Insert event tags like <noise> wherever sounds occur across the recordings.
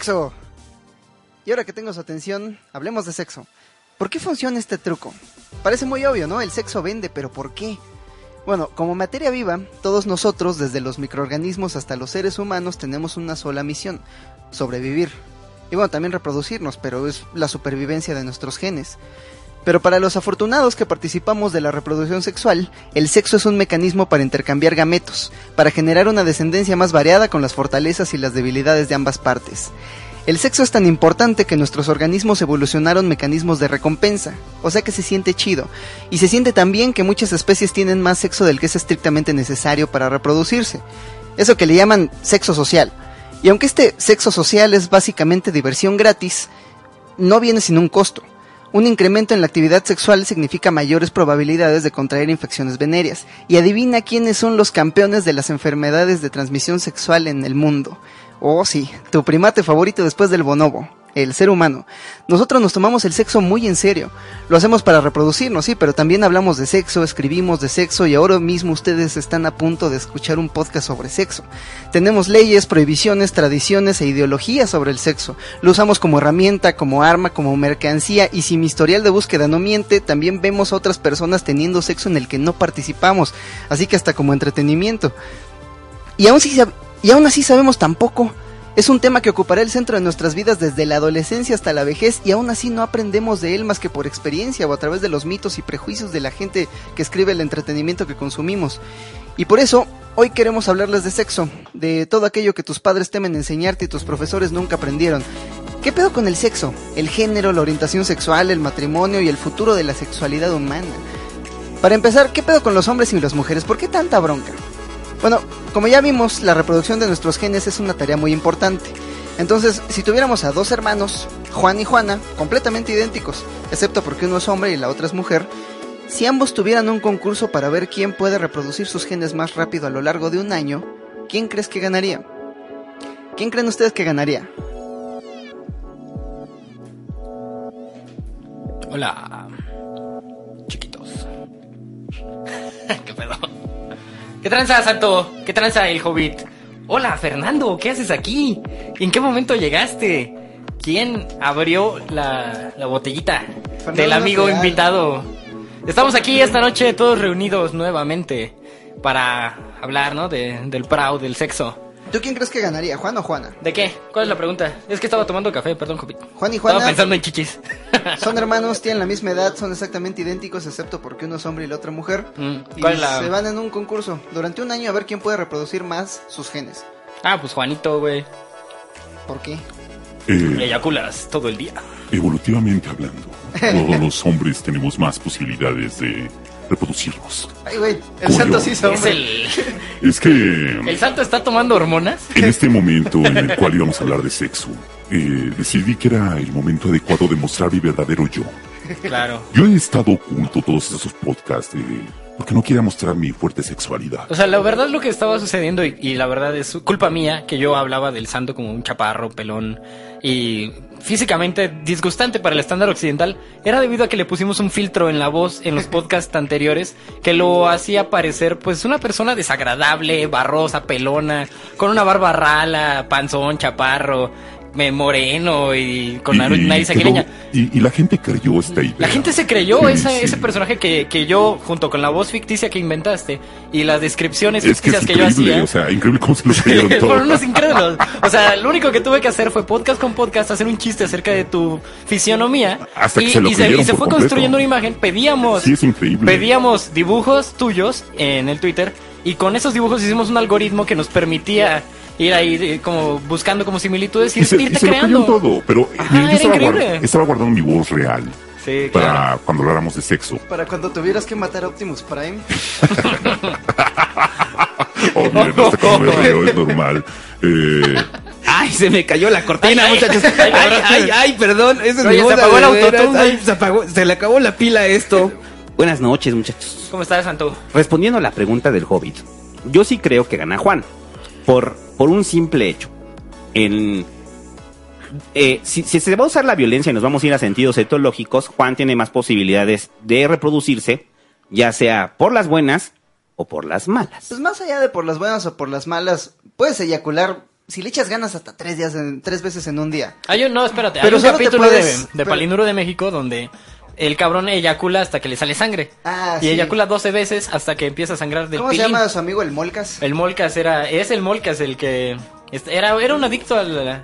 Sexo. Y ahora que tengo su atención, hablemos de sexo. ¿Por qué funciona este truco? Parece muy obvio, ¿no? El sexo vende, pero ¿por qué? Bueno, como materia viva, todos nosotros, desde los microorganismos hasta los seres humanos, tenemos una sola misión, sobrevivir. Y bueno, también reproducirnos, pero es la supervivencia de nuestros genes. Pero para los afortunados que participamos de la reproducción sexual, el sexo es un mecanismo para intercambiar gametos, para generar una descendencia más variada con las fortalezas y las debilidades de ambas partes. El sexo es tan importante que nuestros organismos evolucionaron mecanismos de recompensa, o sea que se siente chido. Y se siente también que muchas especies tienen más sexo del que es estrictamente necesario para reproducirse. Eso que le llaman sexo social. Y aunque este sexo social es básicamente diversión gratis, no viene sin un costo. Un incremento en la actividad sexual significa mayores probabilidades de contraer infecciones venéreas. Y adivina quiénes son los campeones de las enfermedades de transmisión sexual en el mundo. Oh, sí, tu primate favorito después del bonobo, el ser humano. Nosotros nos tomamos el sexo muy en serio. Lo hacemos para reproducirnos, sí, pero también hablamos de sexo, escribimos de sexo y ahora mismo ustedes están a punto de escuchar un podcast sobre sexo. Tenemos leyes, prohibiciones, tradiciones e ideologías sobre el sexo. Lo usamos como herramienta, como arma, como mercancía y si mi historial de búsqueda no miente, también vemos a otras personas teniendo sexo en el que no participamos, así que hasta como entretenimiento. Y aún si y aún así sabemos tan poco. Es un tema que ocupará el centro de nuestras vidas desde la adolescencia hasta la vejez y aún así no aprendemos de él más que por experiencia o a través de los mitos y prejuicios de la gente que escribe el entretenimiento que consumimos. Y por eso, hoy queremos hablarles de sexo, de todo aquello que tus padres temen enseñarte y tus profesores nunca aprendieron. ¿Qué pedo con el sexo? El género, la orientación sexual, el matrimonio y el futuro de la sexualidad humana. Para empezar, ¿qué pedo con los hombres y las mujeres? ¿Por qué tanta bronca? Bueno, como ya vimos, la reproducción de nuestros genes es una tarea muy importante. Entonces, si tuviéramos a dos hermanos, Juan y Juana, completamente idénticos, excepto porque uno es hombre y la otra es mujer, si ambos tuvieran un concurso para ver quién puede reproducir sus genes más rápido a lo largo de un año, ¿quién crees que ganaría? ¿Quién creen ustedes que ganaría? Hola, ¿Qué tranza, Santo? ¿Qué tranza, el hobbit? Hola, Fernando, ¿qué haces aquí? ¿En qué momento llegaste? ¿Quién abrió la, la botellita del amigo invitado? Estamos aquí esta noche todos reunidos nuevamente para hablar, ¿no? De, del proud, del sexo. ¿Tú quién crees que ganaría, Juan o Juana? ¿De qué? ¿Cuál es la pregunta? Es que estaba tomando café, perdón, Hobbit. Juan y Juana. Estaba pensando en chichis. <laughs> Son hermanos, tienen la misma edad, son exactamente idénticos, excepto porque uno es hombre y la otra mujer. Mm, Y ¿Cuál es la...? se van en un concurso durante un año a ver quién puede reproducir más sus genes. Ah, pues Juanito, güey. ¿Por qué? Eh, Eyaculas todo el día. evolutivamente hablando, todos los <laughs> hombres tenemos más posibilidades de reproducirnos. Ay, güey, el santo yo. sí se Es el... Es que ¿El santo está tomando hormonas? en este momento en el cual íbamos a hablar de sexo, eh, decidí que era el momento adecuado de mostrar mi verdadero yo. Claro. Yo he estado oculto todos esos podcasts eh, porque no quería mostrar mi fuerte sexualidad. O sea, la verdad lo que estaba sucediendo y, y la verdad es culpa mía que yo hablaba del santo como un chaparro, pelón y físicamente disgustante para el estándar occidental era debido a que le pusimos un filtro en la voz en los <laughs> podcasts anteriores que lo hacía parecer pues una persona desagradable, barrosa, pelona, con una barba rala, panzón, chaparro, moreno y con Y- nariz aguileña. y, y la gente creyó esta idea. La gente se creyó Sí, esa- sí. ese personaje que, que yo, junto con la voz ficticia que inventaste y las descripciones Es que ficticias es que, yo increíble, hacía. o sea, increíble cómo se lo creyeron <laughs> Fueron todos. unos incrédulos. O sea, lo único que tuve que hacer fue podcast con podcast, hacer un chiste acerca de tu fisionomía. Hasta que y, se lo y se, y se fue completo. construyendo una imagen. Pedíamos, Sí, es increíble. pedíamos dibujos tuyos en el Twitter y con esos dibujos hicimos un algoritmo que nos permitía ir ahí eh, como buscando como similitudes y, y se, y irte se lo creando. creyeron todo, pero Ajá, yo estaba, increíble. guard- estaba guardando mi voz real Sí, para claro. cuando habláramos de sexo. <laughs> Para cuando tuvieras que matar a Optimus Prime. Oh, miren, hasta como me río, es normal. Eh, Ay, se me cayó la cortina, Ay, muchachos. ay, Ay, ay, ay, perdón. Esa es se apagó el autotune, se, apagó, se le acabó la pila a esto. Buenas noches, muchachos. ¿Cómo estás, Santo? Respondiendo a la pregunta del Hobbit, yo sí creo que gana Juan. Por, por un simple hecho. En, eh, si, si se va a usar la violencia y nos vamos a ir a sentidos etológicos, Juan tiene más posibilidades de reproducirse, ya sea por las buenas o por las malas. Pues más allá de por las buenas o por las malas, puedes eyacular si le echas ganas hasta tres días, en- tres veces en un día. Hay un, no, espérate, Pero hay un capítulo puedes- de, de pero- Palinduro de México donde el cabrón eyacula hasta que le sale sangre. Ah, y sí. eyacula 12 veces hasta que empieza a sangrar del ¿Cómo se llama su amigo el Molcas? El Molcas era, es el Molcas el que era, era un adicto a la,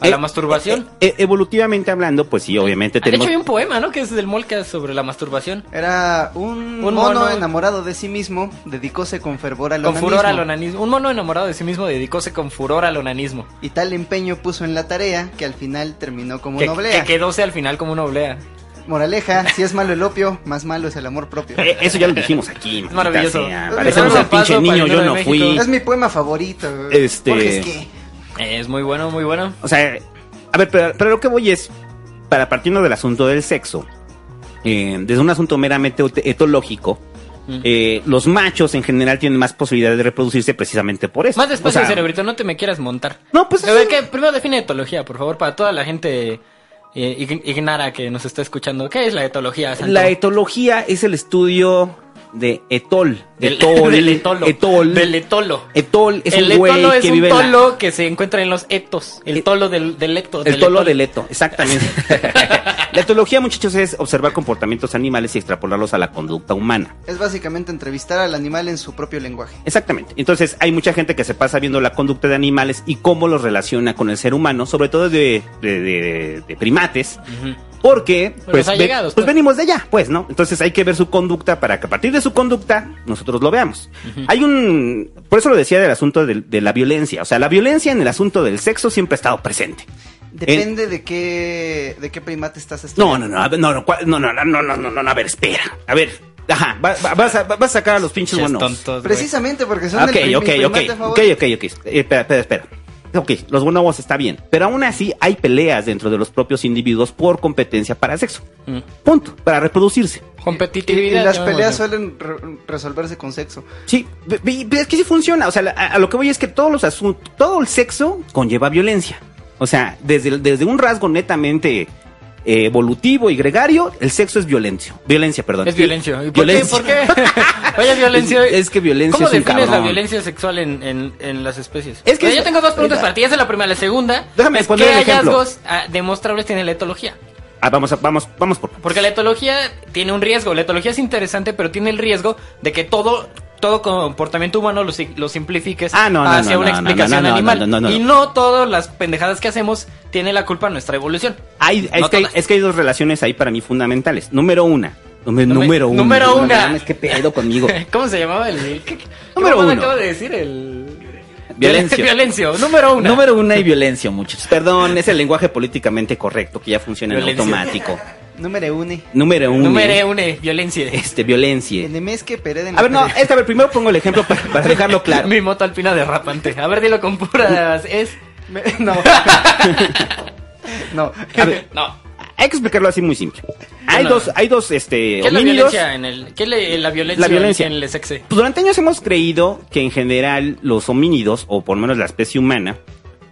a la Eh, masturbación. eh, eh, evolutivamente hablando, pues sí, obviamente Ah, de tenemos... hecho hay un poema, ¿no? Que es del Molcas sobre la masturbación. Era un, Un mono, mono- enamorado de sí mismo, dedicóse con fervor al Con onanismo. furor al onanismo. Un mono enamorado de sí mismo dedicóse con furor al onanismo. Y tal empeño puso en la tarea que al final terminó como Que, una oblea. que quedóse al final como una oblea. Moraleja, si es malo el opio, más malo es el amor propio. Eh, eso ya lo dijimos aquí. maldita maravilloso. sea. Es Parecemos el pinche niño, yo no fui. Es mi poema favorito. Este- Porque es que Es muy bueno, muy bueno. O sea, a ver, pero, pero lo que voy es, para partiendo del asunto del sexo, eh, desde un asunto meramente et- etológico, Mm. eh, los machos en general tienen más posibilidad de reproducirse precisamente por eso. Más despacio, O sea, cerebrito, no te me quieras montar. No, pues A ver, eso- ¿qué? primero define etología, por favor, para toda la gente eh, ign- ignara que nos está escuchando. ¿Qué es la etología? La etología es el estudio de etol. Del, etol. <laughs> del etolo. Etol. Del etolo. Etol es el un güey etolo es que un vive en la- tolo que se encuentra en los etos. El Et- tolo del, del eto. El del tolo etolo. del eto, exactamente. <laughs> la etología, muchachos, es observar comportamientos animales y extrapolarlos a la conducta humana. es básicamente entrevistar al animal en su propio lenguaje. Exactamente. Entonces, hay mucha gente que se pasa viendo la conducta de animales y cómo los relaciona con el ser humano, sobre todo de, de- de- de primates, porque pues, los ve- allegados, pues pues. venimos de allá, pues, ¿no? Entonces hay que ver su conducta para que a partir de su conducta nosotros lo veamos. Hay un... Por eso lo decía del asunto del- de, la violencia. O sea, la violencia en el asunto del sexo siempre ha estado presente. Depende de qué de qué primate estás No, estudiando. no, no, no, no, no, no, no, no, no, no, no, no, a ver, espera. A ver, ajá, va- va- vas, a, vas a sacar a los pinches güey. Precisamente porque son Ok, el pri- ok, mi ok, primate ok, favorito. ok, ok. Espera, espera, espera. Ok, los bonobos está bien, pero aún así hay peleas dentro de los propios individuos por competencia para sexo. Mm. Punto, para reproducirse. Y, y Competitividad. las peleas suelen re- resolverse con sexo. Sí, es que sí funciona. O sea, a, a lo que voy es que todos los asuntos, todo el sexo conlleva violencia. O sea, desde, desde un rasgo netamente eh, evolutivo y gregario, el sexo es violencia. Violencia, perdón. Es violencia. ¿Y por Violencia. qué? ¿Por qué? <laughs> Oye, violencia. Es- es que violencia ¿Cómo es defines la violencia sexual en, en, en las especies? Es que yo tengo dos preguntas para ti. Esa es la primera. La segunda. Déjame es poner ¿Qué ejemplo. hallazgos ah, demostrables tiene la etología? Ah, vamos, a- vamos, vamos por. Porque la etología tiene un riesgo. La etología es interesante, pero tiene el riesgo de que todo todo comportamiento humano lo, lo simplifiques Ah, no, no, hacia no, una explicación animal. Y no todas las pendejadas que hacemos tiene la culpa nuestra evolución. Hay, es, que hay, es que dos relaciones ahí para mí fundamentales. Número una. Número, Número- una. número una. mames, ¿Qué pedo conmigo? <laughs> ¿Cómo se llamaba el... el- ¿Qué, qué Número uno. acabo de decir? El... Violencio. <laughs> Violencio. Número uno. Número una y violencia, muchachos. Perdón, es el lenguaje políticamente correcto que ya funciona en Violencia. automático. Número uno. Número uno. Número uno. Violencia. Este, violencia. Enemesque Pereden. A ver, no, este, a ver, primero pongo el ejemplo para, para dejarlo claro. <laughs> Mi moto alpina derrapante. A ver, dilo con puras... Es... Me- <laughs> No. <laughs> no. A ver, No. hay que explicarlo así muy simple. Hay no. dos, hay dos, este, ¿Qué es la violencia en el... ¿Qué es la, la violencia, La violencia. en el sexe? Pues durante años hemos creído que en general los homínidos, o por lo menos la especie humana,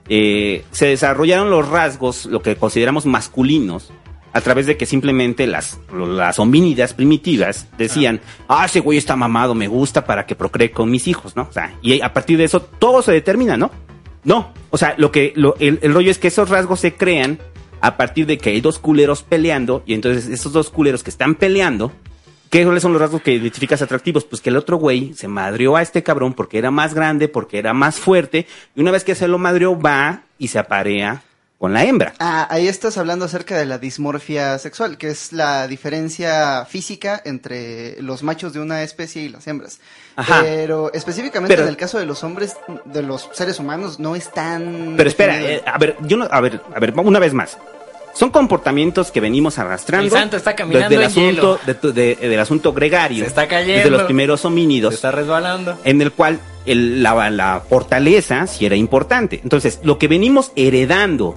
eh, se desarrollaron los rasgos, lo que consideramos masculinos, a través de que simplemente las, las homínidas primitivas decían, ah, ese güey está mamado, me gusta para que procree con mis hijos, ¿no? O sea, y a partir de eso todo se determina, ¿no? No, o sea, lo que, lo- el, el rollo es que esos rasgos se crean a partir de que hay dos culeros peleando, y entonces esos dos culeros que están peleando, ¿Qué son los rasgos que identificas atractivos? Pues que el otro güey se madrió a este cabrón porque era más grande, porque era más fuerte, y una vez que se lo madrió, va y se aparea con la hembra. Ah, ahí estás hablando acerca de la dismorfia sexual, que es la diferencia física entre los machos de una especie y las hembras. Ajá. Pero específicamente Pero- en el caso de los hombres, de los seres humanos, no es tan... Pero espera, eh, a ver, yo no, a ver, a ver, una vez más. Son comportamientos que venimos arrastrando. El santo está caminando desde el en asunto, hielo. de tu- de- del asunto gregario. Se está cayendo. Desde los primeros Se homínidos. está resbalando. en el cual el- la, la fortaleza sí era importante. Entonces, lo que venimos heredando,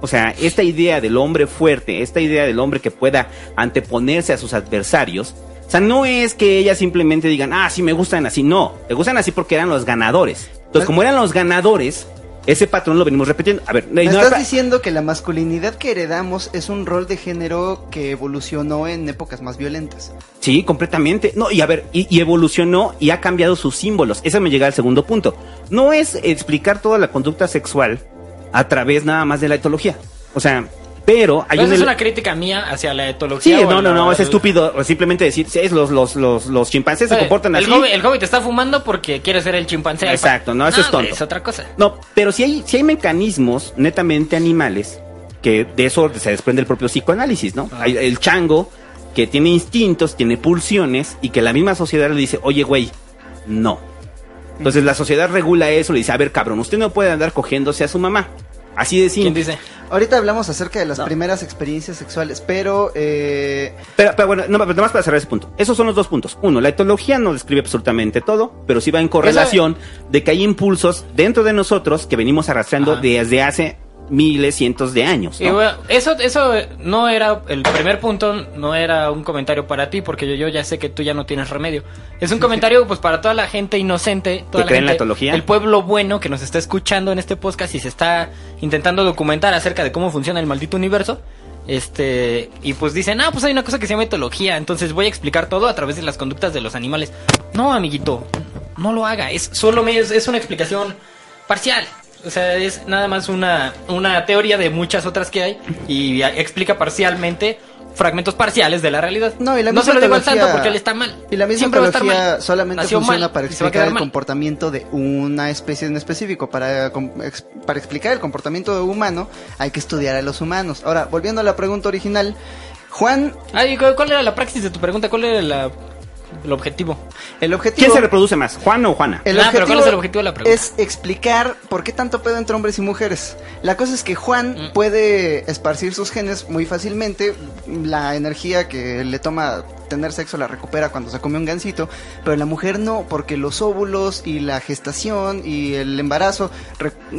o sea, esta idea del hombre fuerte, esta idea del hombre que pueda anteponerse a sus adversarios, o sea, no es que ellas simplemente digan, ah, sí me gustan así, no, te gustan así porque eran los ganadores. Entonces, como eran los ganadores, ese patrón lo venimos repitiendo. A ver, Me no- estás diciendo que la masculinidad que heredamos es un rol de género que evolucionó en épocas más violentas. Sí, completamente. No, y a ver, y, y evolucionó y ha cambiado sus símbolos. Ese me llega al segundo punto. No es explicar toda la conducta sexual a través nada más de la etología. O sea, pero hay un es una crítica mía hacia la Sí, etología. o no, no, no, es estúpido simplemente decir, sí, es los, los, los, los chimpancés se comportan el así. El hobbit está fumando porque quiere ser el chimpancé. alfa. Exacto, no, eso es tonto. Es otra cosa. No, pero si hay, si hay mecanismos netamente animales, que de eso se desprende el propio psicoanálisis, ¿no? Ah. Hay el chango que tiene instintos, tiene pulsiones y que la misma sociedad le dice, oye, güey, no. Entonces la sociedad regula eso, le dice, a ver, cabrón, usted no puede andar cogiéndose a su mamá. Así de ¿Quién simple. dice? Ahorita hablamos acerca de las No. primeras experiencias sexuales, pero eh, Pero, pero bueno, no, pero nada más para cerrar ese punto. Esos son los dos puntos. Uno, la etología no describe absolutamente todo, pero sí va en correlación de que hay impulsos dentro de nosotros que venimos arrastrando Ajá. desde hace miles, cientos de años. Bueno, eso, eso no era el primer punto, no era un comentario para ti, porque yo, yo ya sé que tú ya no tienes remedio. Es un <laughs> comentario pues para toda la gente inocente, toda ¿Que cree en la gente- etología? el pueblo bueno que nos está escuchando en este podcast y se está intentando documentar acerca de cómo funciona el maldito universo. Este, y pues dicen, ah, pues hay una cosa que se llama etología, entonces voy a explicar todo a través de las conductas de los animales. No, amiguito, no lo haga, es solo es, es una explicación parcial. O sea, es nada más una, una teoría de muchas otras que hay y explica parcialmente fragmentos parciales de la realidad. no, y la no se lo digo al santo porque él está mal. Y la misma Siempre va a estar etología mal. solamente Nació funciona mal para explicar el mal. comportamiento de una especie en específico. Para, para explicar el comportamiento humano hay que estudiar a los humanos. Ahora, volviendo a la pregunta original, Juan, Ay, ¿cu- ¿cuál era la praxis de tu pregunta? ¿Cuál era la- el objetivo? el objetivo... ¿Quién se reproduce más, Juan o Juana? El Ah, pero objetivo ¿cuál es el objetivo de la pregunta? Es explicar por qué tanto pedo entre hombres y mujeres. La cosa es que Juan Mm. puede esparcir sus genes muy fácilmente. La energía que le toma tener sexo la recupera cuando se come un gansito, pero la mujer no, porque los óvulos y la gestación y el embarazo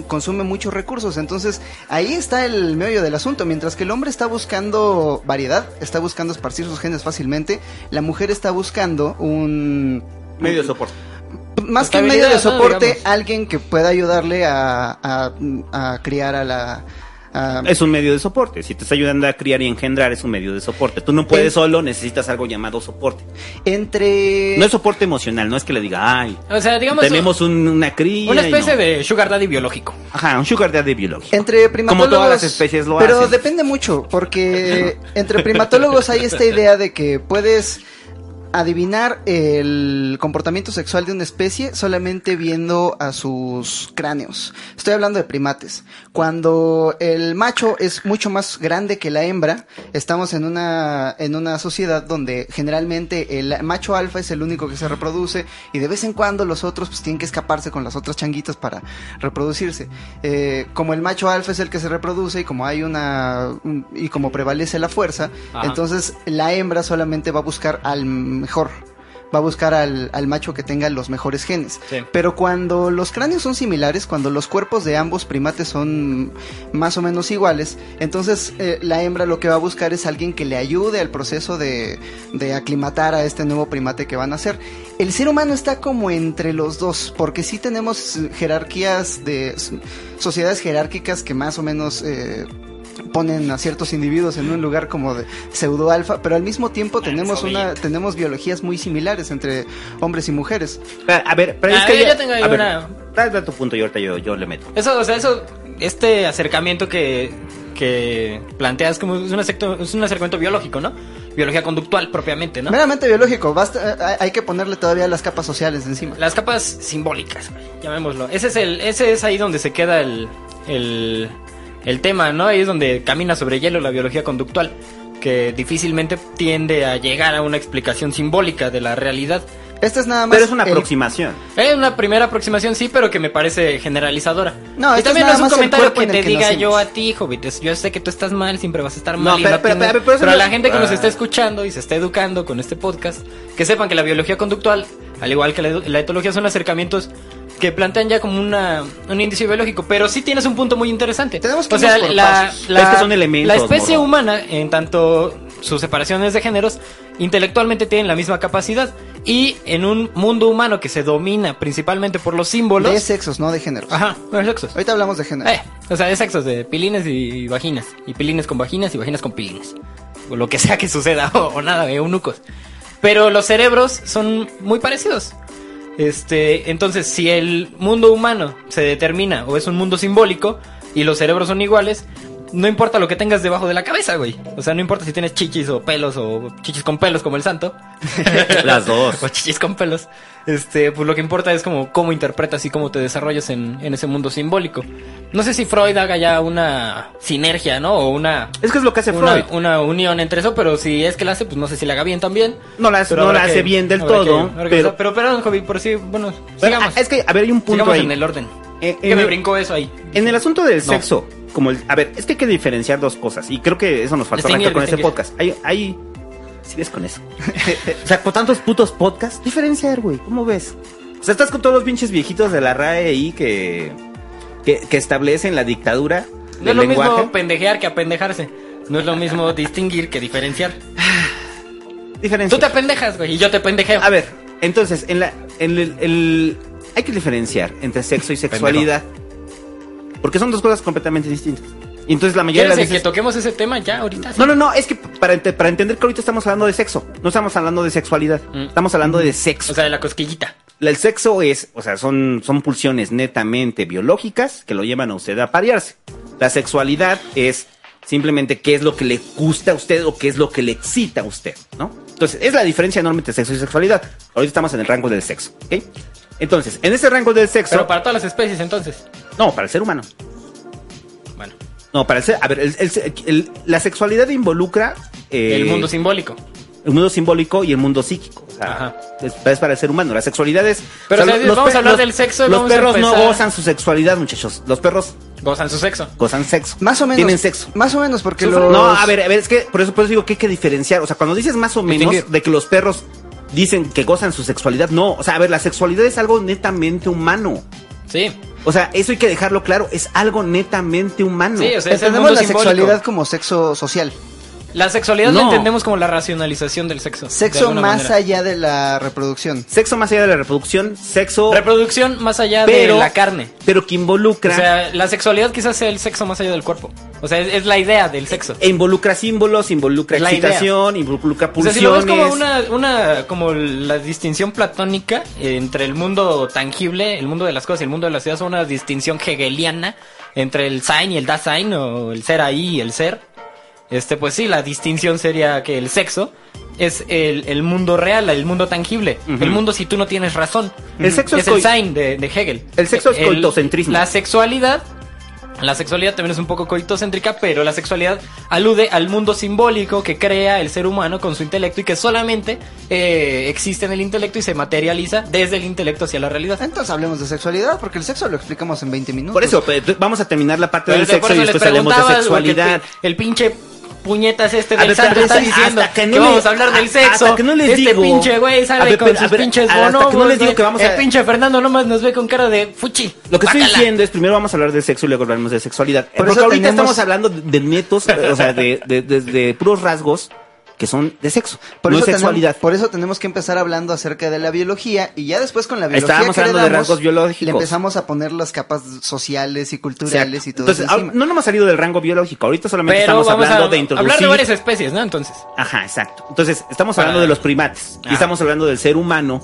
consumen muchos recursos. Entonces ahí está el meollo del asunto. Mientras que el hombre está buscando variedad, está buscando esparcir sus genes fácilmente, la mujer está buscando un Medio de soporte. más que un medio de soporte, alguien que pueda ayudarle a, a, a criar a la... a- Es un medio de soporte. Si te está ayudando a criar y engendrar, es un medio de soporte. Tú no puedes Es- solo, necesitas algo llamado soporte. entre... No es soporte emocional, no es que le diga, ay, O sea, digamos tenemos un- una cría. una especie no. de sugar daddy biológico. Ajá, un sugar daddy biológico. Entre primatólogos... Como todas las especies lo Pero hacen. depende mucho, porque <laughs> entre primatólogos hay esta idea de que puedes adivinar el comportamiento sexual de una especie solamente viendo a sus cráneos. Estoy hablando de primates. Cuando el macho es mucho más grande que la hembra, estamos en una en una sociedad donde generalmente el macho alfa es el único que se reproduce y de vez en cuando los otros pues tienen que escaparse con las otras changuitas para reproducirse. Eh, como el macho alfa es el que se reproduce y como hay una un- y como prevalece la fuerza, Ajá. entonces la hembra solamente va a buscar al mejor. Va a buscar al, al macho que tenga los mejores genes. Sí. Pero cuando los cráneos son similares, cuando los cuerpos de ambos primates son más o menos iguales, entonces eh, la hembra lo que va a buscar es alguien que le ayude al proceso de, de aclimatar a este nuevo primate que van a hacer. El ser humano está como entre los dos, porque sí tenemos jerarquías de sociedades jerárquicas que más o menos eh, ponen a ciertos individuos en un lugar como de pseudo alfa, pero al mismo tiempo tenemos una tenemos biologías muy similares entre hombres y mujeres. A, ver, pero es A que ver, yo tengo ahí a ver, una- dale a tu punto y ahorita yo, yo le meto. Eso, o sea, eso, este acercamiento que, que planteas como es un, aspecto- es un acercamiento biológico, ¿no? Biología conductual propiamente, ¿no? Meramente biológico, basta, hay que ponerle todavía las capas sociales encima. Las capas simbólicas, llamémoslo. Ese es el, ese es ahí donde se queda el, el, el tema, ¿no? Ahí es donde camina sobre hielo la biología conductual, que difícilmente tiende a llegar a una explicación simbólica de la realidad. Esta es nada más. Pero es una el- aproximación. Es una primera aproximación, sí, pero que me parece generalizadora. No, y es también no es un comentario que te que diga yo a ti, Hobbit. Yo sé que tú estás mal, siempre vas a estar No, mal. y pero- no pero- tienes- pero- pero eso pero no a la gente que nos Ah. está escuchando y se está educando con este podcast, que sepan que la biología conductual, al igual que la, la etología, son acercamientos que plantean ya como una, un índice biológico, pero sí tienes un punto muy interesante. Tenemos que o sea, la, la- Es que son elementos, la especie morro. humana, en tanto sus separaciones de géneros, intelectualmente tienen la misma capacidad. Y en un mundo humano que se domina principalmente por los símbolos. De sexos, no de géneros. Ajá, no de sexos. Ahorita hablamos de género. Eh, o sea, de sexos, de pilines y vaginas. Y pilines con vaginas y vaginas con pilines. O lo que sea que suceda, <laughs> o, o nada, de eunucos. Pero los cerebros son muy parecidos. Este, entonces, si el mundo humano se determina o es un mundo simbólico y los cerebros son iguales, no importa lo que tengas debajo de la cabeza, güey. O sea, no importa si tienes chichis o pelos o chichis con pelos como el santo. <laughs> Las dos. <laughs> o chichis con pelos. Este, pues lo que importa es como cómo interpretas y cómo te desarrollas en, en ese mundo simbólico. No sé si Freud haga ya una sinergia, ¿no? O una, Es que es lo que hace una, Freud. una unión entre eso, pero si es que la hace, pues no sé si la haga bien también. No la hace- Pero no la hace bien del todo, que- pero- pero, perdón, Javi, por si, bueno, Bueno, sigamos. ah, es que, a ver, hay un punto sigamos ahí. en el orden. Eh, que en me el- brincó eso ahí. En el asunto del No. sexo, como el, a ver, es que hay que diferenciar dos cosas y creo que eso nos faltó arrancar con este distinguir. podcast. Hay, hay, si ves con eso. <laughs> o sea, con tantos putos podcasts, diferenciar, güey, ¿cómo ves? O sea, estás con todos los pinches viejitos de la RAE ahí que, que, que establecen la dictadura No es lo lenguaje. mismo pendejear que apendejarse. No es lo mismo <laughs> distinguir que diferenciar. Diferencia. Tú te apendejas, güey, y yo te pendejeo. A ver, entonces, en la, en el, el- hay que diferenciar entre sexo y sexualidad. Porque son dos cosas completamente distintas. Y entonces la mayoría de ¿Quieres las que veces... toquemos ese tema ya ahorita? No, no, no, es que para entender que ahorita estamos hablando de sexo, no estamos hablando de sexualidad, Mm. estamos hablando de sexo. O sea, de la cosquillita. el sexo es, o sea, son, son pulsiones netamente biológicas que lo llevan a usted a parearse. La sexualidad es simplemente qué es lo que le gusta a usted o qué es lo que le excita a usted, ¿no? Entonces, es la diferencia enorme entre sexo y sexualidad. Ahorita estamos en el rango del sexo, ¿ok? Entonces, en ese rango del sexo... Pero para todas las especies, entonces. No, para el ser humano. Bueno, No, para el ser... A ver, el- el- el- la sexualidad involucra... eh, el mundo simbólico. el mundo simbólico y el mundo psíquico. O sea, Ajá. es, es para el ser humano. La sexualidad es. Pero, o sea, o sea, vamos a hablar del sexo Los vamos a perros no gozan su sexualidad, muchachos. Los perros Gozan su sexo. gozan sexo. Más o menos. Tienen sexo. Más o menos, porque Sufren- los... No, a ver, a ver, es que por eso, por eso digo que hay que diferenciar. O sea, cuando dices más o menos de que los perros dicen que gozan su sexualidad, no. O sea, a ver, la sexualidad es algo netamente humano. Sí. O sea, eso hay que dejarlo claro. Es algo netamente humano. Sí, o sea, es el Entendemos mundo la simbólico. sexualidad como sexo social. La sexualidad la entendemos como la racionalización del sexo. Sexo más manera. allá de la reproducción. Sexo más allá de la reproducción, sexo. Reproducción más allá pero, de la carne. Pero que involucra. O sea, la sexualidad quizás sea el sexo más allá del cuerpo. O sea, es, es la idea del sexo. E involucra símbolos, involucra la idea. excitación, involucra O sea, pulsiones. si lo ves como una, una, como la distinción platónica entre el mundo tangible, el mundo de las cosas y el mundo de las ciudades, una distinción hegeliana entre el sein y el Dasein, o el ser ahí y el ser. Este, pues sí, la distinción sería que el sexo es el, el mundo real, el mundo tangible. El mundo si tú no tienes razón. El sexo es es el sein de, de Hegel. El sexo es El- coitocentrismo. La sexualidad la sexualidad también es un poco coitocéntrica, pero la sexualidad alude al mundo simbólico que crea el ser humano con su intelecto y que solamente eh, existe en el intelecto y se materializa desde el intelecto hacia la realidad. Entonces hablemos de sexualidad, porque el sexo lo explicamos en 20 minutos. Por eso, pues, vamos a terminar la parte del Pero sexo y después hablemos de sexualidad. El pinche puñetas este A del santo está diciendo que, que no le- vamos a hablar del a- sexo. hasta que no les este digo- pinche güey A sale ver, con a sus ver, pinches hasta que no bonobos, les digo que vamos a- El pinche Fernando nomás nos ve con cara de fuchi. Lo que estoy Guácala. diciendo es primero vamos a hablar de sexo y luego hablaremos de sexualidad. Por Porque eso ahorita tenemos- estamos hablando de, netos, eh, o sea, de, de, de- de puros rasgos que son de sexo, Por no eso, sexualidad. tenemos, por eso tenemos que empezar hablando acerca de la biología y ya después con la biología Estábamos que le hablando de rasgos biológicos. le empezamos a poner las capas sociales y O sea, culturales y todo entonces, eso encima. no nos hemos salido del rango biológico, ahorita solamente Pero estamos vamos hablando a de introducir... hablar de varias especies, ¿no? Entonces. Ajá, exacto. Entonces, estamos hablando Para- de los primates y estamos hablando del ser humano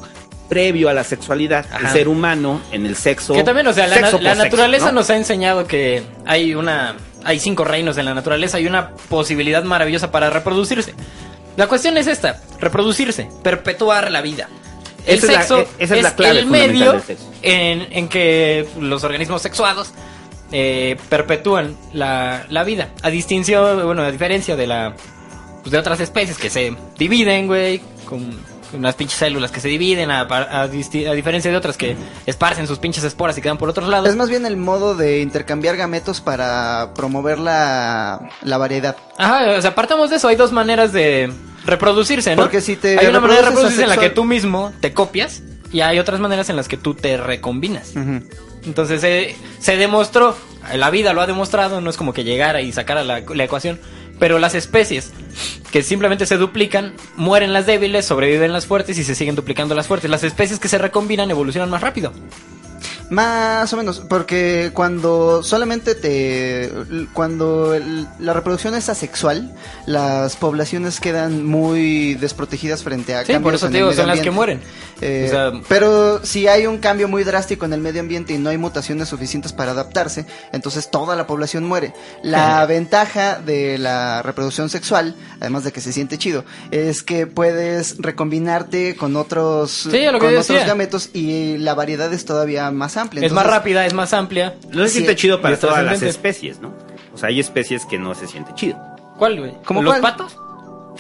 previo a la sexualidad, el ser humano en el sexo. Que también, o sea, la, sexo na- la por sexo, naturaleza ¿no? nos ha enseñado que hay una, hay cinco reinos en la naturaleza y una posibilidad maravillosa para reproducirse. La cuestión es esta, reproducirse, perpetuar la vida. El Esa es la- sexo e- esa es la clave el medio en que los organismos sexuados eh, perpetúan la, la vida. A distinción, bueno, a diferencia de la pues, de otras especies que se dividen, güey, con unas pinches células que se dividen, a, a disti- a diferencia de otras que esparcen sus pinches esporas y quedan por otros lados. Es más bien el modo de intercambiar gametos para promover la, la variedad. Ajá, o sea, partamos de eso. Hay dos maneras de reproducirse, ¿no? Porque si te Hay una manera de reproducirse en la que tú mismo te copias y hay otras maneras en las que tú te recombinas. Entonces eh, se demostró, la vida lo ha demostrado, no es como que llegara y sacara la, la ecuación, Pero las especies que simplemente se duplican, mueren las débiles, sobreviven las fuertes y se siguen duplicando las fuertes. Las especies que se recombinan evolucionan más rápido. Más o menos, porque cuando solamente te. Cuando el- la reproducción es asexual, las poblaciones quedan muy desprotegidas frente a Sí, cambios por eso en te el digo, medio son las que mueren. Eh, O sea- pero si hay un cambio muy drástico en el medio ambiente y no hay mutaciones suficientes para adaptarse, entonces toda la población muere. La <laughs> ventaja de la reproducción sexual, además de que se siente chido, es que puedes recombinarte con otros, Sí, con otros gametos y la variedad es todavía más amplia. es más rápida, es más amplia. No se Sí, siente chido para todas las especies, ¿no? O sea, hay especies que no se siente chido. ¿Cuál, güey? ¿Cómo ¿Los cuál? patos?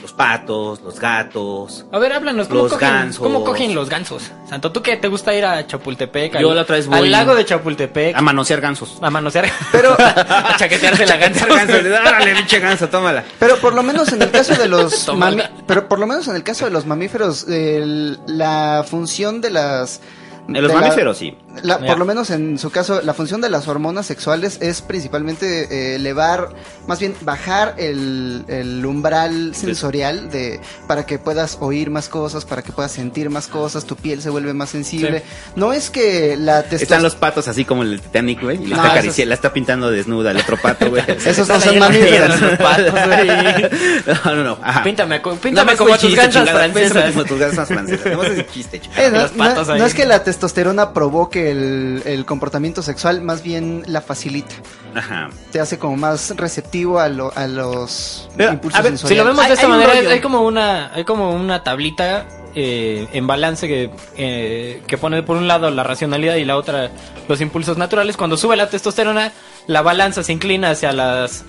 Los patos, los gatos. A ver, háblanos, ¿cómo, Los cogen, gansos. ¿cómo cogen los gansos? Santo, ¿tú qué te gusta ir a Chapultepec? Yo al- la otra vez voy- Al lago de Chapultepec. A manosear gansos. A manosear. Pero- <laughs> <laughs> a chaquetearse la gansa. Órale, pinche ganso, tómala. Pero por lo menos en el caso de los <laughs> mami- pero por lo menos en el caso de los mamíferos el- la función de las De los de la- mamíferos, sí. La- por lo menos en su caso la función de las hormonas sexuales es principalmente eh, elevar más bien bajar el, el umbral sensorial de para que puedas oír más cosas para que puedas sentir más cosas tu piel se vuelve más sensible no es que la Están testosterona los patos así como en el Titanic, güey. Y le No, está acariciando, la está pintando desnuda el otro pato, güey. <laughs> Esos no Están son la mamíferos. piedra, los patos, güey. <laughs> No, no, no. Ajá. Píntame, píntame más como tus chiste, gansas francesas. Como tus gansas francesas. <laughs> Es. Eh, no, Los patos no- ahí. no es que la testosterona provoque el, el comportamiento sexual, más bien la facilita. Ajá. Te hace como más receptivo a, lo- a los Pero, impulsos a ver, Si lo vemos Hay- de esta hay manera, hay como una, hay como una tablita eh, en balance que, eh, que pone por un lado la racionalidad y la otra los impulsos naturales. Cuando sube la testosterona, la balanza se inclina hacia las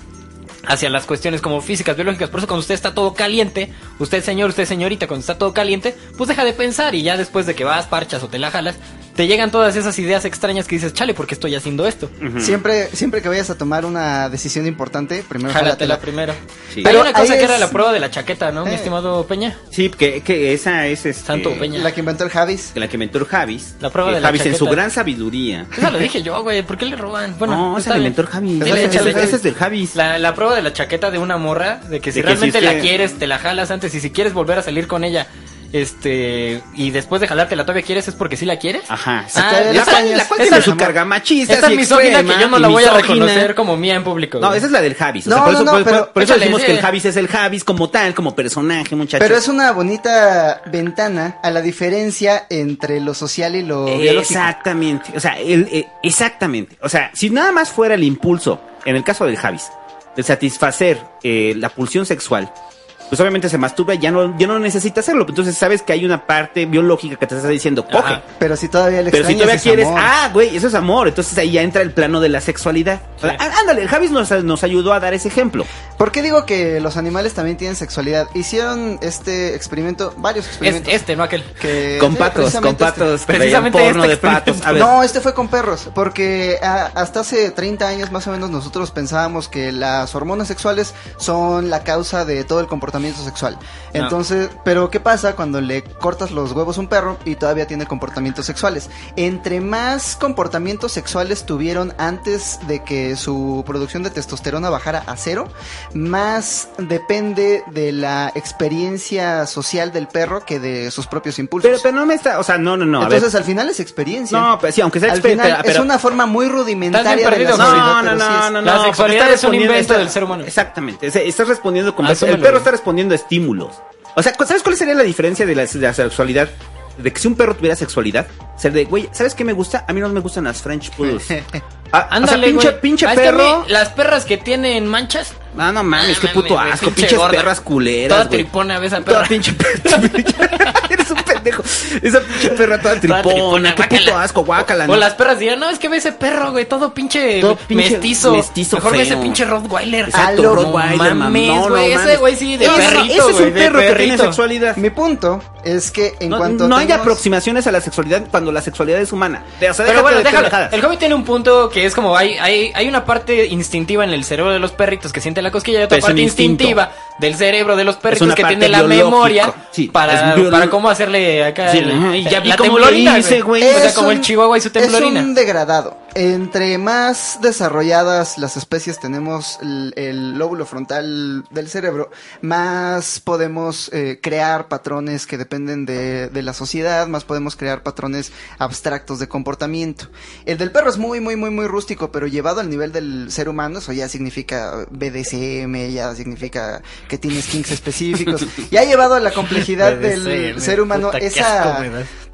hacia las cuestiones como físicas, biológicas. Por eso cuando usted está todo caliente, usted señor, usted señorita, cuando está todo caliente, pues deja de pensar y ya después de que vas, parchas o te la jalas, te llegan todas esas ideas extrañas que dices, chale, ¿por qué estoy haciendo esto? Siempre, siempre que vayas a tomar una decisión importante, primero Jálatela jálatela. primero. Sí. Hay Pero una cosa que era la prueba de la chaqueta, ¿no, mi Eh. estimado Peña? Sí, que, que esa es este, Santo Peña. La que inventó el Javis. la que inventó el Javis. La prueba que de la Javis en su gran sabiduría. Esa lo dije yo, güey. ¿Por qué le roban? Bueno, no, está esa la inventó el Javis. Ese es del Javis. La, la prueba de la chaqueta de una morra, de que si De que si realmente la quieres, te la jalas antes y si quieres volver a salir con ella, este, y después de jalártela todavía quieres, es porque sí la quieres. Ajá. Ah, la, cañas. la cual Esa tiene es su amor. carga machista. Esta así misógina que yo no la voy a reconocer como mía en público. No, güey. esa es la del Javis. O sea, No, por no, eso, no, por- pero- por, por eso échale, decimos sí. que el Javis es el Javis como tal, como personaje, muchachos. Pero es una bonita ventana a la diferencia entre lo social y lo biológico. Exactamente. O sea, el, eh, exactamente. O sea, si nada más fuera el impulso, en el caso del Javis, de satisfacer eh, la pulsión sexual, pues obviamente se masturba y ya no, ya no necesita hacerlo. Entonces sabes que hay una parte biológica que te está diciendo, coge. Ajá. Pero si todavía le Pero si todavía es quieres, amor. ah, güey, eso es amor. Entonces ahí ya entra el plano de la sexualidad. Sea, á- ándale, el Javis nos, nos ayudó a dar ese ejemplo. ¿Por qué digo que los animales también tienen sexualidad? Hicieron este experimento, varios Es experimentos. este, no aquel. que, Con sí, patos, con precisamente este. patos. Precisamente traían porno este de patos. A <laughs> ver, No, este fue con perros, porque ah, hasta hace 30 años más o menos nosotros pensábamos que las hormonas sexuales son la causa de todo el comportamiento sexual. Entonces, pero ¿qué pasa cuando le cortas los huevos a un perro y todavía tiene comportamientos sexuales? Entre más comportamientos sexuales tuvieron antes de que su producción de testosterona bajara a cero, más depende de la experiencia social del perro que de sus propios impulsos. pero, pero no me está, o sea, no, no, no. Entonces al final es experiencia. No, pero sí, aunque sea Al exper- final pero- es una forma muy rudimentaria de la No, no, no, no, La no. es un está invento respondiendo- del ser humano. Exactamente. Estás respondiendo como. Asúmelo, el perro está respondiendo a estímulos. O sea, ¿sabes cuál sería la diferencia de la, de la sexualidad? De que si un perro tuviera sexualidad, ser de, güey, ¿sabes qué me gusta? A mí no me gustan las French Poodles. <laughs> Ah, o sea, Ándale, pinche, pinche Ah, es que a mí, perro. las perras que tienen manchas. Ah, no mames, Ah, qué mames, puto asco. pinche Pinches gorda. perras culeras. Toda güey. tripona, ves a Toda perra. pinche perra. <laughs> Eres un pendejo. Esa pinche perra toda tripona. qué puto asco, guácala. O las perras dirán, no, es que ve ese perro, güey, todo pinche, Todo pinche mestizo. mestizo Mejor ve ese pinche Rottweiler. Exacto, no Rottweiler, mam. mames, güey, ese güey sí, de perrito, Ese es un perro que tiene sexualidad. Mi punto es que en no, cuanto no hay aproximaciones a la sexualidad cuando la sexualidad es humana. De- o sea, Pero bueno, déjalo. El hobby tiene un punto que es como hay, hay, hay una parte instintiva en el cerebro de los perritos que siente la cosquilla y otra Pero parte instintiva del cerebro de los perritos que tiene la biológica. memoria Sí, para, para cómo hacerle acá Sí, el- ya vi la cómo temblorina, güey. O sea, como el chihuahua y su temblorina. Es un degradado. Entre más desarrolladas las especies tenemos el, el lóbulo frontal del cerebro, más podemos eh, crear patrones que dependen de, de la sociedad, más podemos crear patrones abstractos de comportamiento. El del perro es muy, muy, muy, muy rústico, pero llevado al nivel del ser humano, eso ya significa BDSM, ya significa que tienes kinks específicos. <laughs> Ya ha llevado a la complejidad del ser humano esa... asco.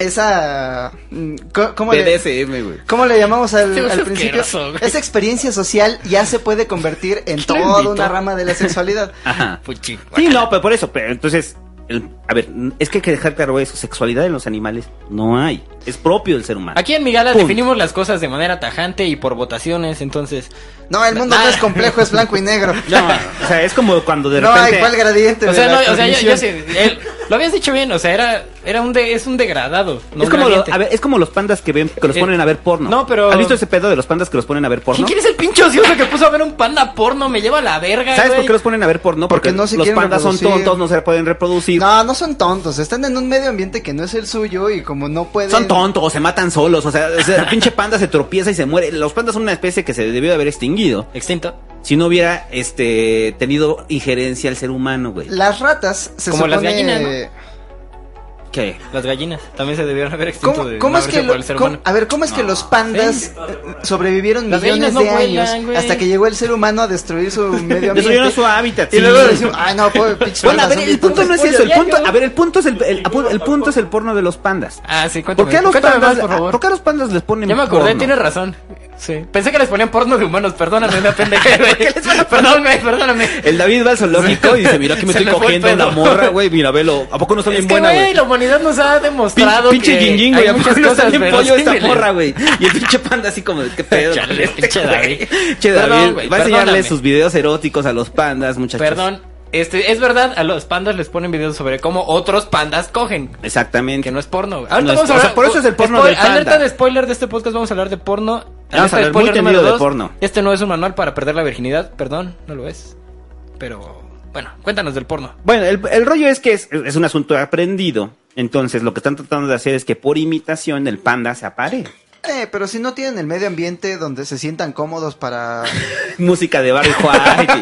Esa mm, ¿cómo le, BDSM, güey. ¿Cómo le llamamos al, Sí, principio? Esa experiencia social ya se puede convertir en toda una rama de la sexualidad. <laughs> Ajá. Puchi, Sí, no, pero por eso, pero entonces, el- a ver, es que hay que dejar claro eso, sexualidad en los animales no hay, es propio del ser humano. Aquí en Migala Punto. definimos las cosas de manera tajante y por votaciones, entonces... No, el mundo no es complejo, es blanco y negro. <laughs> No, o sea, es como cuando de no repente... hay cuál gradiente. O de sea, la no, o sea, yo, yo cognición. sé, él- lo habías dicho bien, o sea, era, era un de, es un degradado. no es como, lo- gradiente. a ver, es como los pandas que ven que los Eh, ponen a ver porno. no, pero- ¿Has visto ese pedo de los pandas que los ponen a ver porno? ¿Quién quiere ser pinche ocioso que puso a ver un panda porno? Me lleva a la verga, ¿Sabes güey. por qué los ponen a ver porno? Porque Porque, no se los quieren pandas son tontos, no se pueden reproducir. No, no son tontos, están en un medio ambiente que no es el suyo y como no pueden... Son tontos, se matan solos, o sea, el pinche panda se tropieza y se muere. Los pandas son una especie que se debió de haber extinguido Extinto. si no hubiera este tenido injerencia al ser humano, güey. Las ratas se Como las supone... gallinas, ¿no? ¿Qué? Las gallinas también se debieron haber extinto ¿Cómo, de cómo es que sido por lo- el ser cómo- humano. a ver, cómo es que los pandas eh, sobrevivieron Las millones no de vuelan, años hasta que llegó el ser humano a destruir su <laughs> medio ambiente? Destruyeron su hábitat. Y sí. luego decimos, ay no, pobre <laughs> Bueno, a ver, el punto no es eso, el punto, a ver, el punto es el, el, el punto es el porno de los pandas. Ah, sí, cuéntame. ¿Por qué a los pandas, más, por favor. ¿por qué a los pandas les ponen Ya me acordé, porno? tienes razón. Sí. Pensé que les ponían porno de humanos, perdóname, me pendejé, güey. <laughs> Perdón, güey, perdóname. El David va al zoológico y dice, mira que me Se estoy me cogiendo una morra, güey, mira, velo. ¿A poco no está Es bien que, buena, güey, la humanidad nos ha demostrado Pinche que guinguín, hay güey, ¿a poco muchas no está cosas bien pollo esta morra, güey? Y el pinche panda así como, ¿qué pedo? Chale, con este, pinche? David. Che, David, va a enseñarle perdóname. sus videos eróticos a los pandas, muchachos. Perdón, este, es verdad, a los pandas les ponen videos sobre cómo otros pandas cogen. Exactamente. Que no es porno. Ahorita No es- vamos a o sea, hablar, por eso es el porno del panda. Alerta de spoiler de este podcast, vamos a hablar de porno. Vamos a hablar muy de porno. Este no es un manual para perder la virginidad, perdón, no lo es. Pero, bueno, cuéntanos del porno. Bueno, el, el rollo es que es, es un asunto aprendido. Entonces, lo que están tratando de hacer es que por imitación el panda se apare. Eh, pero si no tienen el medio ambiente donde se sientan cómodos para... <laughs> Música de Barry White,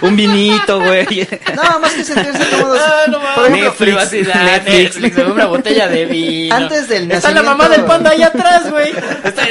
un vinito, güey. No, más que sentirse <laughs> cómodos. Ah, no Por mames, ejemplo, Netflix, privacidad, Netflix. Netflix, una botella de vino. Antes del Está la nacimiento- mamá del panda allá atrás, güey. Está Ay,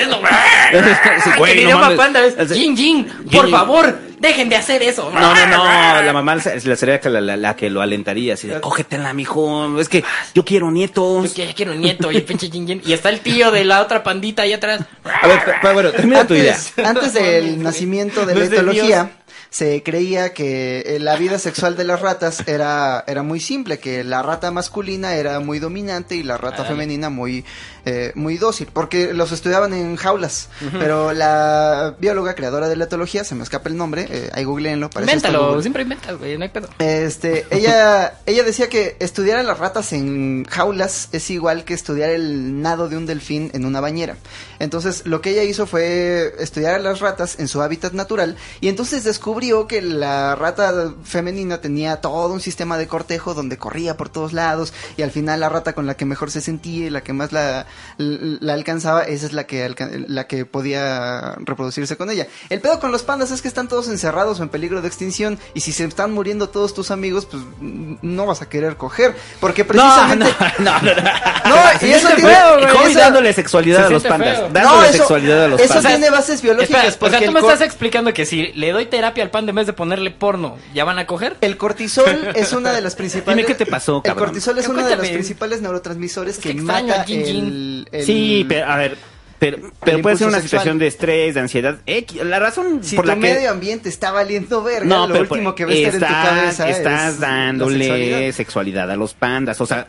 güey, el no idioma mames. panda es, Jin, Jin, por favor, dejen de hacer eso. No, no, no, <laughs> la mamá la sería que la, la- la que lo alentaría, así de, cógetela, mijo, es que yo quiero Yo nietos. que- ya quiero un nieto y el pinche Jin Jin. Y está el tío de la otra pandita ahí atrás. A ver, pero, pero bueno, termina tu idea. Antes, del nacimiento de la es etología, se creía que eh, la vida sexual de las ratas era, era muy simple, que la rata masculina era muy dominante y la rata femenina muy, eh, muy dócil, porque los estudiaban en jaulas. Pero la bióloga creadora de la etología, se me escapa el nombre, eh, ahí googleenlo. para Invéntalo, siempre inventas, güey, no hay pedo. Este, ella, <laughs> ella decía que estudiar a las ratas en jaulas es igual que estudiar el nado de un delfín en una bañera. Entonces, lo que ella hizo fue estudiar a las ratas en su hábitat natural y entonces descubrió que la rata femenina tenía todo un sistema de cortejo donde corría por todos lados y al final la rata con la que mejor se sentía y la que más la, la alcanzaba, esa es la que, la que podía reproducirse con ella. El pedo con los pandas es que están todos encerrados o en peligro de extinción y si se están muriendo todos tus amigos, pues no vas a querer coger. Porque precisamente... <laughs> no, no, no. No, y eso tiene... eso- dándole sexualidad Se a los pandas. feo. Dándole No, eso- sexualidad a los eso pandas. tiene bases biológicas. Espera, o sea, tú el me cor- estás explicando que si le doy terapia al panda en vez de ponerle porno, ¿ya van a coger? El cortisol es una de las principales. <laughs> Dime qué te pasó, El cabrón. cortisol es uno de los principales neurotransmisores Es que que extraño mata yin. El, el- Sí, pero a ver, pero, pero puede ser una sexual. situación de estrés, de ansiedad. X, la razón Si por tu la que medio ambiente está valiendo verga, no, lo pero último por- que va a estar en tu estás- cabeza estás es dándole sexualidad. sexualidad. a los pandas, o sea,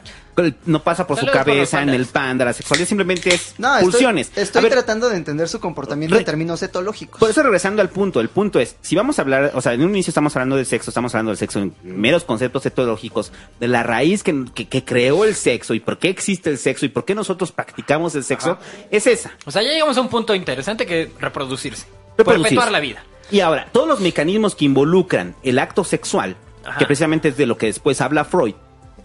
no pasa por su cabeza en el panda, la sexualidad simplemente es No, estoy, pulsiones. estoy ver, tratando de entender su comportamiento Re- en términos etológicos. Por eso regresando al punto, el punto es, si vamos a hablar, o sea, en un inicio estamos hablando del sexo, estamos hablando del sexo en meros conceptos etológicos, de la raíz que, que- que creó el sexo y por qué existe el sexo y por qué nosotros practicamos el sexo, es esa. O sea, ya llegamos a un punto interesante que reproducirse. Reproducirse. Perpetuar la vida. Y ahora, todos los mecanismos que involucran el acto sexual, Ajá. que precisamente es de lo que después habla Freud,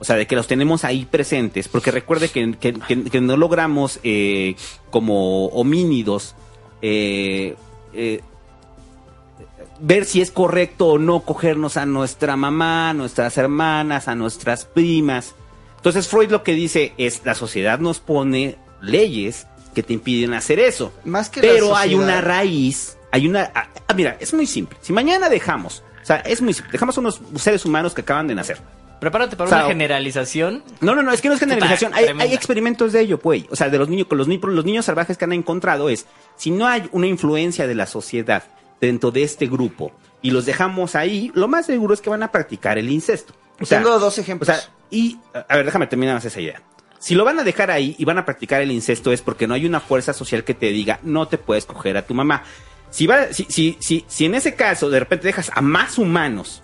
o sea, de que los tenemos ahí presentes, porque recuerde que, que- que- que no logramos eh, como homínidos eh, eh, ver si es correcto o no cogernos a nuestra mamá, a nuestras hermanas, a nuestras primas. Entonces Freud lo que dice es la sociedad nos pone leyes que te impiden hacer eso. Más que Pero hay una raíz, hay una... ah, ah, mira, es muy simple. Si mañana dejamos, o sea, es muy simple, dejamos unos seres humanos que acaban de nacer. Prepárate para O sea, una generalización. No, no, no, es que no es generalización. Hay, experimentos de ello, pues. O sea, de los niños, con los, los niños salvajes que han encontrado es, si no hay una influencia de la sociedad dentro de este grupo y los dejamos ahí, lo más seguro es que van a practicar el incesto. O sea, Tengo dos o ejemplos. sea, y, a ver, déjame terminar más esa idea. Si lo van a dejar ahí y van a practicar el incesto es porque no hay una fuerza social que te diga, no te puedes coger a tu mamá. Si, va, si, si, si, si en ese caso de repente dejas a más humanos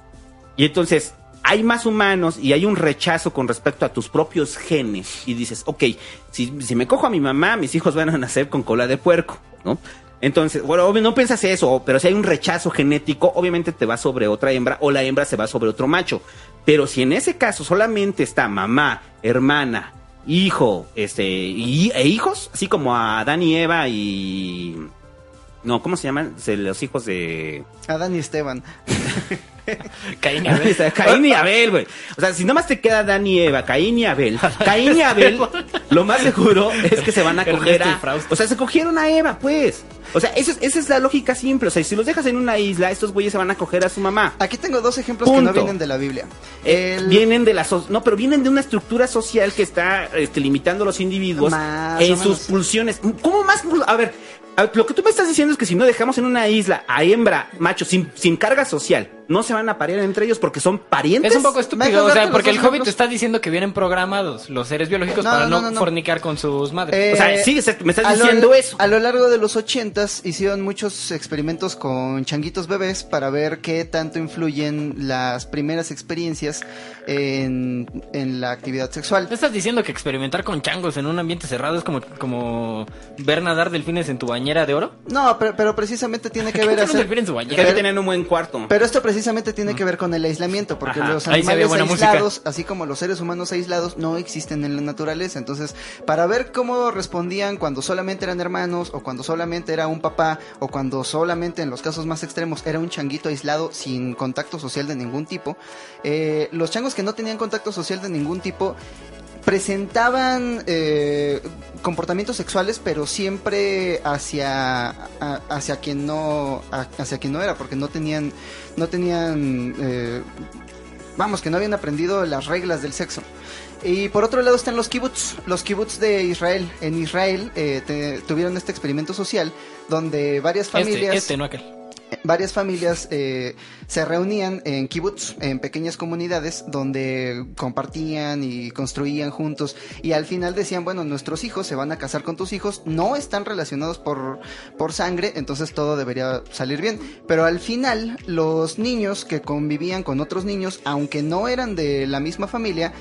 y entonces hay más humanos y hay un rechazo con respecto a tus propios genes y dices, ok, si, si me cojo a mi mamá, mis hijos van a nacer con cola de puerco, ¿no? Entonces, bueno, obvio, no piensas eso, pero si hay un rechazo genético, obviamente te va sobre otra hembra o la hembra se va sobre otro macho. Pero si en ese caso solamente está mamá, hermana, hijo, este, y, e hijos, así como a Adán y Eva y... No, ¿cómo se llaman? Los hijos de... Adán y Esteban. <laughs> <laughs> Caín y Abel. <laughs> Caín y Abel, güey. O sea, si nada más te queda Dan y Eva, Caín y Abel, Caín y Abel, <laughs> lo más seguro es que se van a coger a... O sea, se cogieron a Eva, pues. O sea, eso es- esa es la lógica simple. O sea, si los dejas en una isla, estos güeyes se van a coger a su mamá. Aquí tengo dos ejemplos que no vienen de la Biblia. Eh, El- Vienen de la so- no, pero vienen de una estructura social que está este, limitando a los individuos Más en sus pulsiones. ¿Cómo más? A ver, lo que tú me estás diciendo es que si no dejamos en una isla a hembra, macho, sin, sin carga social, no se van a parear entre ellos porque son parientes. Es un poco ¿Me estúpido, o sea, porque el Hobbit ejemplos? está diciendo que vienen programados los seres biológicos No, para no, no, no, no. fornicar con sus madres. Eh, O sea, sí, se- me estás lo- diciendo eso. A lo largo de los ochentas hicieron muchos experimentos con changuitos bebés para ver qué tanto influyen las primeras experiencias en, en la actividad sexual. ¿No estás diciendo que experimentar con changos en un ambiente cerrado es como, como ver nadar delfines en tu bañera de oro? No, pero, pero precisamente tiene que ¿Qué ver hacer- en su Que bañera? hay que tener un buen cuarto. Pero esto precisamente tiene que ver con el aislamiento, porque Ajá, los animales música. aislados, así como los seres humanos aislados, no existen en la naturaleza. Entonces, para ver cómo respondían cuando solamente eran hermanos, o cuando solamente era un papá, o cuando solamente en los casos más extremos era un changuito aislado sin contacto social de ningún tipo, eh, los changos que no tenían contacto social de ningún tipo presentaban eh, comportamientos sexuales pero siempre hacia a- hacia quien no a- hacia quien no era porque no tenían no tenían eh, vamos que no habían aprendido las reglas del sexo y por otro lado están los kibbutz, los kibbutz de Israel. En Israel eh, te- tuvieron este experimento social donde varias familias Este, este, no aquel. Varias familias eh, se reunían en kibbutz, en pequeñas comunidades donde compartían y construían juntos y al final decían, bueno, nuestros hijos se van a casar con tus hijos, no están relacionados por, por sangre, entonces todo debería salir bien. Pero al final los niños que convivían con otros niños, aunque no eran de la misma familia,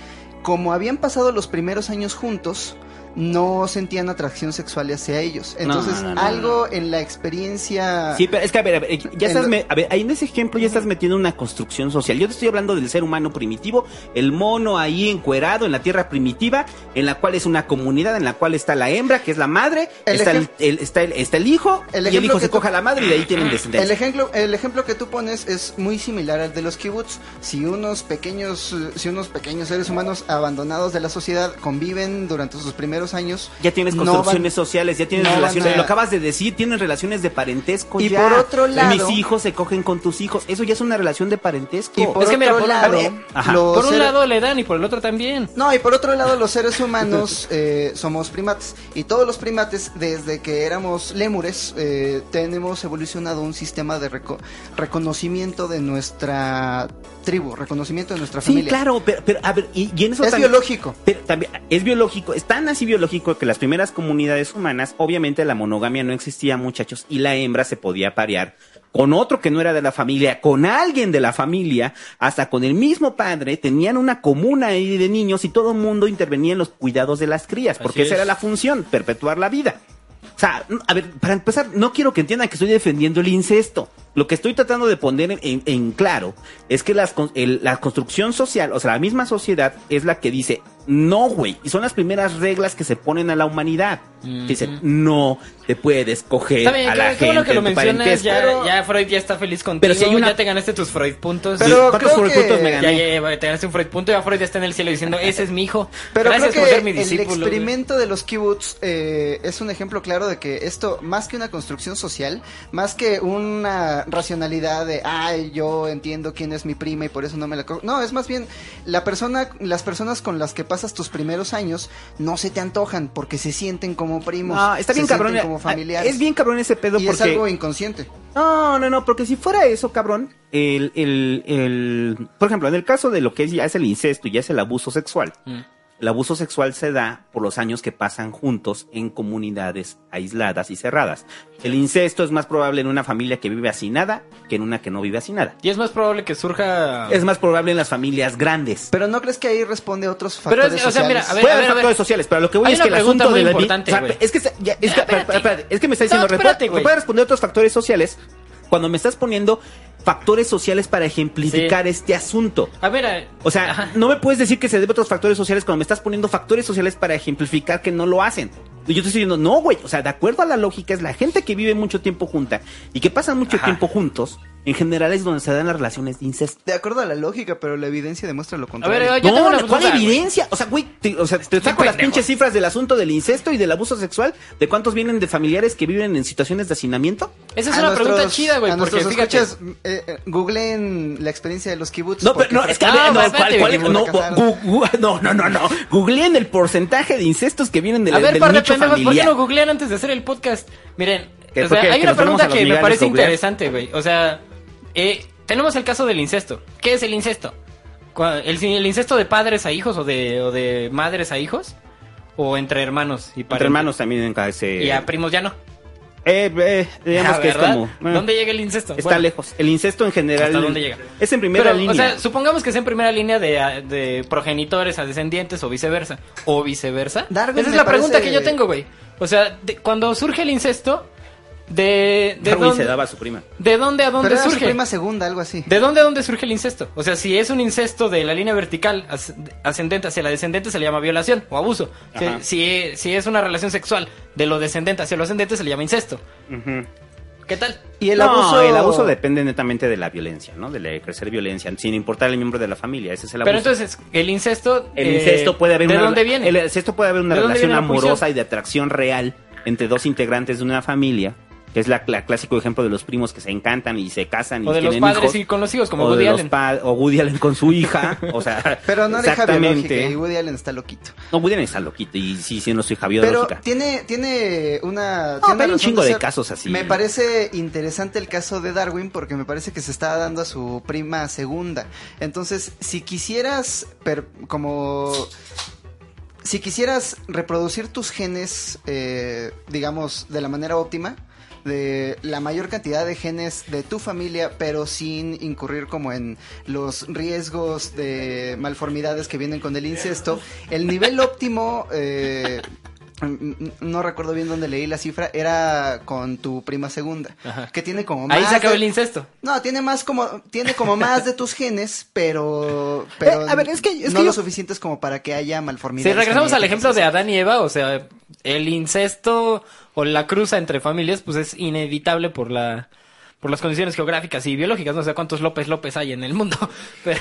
como habían pasado los primeros años juntos, no sentían atracción sexual hacia ellos. Entonces, no, no, algo en la experiencia... Sí, pero es que a ver, a ver, ya estás, me- a ver, ahí en ese ejemplo ya estás metiendo una construcción social. Yo te estoy hablando del ser humano primitivo, el mono ahí encuerado en la tierra primitiva, en la cual es una comunidad, en la cual está la hembra, que es la madre, El está, el, ejem- el- está, el, está el hijo, El y el hijo se tú- coja a la madre y de ahí tienen El descendencia. ejemplo, el ejemplo que tú pones es muy similar al de los kibbutz. Si unos pequeños, si unos pequeños seres humanos abandonados de la sociedad conviven durante sus primeros años, Ya tienes no construcciones van- sociales, ya tienes no relaciones, a- lo acabas de decir, tienes relaciones de parentesco Y ya. por otro lado- mis hijos se cogen con tus hijos, eso ya es una relación de parentesco. y por Es que mira, otro por un lado, Ajá. Por un lado le dan y por el otro también. No, y por otro lado, los seres <laughs> humanos eh, somos primates. Y todos los primates, desde que éramos lémures, eh, tenemos evolucionado un sistema de reco- reconocimiento de nuestra tribu, reconocimiento de nuestra Sí, familia. claro, pero, pero, a ver, y, y en eso Es también- biológico. Pero también es biológico, es tan así biológico que las primeras comunidades humanas, obviamente la monogamia no existía, muchachos, y la hembra se podía parear con otro que no era de la familia, con alguien de la familia, hasta con el mismo padre, tenían una comuna ahí de niños y todo el mundo intervenía en los cuidados de las crías, porque Así esa es. era la función, perpetuar la vida. O sea, a ver, para empezar, no quiero que entiendan que estoy defendiendo el incesto. Lo que estoy tratando de poner en, claro es que las la construcción social, o sea, la misma sociedad es la que dice, No, güey. Y son las primeras reglas que se ponen a la humanidad. Dicen, no te puedes coger Está bien, a qué, la qué gente bueno que lo en tu mencionas. Ya, Pero- ya Freud ya está feliz contigo. Pero si hay una- Ya te ganaste tus Freud puntos. Pero ¿Cuántos creo que- puntos me ya, gané? ya, ya, te ganaste un Freud punto. Ya Freud ya está en el cielo diciendo: Ese es mi hijo. Pero Gracias creo por que ser mi el discípulo. experimento de los kibbutz eh, es un ejemplo claro de que esto, más que una construcción social, más que una racionalidad de, ay, yo entiendo quién es mi prima y por eso no me la cojo. No, es más bien la persona, las personas con las que pasas tus primeros años no se te antojan porque se sienten como primos. No, está se bien cabrón. sienten como familiares. Es bien cabrón ese pedo y es porque... algo inconsciente. No, no, no, porque si fuera eso, cabrón, el, el, el, por ejemplo, en el caso de lo que es, ya es el incesto y ya es el abuso sexual, Mm. El abuso sexual se da por los años que pasan juntos en comunidades aisladas y cerradas. El incesto es más probable en una familia que vive hacinada que en una que no vive hacinada. Y es más probable que surja. Es más probable en las familias grandes. Pero ¿no crees que ahí responde a otros Pero factores es- o sea, mira, sociales? a ver, Puede haber factores ver. sociales, pero lo que voy Hay es que el asunto muy de la vi- importante, o sea, güey. es que se- ya- es, que, Espérate. espérate, espérate, es que me está diciendo, No, espérate, puede responder otros factores sociales cuando me estás poniendo factores sociales para ejemplificar este asunto. A ver, eh, O sea, ajá. no me puedes decir que se debe a otros factores sociales cuando me estás poniendo factores sociales para ejemplificar que no lo hacen. Y yo te estoy diciendo, no, güey. O sea, de acuerdo a la lógica, es la gente que vive mucho tiempo junta y que pasa mucho Ajá. tiempo juntos, en general es donde se dan las relaciones de incesto. De acuerdo a la lógica, pero la evidencia demuestra lo A contrario. ver, yo tengo no, una ¿cuál güey. evidencia? O sea, güey, te, o sea, te saco las pinches cifras del asunto del incesto y del abuso sexual, de cuántos vienen de familiares que viven en situaciones de hacinamiento. Esa es A una pregunta chida, güey. A Porque nuestros fíjate. escuchas, eh, eh, googleen la experiencia de los kibbutz. No, pero no, es que a No, no, espérate, ¿cuál- cuál- güey, no, fracasaron. gu- gu- no, no, no, no. Googleen el porcentaje de incestos que vienen del, A ver, del nicho pendejos, ¿por qué no googlean antes de hacer el podcast? Miren, ¿Qué, o sea, hay ¿Que una pregunta que me parece googlear? interesante, güey. O sea, eh, tenemos el caso del incesto. ¿Qué es el incesto? ¿El, el incesto de padres a hijos o de, o de madres a hijos? ¿O entre hermanos y Entre parientes? hermanos también en ese... Y a primos ya no. Eh, eh, digamos que es como... eh, ¿Dónde llega el incesto? Está Bueno, lejos. El incesto en general... ¿Hasta dónde llega? Es en primera pero, línea. O sea, supongamos que sea en primera línea de, de progenitores a descendientes o viceversa. O viceversa. Darwin Esa es la pregunta que yo tengo, güey. O sea, de- cuando surge el incesto, de, de, Darwin dónde, se daba a su prima. ¿de dónde a dónde Pero era su surge? prima segunda, algo así. ¿De dónde a dónde surge el incesto? O sea, si es un incesto de la línea vertical as- ascendente hacia la descendente se le llama violación o abuso. Si, si, si es una relación sexual de lo descendente hacia lo ascendente se le llama incesto. ¿Qué tal? Y el no, abuso... el abuso depende netamente de la violencia, ¿no? De la ejercer violencia, sin importar el miembro de la familia. Ese es el abuso. Pero entonces, el incesto... el eh, incesto puede haber ¿De una dónde viene? El incesto puede haber una ¿De dónde relación amorosa y de atracción real entre dos integrantes de una familia, que es la, la clásico ejemplo de los primos que se encantan y se casan y O de los padres hijos. y con los hijos, como o de Woody los Allen. pa- o Woody Allen con su hija, o sea, <laughs> Pero no deja biológica exactamente. y Woody Allen está loquito. No, Woody Allen está loquito y sí, sí, no soy hija Pero biológica. tiene, tiene una... No, tiene un chingo de ser. casos así. Me parece interesante el caso de Darwin porque me parece que se está dando a su prima segunda. Entonces, si quisieras, per- como... Si quisieras reproducir tus genes, eh, digamos, de la manera óptima, de la mayor cantidad de genes de tu familia, pero sin incurrir como en los riesgos de malformidades que vienen con el incesto, el nivel óptimo, eh, no recuerdo bien dónde leí la cifra, era con tu prima segunda, Ajá. que tiene como más... Ahí se acaba de- el incesto. no, tiene más como, tiene como más de tus genes, pero, <laughs> pero Eh, a ver, es que- es no que lo yo- suficientes como para que haya malformidades. Si regresamos al ejemplo de Adán y Eva, o sea, el incesto o la cruza entre familias, pues es inevitable por la por las condiciones geográficas y biológicas, no sé cuántos López López hay en el mundo, <laughs> pero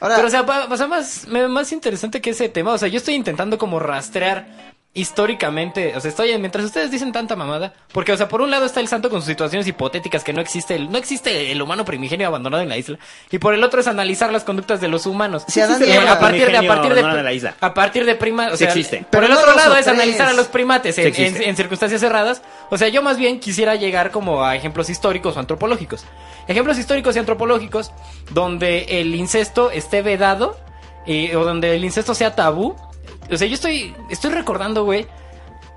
Ahora- pero o sea, pa- sea, más me- más interesante que ese tema, o sea, yo estoy intentando como rastrear históricamente, o sea, estoy mientras ustedes dicen tanta mamada, porque o sea, por un lado está el santo con sus situaciones hipotéticas que no existe el, no existe el humano primigenio abandonado en la isla, y por el otro es analizar las conductas de los humanos. Si Adán y Eva- a partir de a partir de abandonado en la isla. a partir de prima, o Sí sea, existe. por Pero el no otro dos lado o es analizar a los primates Sí en, existe. en- en circunstancias cerradas. O sea, yo más bien quisiera llegar como a ejemplos históricos o antropológicos. Ejemplos históricos y antropológicos donde el incesto esté vedado eh, o donde el incesto sea tabú. O sea, yo estoy estoy recordando, güey,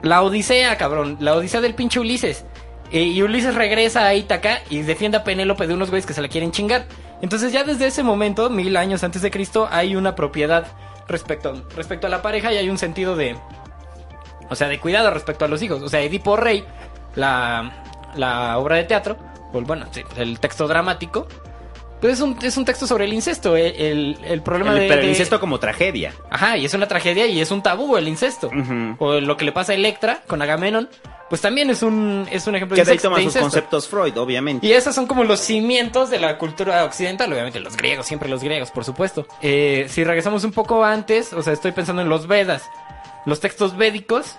la Odisea, cabrón, la Odisea del pinche Ulises. Eh, y Ulises regresa a Ítaca y defiende a Penélope de unos güeyes que se la quieren chingar. Entonces ya desde ese momento, mil años antes de Cristo, hay una propiedad respecto, respecto a la pareja y hay un sentido de... O sea, de cuidado respecto a los hijos. O sea, Edipo Rey, la, la obra de teatro, bueno, sí, el texto dramático, Pues es un, es un texto sobre el incesto, eh, el, el problema El- de... pero el de- incesto como tragedia. Ajá, y es una tragedia y es un tabú el incesto. O lo que le pasa a Electra con Agamenón, pues también es un, es un ejemplo Que de ahí incesto- de sus conceptos Freud, obviamente. Y esos son como los cimientos de la cultura occidental, obviamente los griegos, siempre los griegos, por supuesto. Eh, si regresamos un poco antes, o sea, estoy pensando en los Vedas, los textos védicos,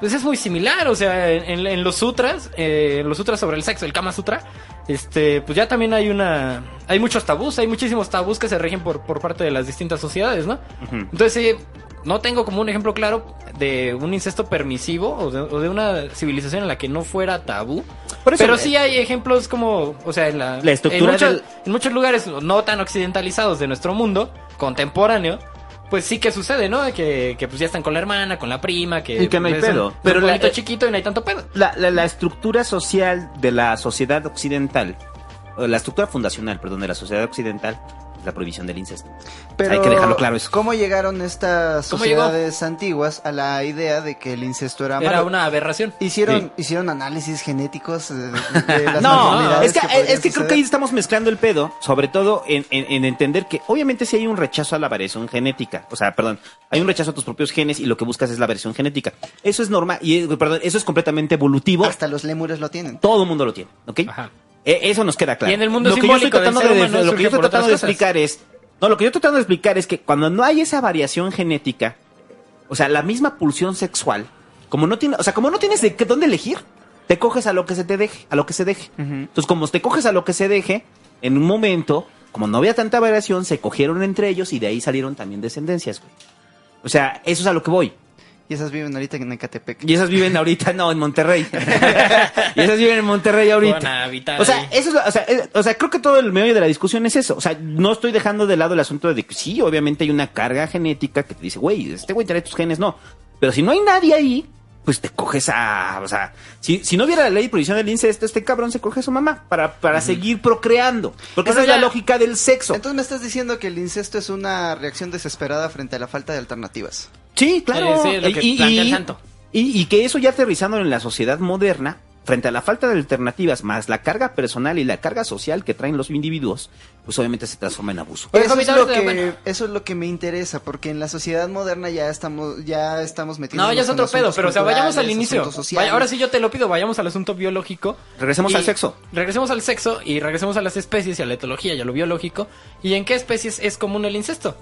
pues es muy similar, o sea, en, los sutras, eh, los sutras sobre el sexo, el Kama Sutra, este, pues ya también hay una, hay muchos tabús, hay muchísimos tabús que se rigen por, por parte de las distintas sociedades, ¿no? Entonces, eh, no tengo como un ejemplo claro de un incesto permisivo o de, o de una civilización en la que no fuera tabú. Por eso, pero sí hay ejemplos como, o sea, en la, La estructura en muchos, del- en muchos lugares no tan occidentalizados de nuestro mundo contemporáneo, pues sí que sucede, ¿no? Que, que pues ya están con la hermana, con la prima, que, Y que no hay pues, es un- pedo. es un Pero la- eh, chiquito y no hay tanto pedo. La, la- la estructura social de la sociedad occidental, la estructura fundacional, perdón, de la sociedad occidental, la prohibición del incesto. Pero, Hay que dejarlo claro eso. ¿Cómo llegaron estas ¿Cómo llegó? sociedades antiguas a la idea de que el incesto era, Era malo? una aberración. Hicieron, Sí. hicieron análisis genéticos de, de <laughs> las No, es que, es que creo que ahí estamos mezclando el pedo, sobre todo en, en- en entender que obviamente si hay un rechazo a la variación genética, o sea, perdón, hay un rechazo a tus propios genes y lo que buscas es la variación genética. Eso es normal, y eh, perdón, eso es completamente evolutivo, Hasta los lémures lo tienen. todo el mundo lo tiene, ¿ok? Ajá. Eh, eso nos queda claro. Y en el mundo lo que yo estoy tratando de, humano lo que yo estoy tratando de explicar es, no, lo que yo estoy tratando de explicar es que cuando no hay esa variación genética, o sea, la misma pulsión sexual, como no tiene, o sea, como no tienes de qué- dónde elegir, te coges a lo que se te deje, a lo que se deje. Entonces, como te coges a lo que se deje, en un momento, como no había tanta variación, se cogieron entre ellos y de ahí salieron también descendencias, güey. O sea, eso es a lo que voy. Y esas viven ahorita en Ecatepec. Y esas viven ahorita, no, en Monterrey. <laughs> y esas viven en Monterrey ahorita. Van a habitar O sea, eso es, lo- o, sea, eh, o sea, creo que todo el medio de la discusión es eso. O sea, no estoy dejando de lado el asunto de que sí, obviamente hay una carga genética que te dice, güey, este güey trae tus genes, no. Pero si no hay nadie ahí, pues te coges a, o sea, si, si no hubiera la ley de prohibición del incesto, este cabrón se coge a su mamá para, para seguir procreando. Porque esa es la lógica del sexo. Entonces me estás diciendo que el incesto es una reacción desesperada frente a la falta de alternativas. Sí, claro. Eh, sí, es lo que plantea el santo. y- y que eso ya aterrizando en la sociedad moderna, frente a la falta de alternativas, más la carga personal y la carga social que traen los individuos, pues obviamente se transforma en abuso. Eso es, lo que, bueno. eso es lo que me interesa, porque en la sociedad moderna ya estamos, ya estamos metiendo. No, ya es otro pedo, pero o sea, vayamos al inicio. Vaya, ahora sí yo te lo pido, vayamos al asunto biológico. Regresemos al sexo. Regresemos al sexo y regresemos a las especies y a la etología y a lo biológico. ¿Y en qué especies es común el incesto?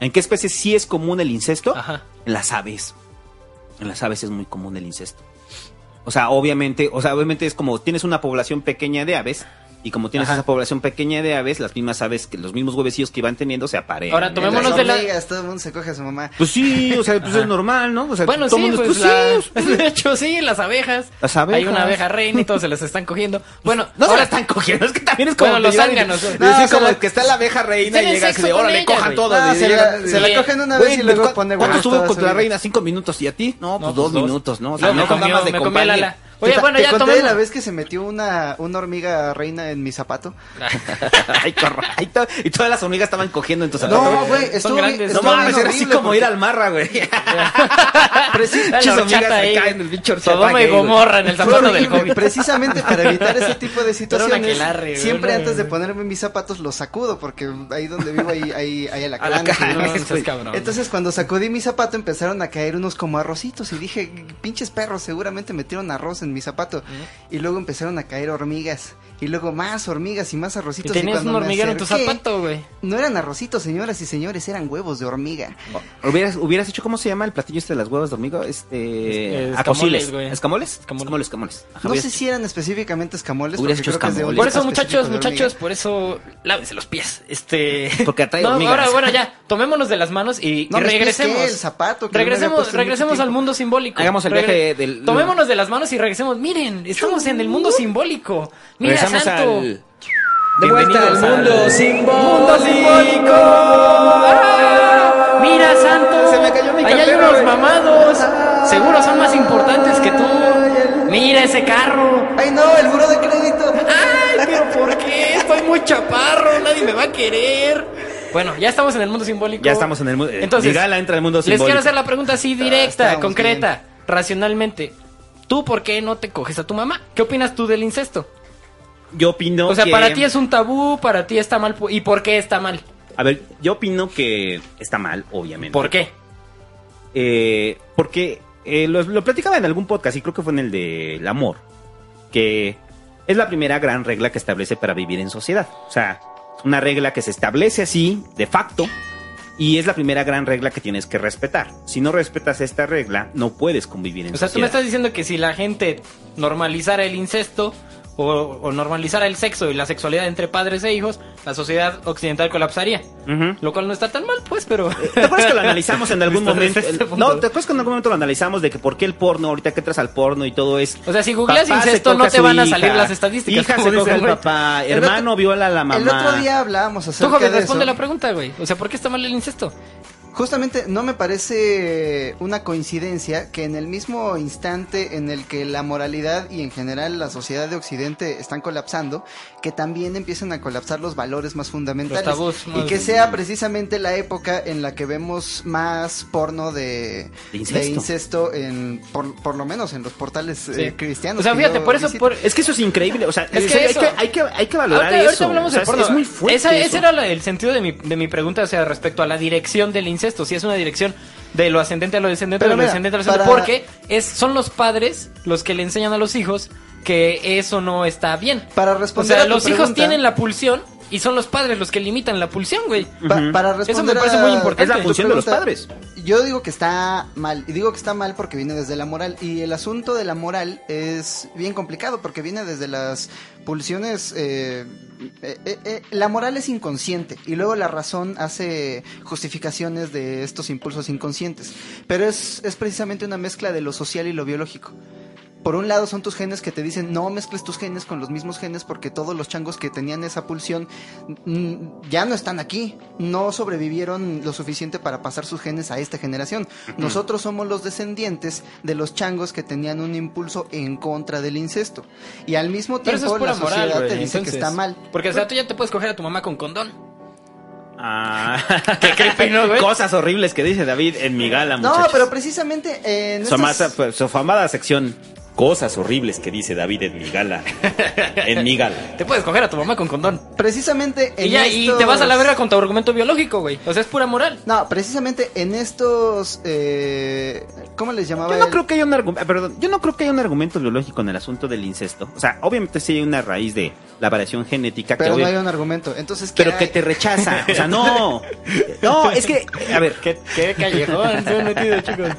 ¿En qué especies sí es común el incesto? Ajá. En las aves. En las aves es muy común el incesto. O sea, obviamente, o sea, obviamente es como tienes una población pequeña de aves y como tienes Ajá. esa población pequeña de aves, las mismas aves que los mismos huevecillos que iban teniendo se aparean. Ahora, tomémonos las de la- hormigas, todo el mundo se coge a su mamá. Pues sí, o sea, pues es normal, ¿no? O sea, Bueno, todo sí, mundo- pues, pues la- sí, <laughs> de hecho sí, las abejas. Las abejas. Hay una abeja reina y todos se las están cogiendo. Bueno, No se ahora la están cogiendo, es que también es como Bueno, los zánganos, y ¿no? se como la- que está la abeja reina y llega así de órale, cojan todas. Se la- se la cogen una vez y luego ¿cu- pone ¿Cuánto estuvo toda con su la reina? Cinco minutos. ¿Y a ti? No, pues No, dos pues, minutos, ¿no? O sea, no ganas de me Oye, bueno, te ya conté tomemos. la vez que se metió una, una hormiga reina en mi zapato. <laughs> Ay, corra- ay, to- y todas las hormigas estaban cogiendo en tu zapato. No, güey, Son estuvo grandes. No mames, era así como porque- ir al marra, güey. <laughs> Horchata hormigas ahí, acá güey. en el Sodoma y. Gomorra en zapato del. Precisamente para evitar ese <laughs> tipo de situaciones. siempre antes de ponerme mis zapatos los sacudo porque ahí donde vivo hay, hay, hay alacranes. No, cabrón. Entonces cuando sacudí mi zapato empezaron a caer unos como arrocitos y dije, pinches perros seguramente metieron arroz en mi zapato. Y luego empezaron a caer hormigas y luego más hormigas y más Y arrocitos. tenías cuando un hormiguero en tu zapato, güey. No eran arrocitos, señoras y señores, eran huevos de hormiga. Hubieras, hubieras hecho, ¿cómo se llama el platillo este de las huevas de hormiga? Este... Escamoles, güey. ¿Escamoles? Escamoles. Escamoles, escamoles. Ajá, No sé hecho- si eran específicamente escamoles. Hubieras hecho escamoles. Por eso, muchachos, muchachos, por eso lávense los pies. Este. Porque atrae no, hormigas. ahora, bueno, ya, tomémonos de las manos y, No, y mis pies, regresemos. El zapato, que regresemos, regresemos al mundo simbólico. Hagamos el viaje del- Tomémonos de las manos y regresemos. Miren, estamos en el mundo simbólico. Mira, Regresamos Santo. al... De vuelta al mundo al- simbólico. Mundo simbólico. ¡Ah! Mira, Santo. Se me cayó mi Ahí hay unos güey. mamados. Seguro son más importantes que tú. Mira ese carro. ¡Ay no! ¡El buro de crédito! Ay, pero ¿por qué? Estoy muy chaparro, nadie me va a querer. Bueno, ya estamos en el mundo simbólico. Ya estamos en el mundo... Entonces, Migala entra en el mundo Les simbólico. quiero hacer la pregunta así directa, concreta, racionalmente. ¿Tú por qué no te coges a tu mamá? ¿Qué opinas tú del incesto? Yo opino O sea, que- para ti es un tabú, para ti está mal. ¿Y por qué está mal? A ver, yo opino que está mal, obviamente. ¿Por qué? Eh, porque eh, lo, lo platicaba en algún podcast y creo que fue en el del amor. Que es la primera gran regla que establece para vivir en sociedad. O sea, es una regla que se establece así, de facto, y es la primera gran regla que tienes que respetar. Si no respetas esta regla, no puedes convivir en O sea, tú me sociedad. estás diciendo que si la gente normalizara el incesto o, o normalizara el sexo y la sexualidad entre padres e hijos, la sociedad occidental colapsaría. Lo cual no está tan mal, pues, pero... ¿Te acuerdas que lo <laughs> analizamos en algún momento? este. No, ¿te acuerdas que en algún momento lo analizamos de que por qué el porno, ahorita que entras al porno y todo es... O sea, si googleas incesto, no te van a hija, salir las estadísticas. Hija se coge al güey. papá, El hermano otro- viola a la mamá. El otro día hablábamos Tú, acerca Javi, de responde eso. la pregunta, güey. O sea, ¿por qué está mal el incesto? Justamente no me parece una coincidencia que en el mismo instante en el que la moralidad y en general la sociedad de Occidente están colapsando, que también empiecen a colapsar los valores más fundamentales. Tabús y que sea precisamente la época en la que vemos más porno de, De incesto. de incesto en, por, por lo menos en los portales eh, cristianos. O sea, fíjate, por eso... Por... Es que eso es increíble, o sea, Es que hay, eso- que, hay, que, hay que valorar Ahorita, ahorita eso. hablamos O sea, de porno. Es muy fuerte Esa- eso. ese era la- el sentido de mi, de mi pregunta, o sea, respecto a la dirección del incesto. Si es una dirección de lo ascendente a lo descendente, Pero de lo mira, descendente a lo descendente. para- Porque es, son los padres los que le enseñan a los hijos que eso no está bien. Para O responder sea, a tu los hijos tienen la pulsión y son los padres los que limitan la pulsión, güey. Pa- para Eso me responder parece a- muy importante. Es la función de los padres. Yo digo que está mal, y digo que está mal porque viene desde la moral, y el asunto de la moral es bien complicado porque viene desde las pulsiones... eh, eh, eh, eh, la moral es inconsciente y luego la razón hace justificaciones de estos impulsos inconscientes, pero es, es precisamente una mezcla de lo social y lo biológico. Por un lado son tus genes que te dicen no mezcles tus genes con los mismos genes porque todos los changos que tenían esa pulsión mm, ya no están aquí, no sobrevivieron lo suficiente para pasar sus genes a esta generación. Nosotros somos los descendientes de los changos que tenían un impulso en contra del incesto. Y al mismo Pero eso tiempo es la sociedad moral, te dice Entonces, que está mal. Porque, o sea, tú ya te puedes coger a tu mamá con condón. Ah, <laughs> Qué creepy, ¿no, güey? Cosas horribles que dice David en mi gala, No, muchachos. pero precisamente eh, en Su, estas- amada- pues, su famada sección. Cosas horribles que dice David en mi gala. en mi gala. <laughs> Te puedes coger a tu mamá con condón. precisamente en Y ya, y te vas a la verga con tu argumento biológico, güey. O sea, es pura moral. No, precisamente en estos eh, ¿cómo les llamaba? Yo no él? creo que haya un argumento, perdón, yo no creo que haya un argumento biológico en el asunto del incesto. O sea, obviamente sí hay una raíz de la variación genética pero que no hay un argumento. Entonces, ¿qué pero que te rechaza. O sea, no. <laughs> No, es que a ver, <laughs> ¿Qué, qué callejón se han metido, chicos?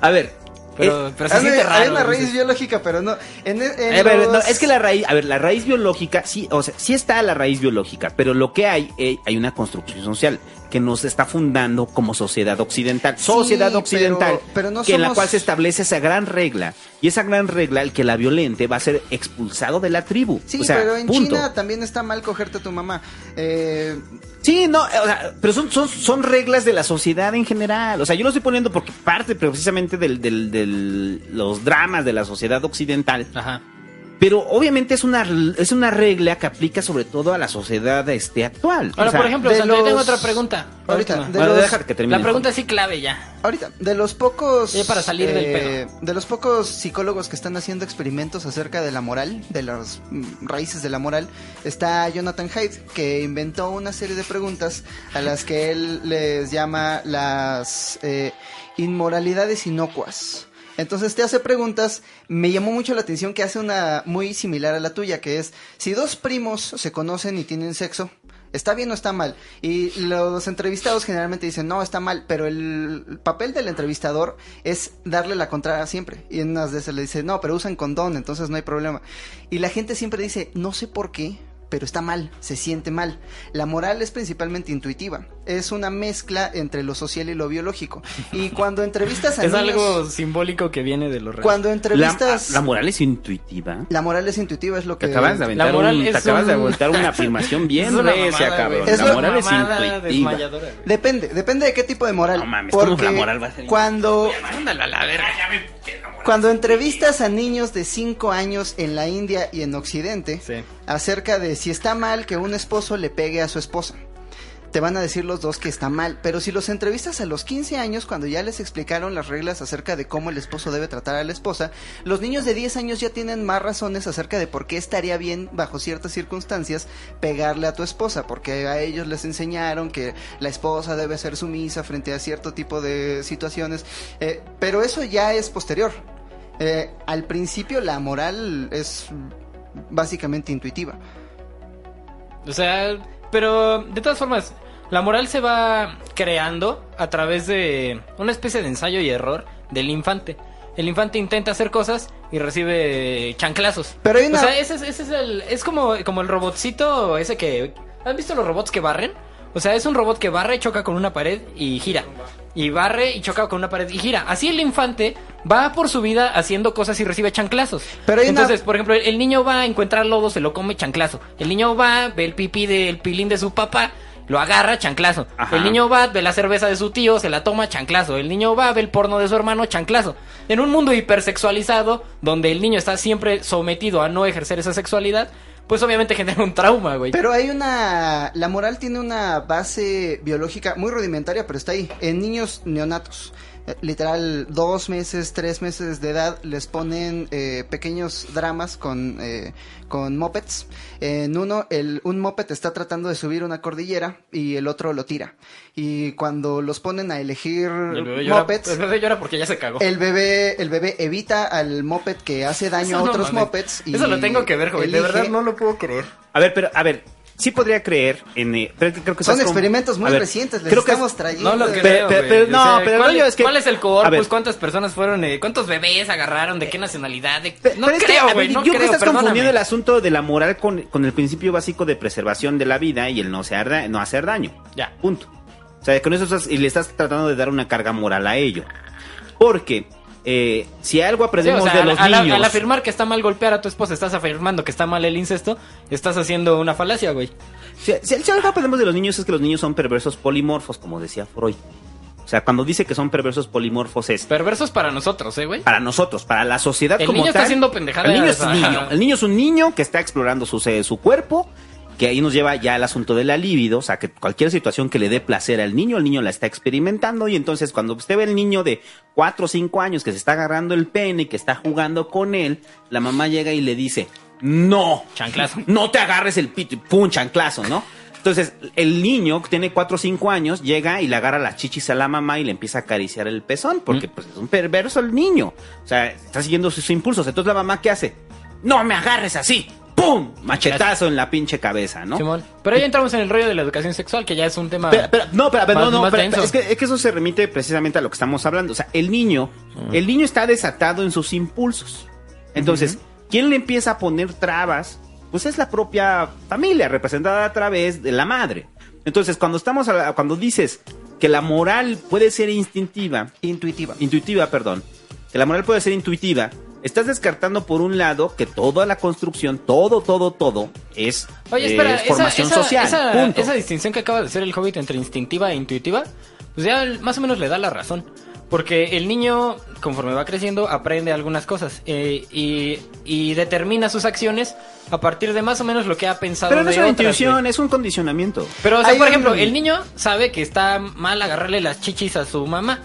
a ver, Pero, eh, pero se Hay siente una- raro. hay una raíz biológica, pero no. En, en A ver, no, los- es que la raíz, a ver, la raíz biológica, sí, o sea, sí está la raíz biológica, pero lo que hay, eh, hay una construcción social que nos está fundando como sociedad occidental. Sí, sociedad occidental, pero no que en la cual se establece esa gran regla. Y esa gran regla, el que la violente va a ser expulsado de la tribu. Sí, o sea, pero en punto. China también está mal cogerte a tu mamá. Eh, Sí, no, o sea, pero son, son, son reglas de la sociedad en general. O sea, yo lo estoy poniendo porque parte precisamente del, del, del- los dramas de la sociedad occidental. Ajá. Pero obviamente es una, es una regla que aplica sobre todo a la sociedad este, actual. Ahora, O sea, por ejemplo, de tengo otra pregunta. Ahorita, de Bueno, los- deja que termine. La pregunta sí clave ya. ahorita, de los pocos. Ya para salir del eh, De los pocos psicólogos que están haciendo experimentos acerca de la moral, de las mm, raíces de la moral, está Jonathan Haidt, que inventó una serie de preguntas a las que él les llama las eh, inmoralidades inocuas. Entonces te hace preguntas, me llamó mucho la atención que hace una muy similar a la tuya, que es, si dos primos se conocen y tienen sexo, ¿está bien o está mal? Y los entrevistados generalmente dicen, no, está mal, pero el papel del entrevistador es darle la contraria siempre. Y en unas esas le dice, no, pero usan condón, entonces no hay problema. Y la gente siempre dice, no sé por qué, pero está mal, se siente mal. La moral es principalmente intuitiva, es una mezcla entre lo social y lo biológico. Y <laughs> cuando entrevistas a Es niños- algo simbólico que viene de lo real. cuando entrevistas... la moral es intuitiva. La moral es intuitiva, es lo que... Te acabas de aventar, La moral un- te es acabas de aventar una <laughs> afirmación bien recia, cabrón. Es la moral es intuitiva. Depende, depende de qué tipo de moral. No mames, ¿cómo porque la moral va a ser- Cuando, Mándalo a la verga. Cuando entrevistas a niños de 5 años en la India y en Occidente Sí. acerca de si está mal que un esposo le pegue a su esposa, te van a decir los dos que está mal. Pero si los entrevistas a los 15 años, cuando ya les explicaron las reglas acerca de cómo el esposo debe tratar a la esposa, los niños de 10 años ya tienen más razones acerca de por qué estaría bien, bajo ciertas circunstancias, pegarle a tu esposa. Porque a ellos les enseñaron que la esposa debe ser sumisa frente a cierto tipo de situaciones. Eh, pero eso ya es posterior. Eh, al principio la moral es básicamente intuitiva. O sea, pero de todas formas, la moral se va creando a través de una especie de ensayo y error del infante. El infante intenta hacer cosas y recibe chanclazos. Pero hay una- O sea, ese, es- ese es el. Es como, como el robotcito ese que. ¿Has visto los robots que barren? O sea, es un robot que barre, choca con una pared y gira. Y barre y choca con una pared y gira. Así el infante va por su vida haciendo cosas y recibe chanclazos. Pero una- Entonces, por ejemplo, el niño va a encontrar lodo, se lo come chanclazo. El niño va, ve el pipí del pilín de su papá, lo agarra, chanclazo. Ajá. El niño va, ve la cerveza de su tío, se la toma, chanclazo. El niño va, ve el porno de su hermano, chanclazo. En un mundo hipersexualizado, donde el niño está siempre sometido a no ejercer esa sexualidad, pues obviamente genera un trauma, güey. Pero hay una... La moral tiene una base biológica muy rudimentaria, pero está ahí. En niños neonatos. Literal, dos meses, tres meses de edad, les ponen eh, pequeños dramas con, eh, con mopeds. En uno, el, un moped está tratando de subir una cordillera y el otro lo tira. Y cuando los ponen a elegir el bebé llora, mopeds, el bebé llora porque ya se cagó. el bebé, el bebé evita al moped que hace daño Eso a no otros mames. mopeds. Y Eso lo tengo que ver, güey. De verdad no lo puedo creer. A ver, pero, a ver, sí podría creer en... eh, pero creo que Son estás como- experimentos muy ver, recientes, les creo que estamos es- trayendo. No lo creo, pero- pero- O no, sea, pero el ¿cuál, rollo es que- ¿Cuál es el corpus? ¿Cuántas personas fueron? eh, ¿Cuántos bebés agarraron? ¿De qué nacionalidad? De- No pero es que, creo, güey. No yo creo que creo, estás perdóname. confundiendo el asunto de la moral con, con el principio básico de preservación de la vida y el no, hacer no hacer daño. Ya. Punto. O sea, con eso estás, y le estás tratando de dar una carga moral a ello. Porque eh, si algo Sí, aprendemos o sea, de al- los al, niños... al afirmar que está mal golpear a tu esposa, estás afirmando que está mal el incesto, estás haciendo una falacia, güey. Si, si- si algo aprendemos de los niños es que los niños son perversos polimorfos, como decía Freud. O sea, cuando dice que son perversos polimorfos es Perversos para nosotros, eh, güey. para nosotros, para la sociedad El como niño está haciendo pendejadas, El niño es ajá. niño. El niño es un niño que está explorando su, su cuerpo, que ahí nos lleva ya al asunto de la libido, o sea, que cualquier situación que le dé placer al niño, el niño la está experimentando y entonces cuando usted ve al niño de 4 o 5 años que se está agarrando el pene y que está jugando con él, la mamá llega y le dice, no, Chanclazo. no te agarres el pito y pum, chanclazo, ¿no? Entonces, el niño que tiene 4 o 5 años llega y le agarra las chichis a la mamá y le empieza a acariciar el pezón, porque pues, es un perverso el niño. O sea, está siguiendo sus impulsos. Entonces, la mamá, ¿qué hace? No me agarres así. ¡Pum! Machetazo en la pinche cabeza, ¿no? Simón. Pero ahí entramos en el rollo de la educación sexual, que ya es un tema. Pero, pero- no, pero, Más- no, no, más pero- es, que, es que eso se remite precisamente a lo que estamos hablando. O sea, el niño, el niño está desatado en sus impulsos. Entonces, ¿quién le empieza a poner trabas? Pues es la propia familia, representada a través de la madre. Entonces, cuando estamos, a- cuando dices que la moral puede ser instintiva, Intuitiva. intuitiva, perdón, que la moral puede ser intuitiva, estás descartando por un lado que toda la construcción, todo, todo, todo es, Oye, eh, espera, es esa, formación esa- social. esa- punto. esa distinción que acaba de hacer el Hobbit entre instintiva e intuitiva, pues ya más o menos le da la razón. Porque el niño, conforme va creciendo, aprende algunas cosas eh, y, y determina sus acciones a partir de más o menos lo que ha pensado Pero no de es una otras, intuición, güey. es un condicionamiento. Pero, o sea, Hay por un- ejemplo, el niño sabe que está mal agarrarle las chichis a su mamá.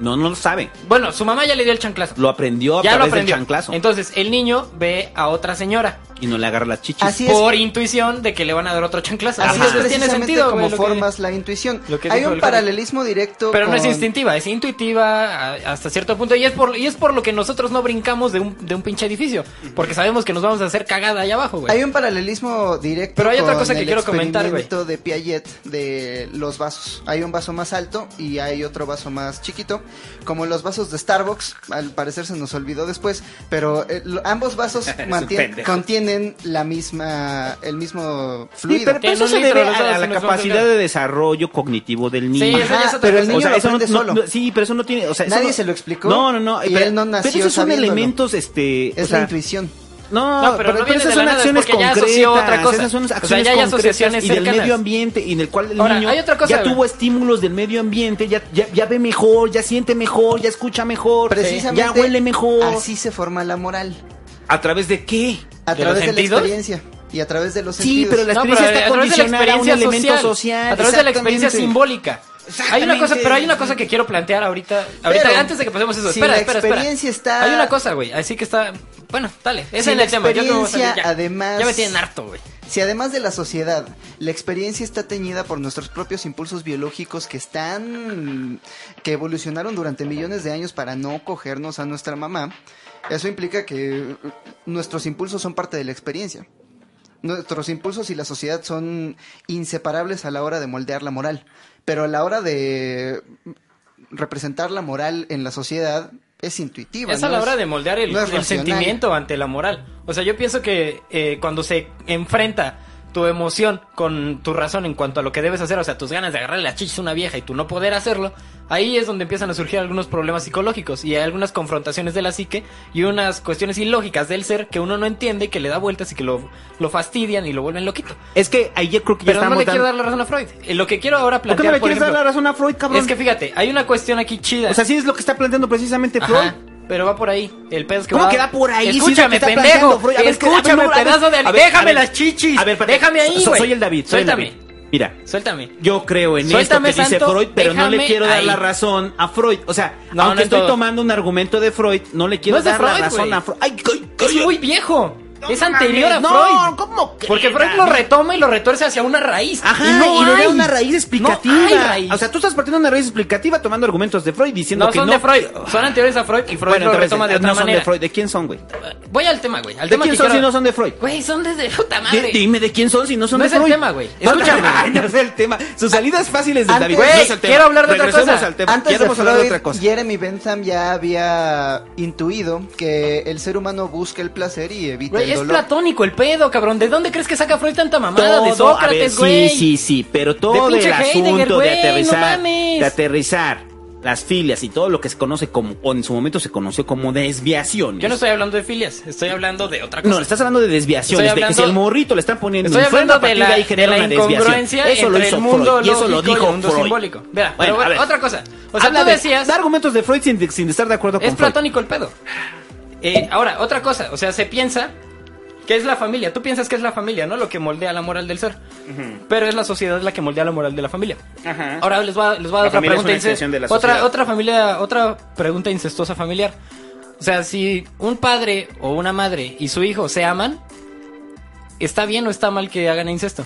No, no lo sabe. Bueno, su mamá ya le dio el chanclazo. Lo aprendió a ya lo través del aprendió. chanclazo. Entonces, el niño ve a otra señora. y no le agarra las chichis. Así es. por intuición de que le van a dar otro chanclazo. Así Ajá. es Entonces, tiene precisamente sentido, como güey, lo que- formas la intuición. lo que Hay un el paralelismo directo Pero no es instintiva, es intuitiva hasta cierto punto. Y es por, y es por lo que nosotros no brincamos de un, de un pinche edificio. Porque sabemos que nos vamos a hacer cagada allá abajo, güey. Hay un paralelismo directo Pero hay otra cosa que quiero comentar, güey. de Piaget de los vasos. Hay un vaso más alto y hay otro vaso más chiquito. Como los vasos de Starbucks, al parecer se nos olvidó después, pero eh, lo- ambos vasos <laughs> mantien- contienen la misma, el mismo Sí, fluido. pero, pero En eso se debe a, la capacidad de desarrollo cognitivo del niño. Sí, Ajá, pero el niño O sea, lo eso no, solo. no- sí, pero eso no tiene, o sea, eso Nadie no- se lo explicó No, no, no, y pero, él no pero nació esos son sabiéndolo. elementos, este, o es sea, la intuición. No, No, pero pero, no pero esas son acciones ya concretas. asoció otra cosa. Esas son O sea, acciones ya hay concretas asociaciones y del medio ambiente y en el cual el Ahora, niño hay otra cosa, ya tuvo estímulos del medio ambiente, ya, ya, ya ve mejor, ya siente mejor, ya escucha mejor, Precisamente ya huele mejor. Así se forma la moral. ¿A través de qué? A ¿De través de la experiencia. Y a través de los Sí, sentidos. pero la No, experiencia pero está a condicionada a un experiencia elemento social, social. a través de la experiencia simbólica. Hay una cosa, pero hay una cosa que quiero plantear ahorita, ahorita Pero, antes de que pasemos eso. si espera, la espera, espera. experiencia está- Hay una cosa, güey, así que está, bueno, dale, ese Si es el tema. Yo creo que ya, además- ya me tienen harto, güey. Si además de la sociedad, la experiencia está teñida por nuestros propios impulsos biológicos que están, que evolucionaron durante millones de años para no cogernos a nuestra mamá, eso implica que nuestros impulsos son parte de la experiencia. Nuestros impulsos y la sociedad son inseparables a la hora de moldear la moral, pero a la hora de representar la moral en la sociedad es intuitiva. Es a ¿no? la hora de moldear el, no el sentimiento ante la moral. O sea, yo pienso que eh, cuando se enfrenta tu emoción con tu razón en cuanto a lo que debes hacer, o sea, tus ganas de agarrarle la chichis a una vieja y tu no poder hacerlo, ahí es donde empiezan a surgir algunos problemas psicológicos y hay algunas confrontaciones de la psique y unas cuestiones ilógicas del ser que uno no entiende, que le da vueltas y que lo, lo fastidian y lo vuelven loquito. Es que ahí yo creo que ya Pero no le quiero dando- dar la razón a Freud. Eh, Lo que quiero ahora ¿Por qué no plantear, le por quieres dar la razón a Freud, cabrón? es que fíjate, hay una cuestión aquí chida. O sea, sí es lo que está planteando precisamente Freud. Ajá, pero va por ahí. El pedo es que ¿Cómo va... que va por ahí? Escúchame, pendejo. Freud. A ver, Escúchame, ver, pedazo de... a ver, Déjame las chichis. A ver. Déjame ahí, güey. Soy el David, soy el Suéltame. David. Mira, Suéltame. yo creo en Suéltame, esto que dice Freud, pero no le quiero dar ahí. la razón a Freud. O sea, No, aunque no es estoy todo. tomando un argumento de Freud, no le quiero No dar la razón a Freud. Ay, ay, Es muy viejo. Es no anterior a Freud. No, ¿cómo que? Porque Freud lo retoma y lo retuerce hacia una raíz. Ajá, y, no y le da hay. una raíz explicativa. No hay raíz. O sea, tú estás partiendo de una raíz explicativa tomando argumentos de Freud diciendo no que son no. de Freud. Son anteriores a Freud y Freud Bueno, lo entonces, retoma de no otra son manera. de Freud. ¿De quién son, güey? Voy al tema, güey. Al ¿De tema quién que son quiero- si no son de Freud? Güey, son de puta madre. Dime de quién son si no son No de es el Freud. tema, güey. Escúchame. Ay, no es el tema. Sus salidas fáciles de David. Güey, no quiero hablar de otra cosa. Antes de Queremos hablar de Freud, otra cosa. Jeremy Bentham ya había intuido que el ser humano busca el placer y evita el es dolor. platónico el pedo, cabrón. ¿De dónde crees que saca Freud tanta mamada? de Todo, a ver, Sócrates, güey. sí, sí, sí, pero todo el Heidegger, asunto de no aterrizar, mames. de aterrizar las filias y todo lo que se conoce como, o en su momento se conoció como desviaciones. Yo no estoy hablando de filias, estoy hablando de otra cosa. No, estás hablando de desviaciones, Estoy de que si hablando- el morrito le están poniendo Estoy hablando a de partir la, de ahí de genera la incongruencia Eso lo hizo el mundo Freud, y eso lo lógico y dijo el mundo Freud. simbólico. Mira, Bueno, pero a ver. otra cosa. O sea, Habla tú de- decías... da argumentos de Freud sin, sin estar de acuerdo con Es Freud. platónico el pedo. Eh, ahora, otra cosa. O sea, se piensa que es la familia. Tú piensas que es la familia, ¿no? Lo que moldea la moral del ser. Pero es la sociedad la que moldea la moral de la familia. Ajá. Ahora les voy a, les voy a dar otra pregunta. de la otra, sociedad. otra familia, otra pregunta incestuosa familiar. O sea, si un padre o una madre y su hijo se aman, ¿está bien o está mal que hagan incesto?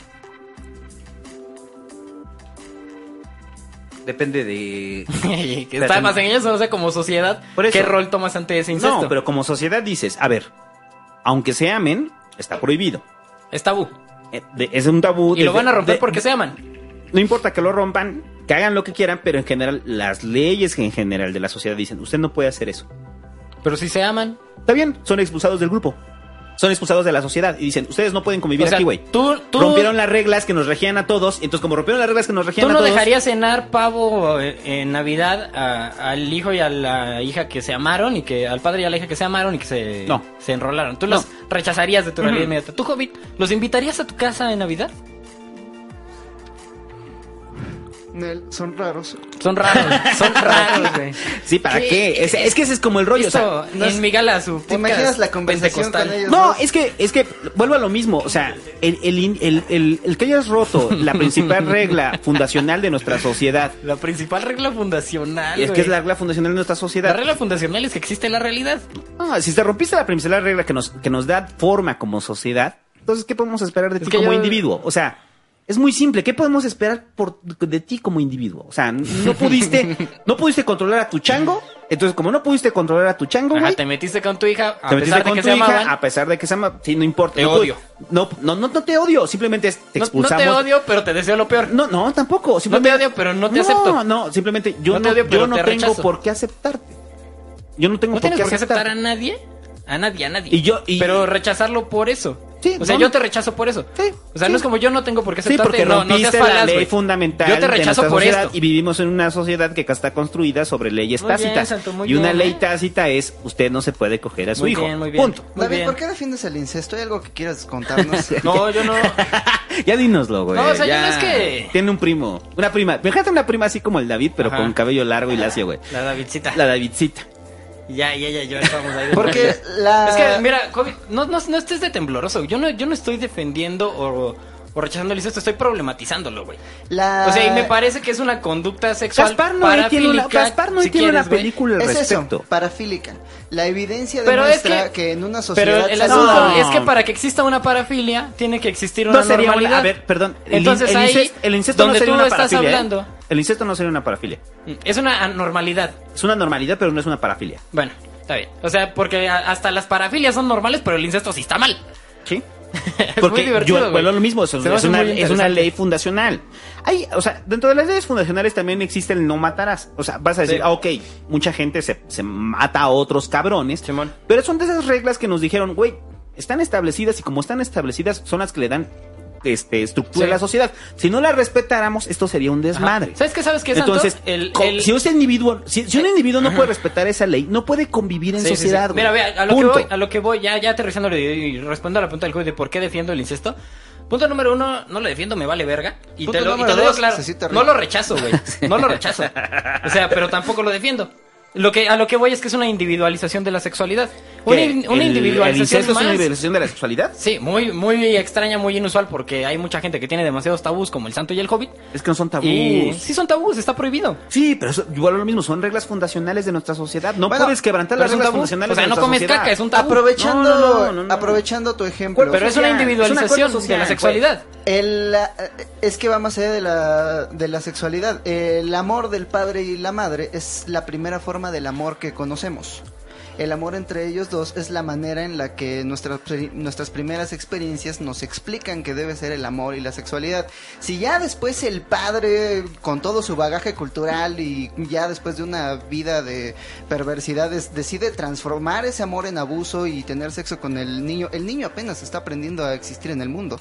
Depende de... <laughs> que está más en ellos, no sé, como sociedad, Por eso. ¿qué rol tomas ante ese incesto? No, pero como sociedad dices, a ver, aunque se amen, está prohibido. Es tabú. Eh, es un tabú. Y lo van a romper de- porque se aman. No importa que lo rompan, que hagan lo que quieran, pero en general, las leyes en general de la sociedad dicen, usted no puede hacer eso. Pero si se aman. Está bien, son expulsados del grupo. Son expulsados de la sociedad y dicen, ustedes no pueden convivir O sea, aquí, güey. tú, tú, Rompieron las reglas que nos regían a todos, entonces como rompieron las reglas que nos regían tú a no todos... dejarías cenar pavo eh, en Navidad a- al hijo y a la hija que se amaron y que al padre y a la hija que se amaron y que se, No. se enrolaron. Tú No. los rechazarías de tu realidad Ujú. inmediata. ¿Tú, Hobbit, los invitarías a tu casa en Navidad? Nel, son raros. Son raros, son <laughs> raros, güey. Sí, ¿para ¿Qué? qué? Es, es que ese es como el rollo, o sea... Esto, no es- en mi gala, su ¿Te imaginas la conversación pentecostal. con ellos? No, dos? es que, es que, vuelvo a lo mismo, o sea, el, el, el, el- el que hayas roto la principal <laughs> regla fundacional de nuestra sociedad, La principal regla fundacional, y es que es la regla fundacional de nuestra La sociedad, regla fundacional es que existe la realidad. Ah, si te rompiste la principal regla que nos, que nos da forma como sociedad, entonces, ¿qué podemos esperar de Es ti como yo- individuo? O sea, es muy simple, ¿qué podemos esperar por, de ti como individuo? O sea, no pudiste, <laughs> no pudiste controlar a tu chango, entonces como no pudiste controlar a tu chango, Ajá, güey, te metiste con tu hija, a te metiste pesar de con que tu se hija, amaban. a pesar de que se ama, sí, no importa. Te no odio. No, no, no, no te odio, simplemente es- te No- no, expulsamos. te odio, pero te deseo lo peor. No, no, tampoco. te Simplemente, odio, pero no te no, acepto. No, simplemente yo No no, te odio, yo pero no te tengo rechazo. por qué aceptarte. Yo no tengo No por tienes qué por qué aceptar. aceptar a nadie. A nadie, a nadie. Y yo- y- Pero rechazarlo por eso. Sí, o sea, no, yo te rechazo por eso. Sí, O sea, sí. no es como yo no tengo por qué Sí, aceptarte. porque no, no seas falaz, la ley güey. fundamental Yo te de rechazo por sociedad esto. y vivimos en una sociedad que está construida sobre leyes Muy bien, tácitas. Santo, muy y una bien, ley ¿eh? tácita es usted no se puede coger a su Muy hijo. bien, muy bien. Punto. Muy David, bien. ¿por qué defiendes el incesto? ¿Hay algo que quieras contarnos? <laughs> No, yo no. <laughs> ya dínoslo, güey. No, o sea, yo no es que- Tiene un primo, una prima. Fíjate una prima así como el David, pero Ajá. con cabello largo y lacio, güey. La Davidcita. La Davidcita. Ya, ya, ya, ya estamos ahí. Porque <laughs> la... Es que, mira, COVID, no, no, no estés de tembloroso. Yo no, yo no estoy defendiendo o, o rechazando el incesto, estoy problematizándolo, güey. la- O sea, y me parece que es una conducta sexual Gaspar Noé tiene una, Gaspar Noé si tiene una quieres, güey. película al Es respecto. eso, parafílica. La evidencia Pero es demuestra que- que, en una Pero sociedad... el sana- asunto No. es que para que exista una parafilia tiene que existir una No sería una, normalidad. a ver, perdón. el Entonces el, ahí, incesto, el incesto no donde sería tú una estás parafilia. ¿eh? El incesto no sería una parafilia. es una anormalidad. Es una normalidad, pero no es una parafilia. Bueno, está bien. O sea, porque hasta las parafilias son normales, pero el incesto sí está mal. ¿Sí? <laughs> es Porque muy divertido, yo vuelvo a lo mismo, es, una, es ley fundacional. Hay, o sea, dentro de las leyes fundacionales también existe el no matarás. O sea, vas a decir, Sí. ah, ok, mucha gente se, se mata a otros cabrones. Simón. Pero son de esas reglas que nos dijeron, güey, están establecidas y como están establecidas son las que le dan este, estructura Sí. a la sociedad. Si no las respetáramos, esto sería un Ajá. desmadre. ¿Sabes qué? ¿Sabes qué, Santo? Entonces, el, si ese individuo, si, si un individuo no puede respetar esa ley, no puede convivir en Sí, sí, sí. sociedad. Mira, güey. vea, a lo Punto. que voy, a lo que voy, ya, ya aterrizándole y, respondo a la pregunta del juez de por qué defiendo el incesto. Punto número uno, no lo defiendo, me vale verga. Y Punto te lo, y te lo digo claro. No lo rechazo, güey. No lo rechazo. <laughs> O sea, pero tampoco lo defiendo. Lo que, a lo que voy es que es una individualización de la sexualidad. Una, ¿Qué? in- una ¿El- individualización ¿El incesto es más. una individualización de la sexualidad? Sí, muy, muy extraña, muy inusual, porque hay mucha gente que tiene demasiados tabús, como el santo y el hobbit. Es que no son tabús. Y sí son tabús, está prohibido. Sí, pero eso, igual lo mismo, son reglas fundacionales de nuestra sociedad. No Bueno, puedes quebrantar las es un reglas tabú. fundacionales O sea, de no nuestra comes sociedad. caca, es un tabú. Aprovechando, No, no, no, no, no. aprovechando tu ejemplo. Pero es una individualización es de la sexualidad. El, eh, es que va más allá de la, de la sexualidad. El amor del padre y la madre es la primera forma del amor que conocemos. El amor entre ellos dos es la manera en la que nuestras, nuestras primeras experiencias nos explican que debe ser el amor y la sexualidad. Si ya después el padre, con todo su bagaje cultural y ya después de una vida de perversidades, decide transformar ese amor en abuso y tener sexo con el niño, el niño apenas está aprendiendo a existir en el mundo.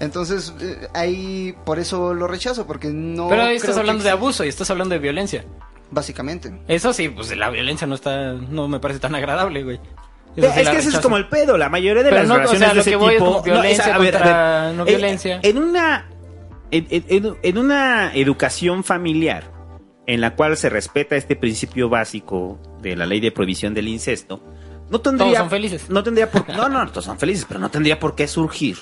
Entonces, eh, ahí por eso lo rechazo, porque no. Pero ahí estás que hablando de abuso y estás hablando de violencia. Básicamente. Eso sí, pues la violencia no está, no me parece tan agradable, güey. Eso Es que ese es como el pedo, la mayoría de Pero las no, o relaciones sea, de lo ese que voy es tipo... como violencia a ver, a contra ver, no en- violencia. En una, en, en- en una educación familiar en la cual se respeta este principio básico de la ley de prohibición del incesto, no tendría... Todos son felices. No tendría por... <laughs> No, no, todos son felices, pero no tendría por qué surgir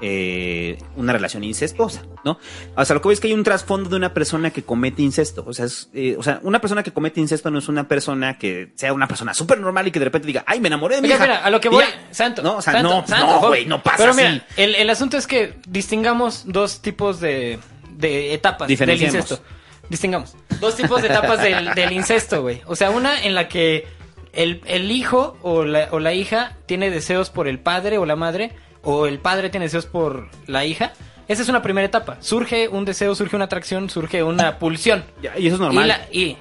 eh, una relación incestuosa, ¿no? O sea, lo que voy es que hay un trasfondo de una persona que comete incesto. O sea, es, eh, o sea, una persona que comete incesto no es una persona que sea una persona súper normal y que de repente diga, ay, me enamoré de mi Oiga, hija. mira, a lo que voy, ya. santo. No, o sea, santo, no, santo, no, güey, no pasa Pero así. mira, el, el asunto es que distingamos dos tipos de, de etapas del incesto. Distingamos. Dos tipos de etapas del, <laughs> del incesto, güey. O sea, una en la que el, el hijo o la, o la hija tiene deseos por el padre o la madre, o el padre tiene deseos por la hija. Esa es una primera etapa. Surge un deseo, surge una atracción, surge una pulsión. Y eso es normal. Y la, y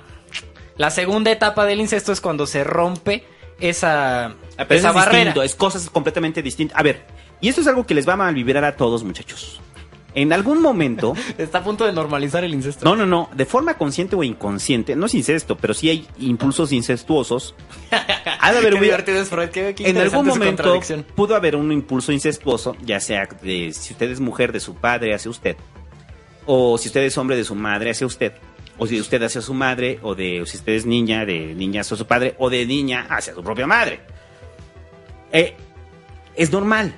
la segunda etapa del incesto es cuando se rompe esa, pero esa es barrera. distinto, es cosas completamente distintas. A ver, y esto es algo que les va a malvibrar a todos, muchachos. En algún momento, <laughs> Está a punto de normalizar el incesto. no, no, no, de forma consciente o inconsciente, no es incesto, pero sí hay impulsos incestuosos. Ha de <laughs> haber un- en algún momento pudo haber un impulso incestuoso, ya sea de si usted es mujer de su padre hacia usted, o si usted es hombre de su madre hacia usted, o si usted hacia su madre, o de o si usted es niña de niña hacia su padre, o de niña hacia su propia madre. Eh, es normal.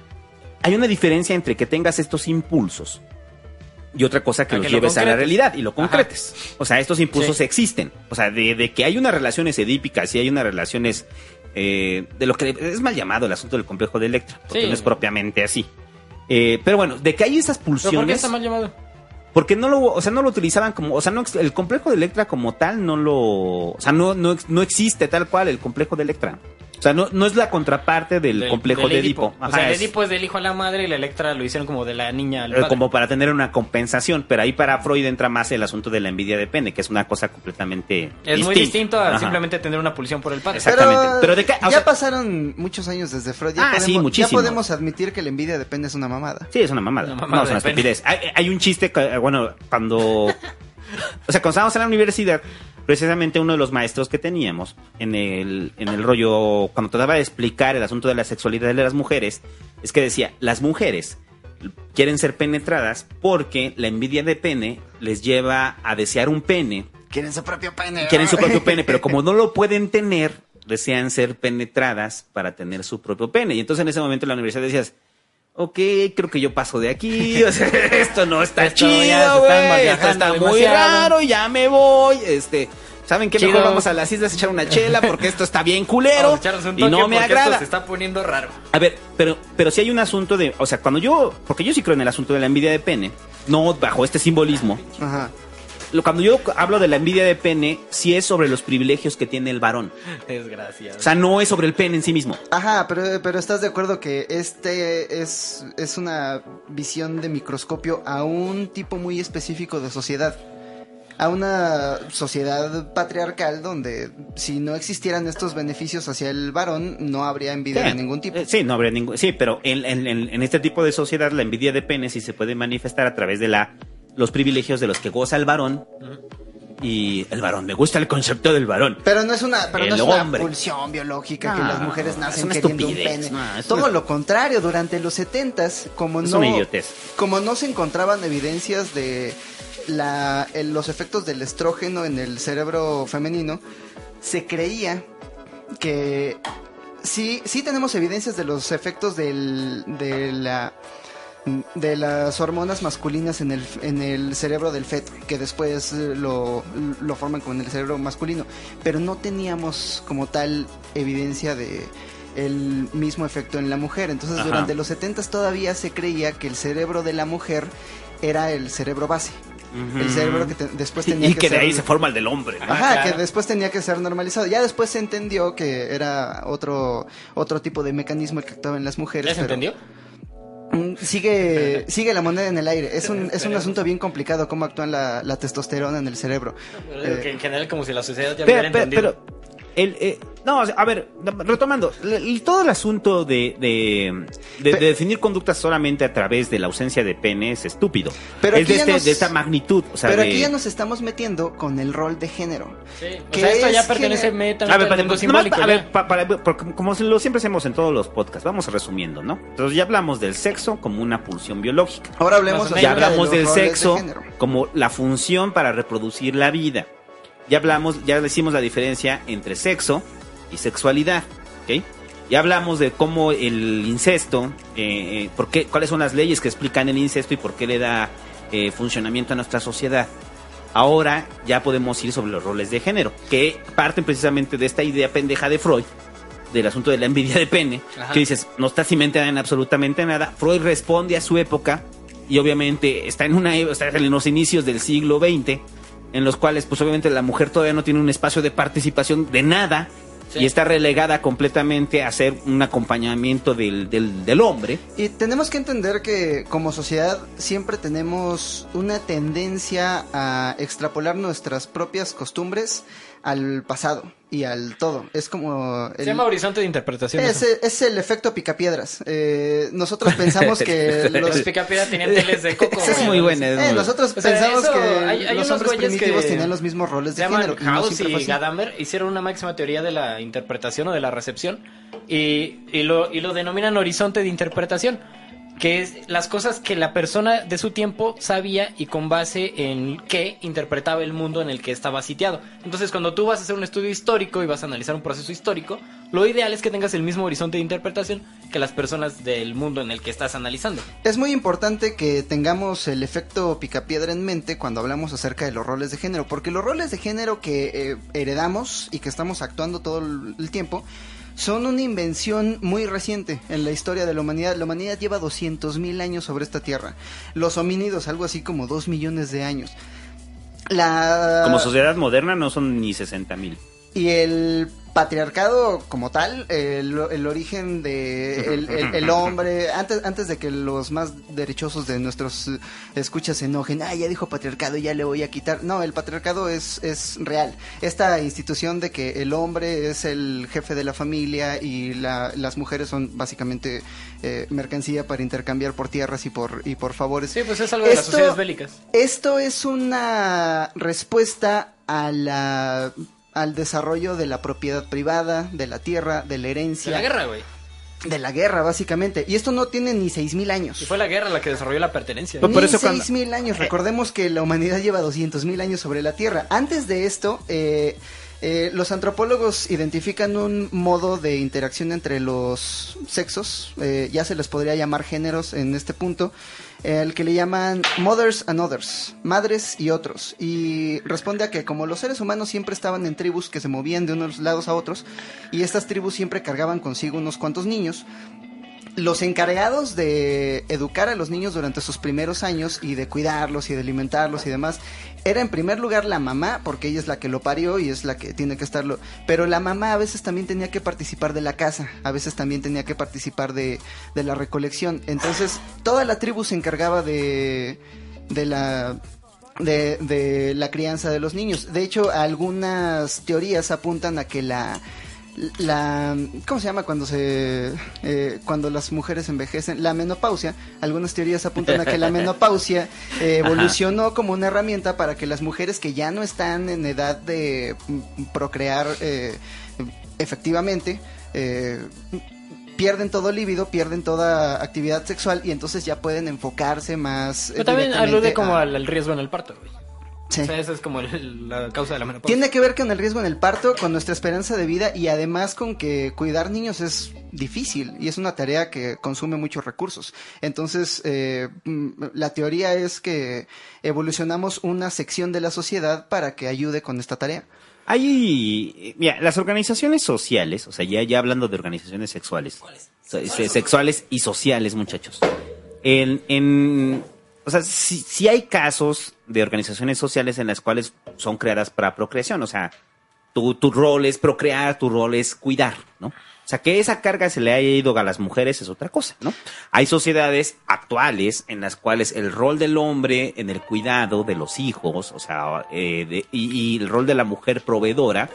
Hay una diferencia entre que tengas estos impulsos y otra cosa que A los que lo lleves a la realidad y lo Ajá. concretes. O sea, estos impulsos Sí. existen. O sea, de, de que hay unas relaciones edípicas y hay unas relaciones eh, de lo que es mal llamado el asunto del complejo de Electra, porque Sí. no es propiamente así. Eh, pero bueno, de que hay esas ¿Pero por qué pulsiones, está mal llamado? porque no lo, o sea, no lo utilizaban como, o sea, no, el complejo de Electra como tal no lo, o sea, no, no, no existe tal cual el complejo de Electra. O sea, no, no es la contraparte del, Del- complejo del de Edipo. O Ajá, sea, el es- Edipo es del hijo a la madre y la Electra lo hicieron como de la niña al eh, padre. como para tener una compensación, pero ahí para Freud entra más el asunto de la envidia de pene, que es una cosa completamente es muy distinta. distinto a Ajá. simplemente tener una pulsión por el padre. Exactamente. Pero de ya sea- pasaron muchos años desde Freud. Ya, Ah, podemos, sí, ya muchísimos. podemos admitir que la envidia de pene es una mamada. Sí, es una mamada. Una No, mamada es una estupidez. Hay, hay un chiste, que, eh, bueno, cuando... <laughs> O sea, cuando estábamos en la universidad, precisamente uno de los maestros que teníamos en el, en el rollo, cuando trataba de explicar el asunto de la sexualidad de las mujeres, es que decía, las mujeres quieren ser penetradas porque la envidia de pene les lleva a desear un pene Quieren su propio pene. quieren su propio pene, pero como no lo <laughs> pueden tener, desean ser penetradas para tener su propio pene. Y entonces en ese momento en la universidad decías, ok, creo que yo paso de aquí, <laughs> o sea, esto no está Esto chido, está güey, esto está muy demasiado. raro, ya me voy, este... ¿Saben qué? Mejor Chido. vamos a las islas a echar una chela porque esto está bien culero <laughs> y no me porque esto agrada. se está poniendo raro. A ver, pero, pero si hay un asunto de, o sea, cuando yo, porque yo sí creo en el asunto de la envidia de pene, no bajo este simbolismo, Ajá. Lo, cuando yo hablo de la envidia de pene, sí es sobre los privilegios que tiene el varón. Desgraciado. O sea, no es sobre el pene en sí mismo. Ajá, pero, pero estás de acuerdo que este es, es una visión de microscopio a un tipo muy específico de sociedad. A una sociedad patriarcal donde si no existieran estos beneficios hacia el varón, no habría envidia de ningún tipo. Eh, Sí, no habría ningún. Sí, pero en- en- en este tipo de sociedad la envidia de pene sí se puede manifestar a través de la los privilegios de los que goza el varón. Y el varón, me gusta el concepto del varón. Pero no es una, pero no es una pulsión biológica que las mujeres es nacen queriendo un pene. no, Todo una- lo contrario, durante los setentas, como Es no, como no se encontraban evidencias de la, el- los efectos del estrógeno en el cerebro femenino, se creía que sí, sí tenemos evidencias de los efectos del, de la de las hormonas masculinas en el, en el cerebro del feto, que después eh, lo, lo forman con el cerebro masculino, pero no teníamos como tal evidencia de el mismo efecto en la mujer. Entonces, Ajá. durante los 70 todavía se creía que el cerebro de la mujer era el cerebro base. El cerebro que te- después tenía y que, que de ser- ahí se forma el del hombre. ¿no? Ajá, Ah, claro. que después tenía que ser normalizado. Ya después se entendió que era otro otro tipo de mecanismo el que actuaba en las mujeres. ¿Ya se pero- entendió? Mm, Sigue, <laughs> sigue la moneda en el aire. Es un, es un asunto bien complicado cómo actúa la, la testosterona en el cerebro. Pero Eh, que en general como si la sociedad ya Pero, hubiera pero, entendido. pero el, eh, no, a ver, retomando, todo el asunto de, de, de- de Pe- definir conductas solamente a través de la ausencia de pene es estúpido. Pero es aquí de, ya este- nos- de esta magnitud. O sea, pero de- aquí ya nos estamos metiendo con el rol de género. Sí, o ¿Qué sea, esto ya es pertenece gener- netamente A ver, al para- mundo nomás simbólico. a ya. ver, pa- para- porque como lo siempre hacemos en todos los podcasts, vamos resumiendo, ¿no? Entonces ya hablamos del sexo como una pulsión biológica. Ahora hablemos Ya hablamos del sexo género. como la función para reproducir la vida. Ya hablamos, ya decimos la diferencia entre sexo y sexualidad, ¿ok? Ya hablamos de cómo el incesto, eh, eh, por qué, cuáles son las leyes que explican el incesto y por qué le da eh, funcionamiento a nuestra sociedad. Ahora ya podemos ir sobre los roles de género, que parten precisamente de esta idea pendeja de Freud, del asunto de la envidia de pene, Ajá. que dices, no está cimentada en absolutamente nada. Freud responde a su época y obviamente está en una está en los inicios del siglo XX, en los cuales pues obviamente la mujer todavía no tiene un espacio de participación de nada Sí. y está relegada completamente a ser un acompañamiento del, del, del hombre. Y tenemos que entender que como sociedad siempre tenemos una tendencia a extrapolar nuestras propias costumbres al pasado y al todo. Es como... Se llama horizonte de interpretación. es, es el efecto picapiedras. Eh, nosotros pensamos que <laughs> Los los, picapiedra tenían teles de coco. Es muy eh, muy- nosotros O sea, pensamos eso, que hay- hay los hombres primitivos que tenían los mismos roles de género. y no House y así. Gadamer hicieron una máxima teoría de la interpretación o de la recepción y, y lo, y lo denominan horizonte de interpretación, que es las cosas que la persona de su tiempo sabía y con base en qué interpretaba el mundo en el que estaba sitiado. Entonces, cuando tú vas a hacer un estudio histórico y vas a analizar un proceso histórico, lo ideal es que tengas el mismo horizonte de interpretación que las personas del mundo en el que estás analizando. Es muy importante que tengamos el efecto picapiedra en mente cuando hablamos acerca de los roles de género, porque los roles de género que eh, heredamos y que estamos actuando todo el tiempo son una invención muy reciente en la historia de la humanidad. La humanidad lleva 200.000 años sobre esta tierra. Los homínidos, algo así como 2 millones de años. La... Como sociedad moderna no son ni 60 mil. Y el patriarcado como tal, el, el origen de el, el- el <laughs> hombre, antes, antes de que los más derechosos de nuestros escuchas se enojen, ah, ya dijo patriarcado, ya le voy a quitar. No, el patriarcado es, es real. Esta institución de que el hombre es el jefe de la familia y la- las mujeres son básicamente eh, mercancía para intercambiar por tierras y por, y por favores. Sí, pues es algo de las sociedades bélicas. Esto es una respuesta a la, al desarrollo de la propiedad privada, de la tierra, de la De herencia. la guerra, güey. de la guerra, básicamente. Y esto no tiene ni 6.000 años. Y fue la guerra la que desarrolló la pertenencia. Por Ni eso cuando- 6.000 años. Recordemos que la humanidad lleva 200.000 años sobre la Tierra. Antes de esto, eh, eh, los antropólogos identifican un modo de interacción entre los sexos, eh, ya se les podría llamar géneros en este punto, el que le llaman mothers and others, madres y otros. Y responde a que como los seres humanos siempre estaban en tribus que se movían de unos lados a otros, y estas tribus siempre cargaban consigo unos cuantos niños, los encargados de educar a los niños durante sus primeros años y de cuidarlos y de alimentarlos y demás, era en primer lugar la mamá, porque ella es la que lo parió y es la que tiene que estarlo. Pero la mamá a veces también tenía que participar de la casa, a veces también tenía que participar de, de la recolección. Entonces, toda la tribu se encargaba de, de la de, de la crianza de los niños. De hecho, algunas teorías apuntan a que la la ¿cómo se llama cuando se eh, cuando las mujeres envejecen? La menopausia. Algunas teorías apuntan a que la <laughs> menopausia eh, evolucionó como una herramienta para que las mujeres que ya no están en edad de mm, procrear eh, efectivamente eh, pierden todo líbido, pierden toda actividad sexual y entonces ya pueden enfocarse más. Pero también alude como a- al, al riesgo en el parto, güey. Sí. O sea, esa es como el- la causa de la menopausia. Tiene que ver con el riesgo en el parto, con nuestra esperanza de vida y además con que cuidar niños es difícil y es una tarea que consume muchos recursos. Entonces, eh, mm, la teoría es que evolucionamos una sección de la sociedad para que ayude con esta tarea. Hay, mira, las organizaciones sociales, o sea, ya, ya hablando de organizaciones sexuales, se- se- sexuales y sociales, muchachos. En, en, o sea, si, si hay casos de organizaciones sociales en las cuales son creadas para procreación, o sea, tu, tu rol es procrear, tu rol es cuidar, ¿no? O sea, que esa carga se le haya ido a las mujeres es otra cosa, ¿no? Hay sociedades actuales en las cuales el rol del hombre en el cuidado de los hijos, o sea, eh, y, y el rol de la mujer proveedora,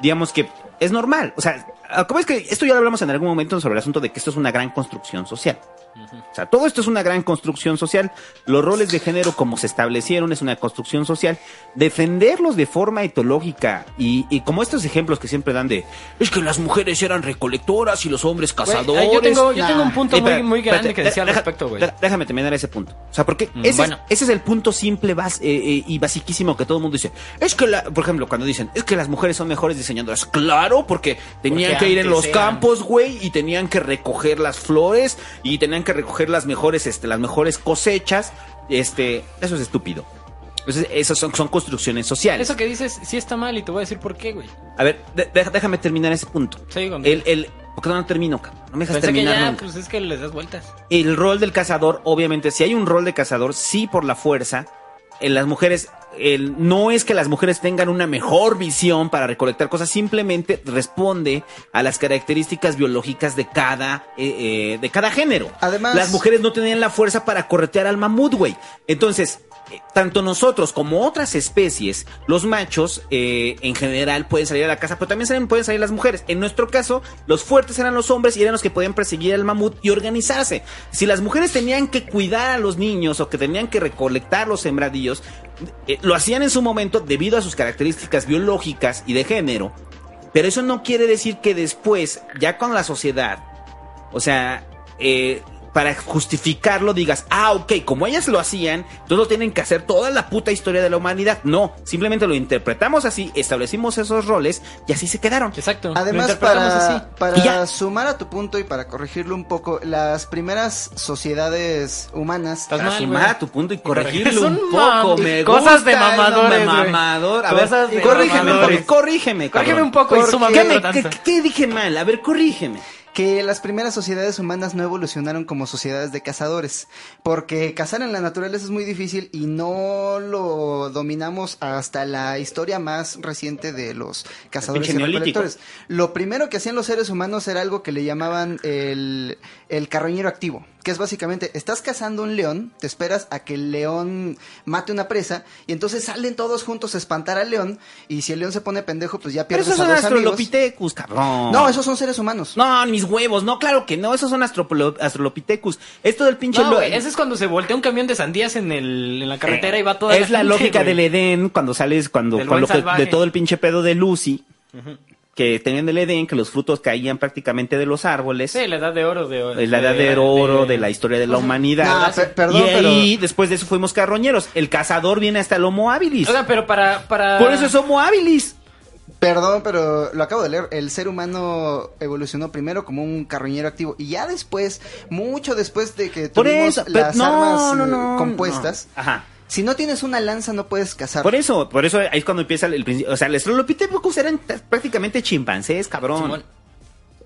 digamos que es normal. O sea, como es que esto ya lo hablamos en algún momento sobre el asunto de que esto es una gran construcción social. O sea, todo esto es una gran construcción social. Los roles de género como se establecieron es una construcción social. Defenderlos de forma etológica y, y como estos ejemplos que siempre dan de es que las mujeres eran recolectoras y los hombres cazadores. eh, yo tengo, yo Nah. tengo un punto Eh, muy, muy grande espérate, que decía al deja- respecto, güey. Déjame terminar ese punto. O sea, porque Mm, ese, bueno. es, ese es el punto simple bas- eh, eh, y basiquísimo que todo el mundo dice. Es que, la, por ejemplo, cuando dicen, es que las mujeres son mejores diseñadoras. Claro, porque tenían Porque que ir en los campos, güey, y tenían que recoger las flores y tenían que recoger las mejores, este, las mejores cosechas. Este, eso es estúpido. Entonces, esas son, son construcciones sociales. Eso que dices sí está mal y te voy a decir por qué, güey. A ver, de- déjame terminar ese punto. Sí, El, el, porque no, no termino, cabrón. No me dejas Pensé que terminar ya, nunca. pues es que les das vueltas. El rol del cazador, obviamente, si hay un rol de cazador, sí por la fuerza. En las mujeres, el, no es que las mujeres tengan una mejor visión para recolectar cosas, simplemente responde a las características biológicas de cada, eh, eh, de cada género. Además- las mujeres no tenían la fuerza para corretear al mamut, güey. Entonces, tanto nosotros como otras especies, los machos eh, en general pueden salir a la casa, pero también pueden salir las mujeres. En nuestro caso, los fuertes eran los hombres y eran los que podían perseguir al mamut y organizarse. Si las mujeres tenían que cuidar a los niños o que tenían que recolectar los sembradillos, eh, lo hacían en su momento debido a sus características biológicas y de género. Pero eso no quiere decir que después, ya con la sociedad, o sea, eh, para justificarlo digas, ah, ok, como ellas lo hacían, entonces lo tienen que hacer toda la puta historia de la humanidad. No, simplemente lo interpretamos así, establecimos esos roles y así se quedaron. Exacto. Además, para, así. para sumar a tu punto y para corregirlo un poco, las primeras sociedades humanas Estás Para mal, sumar güey. a tu punto y corregirlo un un poco, me cosas de gusta el mamadores, mamador. A ver, Cosas de corrígeme, un mamadores. poco, corrígeme, cabrón. Corrígeme un poco y súmame ¿Qué, otro me- tanto. qué- qué dije mal? A ver, corrígeme. Que las primeras sociedades humanas no evolucionaron como sociedades de cazadores, porque cazar en la naturaleza es muy difícil y no lo dominamos hasta la historia más reciente de los cazadores y recolectores. Lo primero que hacían los seres humanos era algo que le llamaban el, el carroñero activo, que es básicamente, estás cazando un león, te esperas a que el león mate una presa y entonces salen todos juntos a espantar al león y si el león se pone pendejo, pues ya Pero pierdes esos son a dos amigos. Astrolopithecus, cabrón. No, esos son seres humanos. No, mis huevos, no, claro que no, esos son Astrolopithecus. Esto del pinche No, güey, ese es cuando se voltea un camión de sandías en, el, en la carretera y va toda es la gente, lógica güey. del Edén cuando sales cuando cuando de todo el pinche pedo de Lucy. Que tenían el Edén, que los frutos caían prácticamente de los árboles. Sí, la edad de oro de, Es la edad de oro de la historia de la humanidad. No, pe- perdón, y ahí, pero- después de eso, fuimos carroñeros. El cazador viene hasta el Homo habilis. Oiga, pero para, para... Por eso es Homo habilis. Perdón, pero lo acabo de leer. El ser humano evolucionó primero como un carroñero activo y ya después, mucho después de que tuvimos eso. las no, armas no, eh, no, compuestas, no. Ajá. Si no tienes una lanza no puedes cazar. Por eso, por eso ahí es cuando empieza el, el principio. O sea, los Australopithecus eran prácticamente chimpancés, cabrón. Simón.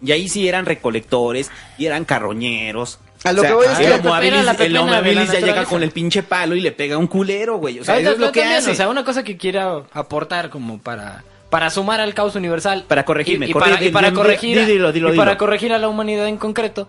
Y ahí sí eran recolectores y eran carroñeros. A lo que voy es el que- Homo La pepena, habilis- la el pepena ya llega con el pinche palo y le pega un culero, güey. O sea, eso es lo que también, hace. O sea, una cosa que quiera aportar como para para sumar al caos universal. Para corregirme, Y, para, y para di- corregir, di- dilo, dilo, y para corregir a la humanidad en concreto.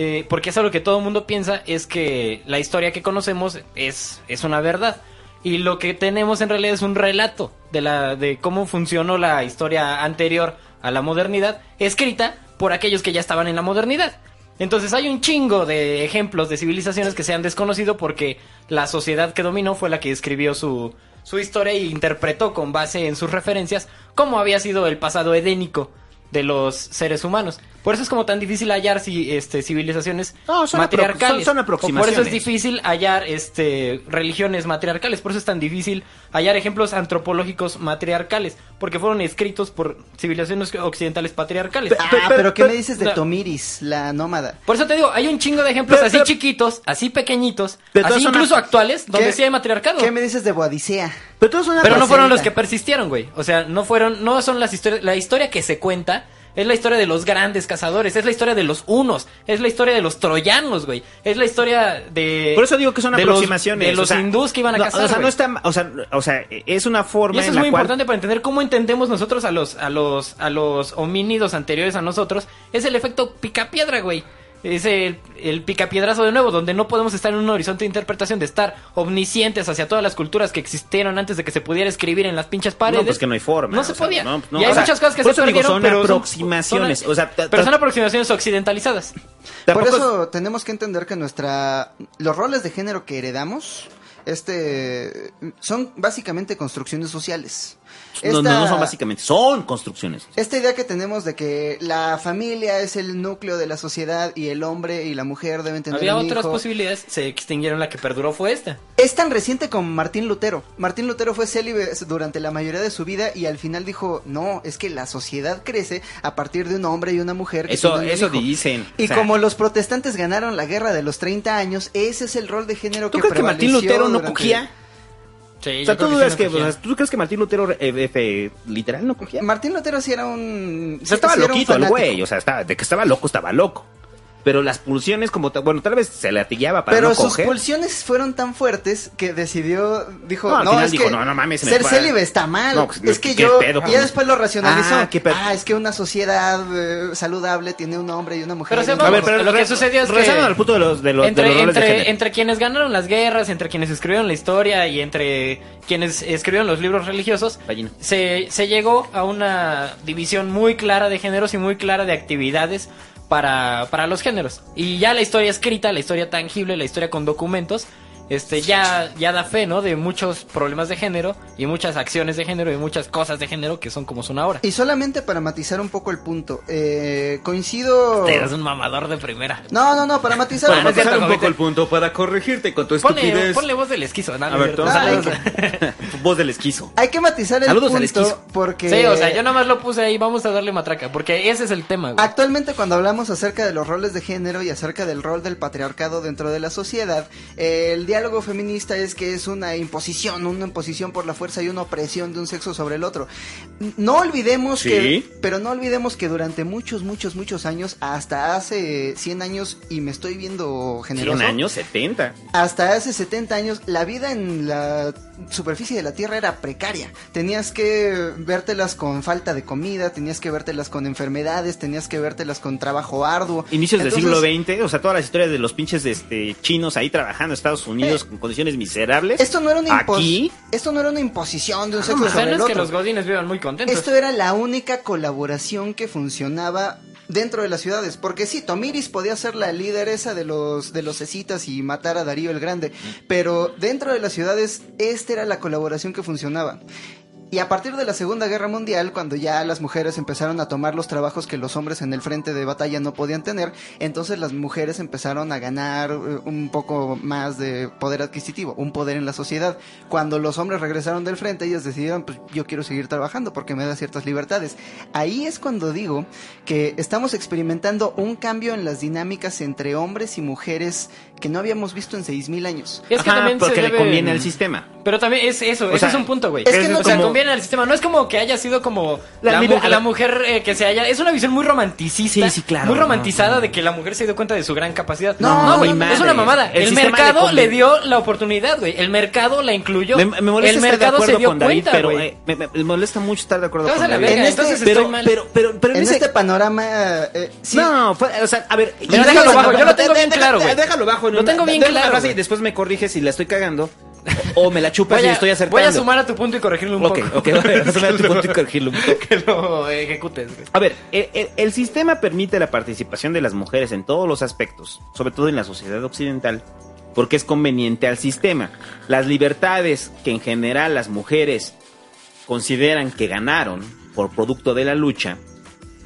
Eh, porque es algo que todo el mundo piensa, es que la historia que conocemos es, es una verdad. Y lo que tenemos en realidad es un relato de, la, de cómo funcionó la historia anterior a la modernidad, escrita por aquellos que ya estaban en la modernidad. Entonces hay un chingo de ejemplos de civilizaciones que se han desconocido porque la sociedad que dominó fue la que escribió su, su historia y interpretó con base en sus referencias cómo había sido el pasado edénico de los seres humanos. Por eso es como tan difícil hallar si, este, civilizaciones No, son apro- matriarcales. son- son O Por eso es aproximaciones. difícil hallar este, religiones matriarcales. Por eso es tan difícil hallar ejemplos antropológicos matriarcales. Porque fueron escritos por civilizaciones occidentales patriarcales. Ah, Pero- pero, pero- ¿qué me dices de no. Tomiris, la nómada? Por eso te digo, hay un chingo de ejemplos Pero- así pero- chiquitos, así pequeñitos, así incluso actuales, donde ¿Qué- sí hay matriarcado. ¿Qué me dices de Boadicea? Pero todos son una Pero no fueron los que persistieron, güey. O sea, no fueron, no son las historias, la historia que se cuenta es la historia de los grandes cazadores, es la historia de los unos, es la historia de los troyanos, güey. Es la historia de Por eso digo que son de los- aproximaciones. de los o sea, hindús que iban a no, cazar. O sea, güey. no está, o sea, o sea, es una Y forma eso en es la muy cual importante para entender cómo entendemos nosotros a los, a los, a los homínidos anteriores a nosotros. Es el efecto picapiedra, güey. Es el, el picapiedrazo de nuevo, donde no podemos estar en un horizonte de interpretación, de estar omniscientes hacia todas las culturas que existieron antes de que se pudiera escribir en las pinchas paredes. No, pues que no hay forma. No se sea, podía. no, no, y hay o sea, muchas cosas que se eso digo, perdieron, son pero aproximaciones. son- o sea, pero son aproximaciones occidentalizadas. Por es- eso tenemos que entender que nuestra los roles de género que heredamos este son básicamente construcciones sociales. No, no, son básicamente, son construcciones. Esta idea que tenemos de que la familia es el núcleo de la sociedad y el hombre y la mujer deben tener Había un otras hijo, posibilidades, se extinguieron, la que perduró fue esta. Es tan reciente como Martín Lutero. Martín Lutero fue célibe durante la mayoría de su vida y al final dijo, no, es que la sociedad crece a partir de un hombre y una mujer. que Eso, eso hijo". dicen. Y O sea, como los protestantes ganaron la guerra de los 30 años, ese es el rol de género ¿Tú que crees que Martín Lutero no durante- cogía? Sí, O sea, ¿tú, sí dudas no que, cogía. o sea, ¿tú crees que Martín Lutero eh, literal no cogía? Martín Lutero sí era un... O sea, estaba sí era un loquito el güey. O sea, estaba, de que estaba loco, estaba loco. Pero las pulsiones, como, ta- bueno, tal vez se le atillaba para Pero no sus coger. pulsiones fueron tan fuertes que decidió, dijo, No, no, al final es dijo, que no, no mames, se me ser fue". célibe está mal. No, es que ¿qué yo, pedo, y ya después lo racionalizó. Ah, qué pedo. Ah, es que una sociedad eh, saludable tiene un hombre y una mujer. Pero, o sea, y un vamos, hombre. lo que sucedió es que- regresando al punto de los, de los, de entre, los roles entre, entre quienes ganaron las guerras, entre quienes escribieron la historia y entre quienes escribieron los libros religiosos, se, se llegó a una división muy clara de géneros y muy clara de actividades para, para los géneros. Y ya la historia escrita, la historia tangible, la historia con documentos, este ya, ya da fe, ¿no? De muchos problemas de género y muchas acciones de género y muchas cosas de género que son como son ahora. Y solamente para matizar un poco el punto, eh, coincido... Eres un mamador de primera. No, no, no, para matizar <laughs> Para un poco- matizar un poco el punto para corregirte con tu Ponle, ponle voz del esquizo, ¿no? A ver, No, tú- no, no, no. voz del esquizo. Hay que matizar el Saludos al punto esquizo. porque... Sí, o sea, yo nada más lo puse ahí, vamos a darle matraca, porque ese es el tema, güey. Actualmente cuando hablamos acerca de los roles de género y acerca del rol del patriarcado dentro de la sociedad, eh, el diálogo feminista es que es una imposición, una imposición por la fuerza y una opresión de un sexo sobre el otro. No olvidemos Sí. que, pero no olvidemos que durante muchos, muchos, muchos años, hasta hace 100 años, y me estoy viendo generoso, 100 años, 70. hasta hace 70 años, la vida en la superficie de la Tierra era precaria. Tenías que vértelas con falta de comida, tenías que vértelas con enfermedades, tenías que vértelas con trabajo arduo. Inicios Entonces, del siglo XX, o sea, todas las historias de los pinches este, chinos ahí trabajando en Estados Unidos con condiciones miserables. Esto no era una impos- Aquí, esto no era una imposición de un No, sexo sobre no el es que otro. los godines vivan muy contentos. Esto era la única colaboración que funcionaba dentro de las ciudades, porque sí, Tomiris podía ser la lideresa de los de los escitas y matar a Darío el Grande, pero dentro de las ciudades esta era la colaboración que funcionaba. Y a partir de la Segunda Guerra Mundial, cuando ya las mujeres empezaron a tomar los trabajos que los hombres en el frente de batalla no podían tener, entonces las mujeres empezaron a ganar eh, un poco más de poder adquisitivo, un poder en la sociedad. Cuando los hombres regresaron del frente, ellos decidieron, pues yo quiero seguir trabajando porque me da ciertas libertades. Ahí es cuando digo que estamos experimentando un cambio en las dinámicas entre hombres y mujeres que no habíamos visto en 6.000 años. Es que Ajá, también se porque le debe- conviene al sistema. Pero también es eso, O ese sea, es un punto, güey. es que no o sea, como- conviene al sistema. No es como que haya sido como La- la, mira, mu- a la mujer eh, que se haya. Es una visión muy romanticista. Sí, sí, claro, Muy no, romantizada no. de que la mujer se dio cuenta de su gran capacidad. No, No, güey. es una mamada. El El, mercado le le, dio la oportunidad, güey. El mercado la incluyó. Me, me molesta el estar de acuerdo se dio con David, cuenta, pero eh, me, me- molesta mucho estar de acuerdo con David. En este- entonces pero, estoy mal. pero, pero, pero en en ese- este panorama, eh, sí, No, fue- o sea, a ver. Pero déjalo bajo, yo lo tengo bien claro, güey. Déjalo bajo. Lo tengo bien claro, después me corriges si la estoy cagando. O, me la chupas Voy y estoy acertando. voy a sumar a tu punto y corregirlo un poco. ok, voy a sumar a tu punto y corregirlo un poco. <laughs> que lo ejecutes. A ver, el, el- el sistema permite la participación de las mujeres en todos los aspectos, sobre todo en la sociedad occidental, porque es conveniente al sistema. Las libertades que en general las mujeres consideran que ganaron por producto de la lucha,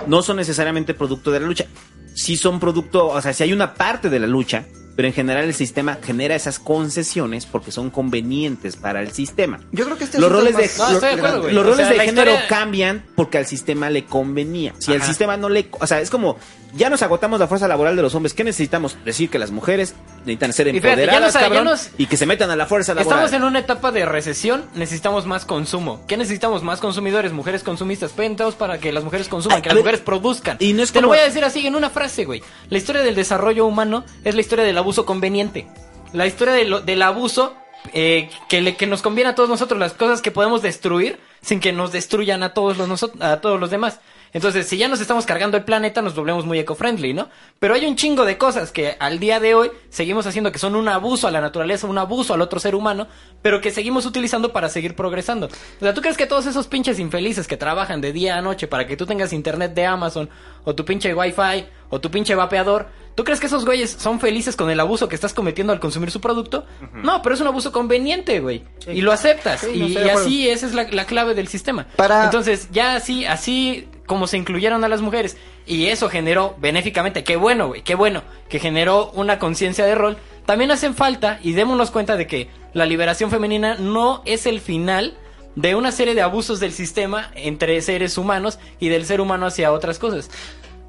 no son necesariamente producto de la lucha. Sí son producto, o sea, si hay una parte de la lucha, pero en general el sistema genera esas concesiones porque son convenientes para el sistema. yo creo que este Los roles de, más No, de acuerdo, güey. los O roles sea, de género historia- cambian porque al sistema le convenía. Si al Ajá. sistema no le... O sea, es como, ya nos agotamos la fuerza laboral de los hombres. ¿Qué necesitamos? Decir que las mujeres necesitan ser Y fíjate, ya empoderadas, nos- ya cabrón, nos- y que se metan a la fuerza laboral. Estamos en una etapa de recesión, necesitamos más consumo. ¿Qué necesitamos? Más consumidores, mujeres consumistas. Penteos para que las mujeres consuman, A- que las mujeres produzcan. y no es Te lo como- voy a decir así en una frase, güey. La historia del desarrollo humano es la historia del abuso conveniente. La historia de lo- del abuso eh, que, le- que nos conviene a todos nosotros, las cosas que podemos destruir sin que nos destruyan a todos los, a todos los demás. Entonces, si ya nos estamos cargando el planeta, nos volvemos muy eco-friendly, ¿no? Pero hay un chingo de cosas que al día de hoy seguimos haciendo que son un abuso a la naturaleza, un abuso al otro ser humano, pero que seguimos utilizando para seguir progresando. O sea, ¿tú crees que todos esos pinches infelices que trabajan de día a noche para que tú tengas internet de Amazon, o tu pinche Wi-Fi, o tu pinche vapeador, ¿tú crees que esos güeyes son felices con el abuso que estás cometiendo al consumir su producto? No, pero es un abuso conveniente, güey. Y lo aceptas. Sí, no, y, así esa es la, la clave del sistema. Para- Entonces, ya así, así como se incluyeron a las mujeres y eso generó benéficamente, qué bueno, qué bueno, que generó una conciencia de rol, también hacen falta y démonos cuenta de que la liberación femenina no es el final de una serie de abusos del sistema entre seres humanos y del ser humano hacia otras cosas.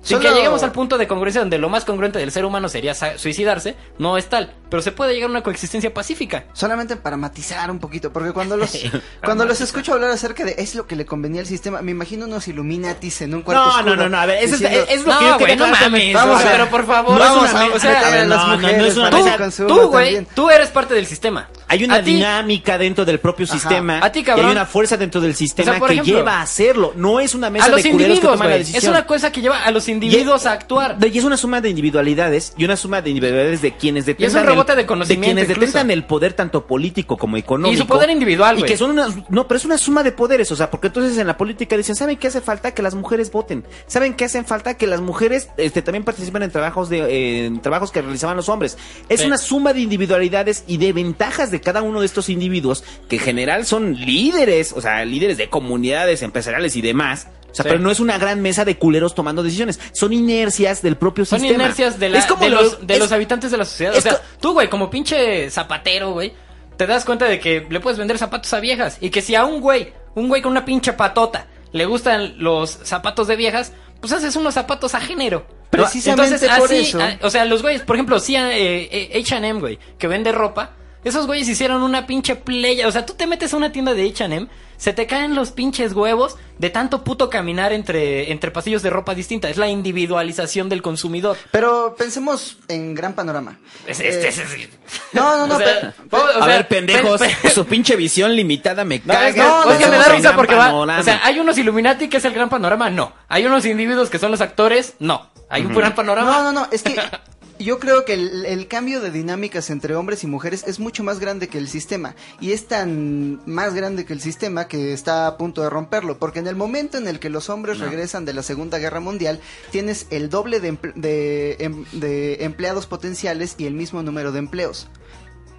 Sin Solo- que lleguemos al punto de congruencia donde lo más congruente del ser humano sería suicidarse, no es tal, pero se puede llegar a una coexistencia pacífica. Solamente para matizar un poquito, porque cuando <laughs> los cuando los escucho hablar acerca de es lo que le convenía al sistema, me imagino unos Illuminatis en un cuarto No, oscuro. no, no, no, a ver, eso es, diciendo, es lo No, que yo güey, quería no mames. Vamos o sea, pero por favor, vamos no es una- a o sea, meter a no, las no, no, no mujeres es una Tú, tú, güey, tú eres parte del sistema. Hay una A dinámica dentro del propio Ajá. sistema. A ti, y cabrón. hay una fuerza dentro del sistema O sea, por que ejemplo, lleva a hacerlo. No es una mesa a los de culeros que individuos, toman la decisión. Es una cosa que lleva a los individuos a actuar. Y es una suma de individualidades y una suma de individualidades de quienes detentan, rebote el, de conocimiento quienes detentan el poder tanto político como económico. Y su poder individual, y que son una no pero es una suma de poderes o sea porque entonces en la política dicen saben qué hace falta que las mujeres voten. Saben qué hacen falta que las mujeres este también participen en trabajos de eh, en trabajos que realizaban los hombres es Sí. una suma de individualidades y de ventajas de cada uno de estos individuos que en general son líderes o sea líderes de comunidades empresariales y demás o sea, Sí. pero no es una gran mesa de culeros tomando decisiones. Son inercias del propio Son sistema. inercias de, la- Es como de, lo- los, de es- los habitantes de la sociedad. O sea, tú, güey, como pinche zapatero, güey, te das cuenta de que le puedes vender zapatos a viejas. Y que si a un güey, un güey con una pinche patota, le gustan los zapatos de viejas, pues haces unos zapatos a género. Precisamente Entonces, por así, eso. a- o sea, los güeyes, por ejemplo, si H&M, güey, que vende ropa, esos güeyes hicieron una pinche playa. O sea, tú te metes a una tienda de H&M, se te caen los pinches huevos de tanto puto caminar entre, entre pasillos de ropa distinta. Es la individualización del consumidor. Pero pensemos en gran panorama. Es- Eh, es- es- No, no, no. <laughs> O sea, pe- o- o a ver, pendejos, pe- pe- su pinche visión limitada me No, caga. es que, es que me da risa porque va. panorama. O sea, hay unos Illuminati que es el gran panorama, no. Hay unos individuos que son los actores, no. Hay un gran panorama. No, no, no, es que <laughs> yo creo que el, el cambio de dinámicas entre hombres y mujeres es mucho más grande que el sistema. Y es tan más grande que el sistema que está a punto de romperlo. Porque en el momento en el que los hombres regresan de la Segunda Guerra Mundial, tienes el doble de, emple- de, em- de empleados potenciales y el mismo número de empleos.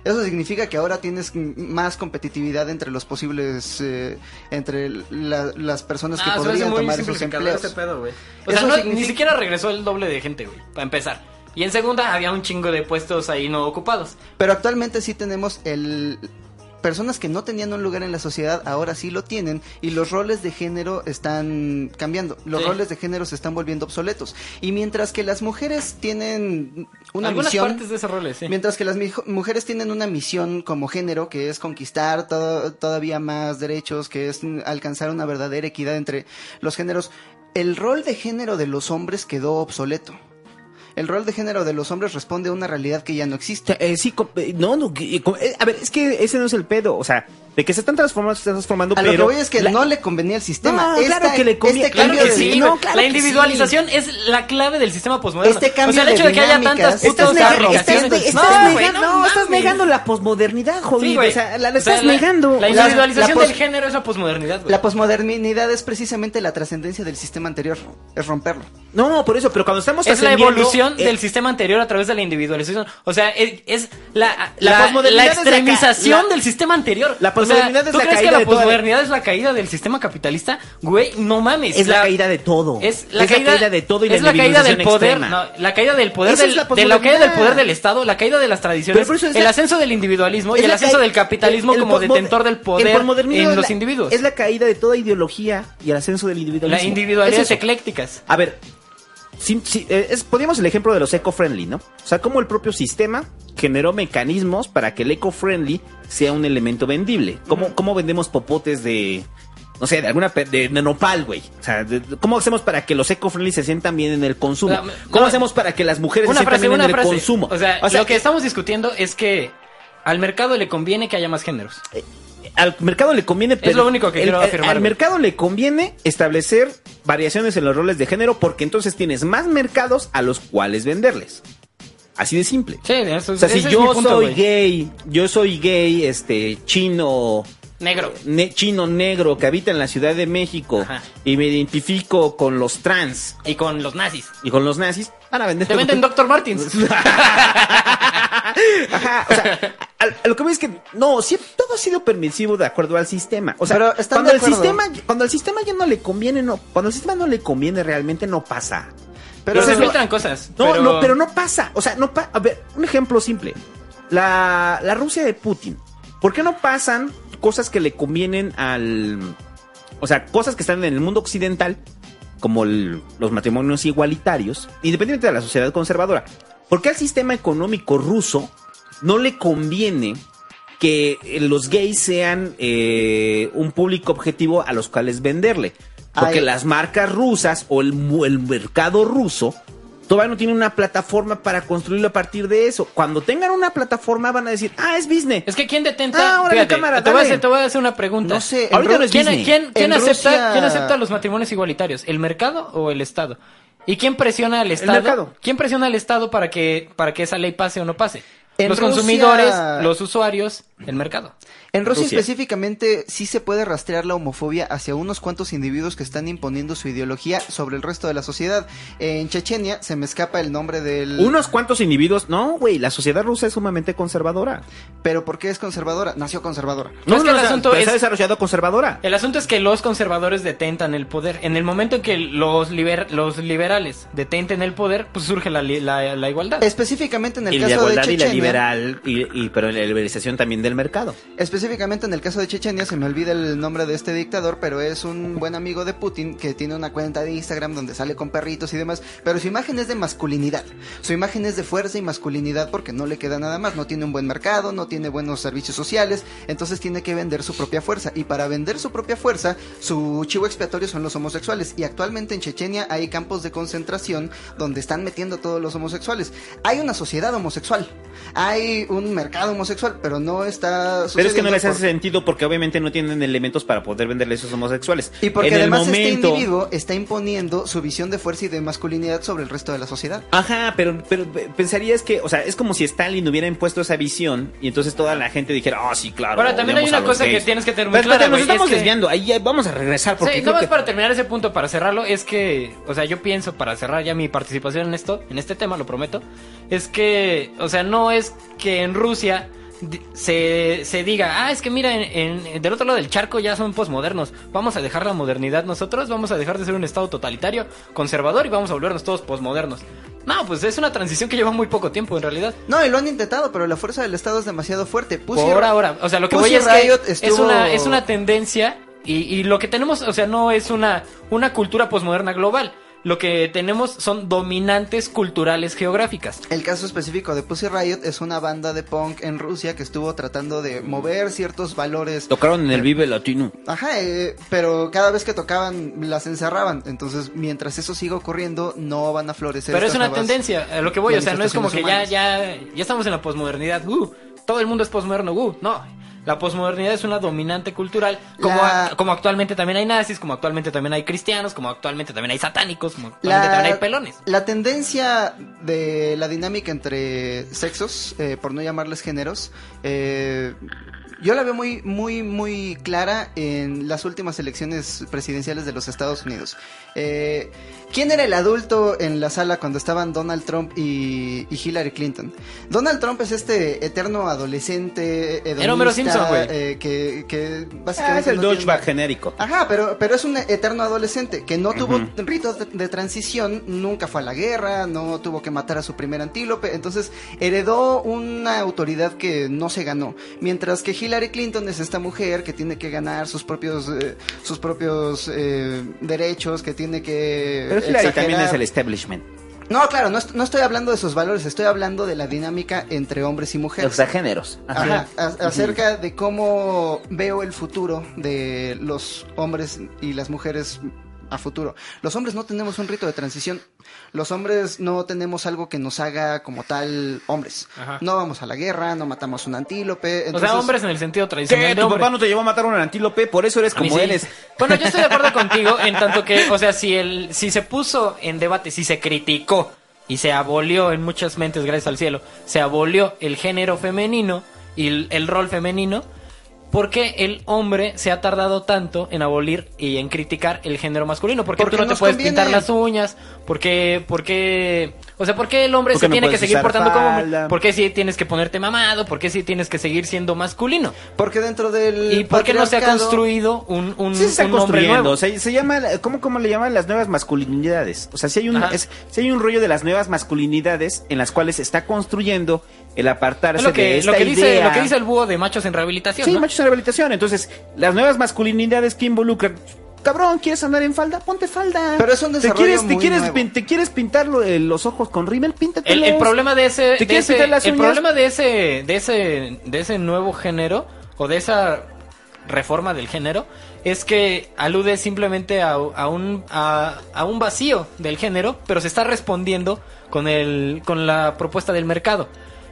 Eso significa que ahora tienes más competitividad entre los posibles, eh, entre la- las personas que Ah, podrían tomar esos simplificador empleos. ese pedo. O Eso sea, no- ni siquiera regresó el doble de gente, güey, para empezar. Y en segunda había un chingo de puestos ahí no ocupados. Pero actualmente sí tenemos el personas que no tenían un lugar en la sociedad ahora sí lo tienen y los roles de género están cambiando. Los Sí. roles de género se están volviendo obsoletos. Y mientras que las mujeres tienen una Algunas misión partes de ese rol, sí. Mientras que las mujeres tienen una misión como género, que es conquistar to- todavía más derechos, que es alcanzar una verdadera equidad entre los géneros, el rol de género de los hombres quedó obsoleto. El rol de género de los hombres responde a una realidad que ya no existe. eh, sí, eh, no, no, eh, a ver, es que ese no es el pedo, o sea, de que se están transformando, se están transformando, A lo pero... que voy es que la- no le convenía el sistema. No, claro que le conviene- este Claro que de- sí, no, claro la que individualización es la clave del sistema postmoderno. Este cambio o sea, el hecho de que haya tantas estás aplicaciones. estás- estás No, negando, no, estás negando la posmodernidad, joder. Sí, güey. o sea, la, la O sea, estás negando. La La- individualización del género es la posmodernidad, güey. La posmodernidad es precisamente la trascendencia del sistema anterior, es romperlo. No, por eso, pero cuando estamos es la evolución eh, del sistema anterior a través de la individualización. O sea, es, es la, La extremización del sistema anterior. La O sea, posmodernidad es ¿tú la crees caída que la posmodernidad es la caída del sistema capitalista? Güey, no mames. Es la caída de todo. Es la, Es la caída, de todo y la es la caída del poder, no, la caída del poder del, de la caída del poder del Estado, la caída de las tradiciones, el ascenso del individualismo y el ascenso del capitalismo como detentor del el poder en los individuos. Es la caída de toda ideología y el ascenso del individualismo. la individualidad Es eso. eclécticas. A ver, sí, sí, eh, es, poníamos el ejemplo de los eco-friendly, ¿no? O sea, cómo el propio sistema generó mecanismos para que el eco-friendly sea un elemento vendible. ¿Cómo, cómo vendemos popotes de, no sé, de alguna, de, de nopal, güey? O sea, de- ¿cómo hacemos para que los eco-friendly se sientan bien en el consumo? No, ¿Cómo no. hacemos para que las mujeres se sientan frase, bien en el consumo? O sea, lo que estamos discutiendo es que al mercado le conviene que haya más géneros. Al mercado le conviene Es lo único que el- quiero el- afirmar, al güey. mercado le conviene establecer variaciones en los roles de género porque entonces tienes más mercados a los cuales venderles. Así de simple. Sí, eso, O sea, si yo punto, soy gay, yo soy gay, este, chino, Negro. ne- chino negro que habita en la Ciudad de México Ajá. y me identifico con los trans Y con los nazis. y con los nazis, van a vender. Te venden Dr. Martins. <laughs> Ajá, o sea, a, a lo que voy es que no, sí, todo ha sido permisivo de acuerdo al sistema. O sea, Pero cuando el sistema, cuando el sistema ya no le conviene, no, cuando el sistema no le conviene realmente no pasa. Pero Pero se filtran cosas. No, pero... no, pero no pasa. O sea, no pa A ver, un ejemplo simple. La, la Rusia de Putin. ¿Por qué no pasan cosas que le convienen al. O sea, cosas que están en el mundo occidental, como el- los matrimonios igualitarios, independientemente de la sociedad conservadora? ¿Por qué al sistema económico ruso no le conviene que los gays sean eh, un público objetivo a los cuales venderle? Porque Ay. las marcas rusas o el mercado ruso todavía no tienen una plataforma para construirlo a partir de eso. Cuando tengan una plataforma van a decir, ah, es business. Es que ¿quién detenta? Ah, órale, Fíjate, cámara, te, voy a hacer, te voy a hacer una pregunta. No sé, Ahorita no es ¿Quién, Disney. quién- acepta, Rusia- quién acepta los matrimonios igualitarios? ¿El mercado o el Estado? ¿Y quién presiona al Estado? mercado. ¿Quién presiona al Estado para que, para que esa ley pase o no pase? En los Rusia- consumidores, los usuarios, el mercado. En Rusia, Rusia. específicamente sí se puede rastrear la homofobia hacia unos cuantos individuos que están imponiendo su ideología sobre el resto de la sociedad. En Chechenia se me escapa el nombre del... Unos cuantos individuos. No, güey, la sociedad rusa es sumamente conservadora. Pero ¿por qué es conservadora? Nació conservadora. No, es que el asunto es- se ha desarrollado conservadora. El asunto es que los conservadores detentan el poder. En el momento en que los, liber- los liberales detenten el poder, pues surge la, li- la, la igualdad. Específicamente en el y la caso de igualdad y la liberal, y, y- pero la liberalización también del mercado. Específicamente en el caso de Chechenia, se me olvida el nombre de este dictador, pero es un buen amigo de Putin que tiene una cuenta de Instagram donde sale con perritos y demás, pero su imagen es de masculinidad, su imagen es de fuerza y masculinidad porque no le queda nada más, no tiene un buen mercado, no tiene buenos servicios sociales, entonces tiene que vender su propia fuerza. Y para vender su propia fuerza, su chivo expiatorio son los homosexuales. Y actualmente en Chechenia hay campos de concentración donde están metiendo a todos los homosexuales. Hay una sociedad homosexual, hay un mercado homosexual, pero no está Pero es que no sucediendo les hace por- sentido porque obviamente no tienen elementos para poder venderle a esos homosexuales. Y porque en el además este individuo está imponiendo su visión de fuerza y de masculinidad sobre el resto de la sociedad. Ajá, pero, pero pe- pensarías que, o sea, es como si Stalin hubiera impuesto esa visión y entonces toda la gente dijera, ah, sí, claro. Ahora, también hay una cosa que gays". tienes que tener muy Pero, clara, espérate, nos estamos es que- desviando, ahí ya vamos a regresar porque sí, nada más que- para terminar ese punto, para cerrarlo, es que, o sea, yo pienso, para cerrar ya mi participación en esto, en este tema, lo prometo, es que, o sea, no es que en Rusia se, se diga, ah, es que mira, en, en- del otro lado del charco ya son posmodernos, vamos a dejar la modernidad nosotros, vamos a dejar de ser un estado totalitario, conservador y vamos a volvernos todos posmodernos. No, pues es una transición que lleva muy poco tiempo en realidad. No, y lo han intentado, pero la fuerza del Estado es demasiado fuerte. Pussy Por Ra- ahora, o sea, lo que Pussy voy es que es una es una tendencia y, y lo que tenemos, o sea, no es una una cultura posmoderna global. Lo que tenemos son dominantes culturales geográficas. El caso específico de Pussy Riot es una banda de punk en Rusia que estuvo tratando de mover ciertos valores. Tocaron en el Vive Latino. Ajá, eh, pero cada vez que tocaban las encerraban. Entonces, mientras eso siga ocurriendo, no van a florecer. Pero es una tendencia, a lo que voy, o sea, no es como que ya, ya, ya estamos en la posmodernidad, uh, todo el mundo es posmoderno, uh, no. La posmodernidad es una dominante cultural, como, La- a- como actualmente también hay nazis, como actualmente también hay cristianos, como actualmente también hay satánicos, como actualmente La, también hay pelones. la tendencia de la dinámica entre sexos, eh, por no llamarles géneros, eh, yo la veo muy, muy, muy clara en las últimas elecciones presidenciales de los Estados Unidos. Eh, ¿Quién era el adulto en la sala cuando estaban Donald Trump y, y Hillary Clinton? Donald Trump es este eterno adolescente, hedonista, Era Homero Simpson, güey. eh, que, que Ah, básicamente es el no tiene- douchebag genérico. Ajá, pero, pero es un eterno adolescente que no tuvo ritos de, de transición, nunca fue a la guerra, no tuvo que matar a su primer antílope, entonces heredó una autoridad que no se ganó. Mientras que Hillary Clinton es esta mujer que tiene que ganar sus propios, eh, sus propios eh, derechos, que tiene que. Pero Hillary también es el establishment. No, claro, no, est- no estoy hablando de sus valores, estoy hablando de la dinámica entre hombres y O mujeres. sea, géneros. Ajá, a- acerca de cómo veo el futuro de los hombres y las mujeres a futuro. Los hombres no tenemos un rito de transición. Los hombres no tenemos algo que nos haga como tal hombres. Ajá. No vamos a la guerra, no matamos un antílope. o entonces- sea, hombres en el sentido tradicional ¿Qué? de ¿Tu hombre. papá no te llevó a matar un antílope? Por eso eres como sí. eres. Bueno, yo estoy de acuerdo <laughs> contigo en tanto que, o sea, si el, si se puso en debate, si se criticó y se abolió en muchas mentes, gracias al cielo, se abolió el género femenino y el, el rol femenino, ¿por qué el hombre se ha tardado tanto en abolir y en criticar el género masculino? ¿Por qué Porque tú no te puedes conviene. pintar las uñas? ¿Por qué, por qué, o sea, por qué el hombre ¿Por se no tiene que seguir portando como hombre? ¿Por qué si tienes que ponerte mamado? ¿Por qué si tienes que seguir siendo masculino? Porque dentro del. ¿Y por qué no se ha construido un, un, Sí se está un hombre construyendo, nuevo? se, se llama, ¿cómo, ¿cómo le llaman las nuevas masculinidades? O sea, si hay, un, es- si hay un rollo de las nuevas masculinidades en las cuales se está construyendo el apartarse lo de que, esta lo, que dice, idea. lo que dice el búho de machos en rehabilitación. Sí, ¿no? machos en rehabilitación. Entonces, las nuevas masculinidades que involucran. Cabrón, ¿quieres andar en falda? Ponte falda. Pero es un ¿Te desarrollo quieres, te muy quieres, nuevo. pin- ¿Te quieres pintar lo- eh, los ojos con rímel? Píntate. El, el problema de ese, ¿Te de quieres ese- las el uñas? problema de ese, de ese, de ese nuevo género o de esa reforma del género es que alude simplemente a, a un a, a un vacío del género, pero se está respondiendo con el con la propuesta del mercado.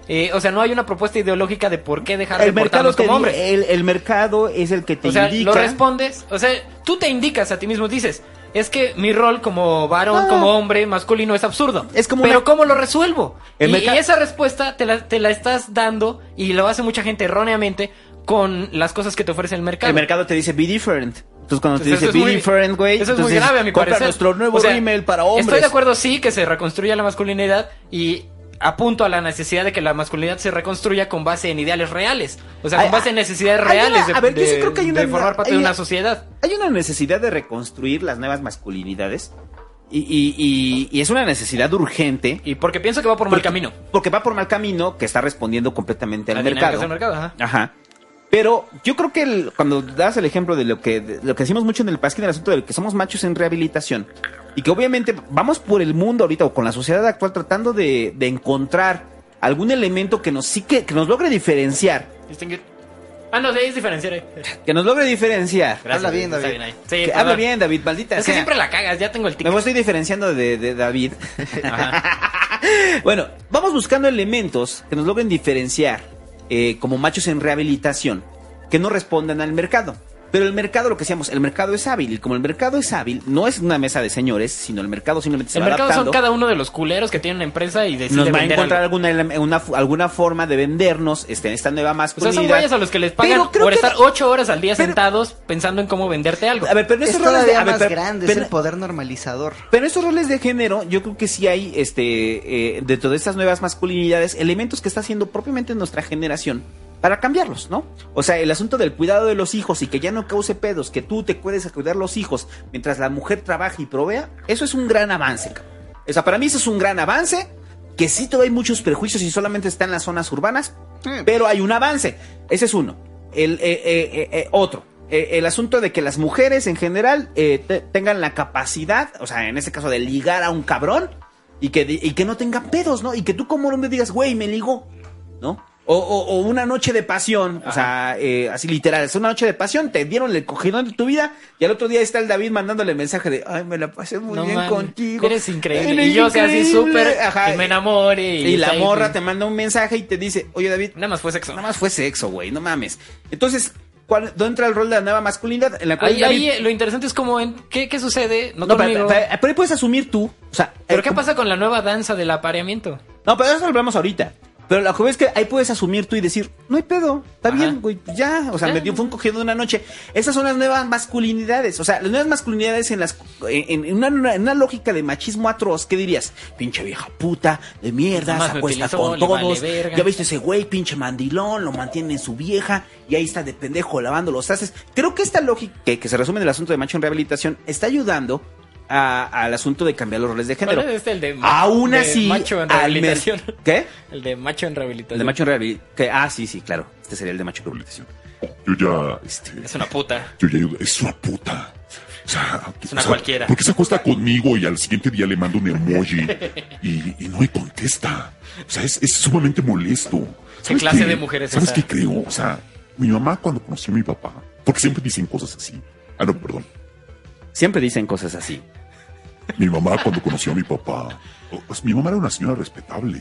Eh, o sea, no hay una propuesta ideológica de por qué dejar de el mercado, como hombres. el, el mercado es el que te O sea, indica. lo respondes, o sea, tú te indicas a ti mismo, dices, es que mi rol como varón, No. como hombre masculino es absurdo. Es como Pero una- ¿cómo lo resuelvo? El y, esa respuesta te la, te la estás dando y lo hace mucha gente erróneamente con las cosas que te ofrece el mercado. El mercado te dice be different. Entonces cuando Entonces, te dice be muy- different, güey. Eso es muy grave a mi parecer. nuestro nuevo O sea, rímel para hombres. Estoy de acuerdo, sí, que se reconstruya la masculinidad y apunto a la necesidad de que la masculinidad se reconstruya con base en ideales reales. O sea, con base en necesidades hay una- reales de, a ver, yo sí creo que hay una- de formar parte hay de una sociedad. Hay una necesidad de reconstruir las nuevas masculinidades. Y, y- y- y es una necesidad urgente. Y porque pienso que va por mal camino. Porque va por mal camino que está respondiendo completamente al La mercado. del mercado, ajá. Ajá. Pero yo creo que el- cuando das el ejemplo de lo que de lo que decimos mucho en el pasquín, el asunto de que somos machos en rehabilitación y que obviamente vamos por el mundo ahorita o con la sociedad actual tratando de, de encontrar algún elemento que nos sí que, que nos logre diferenciar, Distinguir. Ah, no, sí, es diferenciar. eh. <laughs> que nos logre diferenciar. Gracias, Habla bien, está David. ahí. Sí, que hable bien, David, maldita Es que siempre la cagas, ya tengo el tic. Me estoy diferenciando de, de David. <laughs> Ajá. <laughs> bueno, vamos buscando elementos que nos logren diferenciar eh, como machos en rehabilitación que no respondan al mercado. Pero el mercado, lo que decíamos, el mercado es hábil. Y como el mercado es hábil, no es una mesa de señores, sino el mercado simplemente se El va mercado son cada uno de los culeros que tienen una empresa y deciden Nos va a vender encontrar algo. alguna, una, alguna forma de vendernos este, esta nueva O sea, masculinidad. son güeyes a los que les pagan Pero creo por que- estar ocho horas al día pero- sentados pensando en cómo venderte algo. A ver, pero en Es esos roles de, todavía a ver, más pero- grande, pero- es el poder normalizador. Pero en estos roles de género, yo creo que sí hay, este, eh, dentro de estas nuevas masculinidades, elementos que está haciendo propiamente nuestra generación para cambiarlos, ¿no? O sea, el asunto del cuidado de los hijos y que ya no cause pedos, que tú te puedes cuidar los hijos mientras la mujer trabaja y provea, eso es un gran avance. O sea, para mí eso es un gran avance, que sí todavía hay muchos prejuicios y solamente está en las zonas urbanas, pero hay un avance. Ese es uno. El eh, eh, eh, otro. el asunto de que las mujeres en general te- tengan la capacidad, o sea, en este caso de ligar a un cabrón y que, y que no tengan pedos, ¿no? Y que tú como hombre digas, güey, me ligó, ¿no? O, o- o una noche de pasión, o sea, eh, así literal, es una noche de pasión, te dieron el cogidón de tu vida y al otro día está el David mandándole mensaje de, ay, me la pasé muy No bien contigo. Eres increíble. Eres y yo, sea, así increíble". súper. Y me enamore. Y, Y la morra te manda un mensaje y te dice, oye David, Nada más fue sexo. nada más fue sexo, güey, no mames. Entonces, ¿cuál, ¿dónde entra el rol de la nueva masculinidad? En la cual Ahí, David- ahí, lo interesante es como en, ¿qué, qué sucede? No, no, pero, pero- pero ahí puedes asumir tú, o sea, ¿Pero eh, qué pasa con la nueva danza del apareamiento? No, pero eso lo hablamos ahorita. Pero la juez es que ahí puedes asumir tú y decir, no hay pedo, está Ajá. bien, güey, ya, o sea, me dio, fue un cogido de una noche. Esas son las nuevas masculinidades, o sea, las nuevas masculinidades en las en, en una, en una lógica de machismo atroz, ¿qué dirías? Pinche vieja puta, de mierda, se acuesta utilizó, con vale todos. verga. ya viste ese güey, pinche mandilón, lo mantiene en su vieja y ahí está de pendejo lavando los trastes. Creo que esta lógica, que, que se resume en el asunto de macho en rehabilitación, está ayudando a- al asunto de cambiar los roles de género. ¿Cuál es este, el de, Aún de así, macho en al rehabilitación? <laughs> ¿Qué? El de macho en El rehabilitación. de macho en rehabilitación. Ah, sí, sí, claro. Este sería el de macho en rehabilitación. Yo ya, este, Es una puta. yo ya, es una puta. O sea, Es una o sea, cualquiera. ¿Por qué se acuesta conmigo y al siguiente día le mando un emoji <laughs> y, y no me contesta? O sea, es, es sumamente molesto. ¿Qué clase de mujer es ¿Sabes esa? qué creo? O sea, mi mamá cuando conoció a mi papá, porque siempre dicen cosas así. Ah, no, perdón. Siempre dicen cosas así. Mi mamá cuando conoció a mi papá, o- pues, mi mamá era una señora respetable,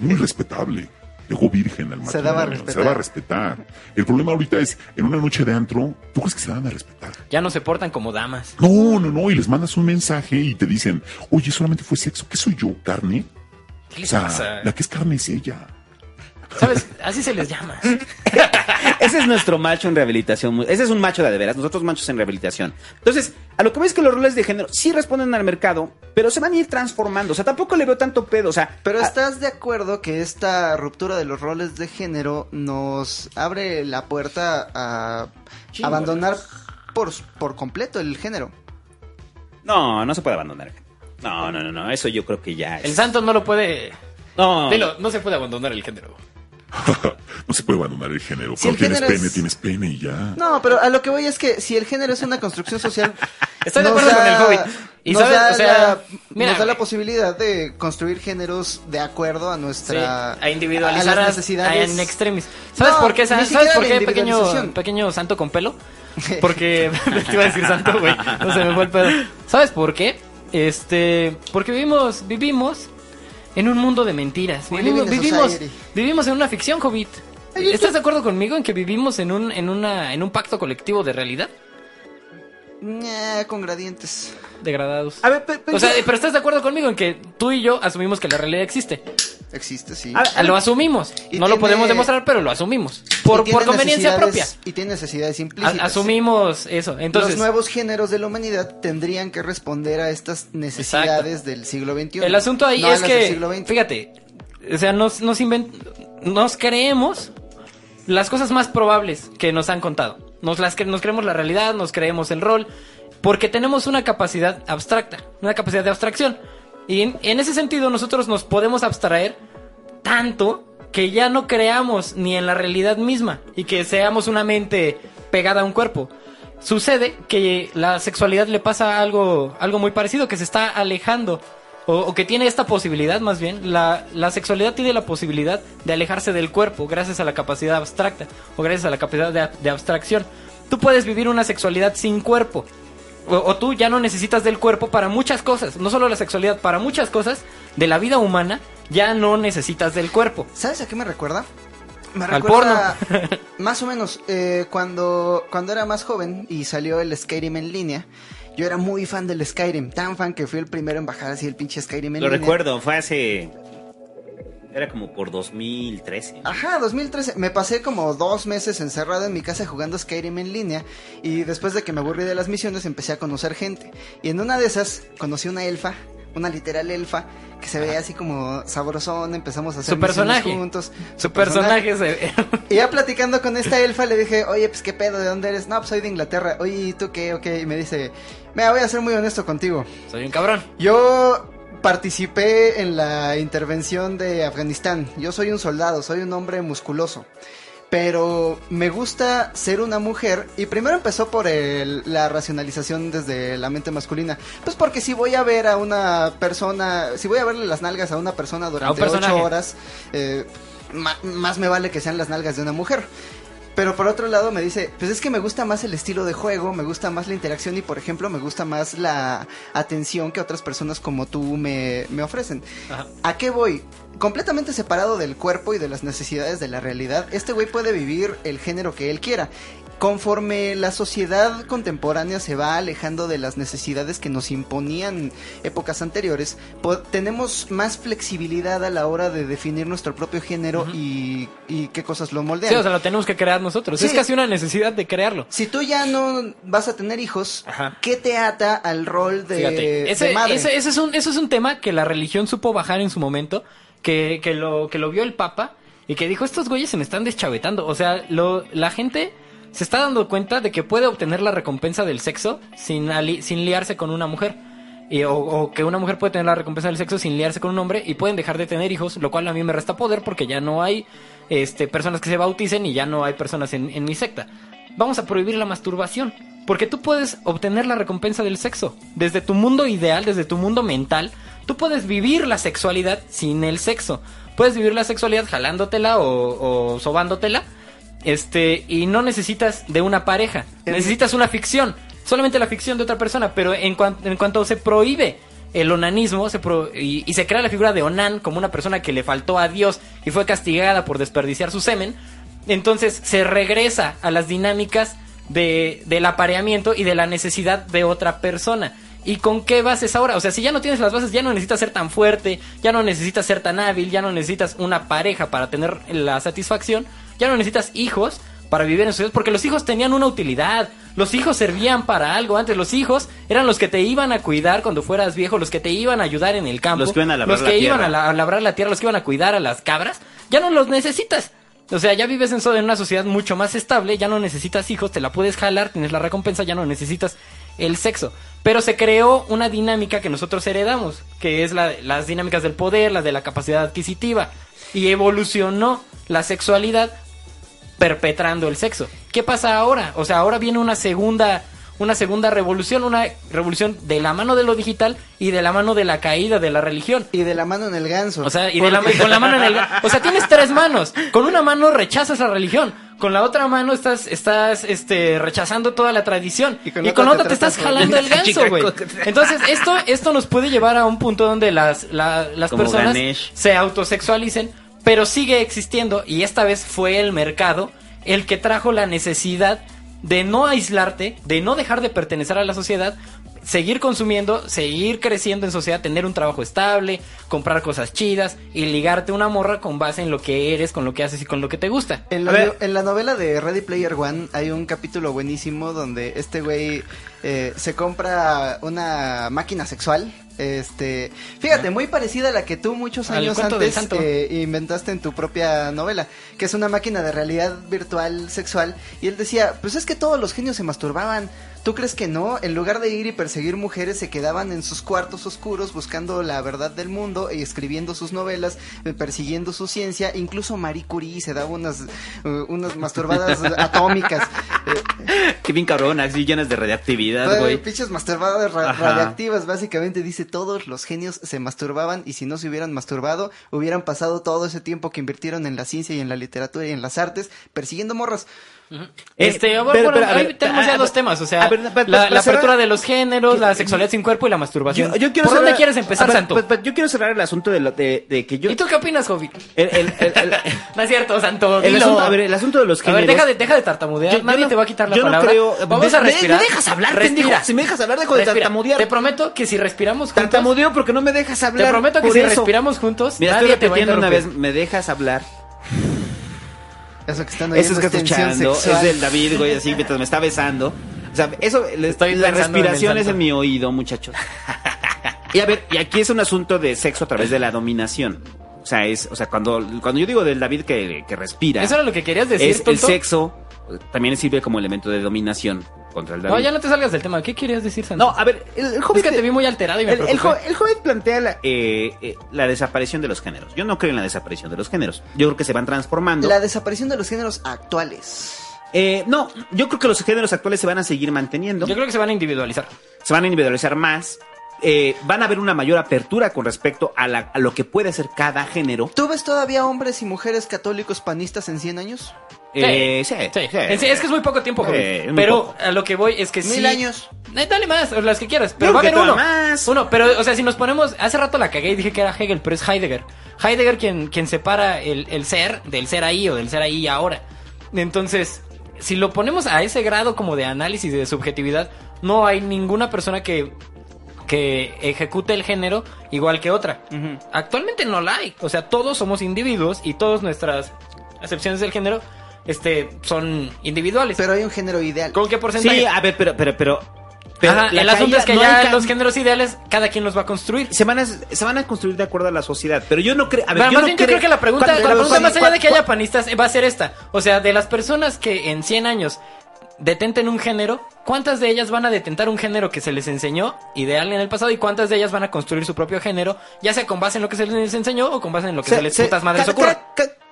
muy respetable. Dejó virgen al Se daba a matrimonio, respetar. Se daba a respetar. El problema ahorita es, en una noche de antro, ¿tú crees que se dan a respetar? Ya no se portan como damas. No, no, no, y les mandas un mensaje y te dicen, oye, solamente fue sexo, ¿qué soy yo? ¿Carne? ¿Qué O sea, pasa? la que es carne es ella. ¿Sabes? Así se les llama. <laughs> Ese es nuestro macho en rehabilitación. Ese es un macho de, de veras. Nosotros machos en rehabilitación. Entonces, a lo que ves que los roles de género sí responden al mercado, pero se van a ir transformando. O sea, tampoco le veo tanto pedo. O sea, Pero a- ¿estás de acuerdo que esta ruptura de los roles de género nos abre la puerta a abandonar por, por completo el género? No, no se puede abandonar. No, no, no, no. Eso yo creo que ya es. El santo no lo puede. No. Dilo, no se puede abandonar el género. <laughs> no se puede abandonar el género. Si el Cuando tienes género pene, es- tienes pene y ya. No, pero a lo que voy es que si el género es una construcción social... <laughs> Estoy de acuerdo con el Hobbit. Y nos sabes, da o sea, la- mira, nos da la posibilidad de construir géneros de acuerdo a Sí, nuestra... a individualizar a a las necesidades. en extremis. ¿Sabes No, por qué? ¿Sabes, por qué pequeño, pequeño santo con pelo? <laughs> Porque te iba a decir santo, güey. No se me fue el pedo. ¿Sabes por qué? Este, porque vivimos vivimos en un mundo de mentiras. Vivimos vivimos, en una ficción, Hobbit. ¿Estás de acuerdo conmigo en que vivimos en un en una en un pacto colectivo de realidad? Ñe, con gradientes. Degradados. A ver, pe- pe- O sea, pero estás de acuerdo conmigo en que tú y yo asumimos que la realidad existe. Existe, sí. A ver, Lo asumimos. Y no lo podemos demostrar, pero lo asumimos. Por, conveniencia propia. Y tiene necesidades A- implícitas. asumimos eso. Entonces, los nuevos géneros de la humanidad tendrían que responder a estas necesidades del siglo XXI. el asunto ahí no es que, siglo XX. fíjate, o sea, nos, nos, invent- nos creemos las cosas más probables que nos han contado. Nos, las, cre- nos creemos la realidad, nos creemos el rol, porque tenemos una capacidad abstracta, una capacidad de abstracción. Y en, en ese sentido nosotros nos podemos abstraer tanto que ya no creamos ni en la realidad misma y que seamos una mente pegada a un cuerpo. Sucede que la sexualidad le pasa algo, algo muy parecido, que se está alejando, o, o que tiene esta posibilidad más bien, la, la sexualidad tiene la posibilidad de alejarse del cuerpo gracias a la capacidad abstracta, o gracias a la capacidad de, de abstracción. Tú puedes vivir una sexualidad sin cuerpo, o, o tú ya no necesitas del cuerpo para muchas cosas, no solo la sexualidad, para muchas cosas de la vida humana ya no necesitas del cuerpo. ¿Sabes a qué me recuerda? Me Al recuerda <laughs> más o menos eh, cuando, cuando era más joven y salió el Skyrim en línea. Yo era muy fan del Skyrim, tan fan que fui el primero en bajar así el pinche Skyrim en Lo línea. recuerdo, fue hace. Era como por 2013. Ajá, 2013. Me pasé como dos meses encerrado en mi casa jugando Skyrim en línea. Y después de que me aburrí de las misiones, empecé a conocer gente. Y en una de esas, conocí una elfa una literal elfa que se veía así como sabrosón, empezamos a hacer Su personaje. juntos. Su personaje se... <laughs> Y ya platicando con esta elfa le dije, oye, pues qué pedo, ¿de dónde eres? No, pues soy de Inglaterra. Oye, ¿y tú qué? Ok, y me dice, mira, voy a ser muy honesto contigo. Soy un cabrón. Yo participé en la intervención de Afganistán. Yo soy un soldado, soy un hombre musculoso. Pero me gusta ser una mujer y primero empezó por el- la racionalización desde la mente masculina. Pues porque si voy a ver a una persona, si voy a verle las nalgas a una persona durante ocho horas, eh, más me vale que sean las nalgas de una mujer. Pero por otro lado me dice, pues es que me gusta más el estilo de juego, me gusta más la interacción y por ejemplo me gusta más la atención que otras personas como tú me, me ofrecen. Ajá. ¿A qué voy? Completamente separado del cuerpo y de las necesidades de la realidad, este güey puede vivir el género que él quiera. Conforme la sociedad contemporánea se va alejando de las necesidades que nos imponían épocas anteriores, tenemos más flexibilidad a la hora de definir nuestro propio género y, y qué cosas lo moldean. Sí, o sea, lo tenemos que crear nosotros. Sí. Es casi una necesidad de crearlo. Si tú ya no vas a tener hijos, Ajá. ¿qué te ata al rol de, Fíjate, ese, de madre? ese- ese es un, eso es un tema que la religión supo bajar en su momento, que, que, lo, que lo vio el Papa y que dijo, estos güeyes se me están deschavetando. O sea, lo, la gente se está dando cuenta de que puede obtener la recompensa del sexo sin, ali- sin liarse con una mujer. Y- o, o que una mujer puede tener la recompensa del sexo sin liarse con un hombre y pueden dejar de tener hijos, lo cual a mí me resta poder porque ya no hay este, personas que se bauticen y ya no hay personas en, en mi secta. Vamos a prohibir la masturbación. Porque tú puedes obtener la recompensa del sexo. Desde tu mundo ideal, desde tu mundo mental, tú puedes vivir la sexualidad sin el sexo. Puedes vivir la sexualidad jalándotela o, o sobándotela. Este, y no necesitas de una pareja. Necesitas una ficción. Solamente la ficción de otra persona. Pero en, cuan- en cuanto se prohíbe el onanismo se pro- y, y se crea la figura de Onan como una persona que le faltó a Dios y fue castigada por desperdiciar su semen, entonces se regresa a las dinámicas de, del apareamiento y de la necesidad de otra persona. ¿Y con qué bases ahora? O sea, si ya no tienes las bases, ya no necesitas ser tan fuerte, ya no necesitas ser tan hábil, ya no necesitas una pareja para tener la satisfacción, ya no necesitas hijos para vivir en sociedad, porque los hijos tenían una utilidad, los hijos servían para algo, antes los hijos eran los que te iban a cuidar cuando fueras viejo, los que te iban a ayudar en el campo, Los que iban a labrar los la iban tierra. a, la- a labrar la tierra, los que iban a cuidar a las cabras, ya no los necesitas. O sea, ya vives en una sociedad mucho más estable, ya no necesitas hijos, te la puedes jalar, tienes la recompensa, ya no necesitas el sexo. Pero se creó una dinámica que nosotros heredamos, que es la, las dinámicas del poder, la de la capacidad adquisitiva. Y evolucionó la sexualidad perpetrando el sexo. ¿Qué pasa ahora? O sea, ahora viene una segunda una segunda revolución, una revolución de la mano de lo digital y de la mano de la caída de la religión. Y de la mano en el ganso. O sea, y de la, con la mano en el... <laughs> O sea, tienes tres manos. Con una mano rechazas la religión. Con la otra mano estás, estás, este, rechazando toda la tradición. Y Y con la otra te te estás jalando el <laughs> ganso, güey. Entonces, esto, esto nos puede llevar a un punto donde las, la- las Como personas Ganesh. se autosexualicen, pero sigue existiendo, y esta vez fue el mercado el que trajo la necesidad de no aislarte, de no dejar de pertenecer a la sociedad, seguir consumiendo, seguir creciendo en sociedad, tener un trabajo estable, comprar cosas chidas y ligarte una morra con base en lo que eres, con lo que haces y con lo que te gusta. En la, ver. en la novela de Ready Player One hay un capítulo buenísimo donde este güey eh, se compra una máquina sexual. Este, fíjate, muy parecida a la que tú muchos años antes eh, inventaste en tu propia novela, que es una máquina de realidad virtual sexual. Y él decía, pues es que todos los genios se masturbaban. ¿Tú crees que no? En lugar de ir y perseguir mujeres, se quedaban en sus cuartos oscuros buscando la verdad del mundo y escribiendo sus novelas, eh, persiguiendo su ciencia. Incluso Marie Curie se daba unas, eh, unas masturbadas <laughs> atómicas. <laughs> Qué bien cabrón, así llenas de radiactividad, güey. pinches masturbadas ra- Ajá. radiactivas, básicamente dice todos los genios se masturbaban y si no se hubieran masturbado, hubieran pasado todo ese tiempo que invirtieron en la ciencia y en la literatura y en las artes persiguiendo morras. Este, Eh, bueno, pero, bueno, pero, a ahí ver, tenemos a- ya a- dos temas, o sea, a ver, la, para la cerrar- apertura de los géneros, la sexualidad sin cuerpo y la masturbación. Yo, yo quiero ¿Por dónde quieres empezar, a Santo? yo quiero cerrar el asunto de, lo- de, de que yo... ¿Y tú qué opinas, Hobbit? El, el- el- el- <laughs> No es cierto, Santo. el dilo. asunto, a ver, el asunto de los A géneros... ver, deja de, deja de tartamudear. Yo- Nadie no- te va a quitar la yo no palabra. creo- Vamos a respirar. me dejas hablar, Respira. pendejo. Si me dejas hablar, dejo de tartamudear. Te prometo que si respiramos juntos... Tartamudeo porque no me dejas hablar. Te prometo que si respiramos juntos, nadie te va a una vez, me dejas hablar. Eso que están Eso es que escuchando, es del David, güey, así mientras me está besando. O sea, eso, le- Estoy la en respiración es en mi oído, muchachos. <laughs> Y a ver, y aquí es un asunto de sexo a través de la dominación. O sea, es, o sea, cuando, cuando yo digo del David que, que respira, Eso era lo que querías decir, es el sexo también sirve como elemento de dominación contra el David. No, ya no te salgas del tema. ¿Qué querías decir, Santo? No, a ver, el, el es Hobbit que te vi muy alterado y me el, el, el Hobbit plantea la, eh, eh, la desaparición de los géneros. Yo no creo en la desaparición de los géneros. Yo creo que se van transformando. La desaparición de los géneros actuales. Eh, no, yo creo que los géneros actuales se van a seguir manteniendo. Yo creo que se van a individualizar. se van a individualizar más. Eh, van a haber una mayor apertura con respecto a, la- a lo que puede ser cada género. ¿Tú ves todavía hombres y mujeres católicos panistas en 100 años? Eh, sí, Sí. sí. Es que es muy poco tiempo, Pero poco. a lo que voy es que sí. Mil años. Eh, dale más, o las que quieras. Pero va a haber uno. más. Uno, pero, o sea, si nos ponemos. Hace rato la cagué y dije que era Hegel, pero es Heidegger. Heidegger quien, quien separa el, el ser del ser ahí o del ser ahí y ahora. Entonces, si lo ponemos a ese grado como de análisis y de subjetividad, no hay ninguna persona que que ejecute el género igual que otra. Actualmente no la hay. O sea, todos somos individuos y todas nuestras acepciones del género este, son individuales. Pero hay un género ideal. ¿Con qué porcentaje? Sí, a ver, pero, pero, pero. pero Ajá, el asunto es que no ya hay los géneros ideales, cada quien los va a construir. se van, a, se van a construir de acuerdo a la sociedad. Pero yo no creo. A ver, Pero yo más no bien yo creo- que la pregunta, la pregunta más allá de que haya panistas va a ser esta. O sea, de las personas que en 100 años detenten un género, ¿cuántas de ellas van a detentar un género que se les enseñó ideal en el pasado y cuántas de ellas van a construir su propio género, ya sea con base en lo que se les enseñó o con base en lo que se, les se- putas madres ocurra?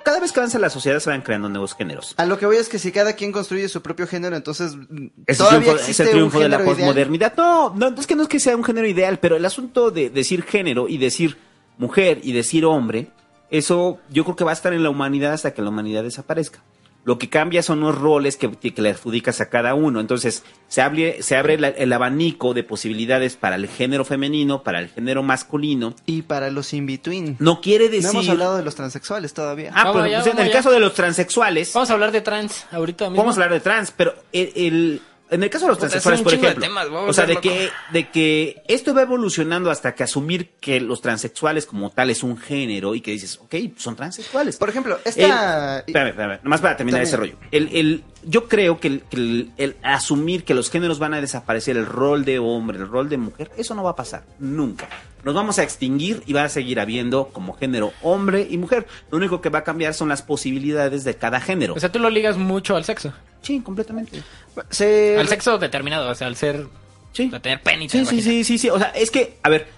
Cada- vez que avanza la sociedad se van creando nuevos géneros. A lo que voy es que si cada quien construye su propio género, entonces mm, Es el todavía triunfo, es existe el triunfo un de la posmodernidad. No, no, es que no es que sea un género ideal, pero el asunto de decir género y decir mujer y decir hombre, eso yo creo que va a estar en la humanidad hasta que la humanidad desaparezca. Lo que cambia son los roles que, que le adjudicas a cada uno. Entonces, se abre, se abre la- el abanico de posibilidades para el género femenino, para el género masculino. Y para los in-between. No quiere No decir... hemos hablado de los transexuales todavía. Ah, Vamos pero pues, en el caso de los transexuales, Vamos a hablar de trans ahorita mismo. Vamos a hablar de trans, pero el, el- en el caso de los transexuales, por ejemplo, temas, o sea, de que, de que esto va evolucionando hasta que asumir que los transexuales como tal es un género y que dices, ok, son transexuales. Por ejemplo, El- esta... espérame, espérame, nomás para terminar ese rollo. El, el- yo creo que, el, que el- el asumir que los géneros van a desaparecer, el rol de hombre, el rol de mujer, eso no va a pasar, nunca. Nos vamos a extinguir y va a seguir habiendo como género hombre y mujer. Lo único que va a cambiar son las posibilidades de cada género. O sea, tú lo ligas mucho al sexo. Sí, completamente. se- Al sexo determinado, o sea, al ser... Sí. A tener pene y Sí, sí, sí, sí, sí. O sea, es que, a ver,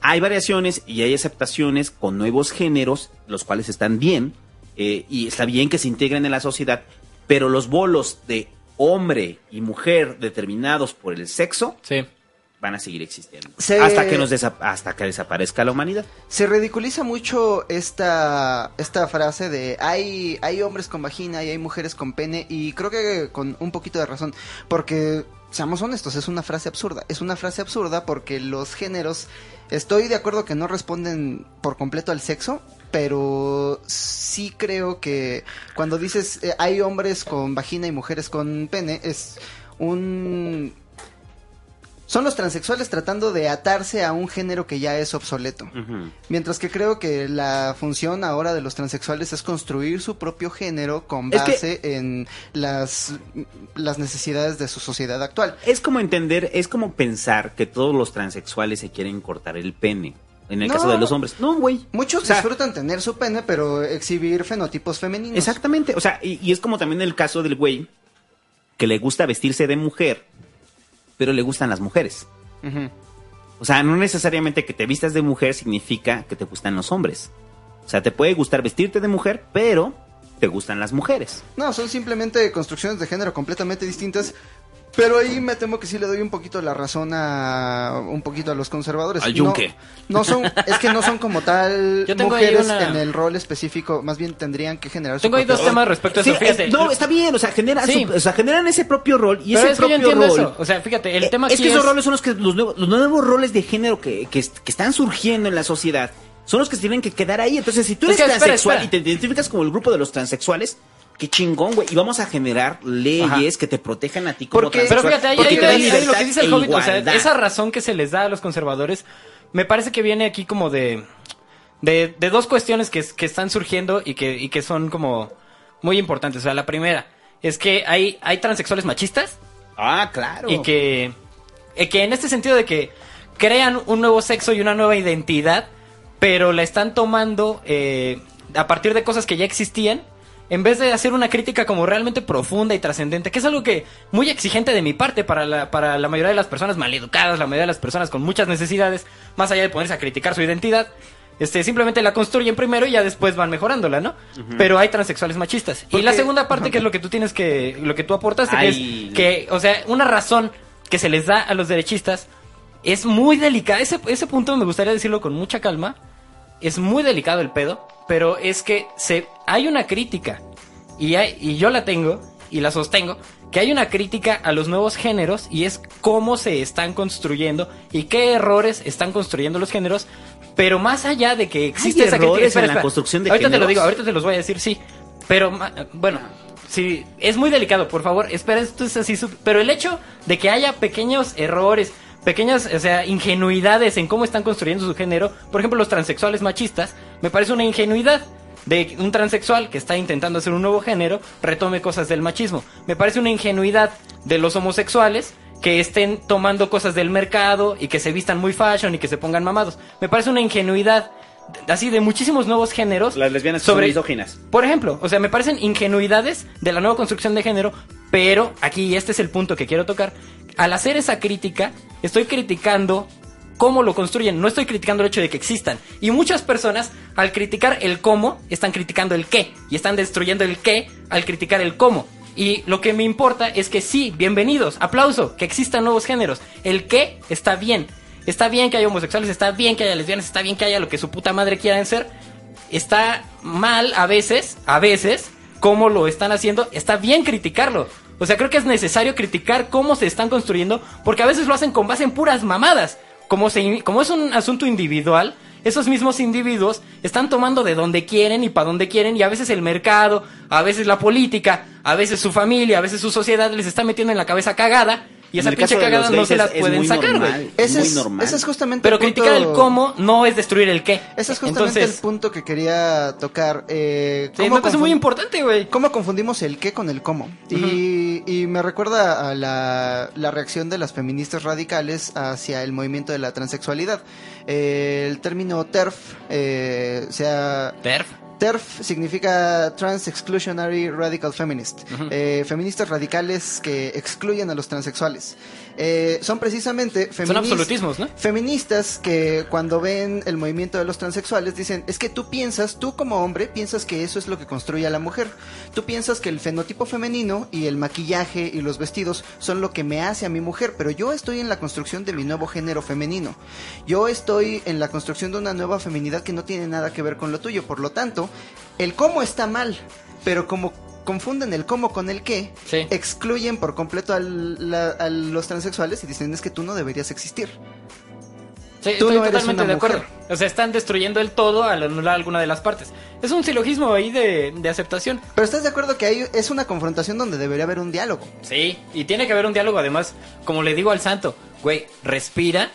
hay variaciones y hay aceptaciones con nuevos géneros, los cuales están bien, eh, y está bien que se integren en la sociedad, pero los bolos de hombre y mujer determinados por el sexo Sí. Van a seguir existiendo. Se- Hasta que nos desa- hasta que desaparezca la humanidad. Se ridiculiza mucho esta, esta frase de hay, hay hombres con vagina y hay mujeres con pene y creo que con un poquito de razón, porque seamos honestos, es una frase absurda, es una frase absurda porque los géneros, estoy de acuerdo que no responden por completo al sexo, pero sí creo que cuando dices eh, hay hombres con vagina y mujeres con pene, es un... Son los transexuales tratando de atarse a un género que ya es obsoleto. Mientras que creo que la función ahora de los transexuales es construir su propio género con Es que- base en las, las necesidades de su sociedad actual. Es como entender, es como pensar que todos los transexuales se quieren cortar el pene. En el No. caso de los hombres. No, güey. Muchos O sea, disfrutan tener su pene, pero exhibir fenotipos femeninos. Exactamente, o sea, y, y es como también el caso del güey que le gusta vestirse de mujer, pero le gustan las mujeres. O sea, no necesariamente que te vistas de mujer significa que te gustan los hombres. O sea, te puede gustar vestirte de mujer, pero te gustan las mujeres. No, son simplemente construcciones de género completamente distintas. Pero ahí me temo que sí le doy un poquito la razón a un poquito a los conservadores. Al No- yunque. No, son, es que no son como tal <laughs> mujeres una- en el rol específico, más bien tendrían que generar su Tengo ahí propio dos rol. temas respecto a Sí, eso. Fíjate. es- no, está bien, o sea, Sí. su- o sea, generan ese propio rol y Pero ese es que yo propio entiendo rol. eso. O sea, fíjate, el Eh, tema es que esos es- roles son los que los nuevos, los nuevos roles de género que, que, que están surgiendo en la sociedad. Son los que tienen que quedar ahí. Entonces, si tú Es eres espera, transexual espera. y te identificas como el grupo de los transexuales, qué chingón, güey. Y vamos a generar leyes que te protejan a ti como Porque- Pero fíjate, ahí, porque ahí- te ahí lo que dice el e Hobbit, o sea, esa razón que se les da a los conservadores, me parece que viene aquí como de, de, de dos cuestiones que, que están surgiendo y que, y que son como muy importantes. O sea, la primera es que hay, hay transexuales machistas Ah, claro. y que, eh, que en este sentido de que crean un nuevo sexo y una nueva identidad, pero la están tomando eh, a partir de cosas que ya existían. En vez de hacer una crítica como realmente profunda y trascendente, que es algo que muy exigente de mi parte para la, para la mayoría de las personas maleducadas, la mayoría de las personas con muchas necesidades, más allá de ponerse a criticar su identidad, este, simplemente la construyen primero y ya después van mejorándola, ¿no? Pero hay transexuales machistas. Y la segunda parte, que es lo que tú tienes que, lo que tú aportaste, que es que, o sea, una razón que se les da a los derechistas es muy delicada. Ese, ese punto me gustaría decirlo con mucha calma. Es muy delicado el pedo, pero es que se, hay una crítica, y, hay- y yo la tengo, y la sostengo, que hay una crítica a los nuevos géneros y es cómo se están construyendo y qué errores están construyendo los géneros. Pero más allá de que existe ¿Hay esa errores crítica, espera, en la construcción de ahorita te lo digo, ahorita te los voy a decir, sí. Pero bueno, sí, es muy delicado, por favor, espera, esto es así, pero el hecho de que haya pequeños errores, pequeñas, o sea, ingenuidades en cómo están construyendo su género, por ejemplo, los transexuales machistas, me parece una ingenuidad de un transexual que está intentando hacer un nuevo género retome cosas del machismo. Me parece una ingenuidad de los homosexuales que estén tomando cosas del mercado y que se vistan muy fashion y que se pongan mamados. Me parece una ingenuidad así de muchísimos nuevos géneros. Las lesbianas son misóginas. Por ejemplo, o sea, me parecen ingenuidades de la nueva construcción de género, pero aquí y este es el punto que quiero tocar. Al hacer esa crítica, estoy criticando cómo lo construyen, no estoy criticando el hecho de que existan. Y muchas personas, al criticar el cómo, están criticando el qué, y están destruyendo el qué al criticar el cómo. Y lo que me importa es que sí, bienvenidos, aplauso, que existan nuevos géneros. El qué está bien. Está bien que haya homosexuales, está bien que haya lesbianas, está bien que haya lo que su puta madre quieran ser. Está mal a veces, a veces, cómo lo están haciendo. Está bien criticarlo. O sea, creo que es necesario criticar cómo se están construyendo, porque a veces lo hacen con base en puras mamadas. Como, se, como es un asunto individual, esos mismos individuos están tomando de donde quieren y para donde quieren, y a veces el mercado, a veces la política, a veces su familia, a veces su sociedad les está metiendo en la cabeza cagada, y esa pinche cagada no se la pueden muy sacar, güey. Ese es, normal. ese es justamente Pero el punto- criticar el cómo no es destruir el qué. Ese es justamente Entonces, el punto que quería tocar. Eh, sí, ¿cómo me parece confun- muy importante, güey. ¿Cómo confundimos el qué con el cómo? y, y me recuerda a la, la reacción de las feministas radicales hacia el movimiento de la transexualidad. Eh, el término TERF, eh, sea, Terf. TERF significa Trans Exclusionary Radical Feminist. Eh, feministas radicales que excluyen a los transexuales. Eh, son precisamente Son feministas absolutismos, ¿no? feministas que cuando ven el movimiento de los transexuales dicen, es que tú piensas, tú como hombre piensas que eso es lo que construye a la mujer. Tú piensas que el fenotipo femenino y el maquillaje y los vestidos son lo que me hace a mi mujer, pero yo estoy en la construcción de mi nuevo género femenino. Yo estoy en la construcción de una nueva feminidad que no tiene nada que ver con lo tuyo. Por lo tanto, el cómo está mal, pero como confunden el cómo con el qué, Sí. excluyen por completo al- la- a los transexuales y dicen es que tú no deberías existir. Sí, Tú estoy no totalmente de acuerdo. O sea, están destruyendo el todo al anular alguna de las partes. Es un silogismo ahí de, de aceptación. Pero estás de acuerdo que hay, es una confrontación donde debería haber un diálogo. Sí, y tiene que haber un diálogo además, como le digo al santo, güey, respira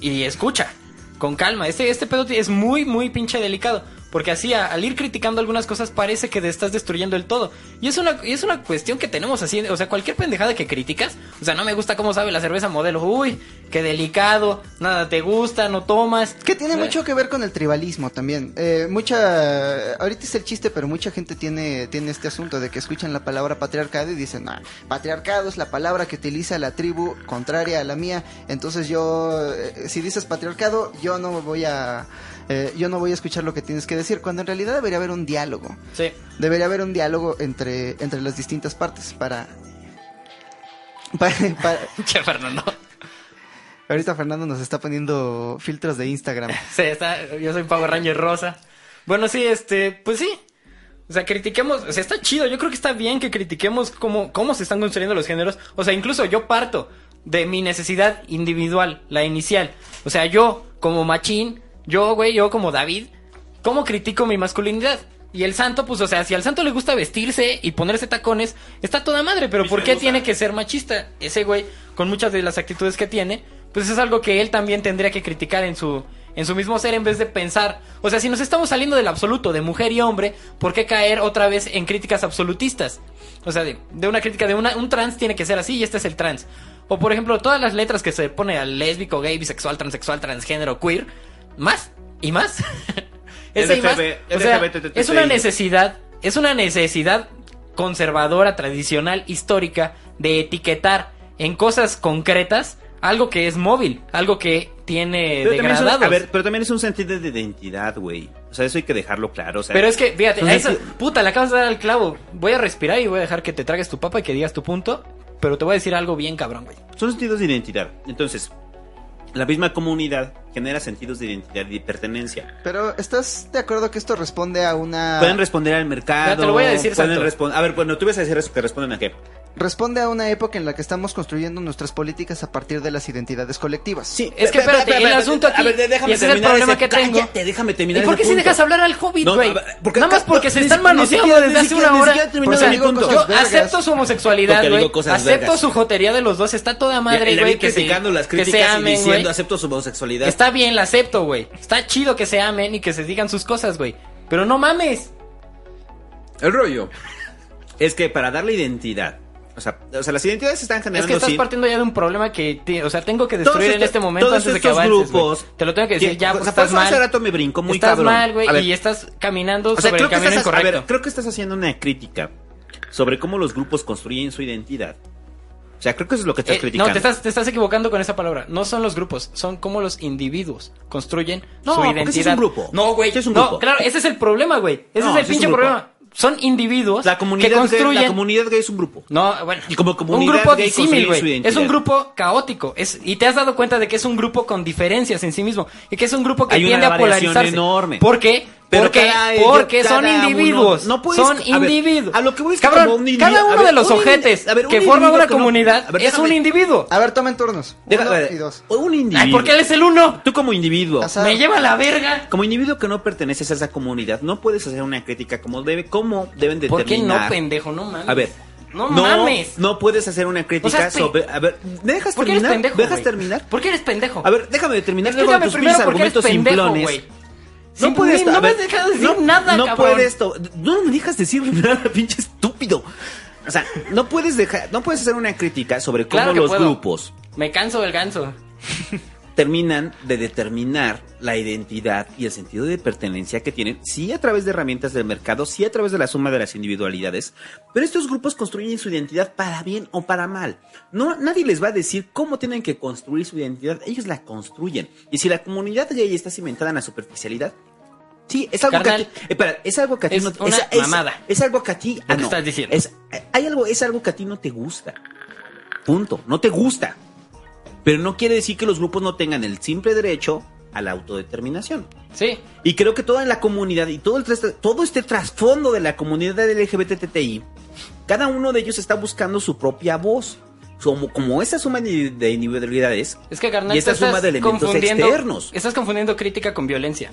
y escucha, con calma. Este, este pedo es muy, muy pinche delicado. Porque así, a- al ir criticando algunas cosas, parece que te estás destruyendo el todo. Y es una, y es una cuestión que tenemos así. O sea, cualquier pendejada que criticas. O sea, no me gusta cómo sabe la cerveza modelo. Uy, qué delicado. Nada te gusta, no tomas. Que tiene mucho que ver con el tribalismo también. Eh, mucha, ahorita es el chiste, pero mucha gente tiene, tiene este asunto de que escuchan la palabra patriarcado y dicen, ah, patriarcado es la palabra que utiliza la tribu contraria a la mía. Entonces yo, eh, si dices patriarcado, yo no voy a, eh, yo no voy a escuchar lo que tienes que decir. Cuando en realidad debería haber un diálogo. Sí. Debería haber un diálogo entre, entre las distintas partes para, para- para- <laughs> Che, Fernando. Ahorita Fernando nos está poniendo filtros de Instagram. <laughs> Sí, está, yo soy Power Ranger rosa. Bueno, sí, este, pues sí. O sea, critiquemos, o sea, está chido, yo creo que está bien que critiquemos cómo, cómo se están construyendo los géneros. O sea, incluso yo parto de mi necesidad individual, la inicial. O sea, yo como machín, yo, güey, yo como David, ¿cómo critico mi masculinidad? Y el santo, pues, o sea, si al santo le gusta vestirse y ponerse tacones, está toda madre, pero ¿por qué tiene que ser machista? Ese güey, con muchas de las actitudes que tiene, pues es algo que él también tendría que criticar en su, en su mismo ser en vez de pensar. O sea, si nos estamos saliendo del absoluto de mujer y hombre, ¿por qué caer otra vez en críticas absolutistas? O sea, de, de una crítica de una, un trans tiene que ser así y este es el trans. O por ejemplo, todas las letras que se pone al lésbico, gay, bisexual, transexual, transgénero, queer, más y más. <laughs> Ese y más. LGB, O sea, LGBTTI. es una necesidad, es una necesidad conservadora, tradicional, histórica de etiquetar en cosas concretas algo que es móvil, algo que tiene Pero también, es un, degradados. a ver, pero también es un sentido de identidad, güey. O sea, eso hay que dejarlo claro. O sea, Pero es que, fíjate, a sentido- puta, le acabas de dar al clavo. Voy a respirar y voy a dejar que te tragues tu papa y que digas tu punto. Pero te voy a decir algo bien cabrón, güey. son sentidos de identidad. Entonces, la misma comunidad genera sentidos de identidad y de pertenencia. Pero ¿estás de acuerdo que esto responde a una... Pueden responder al mercado. Te lo voy a decir, pueden A ver, bueno, tú vas a decir eso que responden a qué. Responde a una época en la que estamos construyendo nuestras políticas a partir de las identidades colectivas. Sí, Es que espérate, el asunto a aquí, ver, déjame ese es el terminar problema ese- que tengo. Cállate, déjame terminar ¿Y por qué si dejas hablar al hobbit, No, güey? a Nada más porque se están manoseando desde ni hace una ni hora. Yo acepto su homosexualidad, güey. Acepto vergas. su jotería de los dos. Está toda madre, güey. Que criticando las que críticas y diciendo acepto su homosexualidad. Está bien, la acepto, güey. Está chido que se amen y que se digan sus cosas, güey. Pero no mames. El rollo es que para darle identidad, o sea, o sea las identidades están Es generando que estás partiendo ya de un problema que, o sea, tengo que Todos destruir en este momento todos antes de que avances. grupos Te lo tengo que decir que- ya, o porque sea, estás eso hace mal. rato me brincó muy estás cabrón. mal, güey, y estás caminando O sea, sobre creo el que, camino estás, a incorrecto. ver, creo que estás haciendo una crítica sobre cómo los grupos construyen su identidad. O sea, creo que eso es lo que estás Eh, criticando. no, te estás, te estás equivocando con esa palabra. No son los grupos, son como los individuos construyen No, su identidad. ese es un grupo. No, güey. Es un no, grupo. claro, ese es el problema, güey. Ese No, es el es pinche problema. Son individuos la comunidad, que gay- construyen. la comunidad gay es un grupo. No, bueno. Y como un comunidad grupo gay disímil, güey. Es un grupo caótico. Es, y te has dado cuenta de que es un grupo con diferencias en sí mismo. Y que es un grupo que Hay una tiende a polarizarse. enorme. ¿Por qué? Pero porque cada porque son individuos. uno- no puedes- son a ver, individuos. a lo que voy es que Cabrón, como un individuo- cada a uno ver, de los un ojetes a ver, un que forman individuo una que comunidad ver, es un individuo. A ver, tomen turnos. Deja- Uno a ver, y dos. Un individuo. Ay, ¿por qué él es el uno? Tú como individuo. Azar. Me lleva a la verga. Como individuo que no perteneces a esa comunidad, no puedes hacer una crítica como debe, cómo deben ¿Por qué determinar. no, pendejo? No mames. A ver, No mames. No puedes hacer una O crítica sea, sobre. A ver, ¿me dejas ¿Por qué eres terminar? pendejo? ¿Me dejas terminar? ¿Por qué eres pendejo? A ver, déjame terminar luego tus argumentos pendejo, simplones. güey. No Sí, puedes. no me has dejado decir no, nada, No cabrón. puedes. No me dejas decir <laughs> nada, pinche estúpido. O sea, no puedes dejar, no puedes hacer una crítica sobre cómo Claro los puedo. grupos Me canso del ganso. Terminan de determinar la identidad y el sentido de pertenencia que tienen, sí a través de herramientas del mercado, sí a través de la suma de las individualidades, pero estos grupos construyen su identidad para bien o para mal. No, nadie les va a decir cómo tienen que construir su identidad, ellos la construyen. Y si la comunidad gay está cimentada en la superficialidad, sí, es algo Carnal, que a ti, espera, es algo que a ti es no una mamada. Es algo que a ti ah, no, estás diciendo. Es, hay algo, es algo que a ti no te gusta. Punto. No te gusta. Pero no quiere decir que los grupos no tengan el simple derecho a la autodeterminación. Sí. Y creo que toda la comunidad y todo, el todo este trasfondo de la comunidad LGBTTI, cada uno de ellos está buscando su propia voz. Como, como esa suma de, de individualidades Es que, carnal, y estás suma de elementos externos. Estás confundiendo crítica con violencia.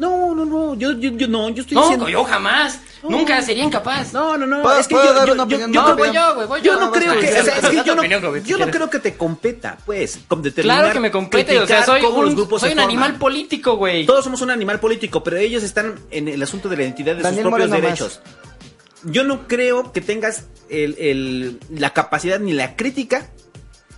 No, no, no. Yo, yo, yo no, yo estoy No, diciendo. yo jamás. Nunca sería incapaz. No, no, no. ¿Puedo- es que yo, dar yo- una yo- opinión yo No, creo voy que- yo, güey, voy yo yo. no creo que, vas, o sea, es que yo no, yo no creo que te competa, pues, con determinar, Claro que me compete, o sea, soy un, grupos soy se un animal político, güey. Todos somos un animal político, pero ellos están en el asunto de la identidad de Daniel sus propios Moreno derechos. Yo no creo que tengas el, el- la capacidad ni la crítica,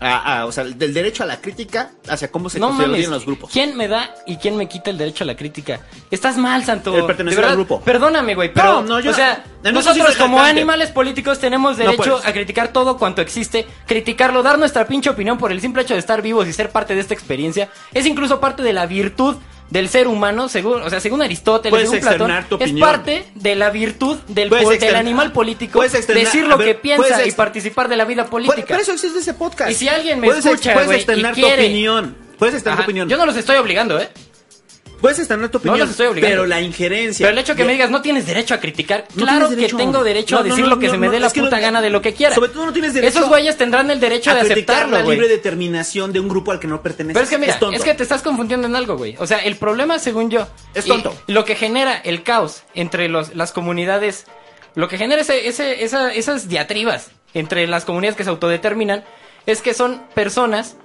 a- a- o sea, del derecho a la crítica hacia cómo se No construyen los grupos. ¿quién me da y quién me quita el derecho a la crítica? Estás mal, Santo. El pertenecer verdad, al grupo. Perdóname, güey, pero, No, no, yo- o sea, nosotros sí como animales políticos tenemos derecho a criticar todo cuanto existe, criticarlo, dar nuestra pinche opinión por el simple hecho de estar vivos y ser parte de esta experiencia. Es incluso parte de la virtud del ser humano, según, o sea, según Aristóteles, según Platón, tu es parte de la virtud del, po- del animal político, decir lo ver, que piensa y participar de la vida política. por eso existe ese podcast. Y si alguien me puedes, escucha, güey, y externar tu quiere- opinión. Puedes externar tu Ajá. opinión. Yo no los estoy obligando, ¿eh? Puedes externar tu opinión. los estoy obligando. Pero la injerencia. Pero el hecho que de- me digas no tienes derecho a criticar, No claro que derecho. tengo derecho No, a no, decir no, lo que no, se me no, dé la es puta no- gana de lo que quiera. Sobre todo no tienes derecho Esos güeyes tendrán el derecho a de aceptarlo, la libre determinación de un grupo al que no perteneces. Pero es que mira, tonto. es, que te estás confundiendo en algo, güey. O sea, el problema, según yo, Es tonto. lo que genera el caos entre los, las comunidades, lo que genera ese, ese- esa- esas diatribas entre las comunidades que se autodeterminan, es que son personas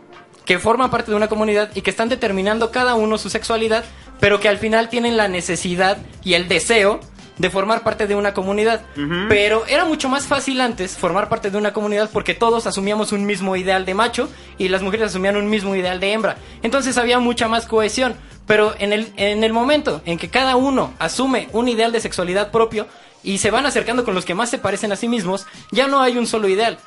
que forman parte de una comunidad y que están determinando cada uno su sexualidad, pero que al final tienen la necesidad y el deseo de formar parte de una comunidad. Pero era mucho más fácil antes formar parte de una comunidad porque todos asumíamos un mismo ideal de macho y las mujeres asumían un mismo ideal de hembra. Entonces había mucha más cohesión. Pero en el, en el momento en que cada uno asume un ideal de sexualidad propio y se van acercando con los que más se parecen a sí mismos, ya no hay un solo ideal.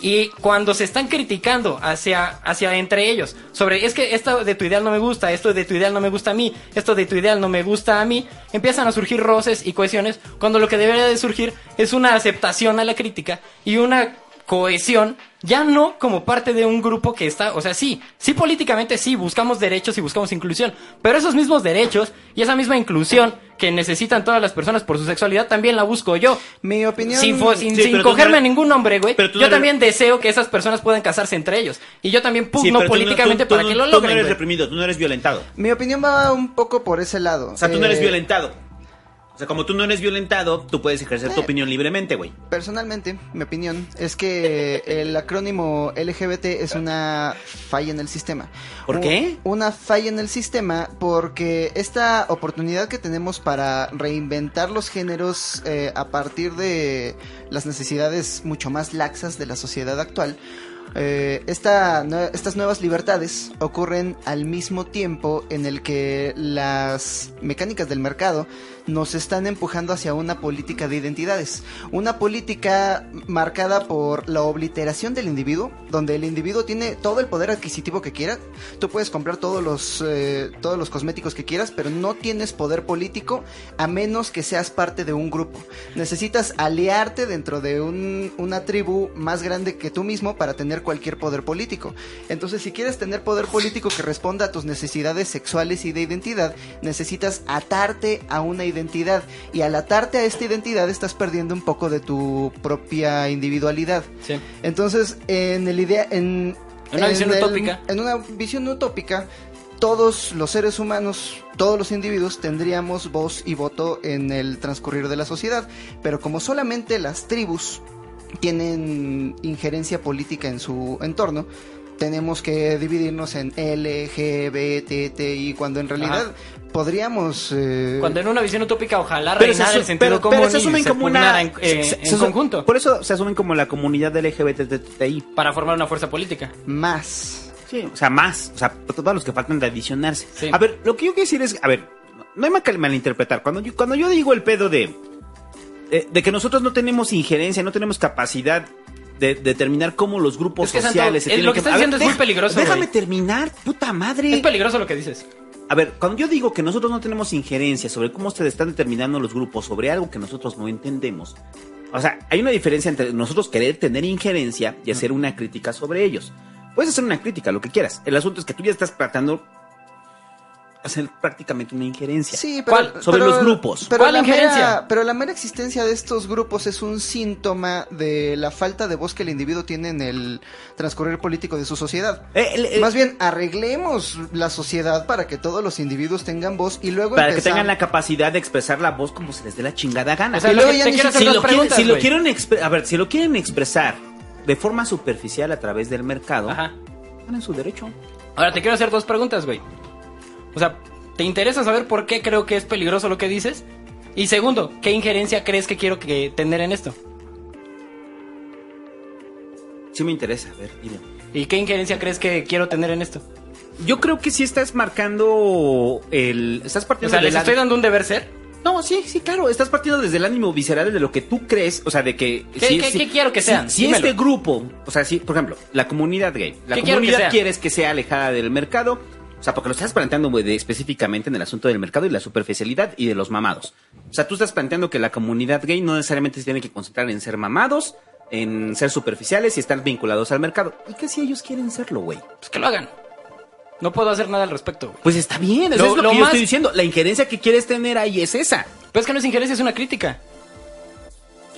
Y cuando se están criticando hacia, hacia entre ellos, sobre es que esto de tu ideal no me gusta, esto de tu ideal no me gusta a mí, esto de tu ideal no me gusta a mí, empiezan a surgir roces y cohesiones, cuando lo que debería de surgir es una aceptación a la crítica y una cohesión, ya no como parte de un grupo que está, o sea, sí, sí políticamente sí, buscamos derechos y buscamos inclusión, pero esos mismos derechos y esa misma inclusión que necesitan todas las personas por su sexualidad también la busco yo. Mi opinión... Sin, sin, Sí, sin no cogerme a eres- ningún hombre, güey. Yo no eres- también deseo que esas personas puedan casarse entre ellos. Y yo también Sí, pugno pero tú no- políticamente tú- para que lo Tú no logren. eres reprimido, tú no eres violentado. Mi opinión va un poco por ese lado. O sea, tú no eres Eh, violentado. O sea, como tú no eres violentado, tú puedes ejercer tu Eh. opinión libremente, güey. Personalmente, mi opinión es que el acrónimo LGBT es una falla en el sistema. ¿Por qué? Una falla en el sistema porque esta oportunidad que tenemos para reinventar los géneros eh, a partir de las necesidades mucho más laxas de la sociedad actual, eh, esta estas nuevas libertades ocurren al mismo tiempo en el que las mecánicas del mercado nos están empujando hacia una política de identidades. Una política marcada por la obliteración del individuo, donde el individuo tiene todo el poder adquisitivo que quiera. Tú puedes comprar todos los, eh, todos los cosméticos que quieras, pero no tienes poder político a menos que seas parte de un grupo. Necesitas aliarte dentro de un- una tribu más grande que tú mismo para tener cualquier poder político. Entonces, si quieres tener poder político que responda a tus necesidades sexuales y de identidad, necesitas atarte a una identidad. Y al atarte a esta identidad, estás perdiendo un poco de tu propia individualidad. Sí. Entonces, en el idea, en, En una visión el- utópica. En una visión utópica, todos los seres humanos, todos los individuos tendríamos voz y voto en el transcurrir de la sociedad. Pero como solamente las tribus tienen injerencia política en su entorno, tenemos que dividirnos en L, G, B, T, T, y cuando en realidad podríamos... eh, Cuando en una visión utópica ojalá Pero se, reinara asu- el sentido pero- común pero se asumen como una... en, eh, se- en se asu- conjunto Por eso se asumen como la comunidad LGBTI. para formar una fuerza política. más. Sí, o sea, más. O sea, todos los que faltan de adicionarse. Sí. A ver, lo que yo quiero decir es, a ver, no hay más que malinterpretar. Cuando yo, cuando yo digo el pedo de, de, de que nosotros no tenemos injerencia, no tenemos capacidad de determinar cómo los grupos Es que, Santo, sociales se es- lo que estás A ver, diciendo es muy peligroso, Déjame terminar, puta madre. Es peligroso lo que dices. A ver, cuando yo digo que nosotros no tenemos injerencia sobre cómo se están determinando los grupos, sobre algo que nosotros no entendemos, o sea, hay una diferencia entre nosotros querer tener injerencia y hacer una crítica sobre ellos. Puedes hacer una crítica, lo que quieras. El asunto es que tú ya estás tratando hacer prácticamente una injerencia. Sí, pero, ¿Cuál? Sobre pero- los grupos. Pero ¿Cuál la injerencia? Mera, pero la mera existencia de estos grupos es un síntoma de la falta de voz que el individuo tiene en el transcurrir político de su sociedad. Eh, el- el- Más bien, arreglemos la sociedad para que todos los individuos tengan voz y luego para que tengan la capacidad de expresar la voz como se les dé la chingada gana. O sea, Y luego ya ni si lo, quieren, si lo quieren a ver, si lo quieren expresar de forma superficial a través del mercado, Ajá. están en su derecho. Ahora te quiero hacer dos preguntas, güey. O sea, ¿te interesa saber por qué creo que es peligroso lo que dices? Y segundo, ¿qué injerencia crees que quiero que tener en esto? Sí me interesa, a ver, dime. ¿Y qué injerencia crees que quiero tener en esto? Yo creo que sí estás marcando el. Estás O partiendo sea, del ¿les estoy dando un deber ser? No, sí, sí, claro. Estás partiendo desde el ánimo visceral de lo que tú crees. O sea, de que. ¿Qué- qué- qué quiero que sean? Si, este grupo. O sea, si, por ejemplo, la comunidad gay. La ¿Qué quiero que comunidad sea? quieres que sea alejada del mercado. O sea, porque lo estás planteando güey, de- específicamente en el asunto del mercado y la superficialidad y de los mamados. O sea, tú estás planteando que la comunidad gay no necesariamente se tiene que concentrar en ser mamados, en ser superficiales y estar vinculados al mercado. ¿Y qué si ellos quieren serlo, güey? Pues que lo hagan. No puedo hacer nada al respecto. güey. Pues está bien, eso Lo- es lo, lo que yo más- estoy diciendo. La injerencia que quieres tener ahí es esa. Pero es que no es injerencia, es una crítica.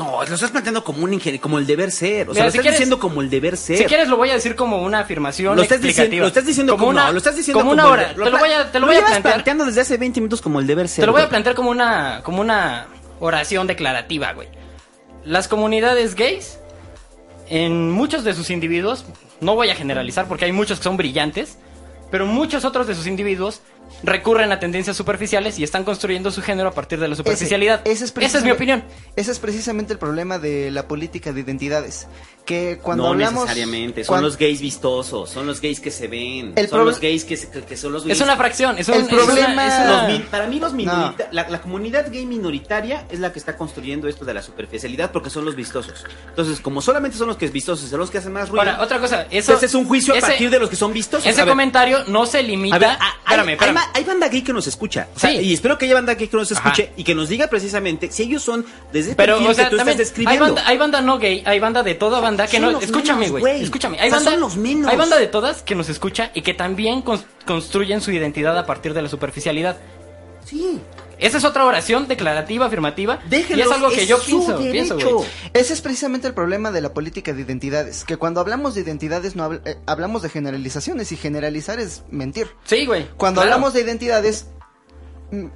No, lo estás planteando como un ingeniero, como el deber ser. O Mira, sea, lo si estás quieres- diciendo como el deber ser. Si quieres lo voy a decir como una afirmación lo estás explicativa. diciendo, lo estás diciendo como, una, no, lo estás diciendo como una el hora. de- Te lo voy a, te lo lo voy a plantear. planteando desde hace 20 minutos como el deber ser. Te lo voy a plantear como una, como una oración declarativa, güey. Las comunidades gays, en muchos de sus individuos, no voy a generalizar porque hay muchos que son brillantes, pero muchos otros de sus individuos recurren a tendencias superficiales y están construyendo su género a partir de la superficialidad. Ese- ese es Esa es mi opinión. Ese es precisamente el problema de la política de identidades. Que cuando no hablamos. necesariamente, son los gays vistosos, son los gays que se ven, El son los gays que, se- que son los gays Es una fracción, es un, El es una- problema- es una- Los min- para mí los minorita- la, la comunidad gay minoritaria es la que está construyendo esto de la superficialidad porque son los vistosos. Entonces, como solamente son los que es vistosos, son los que hacen más ruido. Ahora, otra cosa, eso ese es un juicio a ese- partir de los que son vistosos. Ese A comentario no se limita. a ver, a- hay, espérame, hay espérame. ma- hay banda gay que nos escucha. O sea, Sí. Y espero que haya banda gay que nos escuche Ajá. y que nos diga precisamente si ellos son desde el Pero, perfil o sea, que tú también estás hay describiendo. banda, hay banda no gay, hay banda de toda banda que no. los Escúchame, güey. Escúchame. O Hay sea, banda, son los menos. hay banda de todas que nos escucha y que también cons- construyen su identidad a partir de la superficialidad. Sí. Esa es otra oración declarativa, afirmativa. Déjenlos, y es algo que es yo pienso, pienso, güey. Ese es precisamente el problema de la política de identidades. Que cuando hablamos de identidades no habl- eh, hablamos de generalizaciones y generalizar es mentir. Sí, güey. Cuando claro. hablamos de identidades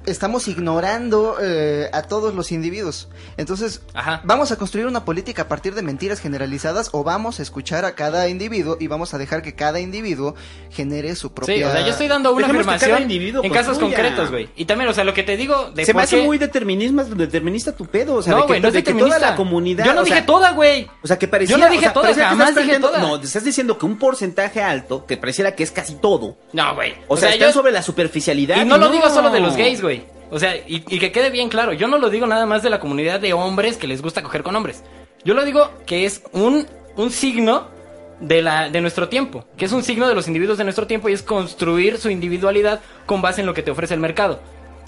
estamos ignorando eh, a todos los individuos. Entonces, Ajá. ¿vamos a construir una política a partir de mentiras generalizadas o vamos a escuchar a cada individuo y vamos a dejar que cada individuo genere su propia... Sí, o sea, yo estoy dando una Dejemos afirmación individuo en casos concretos, güey. Y también, o sea, lo que te digo de Se me hace qué- muy determinismo, determinista tu pedo. O sea, no, de que, güey, no es que toda determinista. la comunidad. Yo no dije sea, toda, güey. O sea, que parecía. Yo no dije o sea, toda, jamás dije toda. No, te estás diciendo que un porcentaje alto, que pareciera que es casi todo. No, güey. O, sea, están yo- sobre la superficialidad. Y no lo digo solo de los gays, güey. O sea, y, que quede bien claro, yo no lo digo nada más de la comunidad de hombres que les gusta coger con hombres. Yo lo digo que es un, un signo de, la, de nuestro tiempo, que es un signo de los individuos de nuestro tiempo y es construir su individualidad con base en lo que te ofrece el mercado.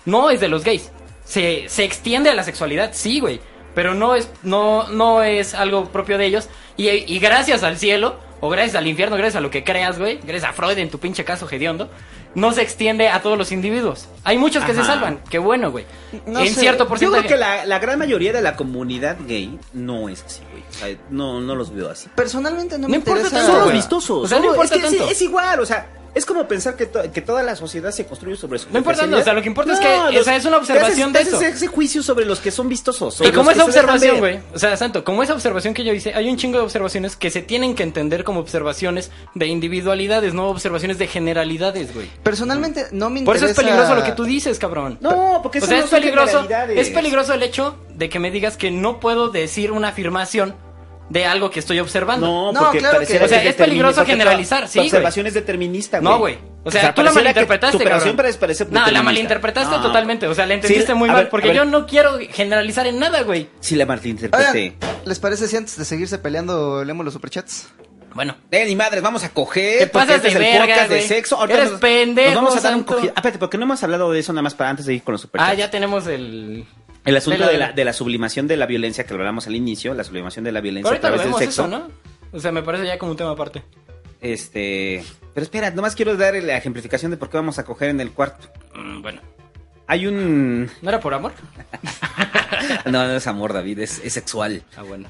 No es de los gays. Se, se extiende a la sexualidad, sí, güey. Pero no es, no, no es algo propio de ellos. Y gracias al cielo, o gracias al infierno, gracias a lo que creas, güey, gracias a Freud en tu pinche caso hediondo, no se extiende a todos los individuos. Hay muchos que se salvan, qué bueno, güey. No en sé, cierto Yo porcentaje. creo que la, la gran mayoría de la comunidad gay no es así, güey. O sea, no, no los veo así. Personalmente no, No me importa interesa... tanto, Son los vistosos. O sea, no importa es, que sí, tanto. es igual, o sea, es como pensar que, to- que toda la sociedad se construye sobre su No importa, superficialidad. o sea, lo que importa es que, o sea, es una te observación de haces- te eso. ese juicio sobre los que son vistosos. Y como esa observación, güey, o sea, Santo, como esa observación que yo hice, hay un chingo de observaciones que se tienen que entender como observaciones de individualidades, no observaciones de generalidades, güey. Personalmente no me Por interesa... eso es peligroso lo que tú dices, cabrón. No, porque o eso sea, no es peligroso, es peligroso el hecho de que me digas que no puedo decir una afirmación de algo que estoy observando. No, No, porque claro que- O sea, es peligroso generalizar, tu- sí, observación es determinista, güey. No, güey. O sea, tú la malinterpretaste, Tu observación cabrón. parece, parece No, la malinterpretaste No. totalmente. O sea, la entendiste Sí, muy mal. ver, porque yo no quiero generalizar en nada, güey. Sí, la malinterpreté. ¿les parece si antes de seguirse peleando leemos los superchats? Bueno. Eh, ni madres, vamos a coger. Te pasas este es de el verga, podcast de sexo. Ahorita Eres nos- pendejo, Nos vamos a dar un cogido. Ah, espérate, porque no hemos hablado de eso nada más para antes de ir con los superchats. Ah, ya tenemos el... El asunto de la, vela. de la sublimación de la violencia que lo hablamos al inicio, la sublimación de la violencia Ahorita a lo través del sexo. eso, ¿no? O sea, me parece ya como un tema aparte. Este, pero espera, nomás quiero dar la ejemplificación de por qué vamos a coger en el cuarto. Mm, bueno. Hay un ¿No era por amor? <laughs> no, no es amor, David, es, es sexual. Ah, bueno.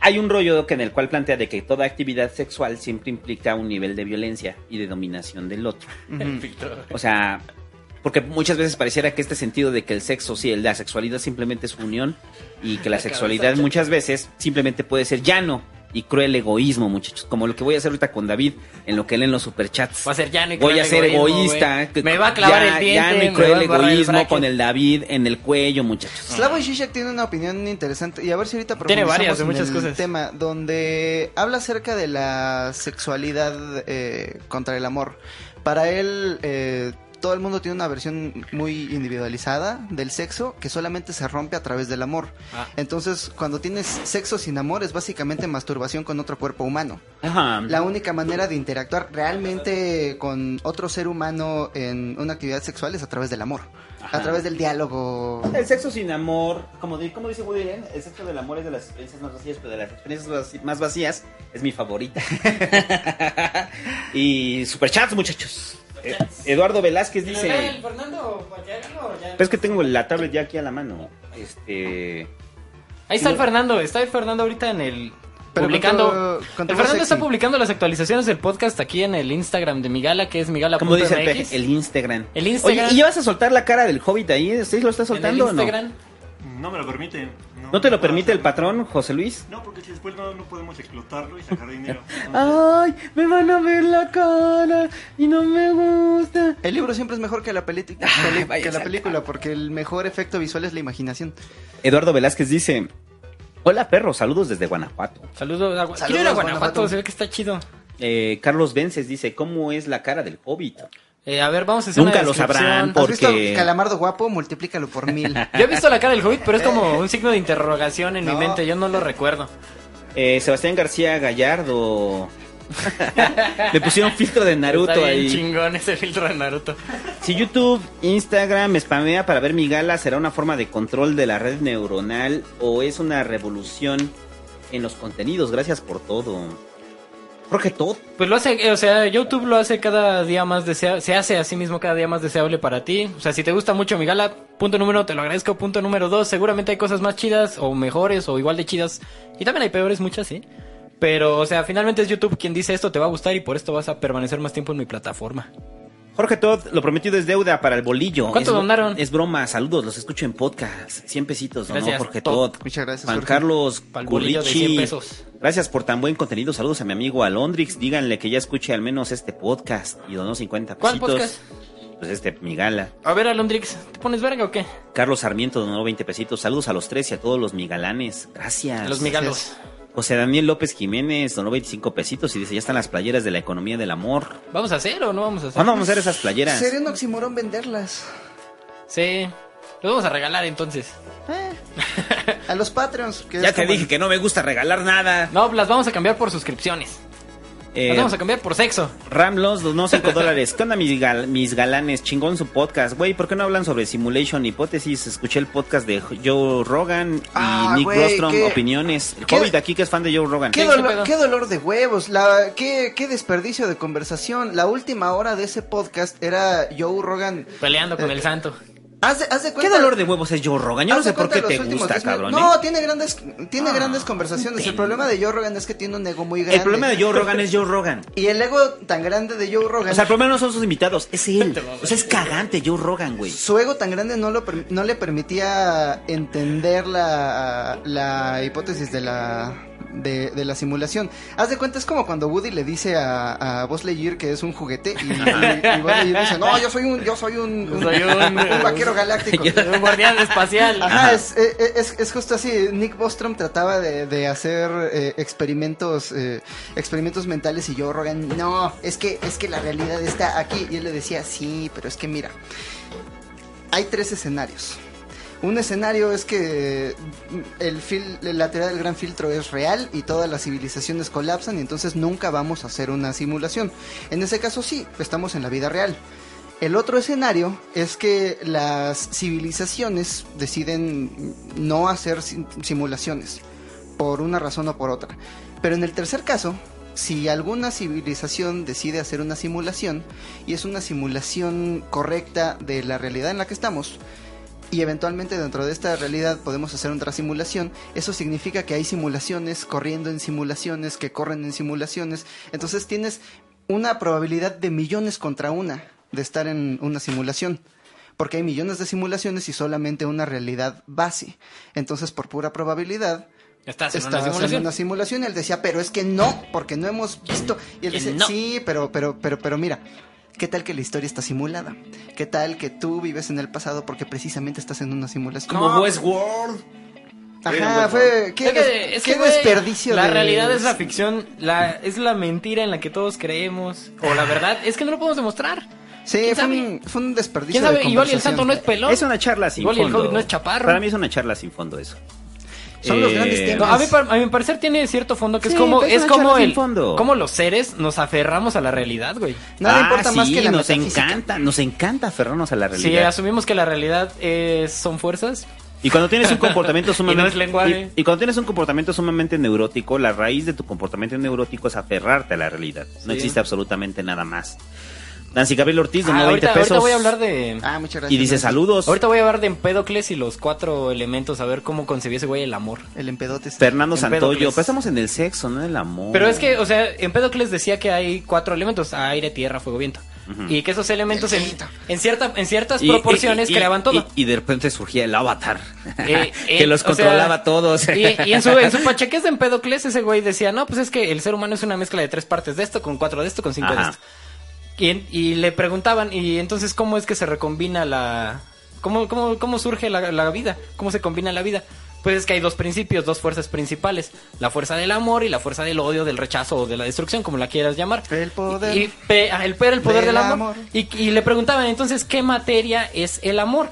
Hay un rollo que en el cual plantea de que toda actividad sexual siempre implica un nivel de violencia y de dominación del otro. El <laughs> filtro. O sea, porque muchas veces pareciera que este sentido de que el sexo, sí, la sexualidad simplemente es unión y que la sexualidad muchas veces simplemente puede ser llano y cruel egoísmo, muchachos. Como lo que voy a hacer ahorita con David en lo que leen los superchats. Va a ser llano y Voy cruel a ser egoísmo, egoísta. Me va a clavar ya- el diente, Llano y cruel el egoísmo con el David en el cuello, muchachos. Slavoj Žižek tiene una opinión interesante y a ver si ahorita Tiene varias de en muchas el cosas. tema donde habla acerca de la sexualidad eh, contra el amor. Para él eh, todo el mundo tiene una versión muy individualizada del sexo que solamente se rompe a través del amor. Ah. Entonces, cuando tienes sexo sin amor es básicamente masturbación con otro cuerpo humano. Ajá. La única manera de interactuar realmente con otro ser humano en una actividad sexual es a través del amor, Ajá. a través del diálogo. El sexo sin amor, como, di- como dice Woody Allen, el sexo del amor es de las experiencias más vacías, pero de las experiencias más vacías es mi favorita. <laughs> <laughs> y superchats, muchachos. Eh, Eduardo Velázquez dice... Fernando Pero es que tengo la tablet ya aquí a la mano. Este... Ahí está el. Fernando, está el Fernando ahorita en el... Pero publicando... con con el Fernando está publicando las actualizaciones del podcast aquí en el Instagram de Migala, que es migala.mx. Como dice el el Instagram. El Instagram. Oye, ¿y vas a soltar la cara del hobbit ahí? ¿Sí lo estás En el soltando o no? No me lo permiten. ¿No te lo permite el patrón, José Luis? No, porque si después no, no podemos explotarlo y sacar dinero. Ah. Entonces, <laughs> Ay, me van a ver la cara y no me gusta. El libro siempre es mejor que la, peli- peli- vaya que la película porque el mejor efecto visual es la imaginación. Eduardo Velázquez dice: Hola perro, saludos desde Guanajuato. Saludos a, Saludos, Quiero ir a Guanajuato, Guanajuato. se ve que está chido. Eh, Carlos Vences dice: ¿Cómo es la cara del hobbit? Eh, a ver, vamos a hacer Nunca una lo sabrán, descripción. por- ¿Has visto Porque- Calamardo guapo? Multiplícalo por mil. <laughs> Yo he visto la cara del Hobbit, pero es como un signo de interrogación en mi mente, yo no lo recuerdo. Eh, Sebastián García Gallardo. <laughs> Le pusieron filtro de Naruto Está bien ahí. chingón ese filtro de Naruto. Si YouTube, Instagram me spamea para ver mi gala, ¿será una forma de control de la red neuronal o es una revolución en los contenidos? Gracias por todo. Jorge Todd. Pues lo hace, eh, o sea, YouTube lo hace cada día más deseable, se hace a mismo cada día más deseable para ti. O sea, si te gusta mucho mi gala, punto número te lo agradezco. Punto número dos, seguramente hay cosas más chidas o mejores o igual de chidas. Y también hay peores, muchas, sí. Pero, o sea, finalmente es YouTube quien dice esto te va a gustar y por esto vas a permanecer más tiempo en mi plataforma. Jorge Todd, lo prometido es deuda para el bolillo. ¿Cuánto Es- donaron? Es broma, saludos, los escucho en podcast. 100 pesitos, donó Gracias, Jorge Todd. Todd. Muchas gracias, Juan Jorge. Carlos Pa'l bolillo de Currichi. 100 pesos. Gracias por tan buen contenido. Saludos a mi amigo Alondrix. Díganle que ya escuche al menos este podcast y donó 50 ¿Cuál pesitos. podcast? Pues este, mi gala. A ver, Alondrix, ¿te pones verga o qué? Carlos Sarmiento donó 20 pesitos. Saludos a los tres y a todos los migalanes. Gracias. Los migalos. José Daniel López Jiménez donó 25 pesitos y dice, ya están las playeras de la economía del amor. ¿Vamos a hacer o no vamos a hacer? ¿Cuándo vamos a hacer esas playeras? Sería un oximorón venderlas. Sí. Los vamos a regalar entonces. Eh, a los Patreons. que Ya te como dije que no me gusta regalar nada. No, las vamos a cambiar por suscripciones. Eh, vamos a cambiar por sexo. Ramlos donó 5 <laughs> dólares. ¿Qué onda mis, gal- mis galanes? Chingón su podcast. Güey, ¿por qué no hablan sobre Simulation Hipótesis? Escuché el podcast de Joe Rogan y Ah, Nick Rostrom. Opiniones. El Hobbit aquí que es fan de Joe Rogan. Qué, ¿Qué- qué dolor, pedo? qué dolor de huevos, la, qué, qué desperdicio de conversación. La última hora de ese podcast era Joe Rogan. Peleando con el santo. Haz de, haz de ¿Qué cuenta, dolor de huevos es Joe Rogan? Yo no sé por qué te gusta, cabrón. ¿eh? No, tiene grandes, tiene grandes conversaciones. El problema de Joe Rogan es que tiene un ego muy grande. El problema de Joe Rogan es Joe Rogan. <laughs> Y el ego tan grande de Joe Rogan. O sea, el problema no son sus invitados, es él. <laughs> O sea, es cagante Joe Rogan, güey. su ego tan grande no, lo, no le permitía entender la, la hipótesis de la, de, de la simulación. Haz de cuenta, es como cuando Woody le dice a, a Buzz Lightyear que es un juguete y, y, y Buzz Lightyear dice, no, yo soy un, yo soy un, un- Soy <laughs> un- un vaquero galáctico. <laughs> Un guardián espacial. Ajá, es, eh, eh, es, es justo así. Nick Bostrom trataba de, de hacer eh, experimentos eh, experimentos mentales y yo Rogan, no, es que es que la realidad está aquí. Y él le decía, sí, pero es que mira, hay tres escenarios. Un escenario es que el, fil- la teoría del gran filtro es real y todas las civilizaciones colapsan y entonces nunca vamos a hacer una simulación. En ese caso sí, estamos en la vida real. El otro escenario es que las civilizaciones deciden no hacer sim- simulaciones por una razón o por otra. Pero en el tercer caso, si alguna civilización decide hacer una simulación y es una simulación correcta de la realidad en la que estamos, y eventualmente dentro de esta realidad podemos hacer otra simulación, eso significa que hay simulaciones corriendo en simulaciones que corren en simulaciones, entonces tienes una probabilidad de millones contra una de estar en una simulación. Porque hay millones de simulaciones y solamente una realidad base. Entonces, por pura probabilidad, Estás en estás una en simulación. una simulación. Y él decía, pero es que no, porque no hemos visto. Y él dice, no. sí, pero, pero, pero, pero mira, ¿qué tal que la historia está simulada? ¿Qué tal que tú vives en el pasado porque precisamente estás en una simulación? Como Westworld. Ajá, fue. ¿Qué, Es que- des- es qué que, güey, desperdicio La de- realidad es la ficción, la, es la mentira en la que todos creemos. O la verdad, es que no lo podemos demostrar. Sí, ¿Quién fue un, fue un desperdicio ¿Quién sabe? de Igual y el santo no es pelón. Es una charla sin Igual y el fondo. Hobbit no es chaparro. Para mí es una charla sin fondo eso. Son los Eh, grandes No, temas. a, mí, par- a mi parecer tiene cierto fondo que Sí, es como es como el fondo. como los seres nos aferramos a la realidad, güey. Nada Ah, importa más sí, que la nos encanta, nos encanta aferrarnos a la Si realidad. asumimos que la realidad es- son fuerzas, Y cuando tienes un <laughs> comportamiento sumamente es lenguaje. Y, y cuando tienes un comportamiento sumamente neurótico, la raíz de tu comportamiento neurótico es aferrarte a la realidad. No Sí. existe absolutamente nada más. Nancy Gabriel Ortiz donó Ah, 20 ahorita, pesos. ahorita voy a hablar de Ah, muchas gracias. y dice Nancy. saludos. ahorita voy a hablar de Empédocles y los cuatro elementos a ver cómo concebía ese güey el amor. El empedote. está- Fernando Empédocles. Santoyo, pero estamos en el sexo, no en el amor. Pero es que, o sea, Empédocles decía que hay cuatro elementos, aire, tierra, fuego, viento. y que esos elementos en, en, cierta, en ciertas Y- proporciones y- y- creaban todo. Y, y de repente surgía el avatar. Eh, <laughs> que eh, los o controlaba sea, todos. Y, y en su, en su <laughs> pacheques de Empedocles, ese güey decía, no, pues es que el ser humano es una mezcla de tres partes de esto, con cuatro de esto, con cinco de esto. Y, y le preguntaban, y entonces, ¿cómo es que se recombina la... ¿Cómo, cómo, cómo surge la, la vida? ¿Cómo se combina la vida? Pues es que hay dos principios, dos fuerzas principales. La fuerza del amor y la fuerza del odio, del rechazo o de la destrucción, como la quieras llamar. El poder Y, pe- ah, el, poder, el poder del, del amor. amor. Y, y le preguntaban entonces, ¿qué materia es el amor?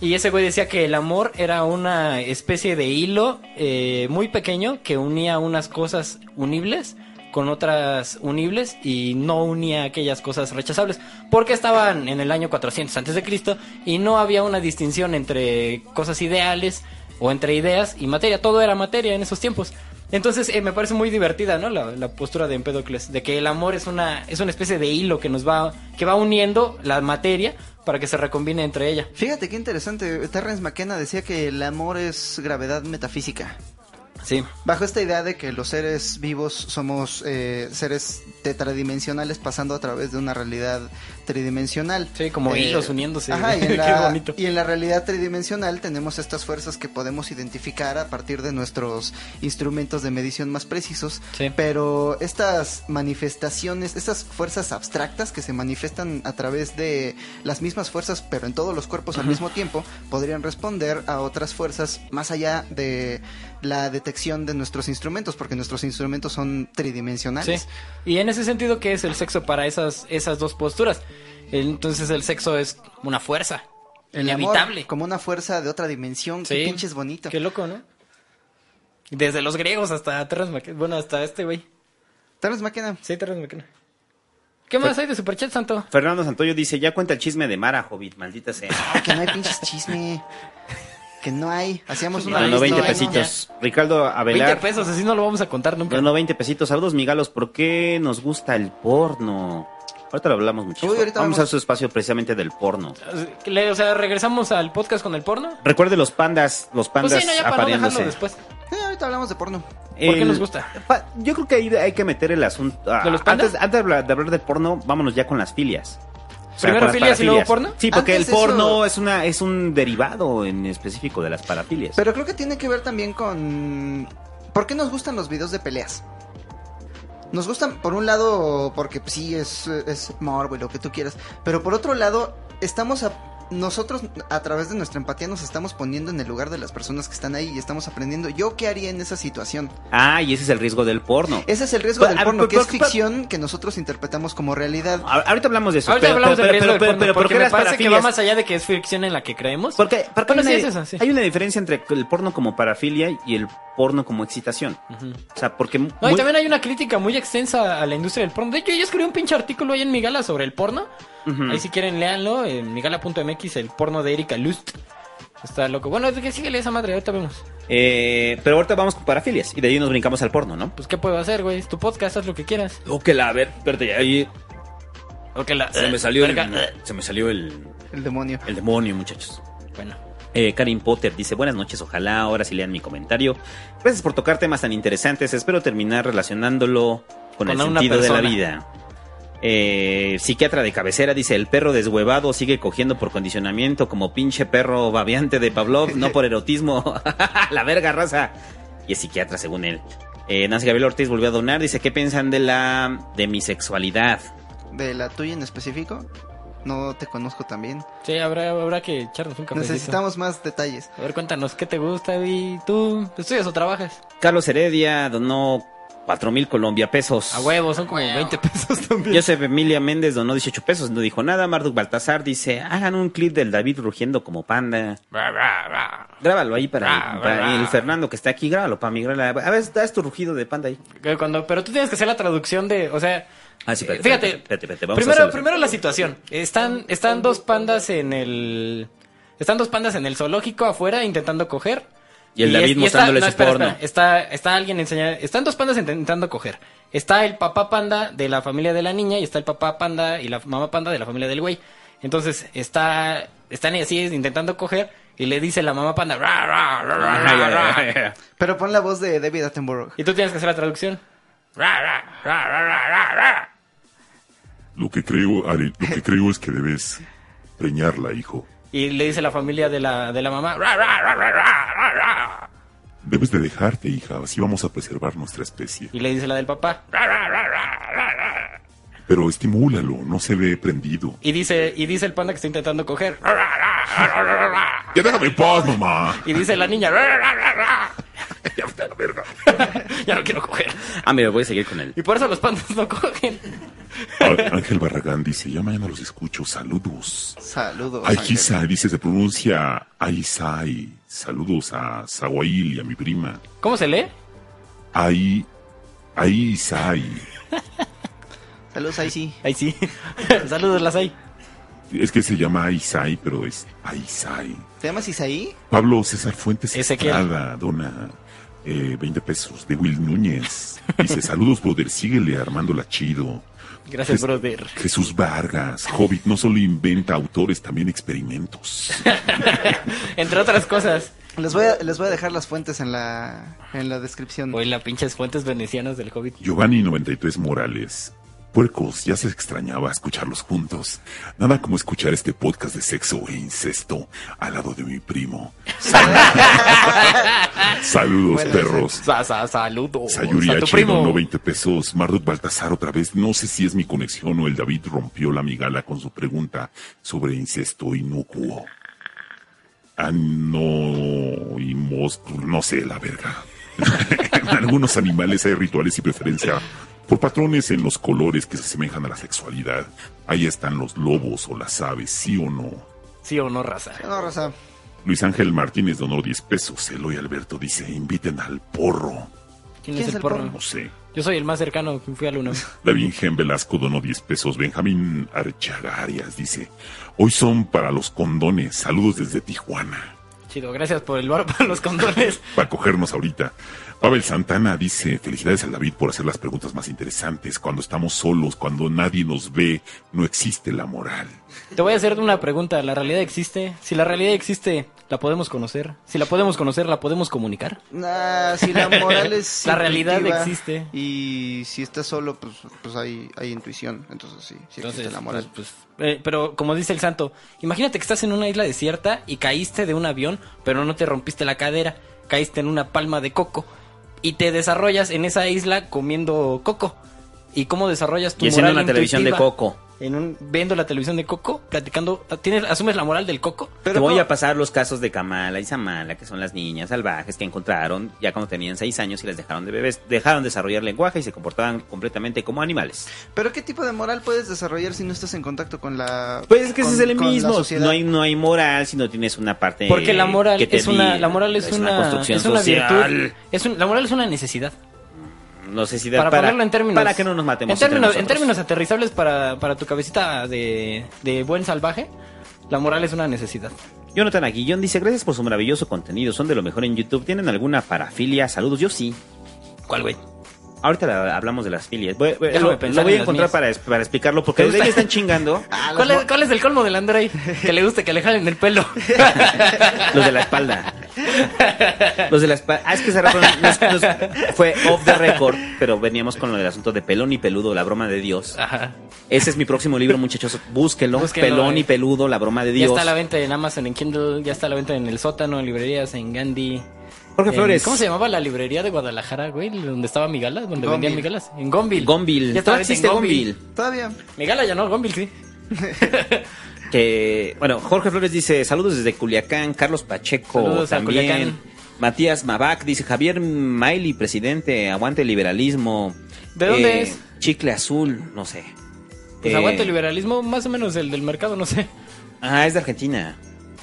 Y ese güey decía que el amor era una especie de hilo eh, muy pequeño que unía unas cosas unibles con otras unibles y no unía aquellas cosas rechazables porque estaban en el año 400 antes de Cristo y no había una distinción entre cosas ideales o entre ideas y materia todo era materia en esos tiempos entonces eh, me parece muy divertida no la, postura de Empédocles de que el amor es una es una especie de hilo que nos va que va uniendo la materia para que se recombine entre ella Fíjate qué interesante. Terrence McKenna decía que el amor es gravedad metafísica. Sí. Bajo esta idea de que los seres vivos somos eh, seres tetradimensionales pasando a través de una realidad tridimensional. Sí, como Eh, hilos uniéndose. Ajá, y en, <laughs> Qué la, bonito. y en la realidad tridimensional tenemos estas fuerzas que podemos identificar a partir de nuestros instrumentos de medición más precisos. Sí. Pero estas manifestaciones, estas fuerzas abstractas que se manifiestan a través de las mismas fuerzas, pero en todos los cuerpos al mismo tiempo, podrían responder a otras fuerzas más allá de la detección de nuestros instrumentos, porque nuestros instrumentos son tridimensionales. Sí. Y en ese sentido, ¿qué es el sexo para esas, esas dos posturas? Entonces el sexo es una fuerza. El amor inevitable. como una fuerza de otra dimensión, Sí. qué pinches bonito. Qué loco, ¿no? Desde los griegos hasta Terrence McKenna. Bueno, hasta este güey. Terrence McKenna. Sí, Terrence McKenna. ¿Qué más hay de Superchat, Santo? Fernando Santoyo dice, ya cuenta el chisme de Mara, Hobbit, maldita sea. Ah, que no hay pinches chisme. Que no hay. Hacíamos una lista, 20 ¿no? pesitos. Ricardo 20 Avelar. pesos, así no lo vamos a contar nunca. Bueno, 20 pesitos. Saludos, migalos. ¿Por qué nos gusta el porno? Ahorita lo hablamos mucho. Uy, Vamos vamos. a su espacio precisamente del porno. Le- O sea, regresamos al podcast con el porno. Recuerde los pandas, los Pues pandas sí, no, ya para no dejarlo apareándose. después. Sí, ahorita hablamos de porno. ¿Por qué nos gusta? Yo creo que ahí hay que meter el asunto. ah, ¿De los pandas? antes, antes de hablar, de hablar de porno, vámonos ya con las filias. ¿Primero filias y luego porno? Sí, porque Antes el porno eso- es una es un derivado en específico de las parafilias. Pero creo que tiene que ver también con... ¿Por qué nos gustan los videos de peleas? Nos gustan, por un lado, porque pues, sí, es, es morbo y lo que tú quieras. Pero por otro lado, estamos a... Nosotros, a través de nuestra empatía, nos estamos poniendo en el lugar de las personas que están ahí y estamos aprendiendo. ¿Yo qué haría en esa situación? Ah, y ese es el riesgo del porno. Ese es el riesgo Pero, del porno, pero- que es pero- ficción que nosotros interpretamos como realidad. Ahorita hablamos de eso. Ahorita pero- hablamos pero- del riesgo pero- del porno, pero ¿por porque qué me parece que va más allá de que es ficción en la que creemos. Porque, porque Bueno, hay, sí, una, es eso, sí. hay una diferencia entre el porno como parafilia y el porno como excitación. O sea, porque... No, y también hay una crítica muy extensa a la industria del porno. De hecho, yo escribí un pinche artículo ahí en mi gala sobre el porno. Ahí si quieren, léanlo. En migala.mx, el porno de Erika Lust. Está loco. Bueno, es que síguele esa madre, ahorita vemos. Eh, pero ahorita vamos con parafilias y de ahí nos brincamos al porno, ¿no? Pues, ¿qué puedo hacer, güey? Es tu podcast, haz lo que quieras. O que la, a ver, espérate, ahí O que la... se me salió el, se me salió el, El demonio. el demonio, muchachos. Bueno. Eh, Karin Potter dice, buenas noches, ojalá ahora sí lean mi comentario. Gracias por tocar temas tan interesantes, espero terminar relacionándolo con, Con el sentido de la vida. Eh, psiquiatra de cabecera dice, el perro deshuevado sigue cogiendo por condicionamiento como pinche perro babeante de Pavlov, no por erotismo. <laughs> la verga raza. Y es psiquiatra según él. Eh, Nancy Gabriel Ortiz volvió a donar, dice, ¿qué piensan de la de mi sexualidad? ¿De la tuya en específico? No te conozco también. Sí, habrá, habrá que echarnos un cafecito. Necesitamos más detalles. A ver, cuéntanos, ¿qué te gusta, y ¿Tú estudias o trabajas? Carlos Heredia donó cuatro mil Colombia pesos. A huevo, son como 20 pesos también. Joseph Emilia Méndez donó 18 pesos, no dijo nada. Marduk Baltasar dice, hagan un clip del David rugiendo como panda. Grábalo ahí para, para el Fernando que está aquí, grábalo para mí. grábalo. A ver, das tu rugido de panda ahí. Cuando, pero tú tienes que hacer la traducción de, o sea, Ah, sí, espérate, fíjate, espérate, espérate, espérate, vamos a primero, primero la situación. Están, están dos pandas en el, están dos pandas en el zoológico afuera intentando coger. Y el David está- mostrándole no, su espera, porno. espera. Está, está alguien enseñando, están dos pandas intentando coger. Está el papá panda de la familia de la niña y está el papá panda y la mamá panda de la familia del güey. Entonces está, están así intentando coger y le dice la mamá panda. Pero pon la voz de David Attenborough. Y tú tienes que hacer la traducción. Ra, ra, ra, ra, ra, ra, ra. Lo que creo, Are, lo que creo es que debes preñarla, hijo. Y le dice la familia de la, de la mamá. "Ra, ra, ra, ra, ra, ra, ra". Debes de dejarte, hija, así vamos a preservar nuestra especie. Y le dice la del papá. Pero estimúlalo, no se ve prendido. Y dice, y dice el panda que está intentando coger. ¡Ya déjame en paz, mamá! Y dice la niña. <laughs> ¡Ya a la verga! ya no quiero coger. Ah, mira, voy a seguir con él. Y por eso los pandas no cogen. Ángel Barragán dice, ya mañana los escucho, saludos. Saludos. Aikisa dice, se pronuncia Aisai. Saludos a Zawail y a mi prima. ¿Cómo se lee? Ai, Aisai. Saludos, ahí sí. Ahí sí. <laughs> Saludos las hay. Es que se llama Aisai, pero es Aisai. ¿Te llamas Isaí? Pablo César Fuentes Ezequiel. Estrada dona eh, 20 pesos de Will Núñez. Dice, saludos, brother, síguele armándola chido. Gracias, brother. Jesús Vargas, Hobbit no solo inventa autores, también experimentos. <laughs> Entre otras cosas. Les voy, a, les voy a dejar las fuentes en la, en la descripción. Hoy la pinches fuentes venecianas del Hobbit. Giovanni 93 Morales. Puercos, ya se extrañaba escucharlos juntos. Nada como escuchar este podcast de sexo e incesto al lado de mi primo. <laughs> Saludos, Bueno, perros. Sa, sa, saludos. Sayuri H donó 20 pesos. Marduk Baltasar otra vez. No sé si es mi conexión o el David rompió la migala con su pregunta sobre incesto inocuo. Ano y mos... no sé, la verga. <laughs> en algunos animales hay rituales y preferencia por patrones en los colores que se asemejan a la sexualidad. Ahí están los lobos o las aves, sí o no. Sí o no, raza. No, Rosa. Luis Ángel Martínez donó 10 pesos. Eloy Alberto dice, inviten al porro. ¿Quién, ¿Quién es es el el porro? porro? No sé. Yo soy el más cercano que fui al UNAM. <laughs> La Virgen Velasco donó 10 pesos. Benjamín Archagarias dice, hoy son para los condones. Saludos desde Tijuana. Chido, gracias por el bar <laughs> para los condones. Para cogernos ahorita. Pavel Santana dice, felicidades al David por hacer las preguntas más interesantes. Cuando estamos solos, cuando nadie nos ve, no existe la moral. Te voy a hacer una pregunta. ¿La realidad existe? Si la realidad existe, ¿la podemos conocer? Si la podemos conocer, ¿la podemos comunicar? Nah, si la moral es <laughs> La realidad existe. Y si estás solo, pues, pues hay, hay intuición. Entonces sí, sí existe la moral. pues, pues, eh, pero como dice el santo, imagínate que estás en una isla desierta y caíste de un avión, pero no te rompiste la cadera, caíste en una palma de coco y te desarrollas en esa isla comiendo coco. ¿Y cómo desarrollas tu Y una televisión de coco. En un, viendo la televisión de coco, platicando, ¿tienes, asumes la moral del coco? Te voy a pasar los casos de Kamala y Samala, que son las niñas salvajes que encontraron ya cuando tenían seis años y las dejaron de bebés. Dejaron desarrollar lenguaje y se comportaban completamente como animales. Pero ¿qué tipo de moral puedes desarrollar si no estás en contacto con la Pues es que ese es el mismo. No hay, no hay moral si no tienes una parte. Porque la moral que te es una, la moral es, una, construcción es una social. virtud. Es un- la moral es una necesidad. No sé si da Para, ponerlo en términos. Para que no nos matemos. En términos, en términos aterrizables para, para tu cabecita de, de buen salvaje, la moral es una necesidad. Jonathan Aguillón dice: Gracias por su maravilloso contenido. Son de lo mejor en YouTube. ¿Tienen alguna parafilia? Saludos. Yo sí. ¿Cuál, güey? Ahorita la- hablamos de las filias. Voy- voy- lo, voy a encontrar para, para explicarlo porque ¿Te de ahí están chingando. <laughs> Ah, ¿Cuál es, mo- cuál es el colmo del Andrei? Que le guste que le jalen el pelo. <laughs> Los de la espalda. Los de la espalda. Ah, es que rato nos- nos- fue off the record, pero veníamos con lo del asunto de pelón y peludo, la broma de Dios. Ajá. Ese es mi próximo libro, <laughs> muchachos. Búsquenlo. Búsquenlo, pelón eh. y peludo, la broma de Ya Dios. está a la venta en Amazon, en Kindle, ya está a la venta en el sótano, en librerías, en Gandhi. Jorge Flores. ¿Cómo se llamaba la librería de Guadalajara, güey? Donde estaba Migala, donde Gonville. vendían Migalas. En Gonville. Gonville. Ya a Todavía existe Gonville. Todavía. Migala ya no, Gonville sí. <laughs> Que, bueno, Jorge Flores dice, saludos desde Culiacán, Carlos Pacheco Saludos a también. Culiacán. Matías Mabac dice, Javier Miley, presidente, aguante el liberalismo. ¿De dónde es? Chicle azul, no sé. Pues Eh, aguanta el liberalismo, más o menos el del mercado, no sé. Ah, es de Argentina.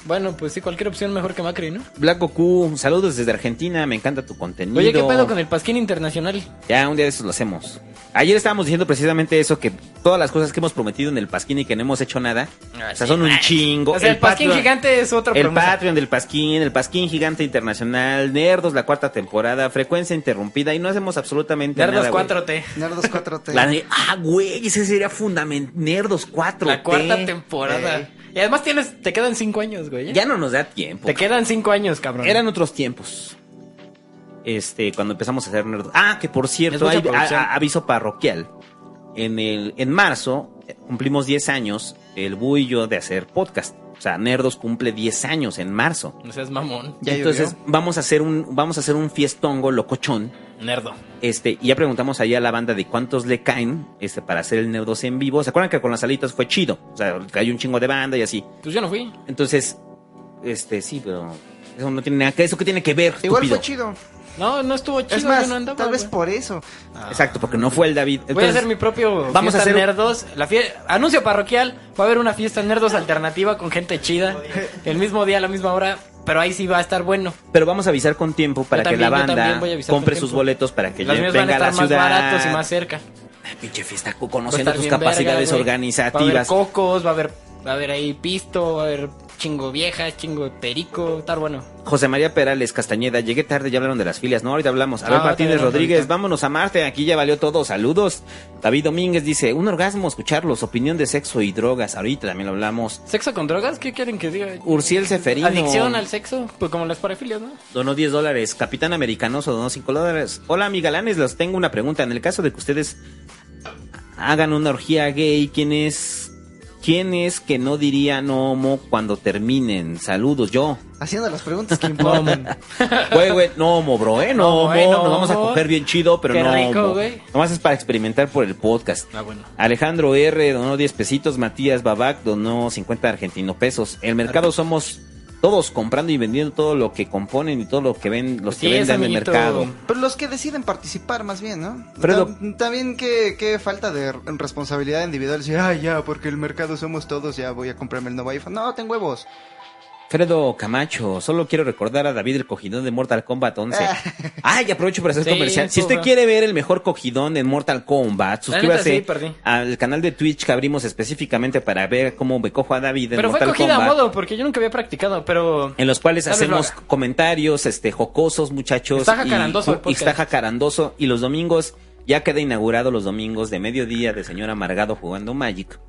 Bueno, pues sí, cualquier opción mejor que Macri, ¿no? Black Goku, saludos desde Argentina, me encanta tu contenido. Oye, ¿qué pedo con el Pasquín Internacional? Ya, un día de esos lo hacemos. Ayer estábamos diciendo precisamente eso, que todas las cosas que hemos prometido en el Pasquín y que no hemos hecho nada, Ah, o sea, sí, son un chingo. O sea, el, Pasquín Patreon- gigante es otra El promesa. Patreon del Pasquín, el Pasquín Gigante Internacional, Nerdos, la cuarta temporada, frecuencia interrumpida y no hacemos absolutamente Nerdos nada. 4T. Nerdos 4T. La de- ah, güey, ese sería fundamental. Nerdos 4. La cuarta temporada. Y además tienes, te quedan cinco años, güey. ¿eh? Ya no nos da tiempo. Te quedan cinco años, cabrón. Eran otros tiempos. Este, cuando empezamos a hacer Nerdos. Ah, que por cierto, hay producción. a- a- aviso parroquial. En el, en marzo eh, cumplimos 10 años, el Bu y yo, de hacer podcast. O sea, Nerdos cumple 10 años en marzo. No seas mamón. Ya Entonces, llovió. vamos a hacer un vamos a hacer un fiestongo locochón. Nerdo. Este, y ya preguntamos allá a la banda de cuántos le caen este, para hacer el Nerdos en vivo. ¿Se acuerdan que con las alitas fue chido? O sea, hay un chingo de banda y así. Pues yo no fui. Entonces, este, sí, pero eso no tiene nada que eso que tiene que ver. Igual estúpido? fue chido. No, no estuvo chido. Es más, yo no andaba, tal vez por eso. Exacto, porque no fue el David. Voy a hacer mi propio vamos a hacer- nerdos. La fie- Anuncio parroquial. Va a haber una fiesta nerdos alternativa con gente chida. El mismo día, a la misma hora. Pero ahí sí va a estar bueno. Pero vamos a avisar con tiempo para Yo que la también, banda compre sus boletos para que Los míos van a venga a la estar más ciudad. baratos y más cerca. Pinche fiesta, conociendo estar tus capacidades verga, güey. Va a organizativas. haber cocos, va a haber, va a haber ahí pisto, va a haber chingo vieja, chingo perico. Estar bueno. José María Perales Castañeda, llegué tarde, ya hablaron de las filias, no, ahorita hablamos. A ver, Ah, Martínez Rodríguez, ahorita. vámonos a Marte, aquí ya valió todo, saludos. David Domínguez dice, un orgasmo escucharlos, opinión de sexo y drogas, ahorita también lo hablamos. ¿Sexo con drogas? ¿Qué quieren que diga? Urciel Seferino. Adicción al sexo, pues como las parafilias, ¿no? Donó 10 dólares. Capitán Americanoso donó 5 dólares. Hola, mi galanes, les tengo una pregunta. En el caso de que ustedes hagan una orgía gay, ¿quién es, quién es que no diría no homo cuando terminen? Saludos, yo. Haciendo las preguntas que importan. <laughs> Güey, güey, no homo, bro, ¿eh? No, No, homo, güey, no nos vamos a coger bien chido, pero Qué no rico, homo. güey. Nomás es para experimentar por el podcast. Ah, bueno. Alejandro R. donó 10 pesitos. Matías Babac donó 50 argentino pesos. El mercado somos todos comprando y vendiendo todo lo que componen y todo lo que ven, los Sí, que venden en el mercado. Pero los que deciden participar más bien, ¿no? Fredo. Tam- También qué, qué falta de responsabilidad individual. Decir, ay, ya, porque el mercado somos todos, ya voy a comprarme el nuevo iPhone. No, tengo huevos. Fredo Camacho, solo quiero recordar a David el cogidón de Mortal Kombat 11. <laughs> Ay, aprovecho para hacer Sí, comercial. Si usted quiere ver el mejor cogidón en Mortal Kombat, suscríbase sí, al canal de Twitch que abrimos específicamente para ver cómo me cojo a David en Pero fue Mortal cogida a Kombat. modo, porque yo nunca había practicado, pero... En los cuales hacemos comentarios, este, jocosos, muchachos. Está jacarandoso y, y está jacarandoso. Y los domingos, ya queda inaugurado los domingos de mediodía de señor amargado jugando Magic.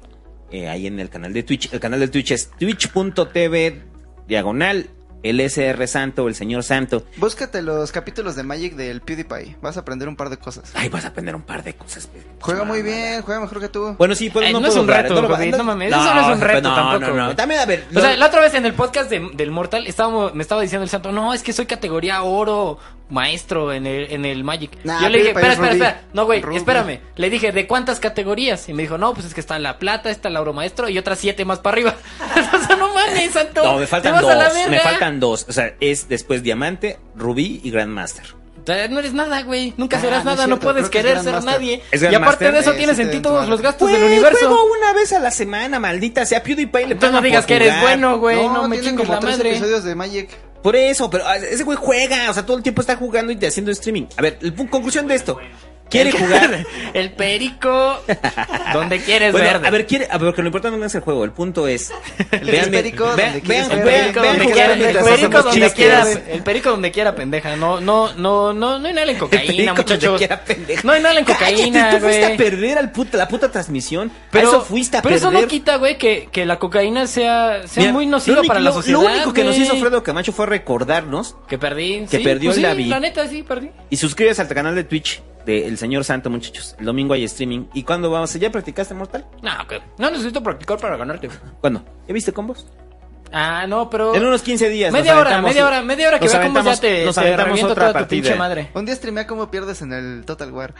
eh, ahí en el canal de Twitch. El canal de Twitch es twitch.tv diagonal el SR Santo, el señor Santo. Búscate los capítulos de Magic del PewDiePie. Vas a aprender un par de cosas. Ay, vas a aprender un par de cosas. pe- Juega muy bien, juega mejor que tú. Bueno, sí, pues Ay, no, no es un jugar, reto, no mames, eso no es un reto no, tampoco, No. También, a ver. O sea, la otra vez en el podcast de- del Mortal estábamos, me estaba diciendo el santo, no, es que soy categoría oro maestro en el, en el Magic. Nah, Yo le dije, espera, es espera, espera. No, güey, espérame. Le dije, ¿de cuántas categorías? Y me dijo, no, pues es que está la plata, está el oro maestro y otras siete más para arriba. <laughs> o sea, no mames, santo. no, me faltan dos. Me faltan dos. O sea, es después Diamante, Rubí y Grandmaster. No eres nada, güey. Nunca Ah, serás no nada, no cierto, puedes creo que es querer ser Grandmaster. nadie. ¿Es Y aparte Grandmaster? de eso Eh, tienes en ti todos los gastos del Güey, universo. juego una vez a la semana, maldita sea. PewDiePie le pagan no digas que eres bueno, güey. No, me tiene chingues como la tres madre. episodios de Magic. Por eso, pero ah, ese güey juega, o sea, todo el tiempo está jugando y haciendo streaming. A ver, conclusión de esto. ¿Quiere El- jugar? El perico. donde quieres Bueno, verde. a ver, quiere, a ver, que lo importante no es el juego, el punto es. El perico, donde quieres El vean, perico vean donde jugar quiera, el perico donde chistes. quiera, el perico donde quiera, pendeja. No, no, no, no, no hay nada en perico cocaína, muchachos. No hay nada en cocaína, Cállate, tú fuiste a perder al puta, la puta transmisión. Pero, a eso fuiste a pero perder. eso no quita, güey, que, que la cocaína sea, sea Mira, muy nociva único- para la sociedad. Lo único que nos hizo Fredo Camacho fue recordarnos Que perdí. que perdió pues el sí, David. La neta, sí, perdí. y suscríbete al canal de Twitch del Señor Santo, muchachos. El domingo hay streaming. ¿Y cuándo vamos? ¿Ya practicaste Mortal? No, que no necesito practicar para ganarte. ¿Cuándo? ¿Ya viste combos? Ah, no, pero. En unos 15 días. Media hora, media hora, media hora que vea cómo ya te, nos te otra toda tu partida. pinche madre. Un día streamea cómo pierdes en el Total War.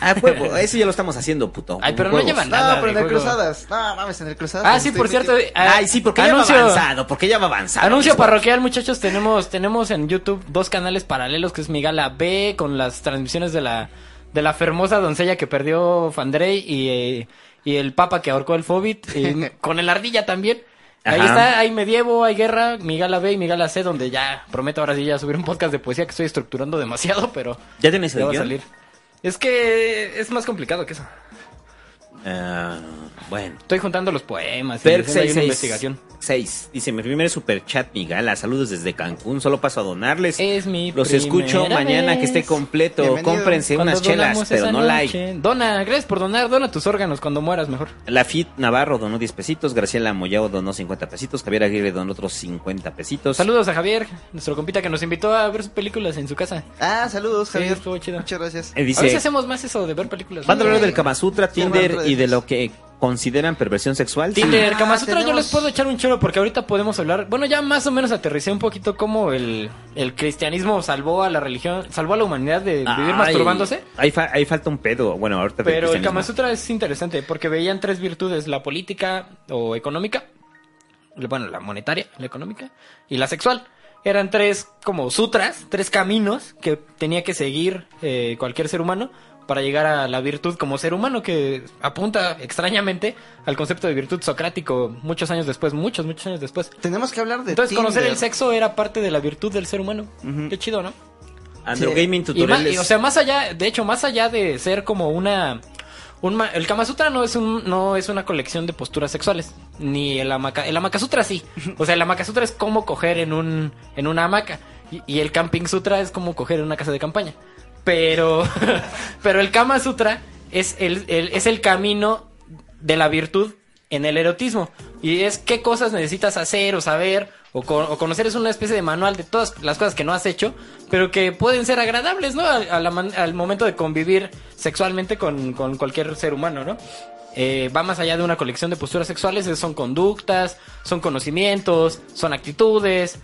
Ah, huevo, eso ya lo estamos haciendo, puto. Ay, pero no llevan No, nada. pero en el juego. Cruzadas. No, mames, en el Cruzadas. Ah, sí, por cierto. metido. ah, Ay, sí, porque anuncio, ya va avanzado, porque ya va avanzado. Anuncio parroquial, muchachos. Tenemos, tenemos en YouTube dos canales paralelos, que es mi gala B, con las transmisiones de la, de la fermosa doncella que perdió Fandrey y, eh, y el papa que ahorcó el Fobit, y <laughs> con el ardilla también. Ahí Ajá. está, hay medievo, hay guerra, mi gala B y mi gala C, donde ya prometo ahora sí ya subir un podcast de poesía que estoy estructurando demasiado, pero ¿Ya tienes ya el va a guion? salir. Es que es más complicado que eso. Ah, bueno. Estoy juntando los poemas y Perk haciendo ahí una 66. investigación. 6. Dice, mi primer super chat, mi gala. Saludos desde Cancún. Solo paso a donarles. Es mi Los escucho mañana que esté completo. Bienvenido. Cómprense Cuando unas chelas, pero no like. Dona, gracias por donar, dona tus órganos cuando mueras mejor. La Fit Navarro donó 10 pesitos. Graciela Moyao donó 50 pesitos. Javier Aguirre donó otros 50 pesitos. Saludos a Javier, nuestro compita que nos invitó a ver sus películas en su casa. Ah, saludos, Sí, Javier. estuvo chido. Muchas gracias. Eh, a Dice, veces hacemos más eso de ver películas. Van a del Kama Sutra, Tinder a hablar y de lo que consideran perversión sexual. Sí. Tinder, Ah, Kama Sutra, yo les puedo echar un choro porque ahorita podemos hablar. Bueno, ya más o menos aterricé un poquito cómo el, el cristianismo salvó a la religión, salvó a la humanidad de vivir masturbándose. Ahí, fa- ahí falta un pedo. Bueno, ahorita Pero el cristianismo. Kama Sutra es interesante porque veían tres virtudes: la política o económica, bueno, la monetaria, la económica, y la sexual. Eran tres como sutras, tres caminos que tenía que seguir eh, cualquier ser humano para llegar a la virtud como ser humano, que apunta extrañamente al concepto de virtud socrático muchos años después, muchos, muchos años después. Tenemos que hablar de Entonces, conocer el sexo era parte de la virtud del ser humano. Qué chido, ¿no? Andro Sí. Gaming Y, Tutoriales. y, o sea, más allá, de hecho, más allá de ser como una... Un ma- el Kama Sutra no es, un, no es una colección de posturas sexuales. Ni el Amaka... El Amaka Sutra sí. O sea, el Amaka Sutra es como coger en, un, en una hamaca. Y, y el Camping Sutra es como coger en una casa de campaña. Pero... <laughs> pero el Kama Sutra es el, es el camino de la virtud en el erotismo. Y es qué cosas necesitas hacer o saber o, co- o conocer. Es una especie de manual de todas las cosas que no has hecho, pero que pueden ser agradables, ¿no? Al, momento de convivir sexualmente con, con cualquier ser humano, ¿no? Eh, va más allá de una colección de posturas sexuales, es- son conductas, son conocimientos, son actitudes.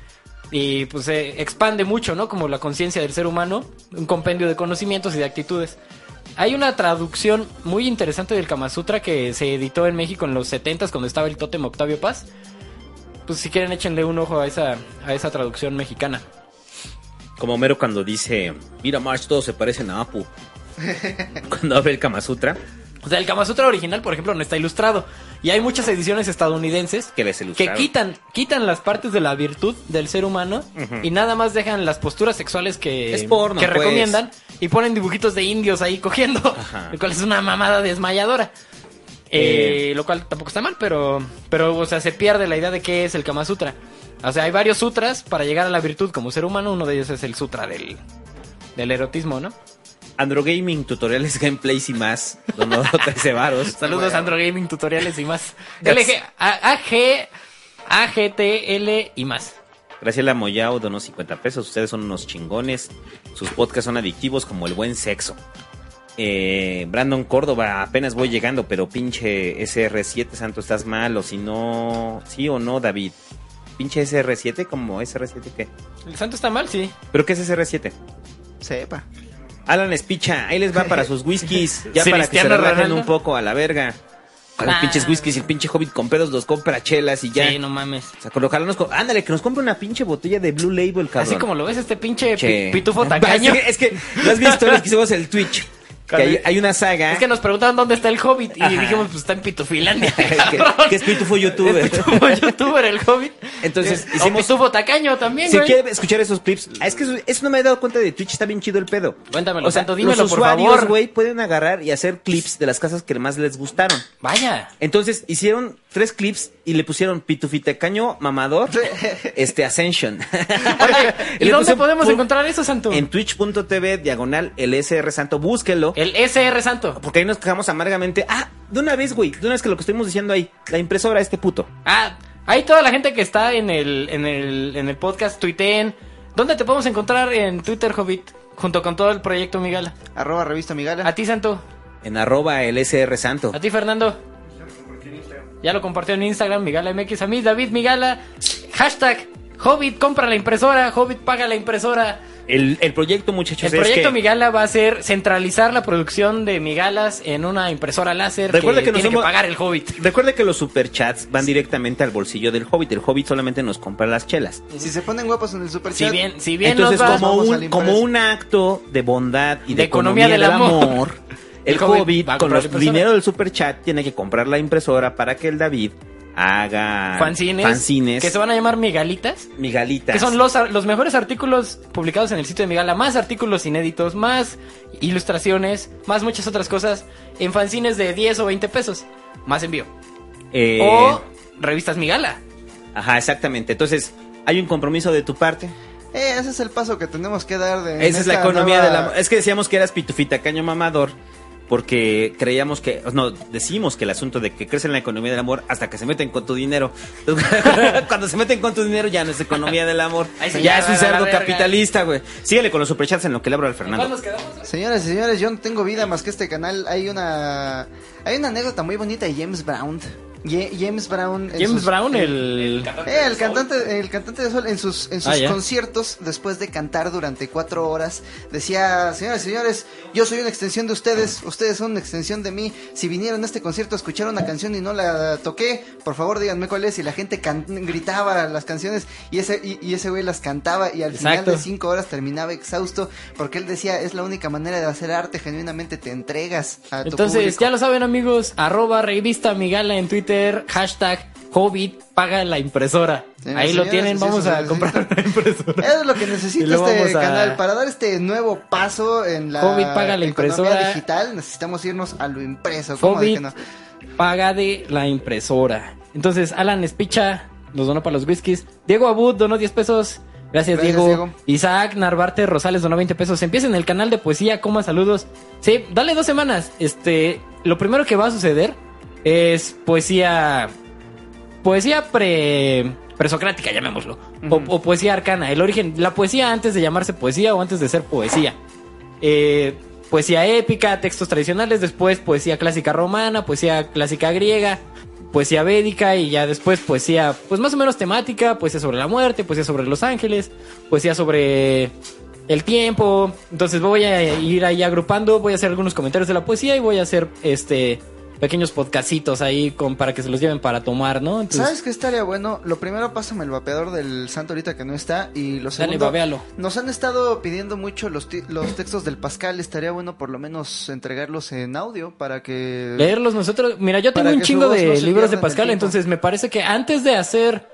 Y pues se expande mucho, ¿no? Como la conciencia del ser humano, un compendio de conocimientos y de actitudes. Hay una traducción muy interesante del Kama Sutra que se editó en México en los 70s cuando estaba el tótem Octavio Paz. Pues si quieren échenle un ojo a esa, a esa traducción mexicana. Como Homero cuando dice, mira March, todos se parecen a Apu. <laughs> cuando abre el Kama Sutra, O sea, el Kama Sutra original, por ejemplo, no está ilustrado. Y hay muchas ediciones estadounidenses que que quitan, quitan las partes de la virtud del ser humano y nada más dejan las posturas sexuales que, Es porno, que pues. recomiendan y ponen dibujitos de indios ahí cogiendo, Ajá. <laughs> lo cual es una mamada desmayadora. Eh, lo cual tampoco está mal, pero, pero, o sea, se pierde la idea de qué es el Kama Sutra. O sea, hay varios sutras para llegar a la virtud como ser humano. Uno de ellos es el sutra del, del erotismo, ¿no? Andro Gaming, tutoriales, <laughs> gameplays y más. Donó 13 varos. Saludos, Andro Gaming, tutoriales y más. <laughs> LG, A- AG, AGTL y más. Graciela Moyao donó 50 pesos. Ustedes son unos chingones. Sus podcasts son adictivos como el buen sexo. Eh, Brandon Córdoba, apenas voy llegando, pero pinche SR7, Santo, estás mal. O si no, sí o no, David. Pinche SR7, como SR7, ¿qué? ¿El santo está mal? Sí. ¿Pero qué es SR7? Sepa. Alan Espicha, ahí les va para sus whiskies. Ya para que se relajen Ronaldo. un poco a la verga. A los Ah. pinches whiskies y el pinche hobbit con pedos los compra chelas y ya. Sí, no mames. O sea, ojalá nos Ándale, que nos compre una pinche botella de Blue Label, cabrón. Así como lo ves, este pinche pi- Che. pitufo <laughs> tacaño. Es que, es que has visto que hicimos el Twitch. Que hay, hay una saga. Es que nos preguntaban dónde está el Hobbit y Ajá. dijimos, pues está en Pitufilandia. <laughs> que, es pitufo youtuber. Es pitufo youtuber el Hobbit. Entonces, o hicimos- pitufo tacaño también, Si güey. quieren escuchar esos clips, ah, es que eso, no me he dado cuenta de Twitch, está bien chido el pedo. Cuéntamelo, o sea, Santo, dímelo, los por usuarios, favor. güey, pueden agarrar y hacer clips de las casas que más les gustaron. Vaya. Entonces hicieron tres clips y le pusieron pitufitecaño mamador, este Ascension. <laughs> Oye, ¿y dónde podemos encontrar eso, Santo? En twitch.tv diagonal el SR Santo, búsquenlo. El SR Santo. Porque ahí nos quejamos amargamente. Ah, de una vez, güey, de una vez que lo que estuvimos diciendo ahí, la impresora, este puto. Ah, ahí toda la gente que está en el, en el, en el podcast, tuiteen. ¿Dónde te podemos encontrar en Twitter, Hobbit? Junto con todo el proyecto Migala. Arroba revista Migala. A ti, Santo. En arroba el SR Santo. A ti, Fernando. Ya lo compartió en Instagram, Migala MX. A mí, David Migala. Hashtag Hobbit, compra la impresora. Hobbit, paga la impresora. El, el proyecto, muchachos, El proyecto es que... Migala va a ser centralizar la producción de Migalas en una impresora láser Recuerda que, que nos tiene somos- que pagar el Hobbit. Recuerde que los superchats van directamente al bolsillo del Hobbit. El Hobbit solamente nos compra las chelas. Si se ponen guapos en el super Si bien, si bien Entonces, nos va, como un, como un acto de bondad y de, De economía del amor, <laughs> el a con los dinero del superchat, tiene que comprar la impresora para que el David haga fanzines, fanzines, que se van a llamar Migalitas. migalitas. Que son los, los mejores artículos publicados en el sitio de Migala, más artículos inéditos, más ilustraciones, más muchas otras cosas, en fanzines de 10 o 20 pesos, más envío. Eh, O revistas Migala. Ajá, exactamente. Entonces, hay un compromiso de tu parte. Eh, ese es el paso que tenemos que dar de. Esa es la economía nueva- de la... Es que decíamos que eras pitufita, caño mamador. Porque creíamos que, no, decimos que el asunto de que crece la economía del amor hasta que se meten con tu dinero. <laughs> Cuando se meten con tu dinero ya no es economía del amor. Ay, ya es un cerdo capitalista, güey. Síguele con los superchats en lo que le abro al Fernando. ¿Cuándo nos quedamos? güey? Señoras y señores, yo no tengo vida más que este canal. Hay una hay una anécdota muy bonita de James Brown. Ye- James Brown. en James sus- Brown, el... Eh, el cantante, el cantante de Sol en sus, en sus Ah, conciertos, después de cantar durante cuatro horas, decía, señoras y señores, yo soy una extensión de ustedes, ustedes son una extensión de mí. Si vinieron a este concierto a escuchar una canción y no la toqué, por favor díganme cuál es. Y la gente can- gritaba las canciones y ese, y, y ese güey las cantaba y al final de cinco horas terminaba exhausto porque él decía, es la única manera de hacer arte, genuinamente te entregas a tu Entonces, público". ya lo saben amigos, arroba revista Migala en Twitter, hashtag Hobbit, paga la impresora. Sí, Ahí lo tienen, vamos a comprar una <laughs> impresora. Eso es lo que necesita este a- canal para dar este nuevo paso en la Hobbit paga la impresora. digital. Necesitamos irnos a lo impreso. ¿Cómo de Hobbit que no? paga de la impresora. Entonces, Alan Espicha nos donó para los whiskies. Diego Abud donó 10 pesos. Gracias, Gracias, Diego. Diego. Isaac Narvarte Rosales donó 20 pesos. Empieza en el canal de poesía, coma saludos. Sí, dale dos semanas. Este, lo primero que va a suceder es poesía. Poesía pre. presocrática, llamémoslo. O- o, poesía arcana. El origen. La poesía antes de llamarse poesía o antes de ser poesía. Eh, poesía épica, textos tradicionales, después poesía clásica romana, poesía clásica griega, poesía védica y ya después poesía, pues más o menos temática, poesía sobre la muerte, poesía sobre los ángeles, poesía sobre el tiempo. Entonces voy a ir ahí agrupando, voy a hacer algunos comentarios de la poesía y voy a hacer este pequeños podcastitos ahí con para que se los lleven para tomar, ¿no? Entonces, ¿Sabes qué estaría bueno? Lo primero, pásame el vapeador del santo ahorita que no está. Y lo Dale, segundo, babealo. nos han estado pidiendo mucho los, los textos del Pascal. Estaría bueno por lo menos entregarlos en audio para que... leerlos nosotros. Mira, yo tengo un chingo de no libros de Pascal, entonces me parece que antes de hacer...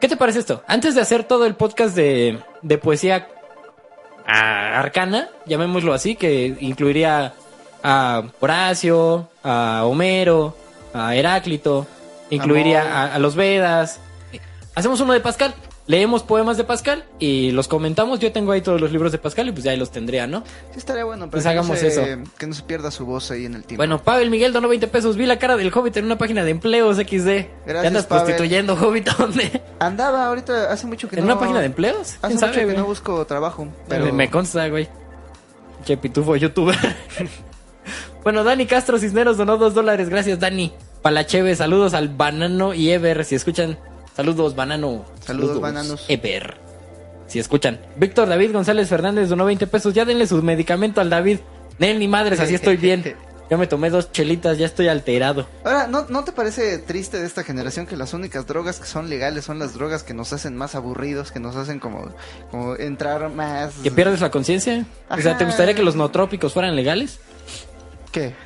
¿Qué te parece esto? Antes de hacer todo el podcast de, de poesía ah, arcana, llamémoslo así, que incluiría a Horacio, a Homero, a Heráclito, incluiría a, a los Vedas. Hacemos uno de Pascal, leemos poemas de Pascal y los comentamos. Yo tengo ahí todos los libros de Pascal y pues ya ahí los tendría, ¿no? Sí, estaría bueno, pero Pues que, hagamos no se, eso. que no se pierda su voz ahí en el tiempo. Bueno, Pavel Miguel donó 20 pesos. Vi la cara del Hobbit en una página de empleos XD. ¿Te Gracias, andas Pavel. prostituyendo, Hobbit? <laughs> ¿Dónde? Andaba ahorita, hace mucho que ¿En no... una página de empleos? Hace ¿Quién mucho sabe, que güey? no busco trabajo, pero... Me consta, güey. Che pitufo youtuber. <laughs> bueno, Dani Castro Cisneros donó 2 dólares. Gracias, Dani. Palacheve, saludos al Banano y Ever. Si escuchan, saludos, Banano. Saludos, Bananos. Ever. Si escuchan. Víctor David González Fernández donó 20 pesos. Ya denle su medicamento al David. Nel, ni madres, así estoy bien. <laughs> Ya me tomé dos chelitas, ya estoy alterado. Ahora, ¿no, ¿no te parece triste de esta generación que las únicas drogas que son legales son las drogas que nos hacen más aburridos, que nos hacen como, como entrar más... ¿Que pierdes la conciencia? O sea, ¿te gustaría que los nootrópicos fueran legales? ¿Qué?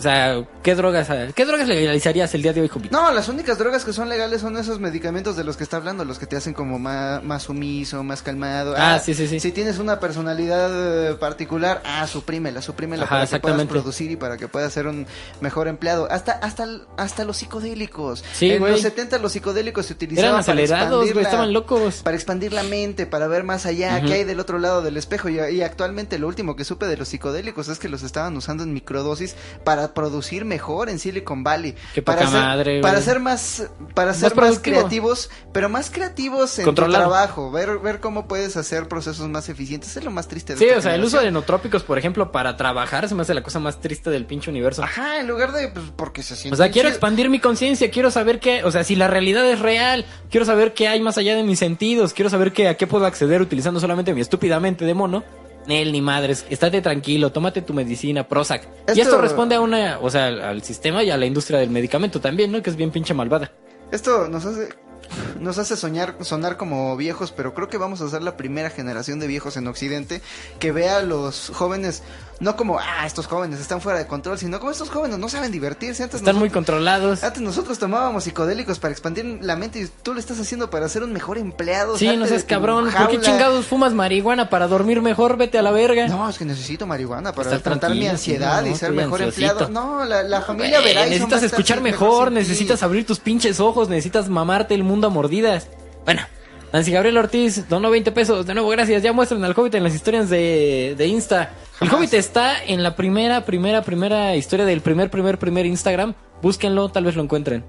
O sea, ¿qué drogas, qué drogas legalizarías el día de hoy, Jupiter? No, las únicas drogas que son legales son esos medicamentos de los que está hablando, los que te hacen como más, más sumiso, más calmado. Ah, sí, sí, sí. Si tienes una personalidad eh, particular, ah, suprímela, suprímela Ajá, para que puedas producir y para que puedas ser un mejor empleado. Hasta hasta hasta los psicodélicos. Sí, en los 70 los psicodélicos se utilizaban Eran acelerados, güey, estaban locos. para expandir la mente, para ver más allá, Ujú. qué hay del otro lado del espejo. Y, y actualmente lo último que supe de los psicodélicos es que los estaban usando en microdosis para producir mejor en Silicon Valley. Qué para poca ser, madre, para güey. ser más, para ser más, creativos, pero más creativos en tu trabajo, ver, ver cómo puedes hacer procesos más eficientes. Es lo más triste de Sí, o sea, el uso de nootrópicos, por ejemplo, para trabajar se me hace la cosa más triste del pinche universo. Ajá, en lugar de, pues, porque se siente O sea, quiero chido. expandir mi conciencia, quiero saber qué, o sea, si la realidad es real, quiero saber qué hay más allá de mis sentidos, quiero saber qué, a qué puedo acceder utilizando solamente mi estúpida mente de mono. Nel, ni madres, estate tranquilo, tómate tu medicina, Prozac. Y Esto- responde a una, o sea, al, al sistema y a la industria del medicamento también, ¿no? Que es bien pinche malvada. Esto nos hace nos hace soñar sonar como viejos, pero creo que vamos a ser la primera generación de viejos en Occidente que vea a los jóvenes no como ah, estos jóvenes están fuera de control, sino como estos jóvenes no saben divertirse. Antes Están muy controlados. Antes nosotros tomábamos psicodélicos para expandir la mente y tú lo estás haciendo para ser un mejor empleado. Sí, no seas cabrón. ¿Por qué chingados fumas marihuana para dormir mejor? Vete a la verga. No, es que necesito marihuana para Estar tratar mi ansiedad y ser mejor empleado. No, la, la familia verá necesitas escuchar mejor, necesitas abrir tus pinches ojos, necesitas mamarte el mundo a mordidas. Bueno, Nancy Gabriel Ortiz donó 20 pesos. De nuevo, gracias. Ya muestran al Hobbit en las historias de, de Insta. El Jamás. Hobbit está en la primera, primera, primera historia del primer, primer, primer Instagram. Búsquenlo, tal vez lo encuentren.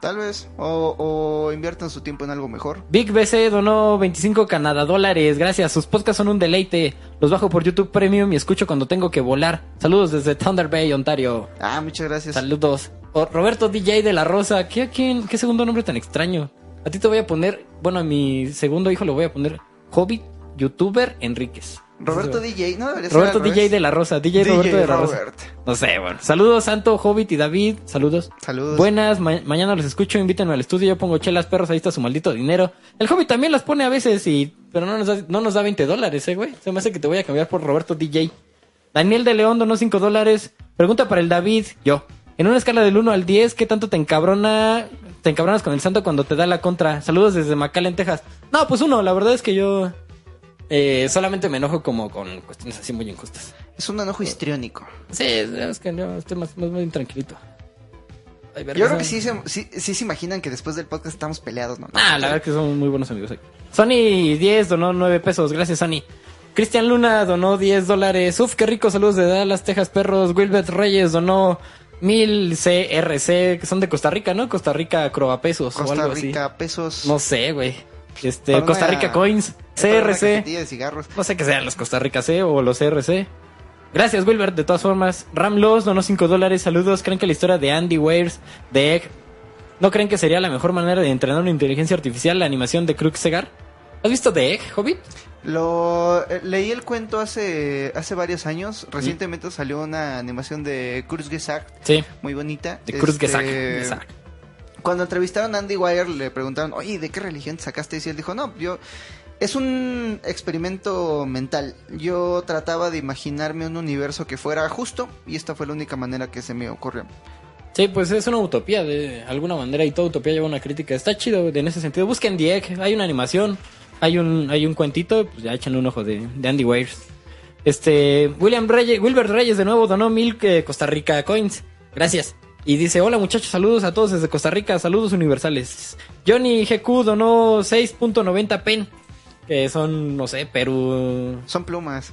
Tal vez. O, o inviertan su tiempo en algo mejor. Big BC donó 25 Canadá dólares. Gracias. Sus podcasts son un deleite. Los bajo por YouTube Premium y escucho cuando tengo que volar. Saludos desde Thunder Bay, Ontario. Ah, muchas gracias. Saludos. O- Roberto DJ de la Rosa. ¿Qué, quién, ¿Qué segundo nombre tan extraño? A ti te voy a poner, bueno, a mi segundo hijo le voy a poner Hobbit, YouTuber, Enríquez. Roberto DJ, no debería Roberto DJ de la Rosa. DJ, DJ Roberto de la Rosa. Robert. No sé, bueno. Saludos, Santo, Hobbit y David. Saludos. Saludos. Buenas, ma- mañana los escucho, invítenme al estudio, yo pongo chelas, perros, ahí está su maldito dinero. El Hobbit también las pone a veces, y pero no nos da, no nos da 20 dólares, eh, güey. Se me hace que te voy a cambiar por Roberto DJ. Daniel de León donó 5 dólares. Pregunta para el David, yo. En una escala del 1 al 10, ¿qué tanto te encabrona, te encabronas con el santo cuando te da la contra? Saludos desde McAllen, Texas. No, pues uno, la verdad es que yo eh, solamente me enojo como con cuestiones así muy injustas. Es un enojo histriónico. Sí, es que yo estoy más, más bien tranquilito. Ay, Yo creo que sí se, sí, sí se imaginan que después del podcast estamos peleados, ¿no? Ah, la verdad que son muy buenos amigos. ahí. Sony 10 donó 9 pesos. Gracias, Sony. Cristian Luna donó 10 dólares. Uf, qué rico. Saludos de Dallas, Texas, perros. Wilbert Reyes donó 1000 CRC, que son de Costa Rica, ¿no? Costa Rica Croapesos o Costa algo Rica, pesos. así. No sé, güey. Este, Para Costa una- Rica Coins, CRC. cajetilla de cigarros. No sé qué sean los Costa Rica C o los CRC. Gracias, Wilbert. De todas formas, Ram Loss donó 5 dólares. Saludos. ¿Creen que la historia de Andy Weirs de Egg no creen que sería la mejor manera de entrenar una inteligencia artificial la animación de Krug Segar? ¿Has visto The Egg, Hobbit? Lo eh, leí el cuento hace hace varios años. Recientemente salió una animación de Kurzgesagt Sí, muy bonita. de Krug Este. Cuando entrevistaron a Andy Wire le preguntaron, oye, ¿de qué religión te sacaste? Y él dijo, no, yo... Es un experimento mental. Yo trataba de imaginarme un universo que fuera justo y esta fue la única manera que se me ocurrió. Sí, pues es una utopía de alguna manera y toda utopía lleva una crítica. Está chido en ese sentido. Busquen The Egg, hay una animación, hay un, hay un cuentito, pues ya échenle un ojo de, de Andy Weirs. Este, William Reyes, Wilbert Reyes de nuevo donó mil eh, Costa Rica coins. Gracias. Y dice, hola muchachos, saludos a todos desde Costa Rica, saludos universales. Johnny GQ donó 6.90 pen, que son, no sé, Perú, <laughs> Son plumas.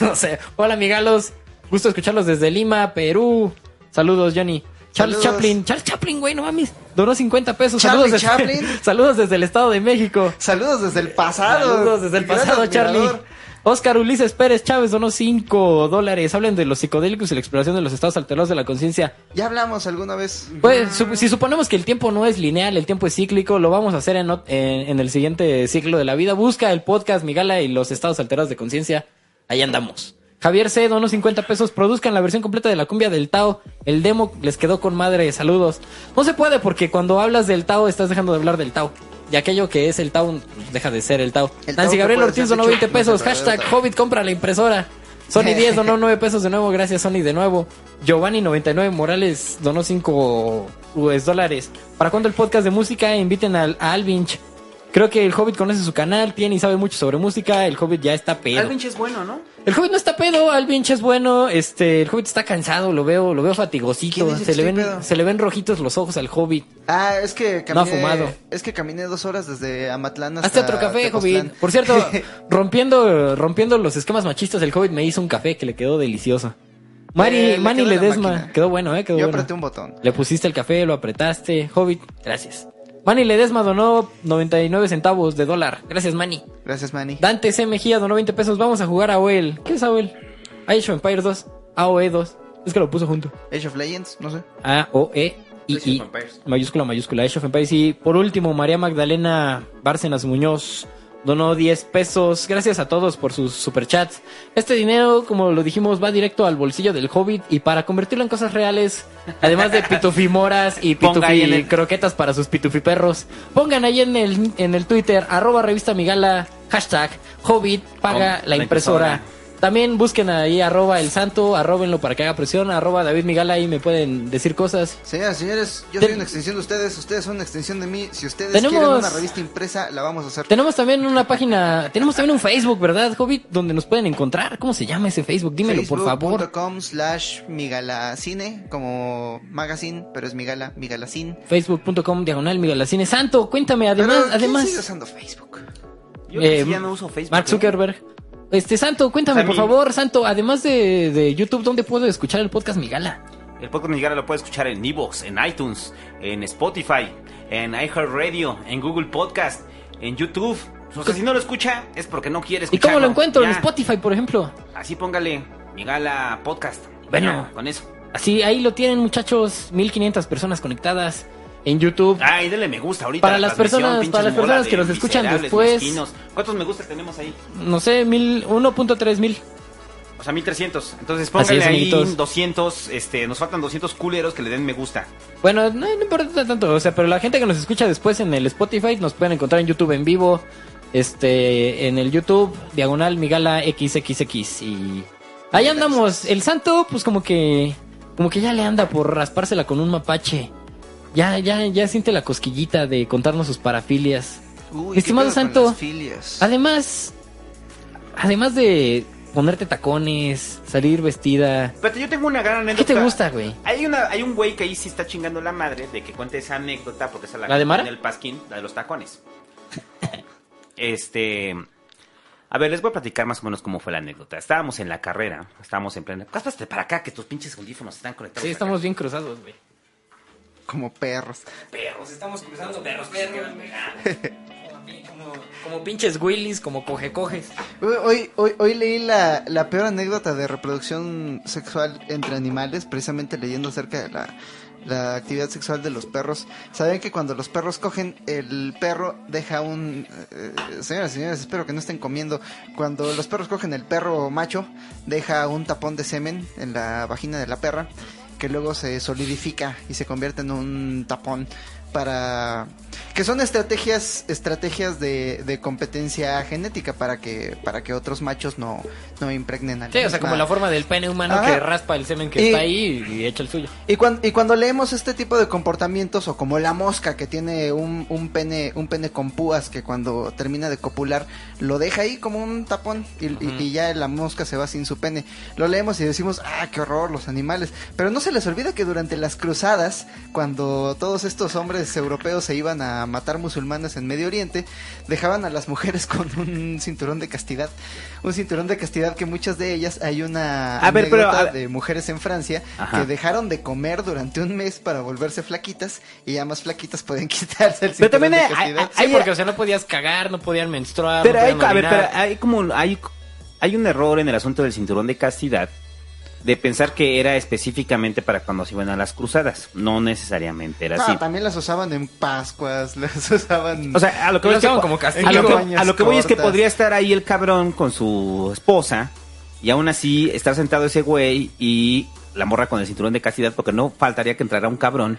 no sé. Hola, amigalos. Gusto escucharlos desde Lima, Perú. Saludos, Johnny. Charles Saludos. Chaplin. Charles Chaplin, güey, no mames. Donó 50 pesos. Charlie Saludos desde, Chaplin. <laughs> saludos desde el Estado de México. Saludos desde el pasado. Saludos desde el pasado, Charlie. Oscar Ulises Pérez Chávez donó 5 dólares. Hablen de los psicodélicos y la exploración de los estados alterados de la conciencia. Ya hablamos alguna vez. Pues, su- si suponemos que el tiempo no es lineal, el tiempo es cíclico, lo vamos a hacer en- en el siguiente ciclo de la vida. Busca el podcast Migala y los estados alterados de conciencia. Ahí andamos. Javier C. donó 50 pesos. Produzcan la versión completa de la cumbia del Tao. El demo les quedó con madre. Saludos. No se puede porque cuando hablas del Tao estás dejando de hablar del Tao. Y aquello que es el Tao deja de ser el Tao. El Nancy Gabriel Ortiz donó dicho, 20 no es el pesos. Hashtag. Hobbit compra la impresora. Sony 10 donó <laughs> 9 pesos de nuevo. Gracias, Sony, de nuevo. Giovanni 99 Morales donó 5 US dólares. ¿Para cuándo el podcast de música? Inviten al, a Alvinch. Creo que el Hobbit conoce su canal, tiene y sabe mucho sobre música. El Hobbit ya está pedo. Alvinch es bueno, ¿no? El Hobbit no está pedo, Alvinch es bueno. Este, el Hobbit está cansado, lo veo, lo veo fatigosito. ¿Quién dice Se le, ven, pedo? se le ven rojitos los ojos al Hobbit. Ah, es que No ha caminé. fumado. Es que caminé dos horas desde Amatlán hasta. Hazte otro café, Tepoztlán. Hobbit. Por cierto, <laughs> rompiendo, rompiendo los esquemas machistas, el Hobbit me hizo un café que le quedó delicioso. Mari, Eh, la Ledesma, quedó bueno, eh, quedó Yo bueno. apreté un botón. Le pusiste el café, lo apretaste. Hobbit, gracias. Manny Ledesma donó 99 centavos de dólar. Gracias, Manny. Gracias, Manny. Dante C. Mejía donó 20 pesos. Vamos a jugar a OEL. ¿Qué es AOL? Age of Empire 2. AOE 2. Es que lo puso junto. Age of Legends, no sé. A-O-E y Age I. of Empires. Mayúscula, mayúscula. Age of Empires. Y por último, María Magdalena Bárcenas Muñoz donó 10 pesos. Gracias a todos por sus superchats. Este dinero, como lo dijimos, va directo al bolsillo del Hobbit. Y para convertirlo en cosas reales, además de pitufimoras y <laughs> pitufi el- croquetas para sus pitufiperros, pongan ahí en el, en el Twitter, arroba revista Migala, hashtag Hobbit, paga la impresora. También busquen ahí arroba el santo, arrobenlo para que haga presión, arroba David Migala y me pueden decir cosas. Señoras y señores, yo Ten- soy una extensión de ustedes, ustedes son una extensión de mí. Si ustedes Tenemos- quieren una revista impresa, la vamos a hacer. Tenemos también una página, tenemos también un Facebook, ¿verdad, Hobbit? Donde nos pueden encontrar. ¿Cómo se llama ese Facebook? Dímelo, por favor. Facebook.com slash migalacine, como magazine, pero es migala, migalacine. Facebook.com diagonal Migalacine. Santo, cuéntame, además, Pero, ¿quién además. sigue usando Facebook? Yo Eh, ya no uso Facebook. Mark ¿eh? Este, Santo, cuéntame, por mi- favor, Santo, además de, de YouTube, ¿dónde puedo escuchar el podcast Migala? El podcast Mexicano lo puedes escuchar en Evox, en iTunes, en Spotify, en iHeartRadio, en Google Podcast, en YouTube. O sea, si no lo escucha, es porque no quiere ¿Y escucharlo. cómo lo encuentro? En. Spotify, por ejemplo. Así póngale Migala Podcast. Bueno. Ya, con eso. Así, ahí lo tienen, muchachos. 1500 personas conectadas en YouTube. Ay, denle me gusta ahorita. Para la las personas- para las personas que nos escuchan después. mezquinos. ¿Cuántos me gusta tenemos ahí? No sé, mil, 1.3 mil. O sea, 1300. Entonces es, ahí amiguitos. 200. Este, nos faltan 200 culeros que le den me gusta. Bueno, no, no importa tanto, o sea, pero la gente que nos escucha después en el Spotify nos pueden encontrar en YouTube en vivo, este, en el YouTube, diagonal Migala XXX y ahí andamos. El santo, pues como que, como que ya le anda por raspársela con un mapache. Ya, ya, ya siente la cosquillita de contarnos sus parafilias. Uy, Estimado ¿qué Santo. Además, además de ponerte tacones, salir vestida, Pero yo tengo una gran ¿qué anécdota. te gusta, güey? Hay, una, hay un güey que ahí sí está chingando la madre de que cuente esa anécdota porque esa la, ¿La de Mara? en el pasquín, la de los tacones. <laughs> este. A ver, les voy a platicar más o menos cómo fue la anécdota. Estábamos en la carrera, estábamos en plena. Cáspate para acá que tus pinches audífonos están conectados. Sí, acá. estamos bien cruzados, güey. Como perros. perros, estamos cruzando perros, perros. como, como pinches Willys, como coge coges. Hoy, hoy, hoy, leí la, la peor anécdota de reproducción sexual entre animales, precisamente leyendo acerca de la, la actividad sexual de los perros. Saben que cuando los perros cogen, el perro deja un... eh, señoras y señores, espero que no estén comiendo. Cuando los perros cogen, el perro macho deja un tapón de semen en la vagina de la perra, que luego se solidifica y se convierte en un tapón para que son estrategias estrategias de, de competencia genética para que para que otros machos no, no impregnen a la Sí, o sea, como la forma del pene humano Ajá. que raspa el semen que Y- está ahí y echa el suyo. y cuando, y cuando leemos este tipo de comportamientos o como la mosca que tiene un, un pene un pene con púas que cuando termina de copular lo deja ahí como un tapón y ya la mosca se va sin su pene. Lo leemos y decimos, ah, qué horror los animales. Pero no se les olvida que durante las cruzadas, cuando todos estos hombres europeos se iban a matar musulmanes en Medio Oriente, dejaban a las mujeres <laughs> con un cinturón de castidad. Un cinturón de castidad que muchas de ellas hay una A ver, pero, anécdota a ver. de mujeres en Francia Ajá. que dejaron de comer durante un mes para volverse flaquitas y ya más flaquitas pueden <laughs> quitarse el Pero cinturón también de hay- castidad. Sí, Hay- porque o sea, no podías cagar, no podían menstruar. Pero no hay, podían a ver, pero hay como hay, hay un error en el asunto del cinturón de castidad de pensar que era específicamente para cuando se iban a las cruzadas. No necesariamente era No, así. también las usaban en Pascuas, <laughs> las usaban... O sea, a lo que voy es que, como castigo. a lo que, a lo que voy es que podría estar ahí el cabrón con su esposa y aún así estar sentado ese güey y la morra con el cinturón de castidad porque no faltaría que entrara un cabrón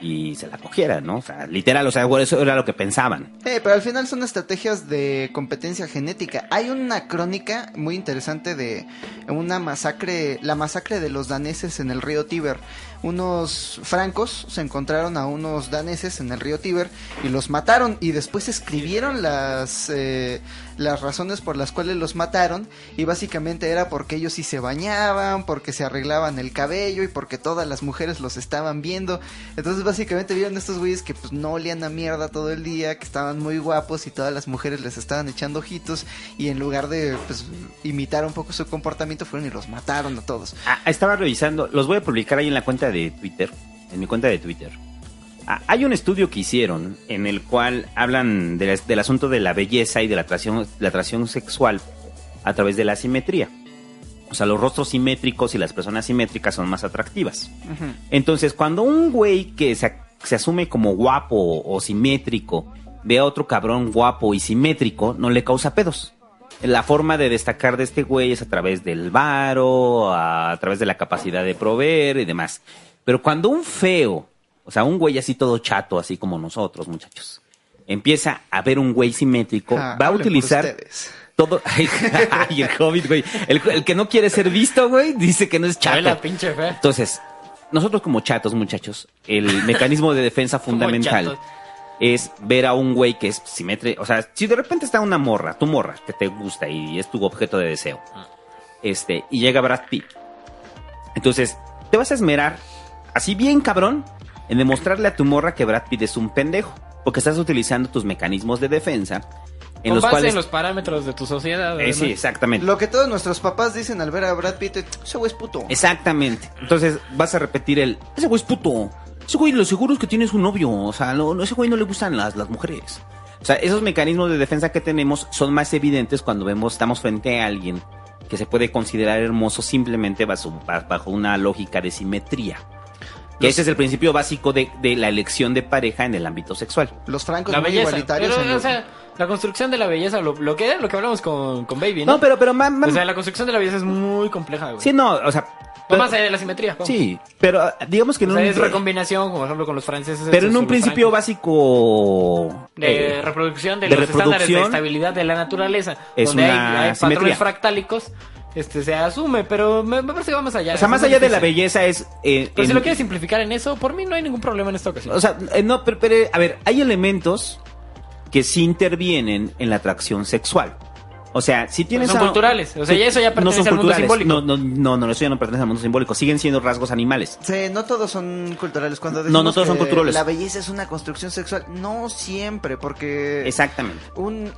y se la cogiera, ¿no? O sea, literal, o sea, eso era lo que pensaban. Eh, pero al final son estrategias de competencia genética. Hay una crónica muy interesante de una masacre, la masacre de los daneses en el río Tíber. Unos francos se encontraron a unos daneses en el río Tíber y los mataron y después escribieron las eh, las razones por las cuales los mataron y básicamente era porque ellos sí se bañaban, porque se arreglaban el cabello y porque todas las mujeres los estaban viendo. Entonces básicamente vieron estos güeyes que pues no olían a mierda todo el día, que estaban muy guapos y todas las mujeres les estaban echando ojitos y en lugar de pues imitar un poco su comportamiento fueron y los mataron a todos. Ah, estaba revisando, los voy a publicar ahí en la cuenta de Twitter, en mi cuenta de Twitter. Ah, hay un estudio que hicieron en el cual hablan de la- del asunto de la belleza y de la atracción, la atracción sexual a través de la simetría. O sea, los rostros simétricos y las personas simétricas son más atractivas. Entonces, cuando un güey que se, se asume como guapo o simétrico ve a otro cabrón guapo y simétrico, no le causa pedos. La forma de destacar de este güey es a través del varo, a, a través de la capacidad de proveer y demás. Pero cuando un feo, o sea, un güey así todo chato, así como nosotros, muchachos, empieza a ver un güey simétrico, Ah, va a utilizar ustedes. todo. <laughs> Ay, el hobbit, güey. El, el que no quiere ser visto, güey, dice que no es Chale, la chato. pinche fe. Entonces, nosotros como chatos, muchachos, el <laughs> mecanismo de defensa fundamental es ver a un güey que es simétrico. O sea, si de repente está una morra, tu morra, que te gusta y es tu objeto de deseo, este, y llega Brad Pitt. Entonces, te vas a esmerar, así bien cabrón, en demostrarle a tu morra que Brad Pitt es un pendejo. Porque estás utilizando tus mecanismos de defensa en Con los base cuales... en los parámetros de tu sociedad. Eh, sí, exactamente. Lo que todos nuestros papás dicen al ver a Brad Pitt, ese güey es puto. Exactamente. Entonces vas a repetir el... Ese güey es puto. Ese güey lo seguro es que tiene su novio. O sea, no, no, ese güey no le gustan las, las mujeres. O sea, esos mecanismos de defensa que tenemos son más evidentes cuando vemos, estamos frente a alguien que se puede considerar hermoso simplemente bajo, bajo una lógica de simetría. Que ese es el principio básico de, de la elección de pareja en el ámbito sexual. Los francos La muy belleza. igualitarios. Pero, en o sea, la construcción de la belleza, lo, lo que lo que hablamos con, con Baby, ¿no? No, pero, pero, ma- ma- O sea, la construcción de la belleza es muy compleja, güey. sí, no, o sea, Va más allá de la simetría. vamos. sí, pero ah, digamos que O en sea, un, es recombinación, como por ejemplo con los franceses. pero en un los principio francos. básico de eh, reproducción de, de los estándares de reproducción estabilidad de la naturaleza, es donde hay, una hay simetría. patrones fractálicos, este se asume, pero me, me parece que va más allá. o sea, más allá de la belleza es eh, Pero si lo quieres simplificar en eso, por mí no hay ningún problema en esta ocasión. O sea, eh, no, pero, pero, a ver, hay elementos que sí intervienen en la atracción sexual. O sea, si tienes son a- culturales. O sea, ya eso ya no pertenece son al mundo culturales. simbólico. No, no, no, no, eso ya no pertenece al mundo simbólico. Siguen siendo rasgos animales. Sí, no todos son culturales. Cuando No, no decimos todos son culturales. La belleza es una construcción sexual. No siempre, porque. Exactamente. Un,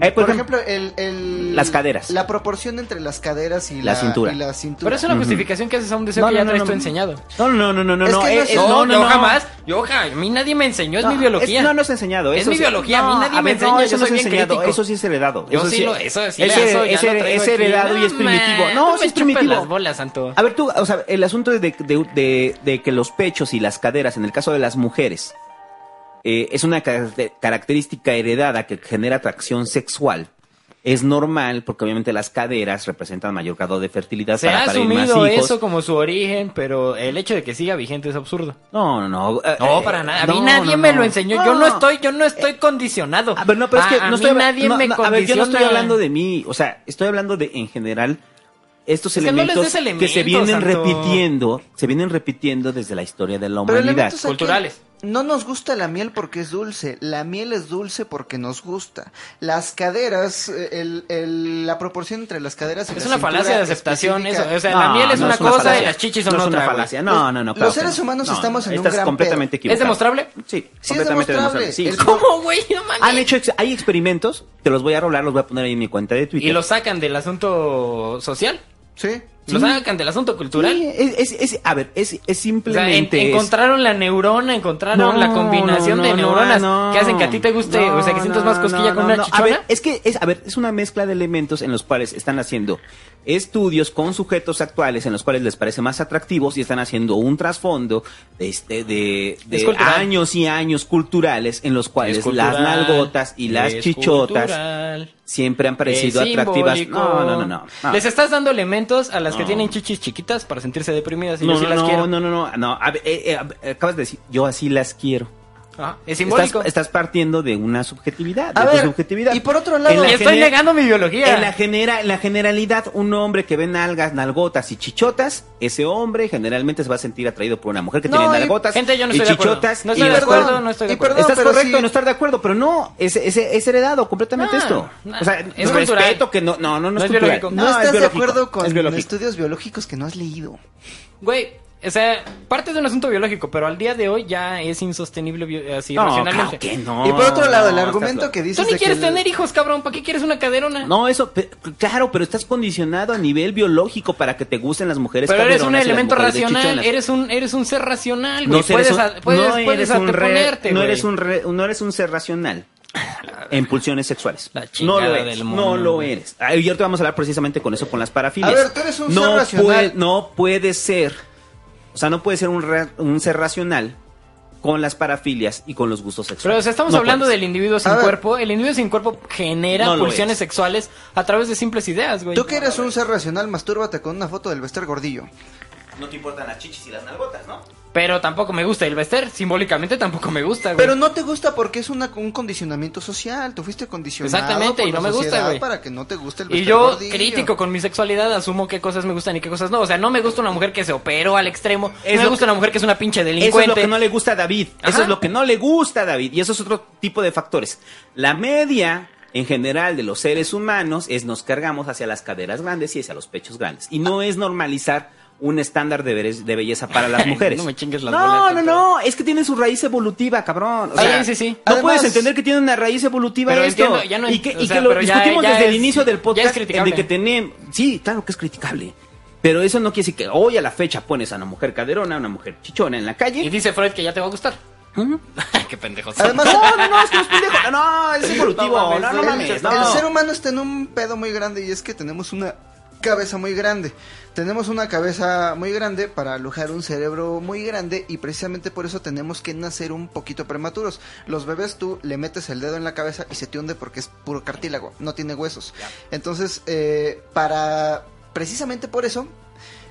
Eh, por por, ejemplo, ejemplo, el, el- las caderas. La proporción entre las caderas y La la, cintura. y la cintura. pero es una justificación que haces a un deseo No, que no, ya no, traes no. tú enseñado. No, no, no, no, no, Es no, que no eh, es- No, no, no, no. jamás. Yo ja- a mí nadie me enseñó, es No, mi biología. no, no es enseñado. Es mi biología, a mí no, nadie me no, eso yo no es soy bien enseñado, crítico. eso sí es heredado. Yo eso sí lo- eso sí, ese, eso es aquí. heredado y es primitivo. No, no sí es primitivo. las bolas, santo. A ver, tú, o sea, el asunto de, de, de- de que los pechos y las caderas, en el caso de las mujeres, eh, es una caracter- característica heredada que genera atracción sexual. Es normal porque obviamente las caderas representan mayor grado de fertilidad Se para ha más asumido hijos. eso como su origen, pero el hecho de que siga vigente es absurdo. No, no, no. eh, No, eh, para nada. A no, mí nadie no, me no. lo enseñó. Yo no estoy, yo no estoy condicionado. A ver, no, pero es que a no mí estoy nadie no, me no, condiciona. A ver, yo no estoy hablando de mí, o sea, estoy hablando de en general estos Es que no les elementos que se vienen Santo. repitiendo, se vienen repitiendo desde la historia de la Pero humanidad. Culturales. No nos gusta la miel porque es dulce. La miel es dulce porque nos gusta. Las caderas, eh, el, el- la proporción entre las caderas y Es la una falacia de aceptación específica. eso. O sea, No, la miel es no una es una cosa y las chichis son no es otra. una güey. falacia. No, no, no. Los seres no. humanos No, estamos en un estás gran completamente pedo. equivocado. ¿Es demostrable? Sí, Sí, es completamente demostrable. demostrable. Sí. ¿Cómo, güey? No mames. Han hecho, ex- hay experimentos, te los voy a rolar, los voy a poner ahí en mi cuenta de Twitter. ¿Y lo sacan del asunto social? Sí. ¿Lo sacan del asunto cultural? Sí, es, es- es- a ver, es, es O sea, en- simplemente... encontraron la neurona, encontraron No, la combinación no, de neuronas que hacen que a ti te guste, o sea, que sientas más cosquilla con una chichona. A ver, es que es, a ver, es una mezcla de elementos en los cuales están haciendo estudios con sujetos actuales en los cuales les parece más atractivos y están haciendo un trasfondo de, este, de, años y años culturales en los cuales cultural, las nalgotas y las chichotas cultural, siempre han parecido atractivas. No, no, no, no. no. Les estás dando elementos a las que tienen chichis chiquitas para sentirse deprimidas y no, yo no, las no, quiero. no, no, no, no. A ver, eh, eh, acabas de decir, yo así las quiero. Ajá, Es Estás, simbólico. estás partiendo de una subjetividad, A de tu subjetividad. y por otro lado- En la y estoy negando mi biología. En la, genera, en la generalidad, un hombre que ve nalgas, nalgotas y chichotas, ese hombre generalmente se va a sentir atraído por una mujer que No, tiene y- nalgotas Gente, yo no y estoy de acuerdo. chichotas. No y estoy de acuerdo, cual- no estoy de acuerdo. perdón, Estás correcto en no estar de acuerdo, pero no, es, es, es heredado completamente No, esto. no, o sea, es respeto que no, no, no, no, No es biológico. No, es estás de biológico, acuerdo con estudios biológicos que no has leído. Güey, o sea, parte de un asunto biológico, pero al día de hoy ya es insostenible así No, racionalmente. claro que no. y por otro lado, el no, argumento que Tú dices ni de quieres que el- tener hijos, cabrón. ¿Para qué quieres una caderona? No, eso, claro, pero estás condicionado a nivel biológico para que te gusten las mujeres pero eres un elemento racional, eres un, eres un ser racional, güey. No, puedes, un, a- puedes, no puedes eres un re- no eres un re- no eres un ser racional <laughs> en pulsiones sexuales. La no lo eres, del no lo eres. Ah, Y ahorita vamos a hablar precisamente con eso con las parafilias. A ver, tú eres un no ser racional. Puede, no puede ser, o sea, no puede ser un, ra- un ser racional con las parafilias y con los gustos Pero sexuales. o sea, estamos No hablando puedes. del individuo sin cuerpo. El individuo sin cuerpo genera No pulsiones es. sexuales a través de simples ideas, güey. Tú que eres un ser racional, mastúrbate con una foto del Bester gordillo. No te importan las chichis y las nalgotas, ¿no? Pero tampoco me gusta el Bester. Simbólicamente tampoco me gusta, güey. Pero no te gusta porque es una, un condicionamiento social. Tú fuiste condicionado Exactamente, por y no la me gusta, güey. para que no te guste el Y yo, gordillo. crítico con mi sexualidad, asumo qué cosas me gustan y qué cosas no. O sea, no me gusta una mujer que se operó al extremo. Es no me gusta que- una mujer que es una pinche Eso delincuente. es lo que no le gusta a David. Eso es lo que no le gusta a David. Y eso es otro tipo de factores. La media, en general, de los seres humanos es nos cargamos hacia las caderas grandes y hacia los pechos grandes. Y no es normalizar un estándar de, belleza para las <laughs> mujeres. No me chingues las no, bolas, no, no, es que tiene su raíz evolutiva, cabrón. O Sí, sea, sí, sí. No Además- puedes entender que tiene una raíz evolutiva Pero esto. entiendo, ya no- y que, o y sea, que lo ya- discutimos ya desde el inicio del ya es podcast, en criticable. de que tenemos... Sí, claro que es criticable. Pero eso no quiere decir que hoy a la fecha pones a una mujer caderona, a una mujer chichona en la Y calle. dice Freud que ya te va a gustar. <laughs> Qué pendejo. soy. Además, No, no, no, es que no es pendejo. No, no, es evolutivo. No No, mames, no, el- mames. el no. ser humano está en un pedo muy grande y es que tenemos una cabeza muy grande. Tenemos una cabeza muy grande para alojar un cerebro muy grande y precisamente por eso tenemos que nacer un poquito prematuros. Los bebés tú le metes el dedo en la cabeza y se te hunde porque es puro cartílago, no tiene huesos. Entonces, eh, para precisamente por eso,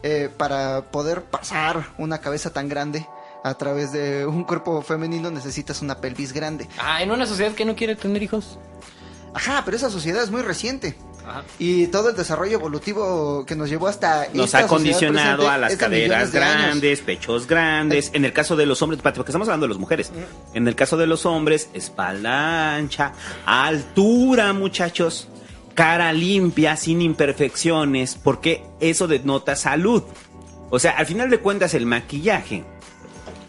eh, para poder pasar una cabeza tan grande a través de un cuerpo femenino necesitas una pelvis grande. Ah, en una sociedad que no quiere tener hijos. Ajá, pero esa sociedad es muy reciente. Ajá. Y todo el desarrollo evolutivo que nos llevó hasta Nos esta ha condicionado presente a las caderas grandes, pechos grandes. En el caso de los hombres, porque estamos hablando de las mujeres. En el caso de los hombres, espalda ancha, altura, muchachos, cara limpia, sin imperfecciones, porque eso denota salud. O sea, al final de cuentas, el maquillaje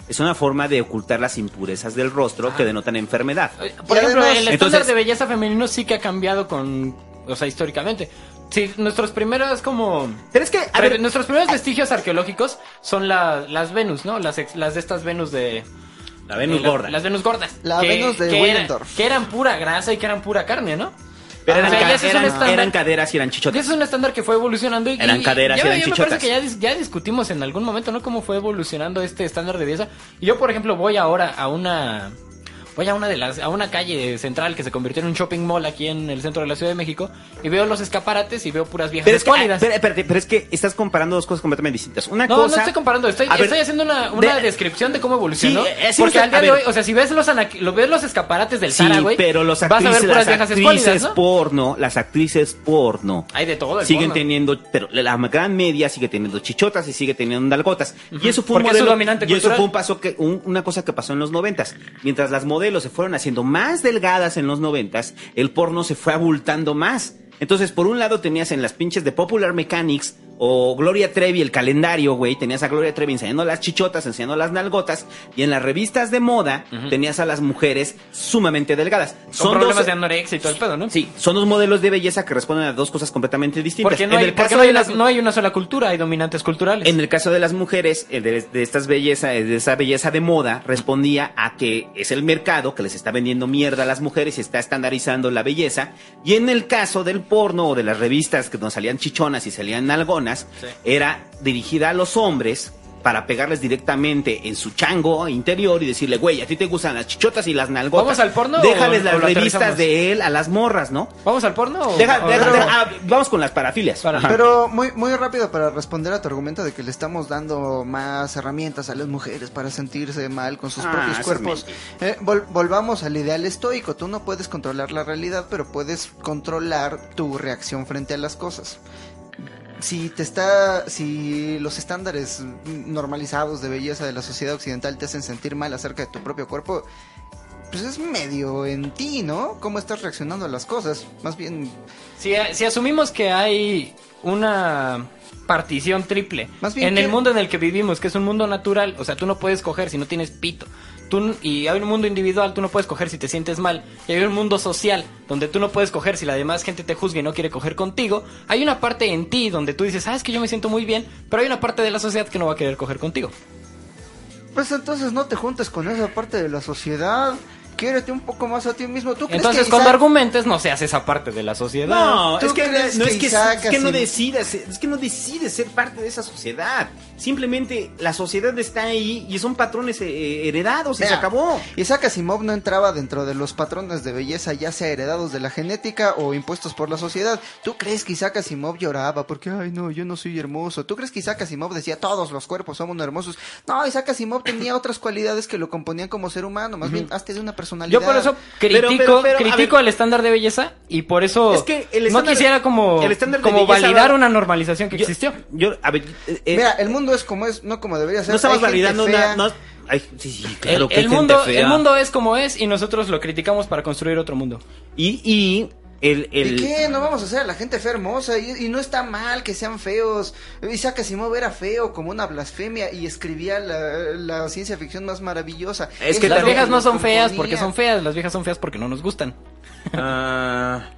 es una forma de ocultar las impurezas del rostro que denotan enfermedad. Por Y ejemplo, además- el estándar Entonces- de belleza femenino sí que ha cambiado con, o sea, históricamente. Sí, nuestros primeros como Pero es que, a ver, nuestros primeros vestigios arqueológicos son la- las Venus, ¿no? Las, ex- las de estas Venus de la Venus eh, la- gorda. Las Venus gordas. La Venus de que, que eran pura grasa y que eran pura carne, ¿no? Pero O eran, sea, ca- ya ese es un eran- estándar- eran caderas y eran Y chichotas. ese es un estándar que fue evolucionando y Eran y caderas y ya, eran ya me parece que ya, dis- ya discutimos en algún momento, ¿no? Cómo fue evolucionando este estándar de belleza. Y yo, por ejemplo, voy ahora a una voy a una de las a una calle central que se convirtió en un shopping mall aquí en el centro de la Ciudad de México y veo los escaparates y veo puras viejas Pero es, que, escuálidas. pero, espérate, pero es que estás comparando dos cosas completamente distintas. Una No, cosa. no estoy comparando, estoy, A ver, estoy haciendo una, una de- descripción de cómo evolucionó. Sí, eh, sí, porque al día a de hoy, o sea, si ves los, ana- lo ves los escaparates del Sí, Zara, güey, pero los vas a actrices, ver puras las viejas actrices porno, las actrices porno. Hay de todo. el siguen porno. teniendo, pero la gran media sigue teniendo chichotas y sigue teniendo nalgotas. Y eso fue un es modelo, dominante y eso fue un paso que, un- una cosa que pasó en los noventas. Mientras las modelos se fueron haciendo más delgadas en los noventas, el porno se fue abultando más. Entonces, por un lado tenías en las pinches de Popular Mechanics o Gloria Trevi, el calendario, güey, tenías a Gloria Trevi enseñando las chichotas, enseñando las nalgotas, y en las revistas de moda tenías a las mujeres sumamente delgadas. Con problemas dos- de anorexia y todo el pedo, ¿no? Sí, son dos modelos de belleza que responden a dos cosas completamente distintas. Porque no En hay, el porque caso no hay las- no hay una sola cultura, hay dominantes culturales. en el caso de las mujeres, de, de estas belleza, de esa belleza de moda, respondía a que es el mercado que les está vendiendo mierda a las mujeres y está estandarizando la belleza. Y en el caso del porno o de las revistas que nos salían chichonas y salían era dirigida a los hombres para pegarles directamente en su chango interior y decirle, güey, a ti te gustan las chichotas y las nalgotas. ¿Vamos al porno Déjales o- las o revistas de él a las morras, ¿no? ¿Vamos al porno? Deja- o- deja- pero- deja- ah, vamos con las parafilias. Para-. Pero muy, muy rápido para responder a tu argumento de que le estamos dando más herramientas a las mujeres para sentirse mal con sus Ah, propios cuerpos. Eh, vol- volvamos al ideal estoico. Tú no puedes controlar la realidad, pero puedes controlar tu reacción frente a las cosas. Si te está, si los estándares normalizados de belleza de la sociedad occidental te hacen sentir mal acerca de tu propio cuerpo, pues es medio en ti, ¿no? ¿Cómo estás reaccionando a las cosas? Más bien, Si, si asumimos que hay una partición triple Más bien en que- el mundo en el que vivimos, que es un mundo natural, o sea, tú no puedes coger si no tienes pito. Tú, y hay un mundo individual, tú no puedes coger si te sientes mal. Y hay un mundo social, donde tú no puedes coger si la demás gente te juzga y no quiere coger contigo. Hay una parte en ti donde tú dices, ah, es que yo me siento muy bien, pero hay una parte de la sociedad que no va a querer coger contigo. Pues entonces no te juntes con esa parte de la sociedad. Quiérete un poco más a ti mismo. ¿Tú crees Entonces, que cuando Isaac- argumentes, no seas esa parte de la sociedad. No, ¿Tú es que, no, que es que, Isaac es que no así- decidas, es que no decides ser parte de esa sociedad. Simplemente la sociedad está ahí y son patrones eh, heredados y se acabó. Isaac Asimov no entraba dentro de los patrones de belleza, ya sea heredados de la genética o impuestos por la sociedad. ¿Tú crees que Isaac Asimov lloraba porque, ay, no, yo no soy hermoso? ¿Tú crees que Isaac Asimov decía, todos los cuerpos somos hermosos? No, Isaac Asimov tenía otras cualidades que lo componían como ser humano, más bien, hazte de una personalidad. Yo por eso critico, pero, pero, a critico ver. el estándar de belleza y por eso Es que el no quisiera como, el estándar de como belleza validar va- una normalización que Yo- existió. Yo, a ver, eh, Mira, el mundo es como es, no como debería ser. no estamos validando una. No, ay, sí, sí, claro el, que el mundo, fea. el mundo es como es y nosotros lo criticamos para construir otro mundo. Y, y el, ¿Y el, qué? No vamos a hacer a la gente fea hermosa. Y, y no está mal que sean feos. Isaac Asimov era feo como una blasfemia y escribía la, la ciencia ficción más maravillosa. Es que Las viejas no son feas porque son feas, las viejas son feas porque no nos gustan. Ah,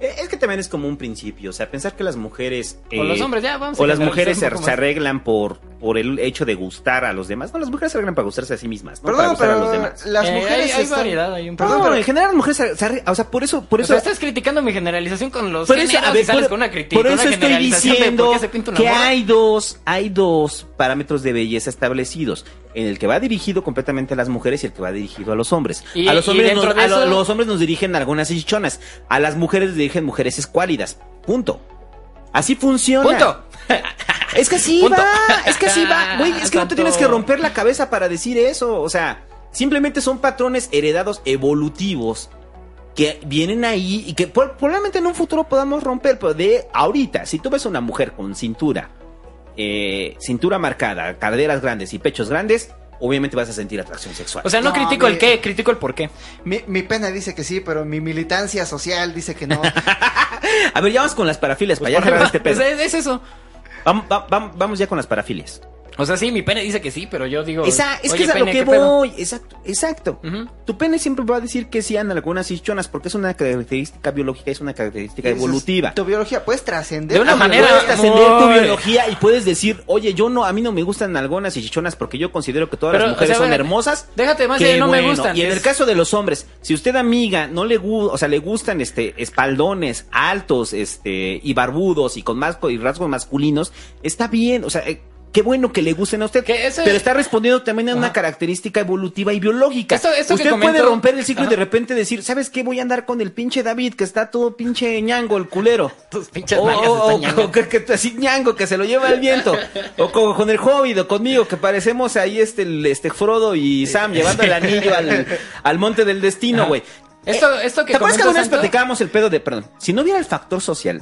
es que también es como un principio, o sea, pensar que las mujeres... O los hombres, ya, vamos a O las mujeres se, arreglan por, por el hecho de gustar a los demás. No, las mujeres se arreglan para gustarse a sí mismas, no para Perdón, gustar a los demás. las Eh, mujeres hay, hay están- variedad, hay un Perdón, no, pero en general las mujeres se, arreglan, o sea, por eso... Por o eso sea, estás criticando mi generalización con los por eso, géneros a ver, y sales por, con una crítica. por eso una estoy diciendo por qué se pinta una que hay dos, hay dos parámetros de belleza establecidos, en el que va dirigido completamente a las mujeres y el que va dirigido a los hombres. Y- a los hombres, nos, de a lo- eso- los hombres nos dirigen algunas chichonas, a las mujeres les dirigen mujeres escuálidas. Punto. Así funciona. Punto. <laughs> Es que así Punto. va, es que así va, güey, es que no te tienes que romper la cabeza para decir eso, o sea, simplemente son patrones heredados evolutivos que vienen ahí y que probablemente en un futuro podamos romper, pero de ahorita, si tú ves una mujer con cintura, eh, cintura marcada, caderas grandes y pechos grandes, obviamente vas a sentir atracción sexual. O sea, no, No, critico el qué, critico el por qué. Mi, mi pena dice que sí, pero mi militancia social dice que no. <laughs> a ver, ya vamos con las parafilias para Por cerrar ejemplo, este <laughs> pedo. es, es eso. Vamos, va- va- vamos ya con las parafilias. O sea, sí, mi pene dice que sí, pero yo digo. Esa, es que es a lo que voy. Exacto, exacto. Tu pene siempre va a decir que sí en algunas chichonas porque es una característica biológica, es una característica evolutiva. Tu biología puedes trascender. De una manera- Puedes trascender tu biología y puedes decir, oye, yo no, a mí no me gustan algunas y chichonas porque yo considero que todas Pero, las mujeres o sea, son hermosas. déjate más de no me gustan, Y en es- el caso de los hombres, si usted amiga no le gusta, o sea, le gustan este espaldones altos, este y barbudos y con más y rasgos masculinos, está bien, o sea, eh, Qué bueno que le gusten a usted, ese- pero está respondiendo también a una Ajá. característica evolutiva y biológica. Esto- esto que usted puede romper el ciclo y de repente decir, ¿sabes qué? Voy a andar con el pinche David, que está todo pinche ñango, el culero. <laughs> Tus pinches O, están que, que- así ñango, que se lo lleva el viento. O con, con el Hobbit, o conmigo, que parecemos ahí este, el- este Frodo y Sam llevando el anillo al, al monte del destino, güey. Esto, esto que ¿Te acuerdas que alguna vez platicábamos el pedo de, perdón, si no hubiera el factor social?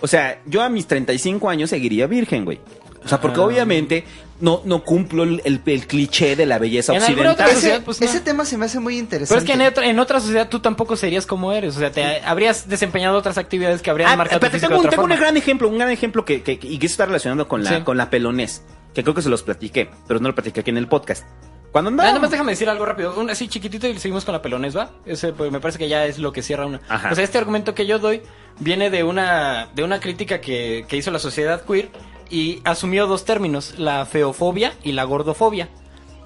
O sea, yo a mis 35 años seguiría virgen, güey. O sea, porque Ah. obviamente no, no cumplo el, el- el cliché de la belleza En alguna otra occidental. sociedad, Ese, pues, no. ese tema se me hace muy interesante. Pero es que en otra, en otra sociedad tú tampoco serías como eres. O sea, te habrías desempeñado otras actividades que habrían Ah, marcado pero tengo, de un, otra tengo un gran ejemplo, un gran ejemplo que, que- y que está relacionado con la, Sí. con la pelonés, que creo que se los platiqué, pero no lo platiqué aquí en el podcast. Cuando Ah, andaba... nada más déjame decir algo rápido. Un, así chiquitito y seguimos con la pelonés, ¿va? Ese, pues, me parece que ya es lo que cierra una. Ajá. O sea, este argumento que yo doy viene de una, de una crítica que, que hizo la sociedad queer y asumió dos términos, la feofobia y la gordofobia.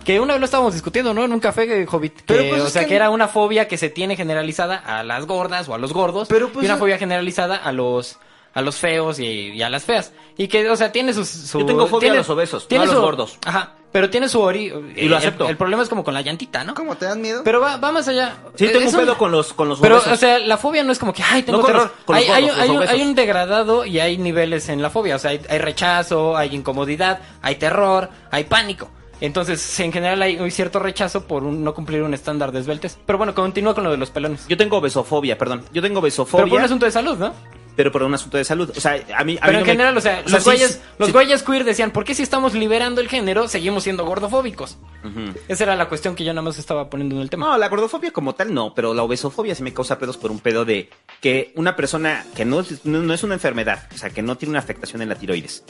Que una vez lo estábamos discutiendo, ¿no? En un café, eh, Hobbit. Que, pues, o sea, que- que era una fobia que se tiene generalizada a las gordas o a los gordos. Pero, pues, y una fobia generalizada a los a los feos y, y a las feas. Y que, o sea, tiene sus... Su, Yo tengo fobia tiene- a los obesos, tiene no a los su- gordos. Ajá. Pero tiene su ori... Y lo el- acepto. El, problema es como con la llantita, ¿no? ¿Cómo te dan miedo? Pero va, va más allá. Sí, Eh, tengo es un pedo con los, con los Pero, obesos. o sea, la fobia no es como que, ay, tengo No con terror. los- con los hay, hay- gordos, los hay un, hay un degradado y hay niveles en la fobia. O sea, hay, hay rechazo, hay incomodidad, hay terror, hay pánico. Entonces, en general hay, hay cierto rechazo por un- no cumplir un estándar de esbeltez. Pero bueno, continúa con lo de los pelones. Yo tengo obesofobia, perdón. Yo tengo Pero obesofobia, por un asunto de salud, ¿no? Pero por un asunto de salud. O sea, a mí... a Pero mí en no me- general, o sea, los, sí, güeyes, sí, los sí. güeyes queer decían, ¿por qué si estamos liberando el género seguimos siendo gordofóbicos? Ujú. Esa era la cuestión que yo nada más estaba poniendo en el tema. No, la gordofobia como tal no, pero la obesofobia sí me causa pedos por un pedo de que una persona que no, no es una enfermedad, o sea, que no tiene una afectación en la tiroides,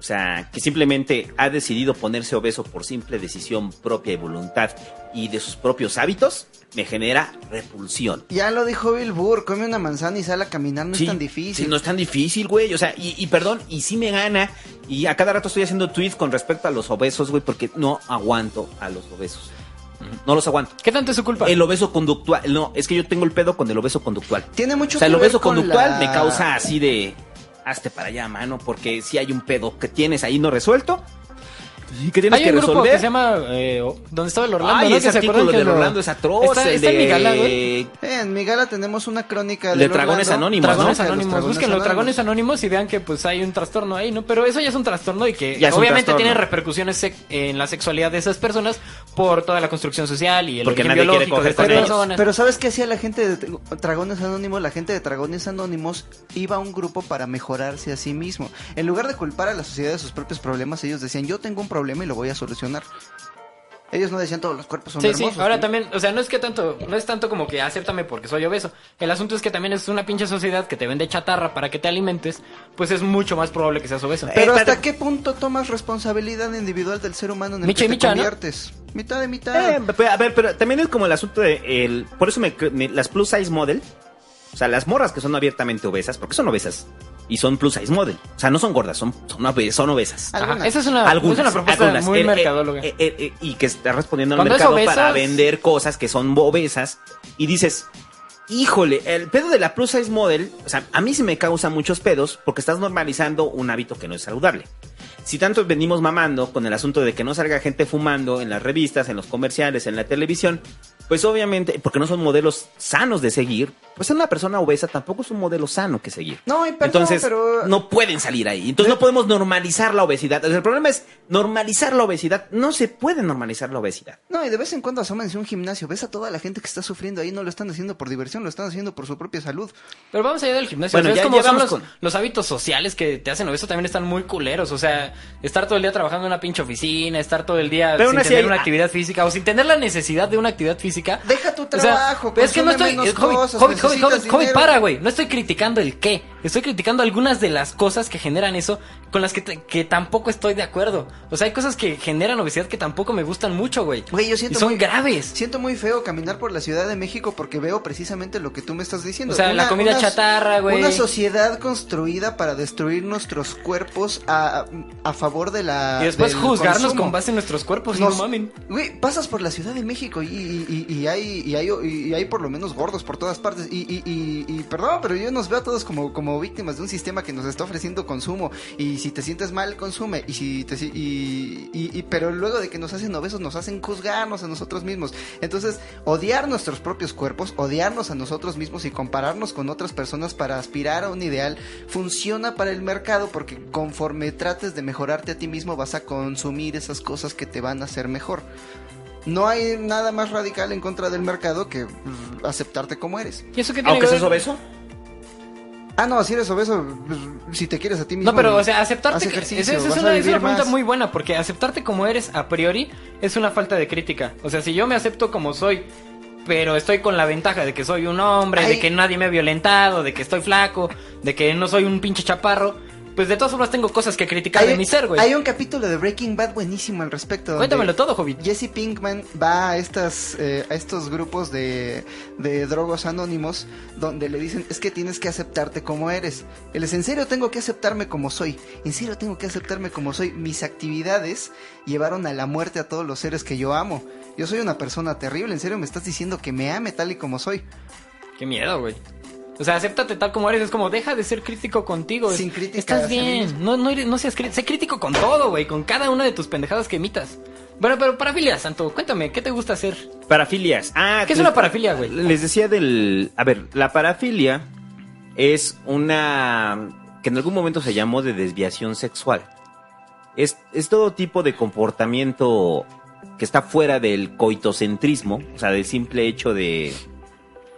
o sea, que simplemente ha decidido ponerse obeso por simple decisión propia y voluntad y de sus propios hábitos, me genera repulsión. Ya lo dijo Bill Burr, come una manzana y sale a caminar, no Sí, es tan difícil. sí, no es tan difícil, güey. O sea, y, y perdón, y sí me gana. Y a cada rato estoy haciendo tweets con respecto a los obesos, güey, porque no aguanto a los obesos. No los aguanto. ¿Qué tanto es su culpa? El obeso conductual, no, es que yo tengo el pedo con el obeso conductual. Tiene mucho O sea, el ver obeso con conductual la- me causa así de hazte para allá, mano, porque si hay un pedo que tienes ahí no resuelto que tienes Hay que un grupo resolver. que se llama eh, donde estaba el Orlando, Ay, ¿no? ese Que se artículo acuerdan que del lo- Orlando es atroz. Está, está en de- mi gala, güey. Eh, en mi gala tenemos una crónica De Dragones Orlando. Anónimos, Dragones ¿no? Anónimos, Los busquen los Dragones Anónimos. Y vean que pues hay un trastorno ahí, ¿no? Pero eso ya es un trastorno y que Ya obviamente tiene repercusiones en la sexualidad de esas personas por toda la construcción social y el Porque origen nadie quiere biológico de coger estas ellos. personas. Pero ¿sabes qué hacía la gente de Dragones Anónimos? La gente de Dragones Anónimos iba a un grupo para mejorarse a sí mismo. En lugar de culpar a la sociedad de sus propios problemas, ellos decían, yo tengo un problema y lo voy a solucionar. Ellos no decían todos los cuerpos son Sí, sí, hermosos. ahora ¿no? también, o sea, no es que tanto, no es tanto como que acéptame porque soy obeso. El asunto es que también es una pinche sociedad que te vende chatarra para que te alimentes, pues es mucho más probable que seas obeso. Pero Eh, ¿hasta pero- qué punto tomas responsabilidad individual del ser humano en el Micha que te micha, ¿no? conviertes? Mitad de mitad. Eh, a ver, pero también es como el asunto de el, por eso me, me- las plus size model, o sea, las morras que son abiertamente obesas, porque son obesas y son plus size model, o sea, no son gordas, son son, obe- son obesas. Ajá, algunas. esa es una, Algunas, es una propuesta algunas. muy Eh, eh, mercadóloga. eh, eh, eh, y que está respondiendo al mercado para vender cosas que son obesas y dices, híjole, el pedo de la plus size model, o sea, a mí sí me causa muchos pedos porque estás normalizando un hábito que no es saludable. Si tanto venimos mamando con el asunto de que no salga gente fumando en las revistas, en los comerciales, en la televisión, pues obviamente, porque no son modelos sanos de seguir, pues una persona obesa tampoco es un modelo sano que seguir. No, y perdón, Entonces, pero- no pueden salir ahí. Entonces, no podemos normalizar la obesidad. El problema es normalizar la obesidad. No se puede normalizar la obesidad. No, y de vez en cuando asómense a un gimnasio. Ves a toda la gente que está sufriendo ahí. No lo están haciendo por diversión, lo están haciendo por su propia salud. Pero vamos allá del gimnasio. Bueno, o sea, ya- es como ya son vamos los, con- los hábitos sociales que te hacen obeso también están muy culeros. O sea, estar todo el día trabajando en una pinche oficina, estar todo el día Pero sin tener hay- una actividad física o sin tener la necesidad de una actividad física. Deja tu O sea, trabajo, pero es que no estoy. eh, Hobbit, cosas, Hobbit, Hobbit, para, güey. No estoy criticando el qué. Estoy criticando algunas de las cosas que generan eso con las que, te- que tampoco estoy de acuerdo. O sea, hay cosas que generan obesidad que tampoco me gustan mucho, güey. Güey, yo Y siento son muy, graves. Siento muy feo caminar por la Ciudad de México porque veo precisamente lo que tú me estás diciendo. O sea, la comida chatarra, güey. Una sociedad construida para destruir nuestros cuerpos a, a favor de la. Y después juzgarnos consumo. con base en nuestros cuerpos. Nos- No mamen. Güey, pasas por la Ciudad de México y, y- y- y hay, hay, y hay por lo menos gordos por todas partes. Y, perdón, pero yo nos veo a todos como, como víctimas de un sistema que nos está ofreciendo consumo. Y si te sientes mal, consume. Y si te, y- pero luego de que nos hacen obesos, nos hacen juzgarnos a nosotros mismos. Entonces, odiar nuestros propios cuerpos, odiarnos a nosotros mismos y compararnos con otras personas para aspirar a un ideal, funciona para el mercado porque conforme trates de mejorarte a ti mismo, vas a consumir esas cosas que te van a hacer mejor. No hay nada más radical en contra del mercado que pues, aceptarte como eres. ¿Y eso qué tiene Aunque que seas obeso. Ah, no, si eres obeso, pues, si te quieres a ti mismo. No, pero, o sea, aceptarte. que- ejercicio, esa- esa es una, es una pregunta más. muy buena, porque aceptarte como eres a priori es una falta de crítica. O sea, si yo me acepto como soy, pero estoy con la ventaja de que soy un hombre, Ay. de que nadie me ha violentado, de que estoy flaco, de que no soy un pinche chaparro, pues de todas formas tengo cosas que criticar de mi ser, güey. hay un capítulo de Breaking Bad buenísimo al respecto. Cuéntamelo todo, Hobbit. Jesse Pinkman va a estas eh, a estos grupos de, de drogos anónimos donde le dicen es que tienes que aceptarte como eres. Él es en serio tengo que aceptarme como soy. En serio tengo que aceptarme como soy. Mis actividades llevaron a la muerte a todos los seres que yo amo. Yo soy una persona terrible. En serio me estás diciendo que me ame tal y como soy. Qué miedo, güey. O sea, acéptate tal como eres. Es como, deja de ser crítico contigo. Sin Es- crítica Estás bien. No, no, no seas crítico. Sé crítico con todo, güey. Con cada una de tus pendejadas que emitas. Bueno, pero parafilia, Santo. Cuéntame, ¿qué te gusta hacer? Parafilias. Ah, ¿Qué es una parafilia, güey? Les decía del... A ver, la parafilia es una... que en algún momento se llamó de desviación sexual. Es, es todo tipo de comportamiento que está fuera del coitocentrismo, o sea, del simple hecho de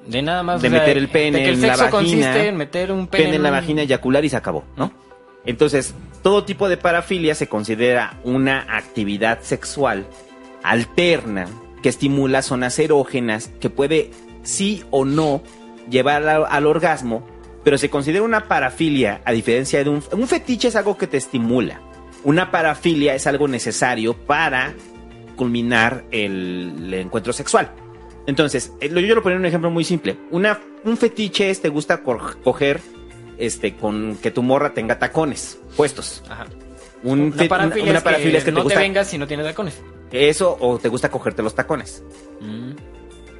De nada más. de o sea, meter el pene de que el en la sexo vagina, consiste en meter un pene, pene en la un- vagina, eyacular y se acabó, ¿no? Entonces, todo tipo de parafilia se considera una actividad sexual alterna que estimula zonas erógenas que puede sí o no llevar al, al orgasmo, pero se considera una parafilia a diferencia de un un fetiche es algo que te estimula. Una parafilia es algo necesario para culminar el, el encuentro sexual. Entonces, eh, yo lo pongo en un ejemplo muy simple. Una, un fetiche es te gusta co- coger este con que tu morra tenga tacones puestos. Ajá. Un Una parafilia, una es, parafilia que es que te no gusta te vengas si no tienes tacones. eso o te gusta cogerte los tacones.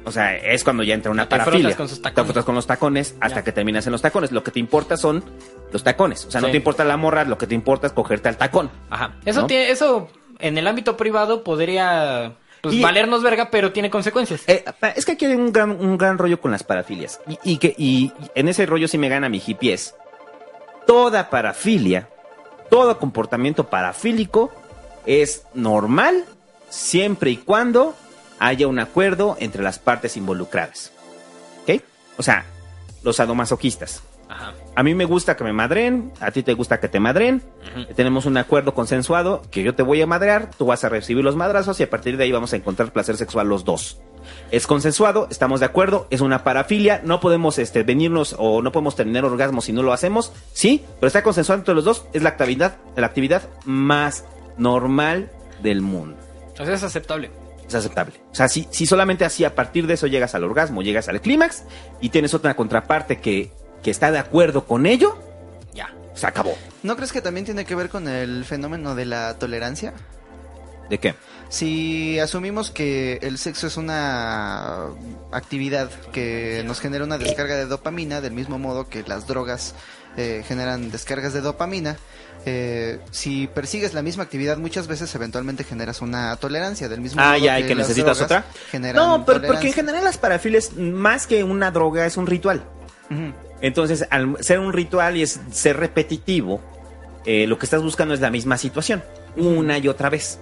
O sea, es cuando ya entra una Mm. Te parafilia. con sus tacones. Te frotas con los tacones hasta Ya. que terminas en los tacones. Lo que te importa son los tacones. O sea, no te importa la morra, lo que te importa es cogerte al tacón. Ajá. Eso ¿No? tiene, eso en el ámbito privado podría pues, Y- valernos verga, pero tiene consecuencias. Eh, es que aquí hay un gran, un gran rollo con las parafilias. Y, y que, y en ese rollo sí me gana mi hippies. Toda parafilia, todo comportamiento parafílico es normal siempre y cuando haya un acuerdo entre las partes involucradas. ¿Ok? O sea, los sadomasoquistas. Ajá. A mí me gusta que me madren, a ti te gusta que te madren. Tenemos un acuerdo consensuado que yo te voy a madrear, tú vas a recibir los madrazos y a partir de ahí vamos a encontrar placer sexual los dos. Es consensuado, estamos de acuerdo, es una parafilia, no podemos este, venirnos o no podemos tener orgasmos si no lo hacemos, sí, pero está consensuado entre los dos, es la actividad, la actividad más normal del mundo. O sea, es aceptable. Es aceptable. O sea, si, si solamente así a partir de eso llegas al orgasmo, llegas al clímax y tienes otra contraparte que, que está de acuerdo con ello, Ya. se acabó. ¿No crees que también tiene que ver con el fenómeno de la tolerancia? ¿De qué? Si asumimos que el sexo es una actividad que nos genera una descarga de dopamina, del mismo modo que las drogas eh, generan descargas de dopamina, eh, si persigues la misma actividad muchas veces eventualmente generas una tolerancia del mismo Ah, ya, que las necesitas otra. No, pero porque en general las parafilias, más que una droga, es un ritual. Entonces, al ser un ritual y es ser repetitivo, eh, lo que estás buscando es la misma situación, una y otra vez.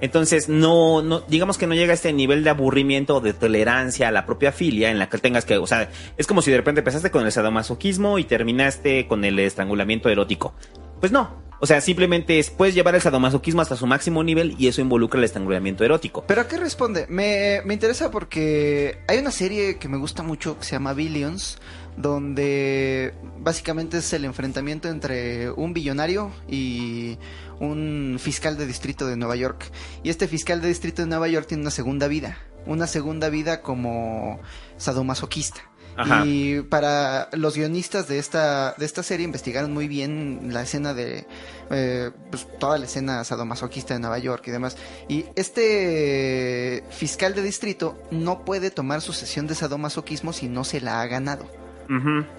Entonces, no, no, digamos que no llega a este nivel de aburrimiento o de tolerancia a la propia filia en la que tengas que, o sea, es como si de repente empezaste con el sadomasoquismo y terminaste con el estrangulamiento erótico. Pues no. O sea, simplemente es, puedes llevar el sadomasoquismo hasta su máximo nivel y eso involucra el estrangulamiento erótico. ¿Pero a qué responde? Me, me interesa porque hay una serie que me gusta mucho que se llama Billions, donde básicamente es el enfrentamiento entre un billonario y un fiscal de distrito de Nueva York. Y este fiscal de distrito de Nueva York tiene una segunda vida, una segunda vida como sadomasoquista. Ajá. Y para los guionistas de esta, de esta serie investigaron muy bien la escena de eh, pues, toda la escena sadomasoquista de Nueva York y demás. Y este fiscal de distrito no puede tomar su sesión de sadomasoquismo si no se la ha ganado.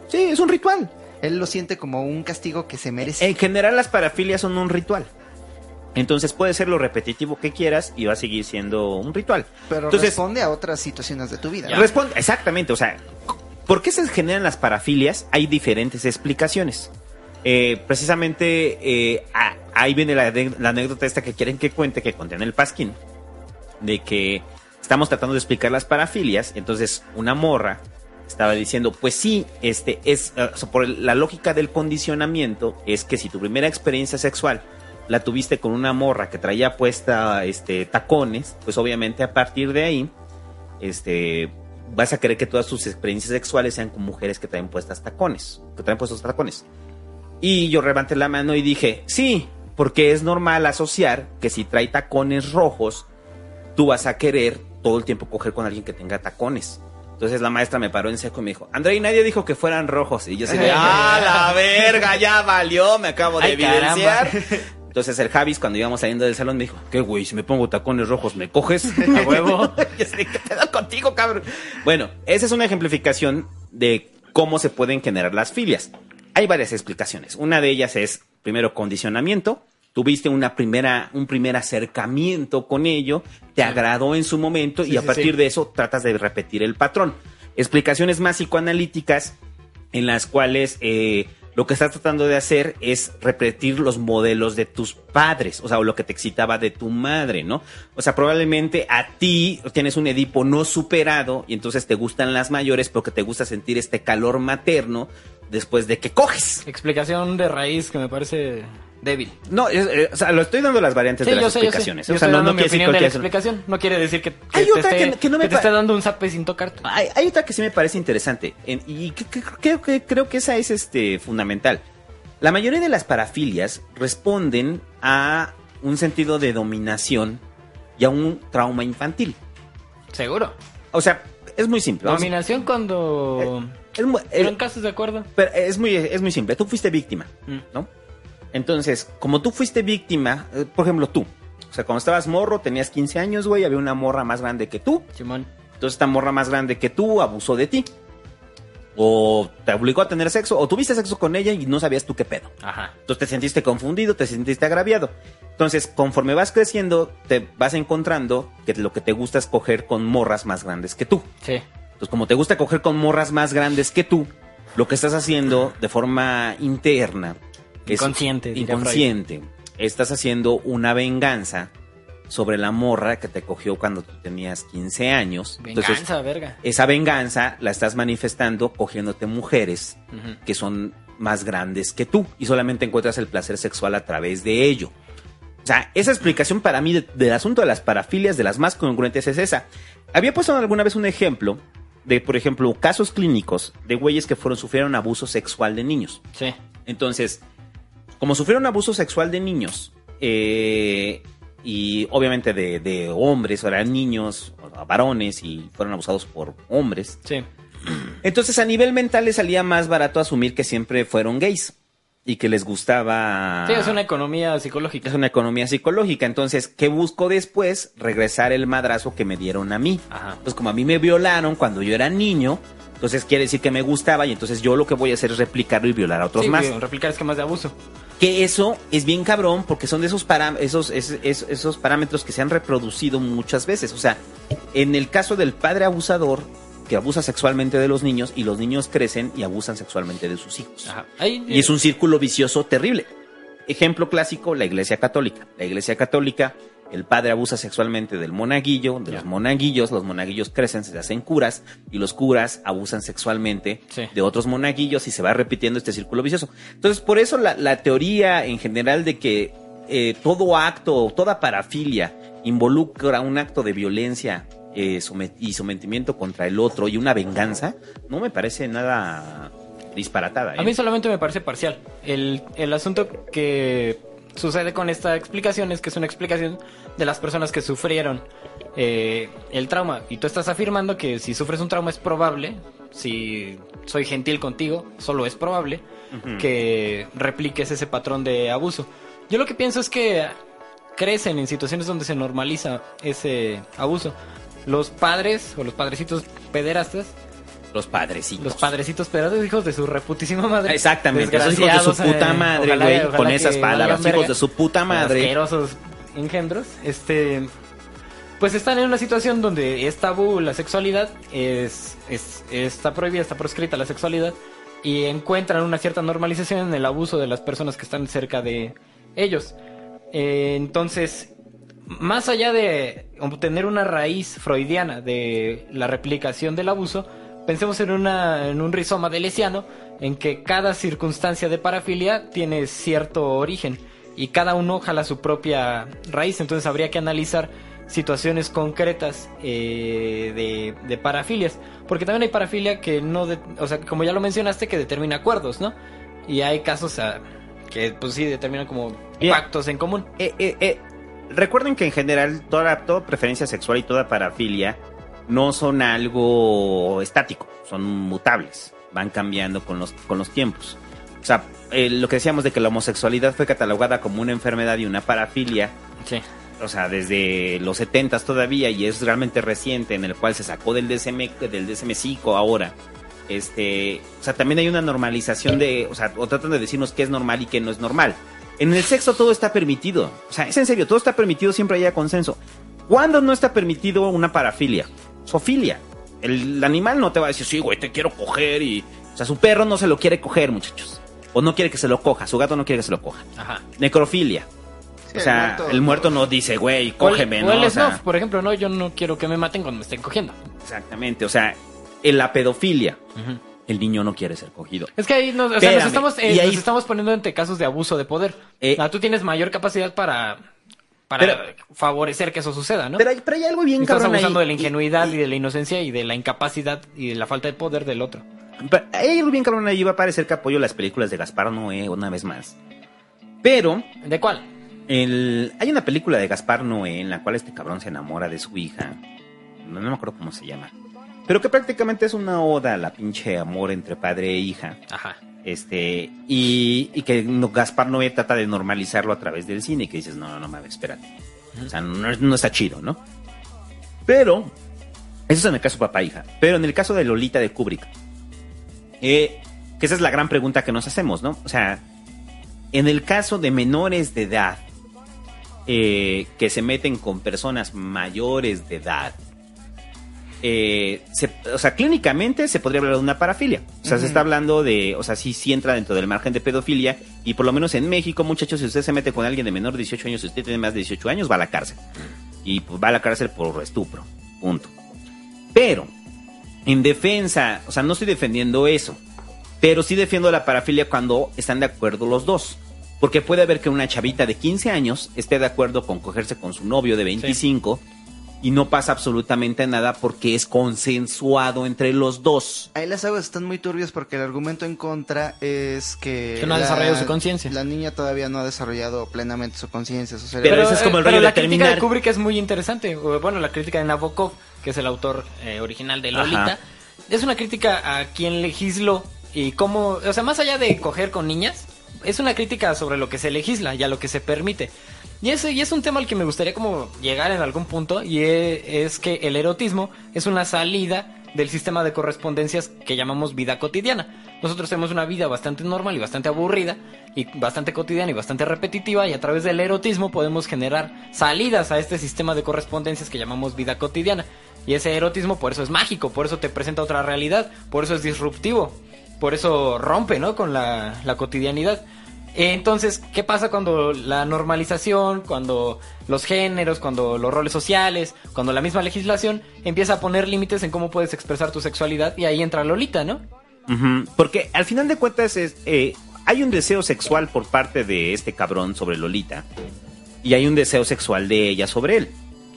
Sí, es un ritual. Él lo siente como un castigo que se merece. En general las parafilias son un ritual. Entonces puede ser lo repetitivo que quieras y va a seguir siendo un ritual. pero entonces, responde a otras situaciones de tu vida. Responde, exactamente, o sea, ¿por qué se generan las parafilias? Hay diferentes explicaciones. Eh, precisamente eh, ah, ahí viene la anécdota esta que quieren que cuente, que conté en el Pasquín, de que estamos tratando de explicar las parafilias, entonces una morra estaba diciendo, pues sí, este es, eh, por la lógica del condicionamiento, es que si tu primera experiencia sexual la tuviste con una morra que traía puesta este tacones, pues obviamente a partir de ahí este, vas a querer que todas tus experiencias sexuales sean con mujeres que traen puestas tacones, que traen puestos tacones. Y yo levanté la mano y dije, sí, porque es normal asociar que si trae tacones rojos, tú vas a querer todo el tiempo coger con alguien que tenga tacones. Entonces la maestra me paró en seco y me dijo, André, y nadie dijo que fueran rojos. Y yo de, ¡ah, la verga! Ya valió, me acabo de Ay, evidenciar. <laughs> Entonces el Javis, cuando íbamos saliendo del salón, me dijo, ¿qué güey? Si me pongo tacones rojos, ¿me coges? <laughs> A huevo. <laughs> Y así de, ¿Qué pedo contigo, cabrón? Bueno, esa es una ejemplificación de cómo se pueden generar las filias. Hay varias explicaciones. Una de ellas es, primero, condicionamiento. Tuviste una primera, un primer acercamiento con ello, te agradó en su momento y a sí, partir de eso tratas de repetir el patrón. Explicaciones más psicoanalíticas en las cuales eh, lo que estás tratando de hacer es repetir los modelos de tus padres, o sea, o lo que te excitaba de tu madre, ¿no? O sea, probablemente a ti tienes un Edipo no superado y entonces te gustan las mayores porque te gusta sentir este calor materno después de que coges. Explicación de raíz que me parece débil. No, es- eh, o sea, lo estoy dando las variantes Sí, de las yo sé, yo sé. explicaciones. Yo o sea, estoy no, dando no mi quiere decir opinión de la cualquier- explicación. No quiere decir que, que Hay te, otra esté, que- que no me que te esté dando un zape sin tocarte. Hay, hay otra que sí me parece interesante en- y creo que creo que esa es este fundamental. La mayoría de las parafilias responden a un sentido de dominación y a un trauma infantil. Seguro. O sea, es muy simple. Dominación cuando... es, muy, ¿Pero eh, en casos de acuerdo? pero es muy es muy simple. Tú fuiste víctima, Mm. ¿no? Entonces, como tú fuiste víctima, eh, por ejemplo, tú. O sea, cuando estabas morro, tenías 15 años, güey, había una morra más grande que tú. Simón. Entonces esta morra más grande que tú abusó de ti. O te obligó a tener sexo, o tuviste sexo con ella y no sabías tú qué pedo. Ajá. Entonces te sentiste confundido, te sentiste agraviado. Entonces, conforme vas creciendo, te vas encontrando que lo que te gusta es coger con morras más grandes que tú. Sí. Entonces, como te gusta coger con morras más grandes que tú, lo que estás haciendo de forma interna, es Inconsciente, inconsciente, estás haciendo una venganza sobre la morra que te cogió cuando tú tenías 15 años. Venganza, Entonces, verga. esa venganza la estás manifestando cogiéndote mujeres que son más grandes que tú y solamente encuentras el placer sexual a través de ello. O sea, esa explicación para mí de- del asunto de las parafilias, de las más congruentes, es esa. Había puesto alguna vez un ejemplo de, por ejemplo, casos clínicos de güeyes que fueron, sufrieron abuso sexual de niños. Sí. Entonces, como sufrieron abuso sexual de niños, eh, y obviamente de, de hombres, o eran niños, o varones, y fueron abusados por hombres, Sí. entonces a nivel mental les salía más barato asumir que siempre fueron gays y que les gustaba... Sí, es una economía psicológica. es una economía psicológica. Entonces, ¿qué busco después? Regresar el madrazo que me dieron a mí. Ajá. Pues como a mí me violaron cuando yo era niño, entonces quiere decir que me gustaba y entonces yo lo que voy a hacer es replicarlo y violar a otros Sí, más. replicar esquemas de abuso. Que eso es bien cabrón porque son de esos, esos, es- es- esos parámetros que se han reproducido muchas veces. O sea, en el caso del padre abusador que abusa sexualmente de los niños y los niños crecen y abusan sexualmente de sus hijos. Ajá. Ahí, Y es un círculo vicioso terrible. Ejemplo clásico, la Iglesia Católica. La Iglesia Católica, el padre abusa sexualmente del monaguillo, de Ya. los monaguillos, los monaguillos crecen, se hacen curas, y los curas abusan sexualmente Sí. de otros monaguillos y se va repitiendo este círculo vicioso. Entonces, por eso la, la teoría en general de que eh, todo acto, toda parafilia involucra un acto de violencia eh, somet- y sometimiento contra el otro y una venganza, no me parece nada disparatada. A ¿eh? mí solamente me parece parcial. El, el asunto que sucede con esta explicación es que es una explicación de las personas que sufrieron eh, el trauma. Y tú estás afirmando que si sufres un trauma es probable, si soy gentil contigo, solo es probable que repliques ese patrón de abuso. Yo lo que pienso es que crecen en situaciones donde se normaliza ese abuso. Los padres o los padrecitos pederastas Los padrecitos. los padrecitos pedazos hijos de su reputísima madre. Exactamente, esos hijos de su puta eh, madre, güey, con esas palabras, hijos verga. de su puta madre. Asquerosos engendros. Este. Pues están en una situación donde es tabú la sexualidad, es, es- está prohibida, está proscrita la sexualidad, y encuentran una cierta normalización en el abuso de las personas que están cerca de ellos. Eh, entonces, más allá de obtener una raíz freudiana de la replicación del abuso, pensemos en, una, en un rizoma de Lesiano en que cada circunstancia de parafilia tiene cierto origen y cada uno jala su propia raíz, entonces habría que analizar situaciones concretas eh, de, de parafilias, porque también hay parafilia que no, de- o sea, como ya lo mencionaste, que determina acuerdos, ¿no? Y hay casos ah, que pues sí determinan como pactos en común. Eh, eh, eh, recuerden que en general toda, toda preferencia sexual y toda parafilia no son algo estático, son mutables, van cambiando con los, con los tiempos. O sea, eh, lo que decíamos de que la homosexualidad fue catalogada como una enfermedad y una parafilia, Sí. o sea, desde los 70 todavía y es realmente reciente en el cual se sacó del DSM del DSM-5 ahora. Este, o sea, también hay una normalización de, o sea, o tratan de decirnos qué es normal y qué no es normal. En el sexo todo está permitido. O sea, es en serio, todo está permitido, siempre haya consenso. ¿Cuándo no está permitido una parafilia? Sofilia. El animal no te va a decir, sí, güey, te quiero coger y... O sea, su perro no se lo quiere coger, muchachos. O no quiere que se lo coja, su gato no quiere que se lo coja. Ajá. Necrofilia. Sí, o sea, el muerto, no dice, güey, cógeme, o ¿no? el O sea, snuff, por ejemplo, no, yo no quiero que me maten cuando me estén cogiendo. Exactamente, o sea, en la pedofilia, el niño no quiere ser cogido. Es que ahí nos, o sea, nos estamos, eh, ahí- nos estamos poniendo ante casos de abuso de poder. Eh. Tú tienes mayor capacidad para, para Pero- favorecer que eso suceda, ¿no? Pero, hay, pero hay algo bien Estás cabrón ahí. abusando de la Y- ingenuidad y, y- de la inocencia y de la incapacidad y de la falta de poder del otro. pero hay algo bien cabrón ahí, va a parecer que apoyo las películas de Gaspar Noé una vez más. Pero ¿De cuál? el, hay una película de Gaspar Noé en la cual este cabrón se enamora de su hija. No, no me acuerdo cómo se llama. Pero que prácticamente es una oda a la pinche amor entre padre e hija. Ajá. Este, y, y que no- Gaspar Noé trata de normalizarlo a través del cine, que dices, no, no, no mames, espérate. O sea, no, no está chido, ¿no? Pero, eso es en el caso papá-hija. Pero en el caso de Lolita de Kubrick, eh, que esa es la gran pregunta que nos hacemos, ¿no? O sea, en el caso de menores de edad, eh, que se meten con personas mayores de edad, eh, se- o sea, clínicamente se podría hablar de una parafilia. O sea, se está hablando de, o sea, sí, sí entra dentro del margen de pedofilia y por lo menos en México, muchachos, si usted se mete con alguien de menor de 18 años, si usted tiene más de 18 años, va a la cárcel. Y pues va a la cárcel por estupro. Punto. Pero, en defensa, o sea, no estoy defendiendo eso, pero sí defiendo la parafilia cuando están de acuerdo los dos. Porque puede haber que una chavita de 15 años esté de acuerdo con cogerse con su novio de 25 y no pasa absolutamente nada porque es consensuado entre los dos. Ahí las aguas están muy turbias porque el argumento en contra es que... Que no ha desarrollado su conciencia. La niña todavía no ha desarrollado plenamente su conciencia, su cerebro. Pero ese es como el rollo de la crítica de Kubrick es muy interesante. Bueno, la crítica de Nabokov, que es el autor eh, original de Lolita, Ajá. es una crítica a quien legisló y cómo, o sea, más allá de coger con niñas, es una crítica sobre lo que se legisla y a lo que se permite. Y ese y es un tema al que me gustaría como llegar en algún punto y e- es que el erotismo es una salida del sistema de correspondencias que llamamos vida cotidiana. Nosotros tenemos una vida bastante normal y bastante aburrida y bastante cotidiana y bastante repetitiva y a través del erotismo podemos generar salidas a este sistema de correspondencias que llamamos vida cotidiana. Y ese erotismo por eso es mágico, por eso te presenta otra realidad, por eso es disruptivo, por eso rompe, ¿no? Con la, la cotidianidad. Entonces, ¿qué pasa cuando la normalización, cuando los géneros, cuando los roles sociales, cuando la misma legislación empieza a poner límites en cómo puedes expresar tu sexualidad y ahí entra Lolita, ¿no? Porque al final de cuentas es, eh, hay un deseo sexual por parte de este cabrón sobre Lolita y hay un deseo sexual de ella sobre él.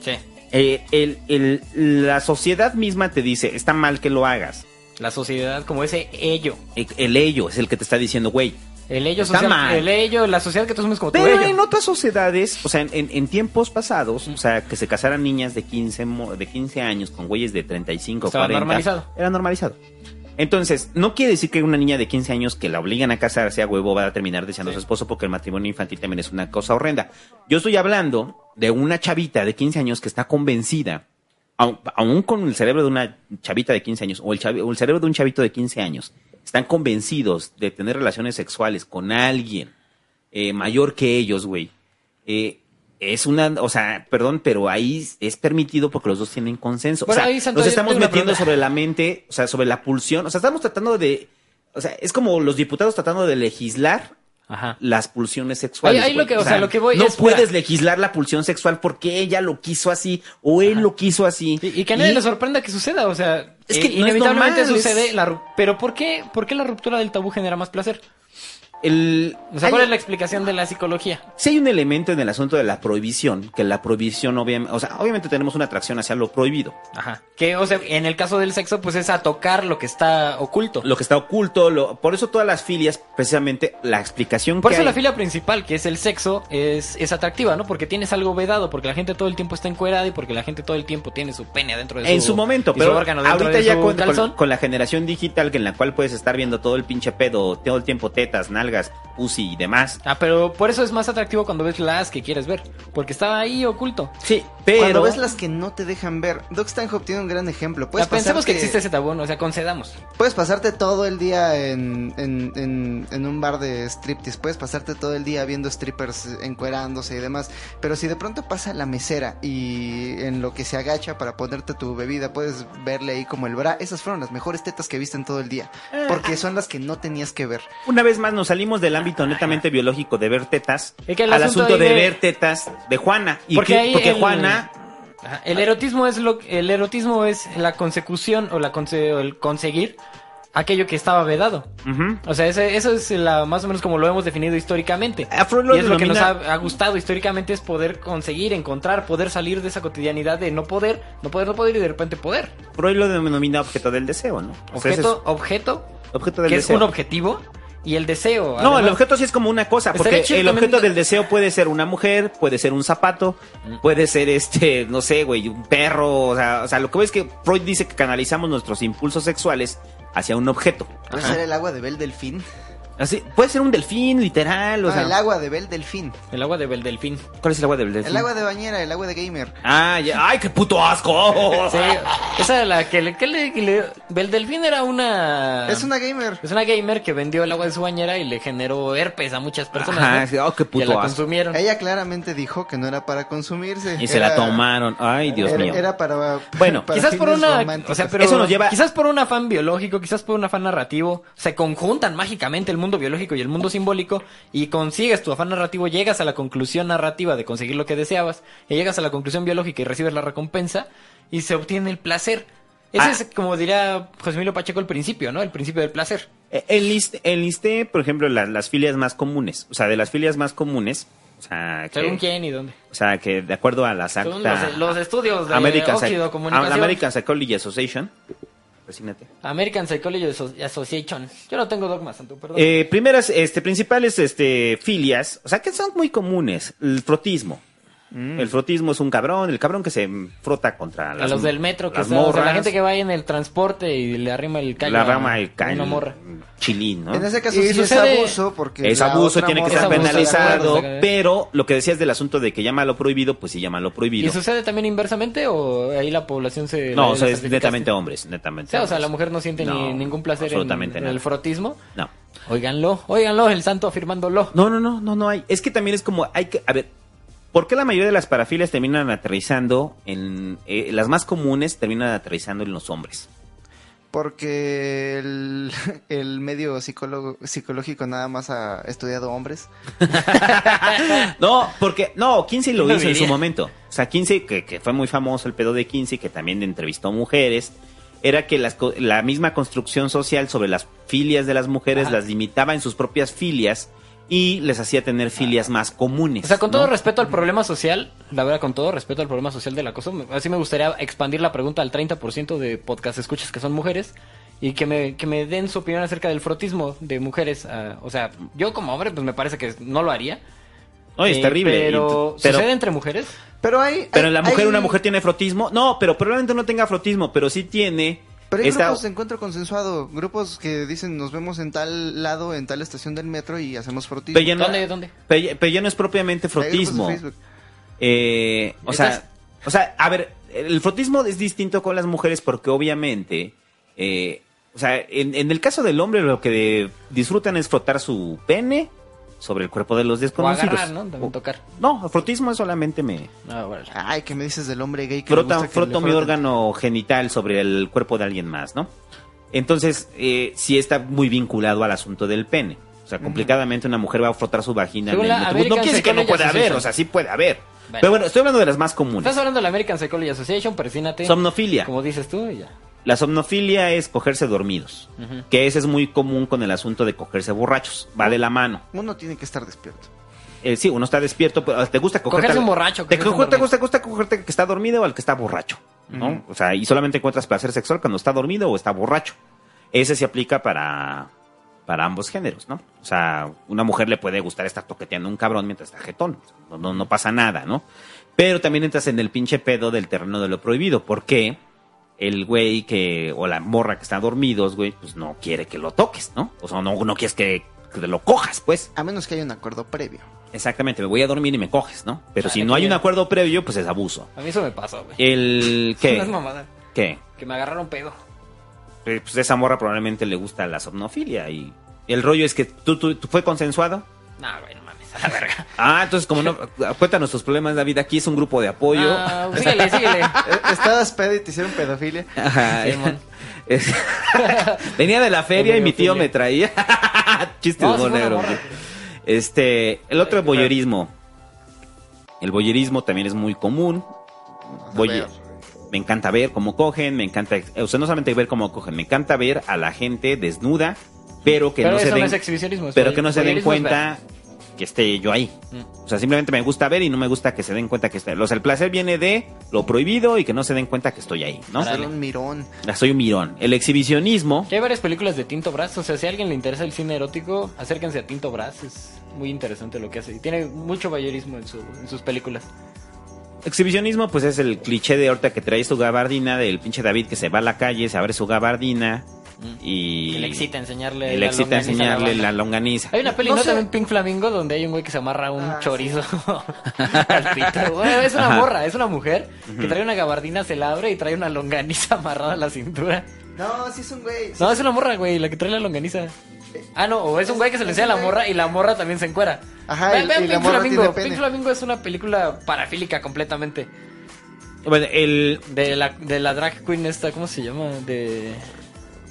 Sí. Eh, el- el- la sociedad misma te dice, está mal que lo hagas. La sociedad como ese ello. El, el ello es el que te está diciendo, güey. El ello Está social, mal. el ello, la sociedad que tú asumes como tu Pero ello. en otras sociedades, o sea, en, en- en tiempos pasados, o sea, que se casaran niñas de 15, mo- de 15 años con güeyes de 35 o Estaba 40. normalizado. Era normalizado. Entonces, no quiere decir que una niña de 15 años que la obligan a casarse a huevo va a terminar deseando a su esposo porque el matrimonio infantil también es una cosa horrenda. Yo estoy hablando de una chavita de 15 años que está convencida, aun con el cerebro de una chavita de 15 años o el, o el cerebro de un chavito de 15 años, están convencidos de tener relaciones sexuales con alguien eh, mayor que ellos, güey. Eh, es una, o sea, perdón, pero ahí es permitido porque los dos tienen consenso. Bueno, o sea, ahí, Santo, nos estamos metiendo sobre la mente, o sea, sobre la pulsión. O sea, estamos tratando de, o sea, es como los diputados tratando de legislar Ajá. las pulsiones sexuales. Ahí- ahí lo que- o sea, lo que voy no es, puedes legislar la pulsión sexual porque ella lo quiso así o él lo quiso así. Y, y que a nadie le sorprenda que suceda, o sea, Es que eh, no es inevitablemente normal, sucede es- la pero ¿por qué, ¿por qué la ruptura del tabú genera más placer? El, O sea, ¿cuál hay- es la explicación de la psicología? Si hay un elemento en el asunto de la prohibición, que la prohibición obviamente, o sea, obviamente tenemos una atracción hacia lo prohibido. Ajá. Que, o sea, en el caso del sexo, pues es a tocar lo que está oculto. Lo que está oculto, lo- por eso todas las filias, precisamente la explicación Por que eso hay- la filia principal, que es el sexo, es, es atractiva, ¿no? Porque tienes algo vedado, porque la gente todo el tiempo está encuerada y porque la gente todo el tiempo tiene su pene adentro de su en su momento, pero su órgano ahorita de ya su con, con la generación digital que en la cual puedes estar viendo todo el pinche pedo, todo el tiempo tetas, nalgas, pussy y demás. Ah, pero por eso es más atractivo cuando ves las que quieres ver, porque está ahí oculto. Sí, pero Cuando ves las que no te dejan ver, Doc Stanhope tiene un gran ejemplo. Puedes pensemos que existe ese tabú, ¿no? o sea, concedamos. Puedes pasarte todo el día en, en, en, en un bar de striptease, puedes pasarte todo el día viendo strippers encuerándose y demás, pero si de pronto pasa la mesera y en lo que se agacha para ponerte tu bebida, puedes verle ahí como el bra, esas fueron las mejores tetas que viste en todo el día, porque son las que no tenías que ver. una vez más nos salimos del ámbito netamente biológico de ver tetas Es que al asunto de de- ver tetas de Juana. Y Porque que- porque el- Juana El erotismo es lo el erotismo es la consecución o la conse- o el conseguir aquello que estaba vedado. O sea, ese- eso es la, más o menos como lo hemos definido históricamente. A Freud lo y es lo que nos ha, ha gustado históricamente es poder conseguir, encontrar, poder salir de esa cotidianidad de no poder, no poder, no poder y de repente poder. Freud lo denomina objeto del deseo, ¿no? O sea, ese Objeto, objeto, objeto del que deseo. es un objetivo y el deseo. No, el objeto sí es como una cosa, porque el objeto del deseo puede ser una mujer, puede ser un zapato, puede ser este, no sé, güey, un perro, o sea, o sea, lo que veo es que Freud dice que canalizamos nuestros impulsos sexuales hacia un objeto. Puede ser el agua de Bel Delfín. Así, puede ser un delfín, literal, o Ah, sea. el agua de Bel Delfín. El agua de Beldelfín. ¿Cuál es el agua del delfín? El agua de bañera, el agua de gamer. Ah, ya. ¡Ay, qué puto asco! <laughs> Sí, esa era la que le... Que le, que le- Beldelfín era una... Es una gamer. Es una gamer que vendió el agua de su bañera y le generó herpes a muchas personas. Ajá, ¿no? sí, oh, qué puto la asco. consumieron. Ella claramente dijo que no era para consumirse. Y se la tomaron. Ay, Dios era, mío. Era para. Bueno, para quizás por una, románticos. o sea, pero Eso nos lleva- quizás por un afán biológico, quizás por un afán narrativo, se conjuntan mágicamente el mundo biológico y el mundo simbólico y consigues tu afán narrativo, llegas a la conclusión narrativa de conseguir lo que deseabas, y llegas a la conclusión biológica y recibes la recompensa y se obtiene el placer. Ese Ah. es como diría José Emilio Pacheco el principio, ¿no? El principio del placer. Eh, Enlist- enlisté, por ejemplo, la- las filias más comunes. O sea, de las filias más comunes. O sea, que, Según quién y dónde. o sea, que de acuerdo a las Según acta- los, los estudios de óxido comunicación. American Psychology Association. Persínate. American Psychology Asso- Association. Yo no tengo dogmas, Santo, perdón. Eh, primeras, este, principales, este, filias, o sea, que son muy comunes. El frotismo. El frotismo es un cabrón, el cabrón que se frota contra a las los del metro, que las son, o sea, la gente que va en el transporte y le arrima el callo la a- rama el a ca- una morra. chilín, ¿no? En ese caso Y sí es abuso porque. Es abuso, tiene que morra ser Es abuso, de penalizado, acuerdo. pero lo que decías del asunto de que llama lo prohibido, pues sí llama lo ¿Y prohibido. sucede también inversamente o ahí la población se... No, la- o sea, es netamente hombres, netamente O sea, o sea, la mujer no siente ni No, ningún placer en, el frotismo. No. Óiganlo, óiganlo, el santo afirmándolo. No, no, no, no, no hay. Es que también es como, hay que, a ver, ¿por qué la mayoría de las parafilias terminan aterrizando en, eh, las más comunes terminan aterrizando en los hombres? Porque el, <laughs> el medio psicólogo, psicológico nada más ha estudiado hombres. <laughs> No, porque, no, Kinsey lo ¿Quién lo hizo en su momento. O sea, Kinsey, que, que fue muy famoso el pedo de Kinsey, que también entrevistó mujeres, era que las co- la misma construcción social sobre las filias de las mujeres Ajá. las limitaba en sus propias filias y les hacía tener filias más comunes. O sea, con ¿no? todo respeto al problema social, la verdad, con todo respeto al problema social del acoso, me- así me gustaría expandir la pregunta al 30% de podcast escuchas que son mujeres y que me, que me den su opinión acerca del frotismo de mujeres. ah, o sea, yo como hombre, pues me parece que no lo haría. Oye, es Eh, terrible. Pero, ¿sucede entre mujeres? Pero hay. pero hay- la mujer, hay- una mujer tiene frotismo. No, pero probablemente no tenga frotismo, pero sí tiene. Pero hay esta- grupos de encuentro consensuado. Grupos que dicen nos vemos en tal lado, en tal estación del metro y hacemos frotismo. pero ya no- ¿Dónde, dónde? pero pero ya no es propiamente frotismo. Eh, o sea, o sea, a ver, el frotismo es distinto con las mujeres porque obviamente, eh, o sea, en, en el caso del hombre lo que de- disfrutan es frotar su pene sobre el cuerpo de los O desconocidos. agarrar, ¿no? También tocar. No, el frotismo es solamente me Ah, bueno. Ay, ¿qué me dices del hombre gay que frota, gusta que froto le mi órgano genital sobre el cuerpo de alguien más, ¿no? Entonces, eh, sí está muy vinculado al asunto del pene. O sea, complicadamente una mujer va a frotar su vagina Según en el. No quiere decir que no puede haber, o sea, sí puede haber. Bueno. Pero bueno, estoy hablando de las más comunes. Estás hablando de la American Psychology Association, persínate. Somnofilia. Como dices tú, y ya. La somnofilia es cogerse dormidos, que ese es muy común con el asunto de cogerse borrachos, va de la mano. Uno tiene que estar despierto. Eh, sí, uno está despierto, pero te gusta cogerte... Cogerse al- un borracho, Te, un gusta, te gusta cogerte al que está dormido o al que está borracho, ¿no? O sea, y solamente encuentras placer sexual cuando está dormido o está borracho. Ese se aplica para, para ambos géneros, ¿no? O sea, una mujer le puede gustar estar toqueteando a un cabrón mientras está jetón. No, no, no pasa nada, ¿no? Pero también entras en el pinche pedo del terreno de lo prohibido. ¿Por qué? El güey que, o la morra que está dormidos, güey, pues no quiere que lo toques, ¿no? O sea, no, no quieres que, que te lo cojas, pues. A menos que haya un acuerdo previo. Exactamente, me voy a dormir y me coges, ¿no? Pero si no hay un acuerdo previo, pues es abuso. A mí eso me pasó, güey. El, No es <laughs> ¿qué? mamada. ¿Qué? Que me agarraron pedo. Eh, Pues esa morra probablemente le gusta la somnofilia y el rollo es que tú, tú, tú fue consensuado. No, güey, no a <laughs> la verga. Ah, entonces como no, cuéntanos tus problemas, David, aquí es un grupo de apoyo. Ah, síguele, síguele. <laughs> Eh, Estabas pedo y te hicieron pedofilia. Ajá. Es- <laughs> Venía de la feria y mi tío me traía. Chiste No, de sí fue humor negro. Este, el otro qué boyerismo. El boyerismo también es muy común. Voy- me encanta ver cómo cogen, me encanta, o sea, no solamente ver cómo cogen, me encanta ver a la gente desnuda, pero que Pero no eso se no den, es exhibicionismo. es pero que no se den es cuenta que esté yo ahí. Mm. O sea, simplemente me gusta ver y no me gusta que se den cuenta que esté. O sea, el placer viene de lo prohibido y que no se den cuenta que estoy ahí, ¿no? Ser un mirón. Ya Soy un mirón. El exhibicionismo, Ya hay varias películas de Tinto Brass, o sea, si a alguien le interesa el cine erótico, acérquense a Tinto Brass, es muy interesante lo que hace. Y tiene mucho voyerismo en, su, en sus películas. exhibicionismo, pues es el cliché de ahorita que trae su gabardina del pinche David que se va a la calle, se abre su gabardina y Que le excita enseñarle le la excita longaniza a la enseñarle la longaniza. Hay una peli, No ¿no? sé. También Pink Flamingo, donde hay un güey que se amarra un Ah, chorizo <laughs> al pito. Bueno, es una Ajá. morra, es una mujer que trae una gabardina, se la abre y trae una longaniza <laughs> amarrada a la cintura. No, sí es un güey. sí No, es- una morra, güey, la que trae la longaniza. Ah, no, o es un güey que se le enseña a la morra y la morra también se encuera. Ajá, Vean, vean y la Pink morra Flamingo. tiene pene. Pink Flamingo es una película parafílica completamente. Bueno, el De la, de la drag queen esta, ¿cómo se llama? De,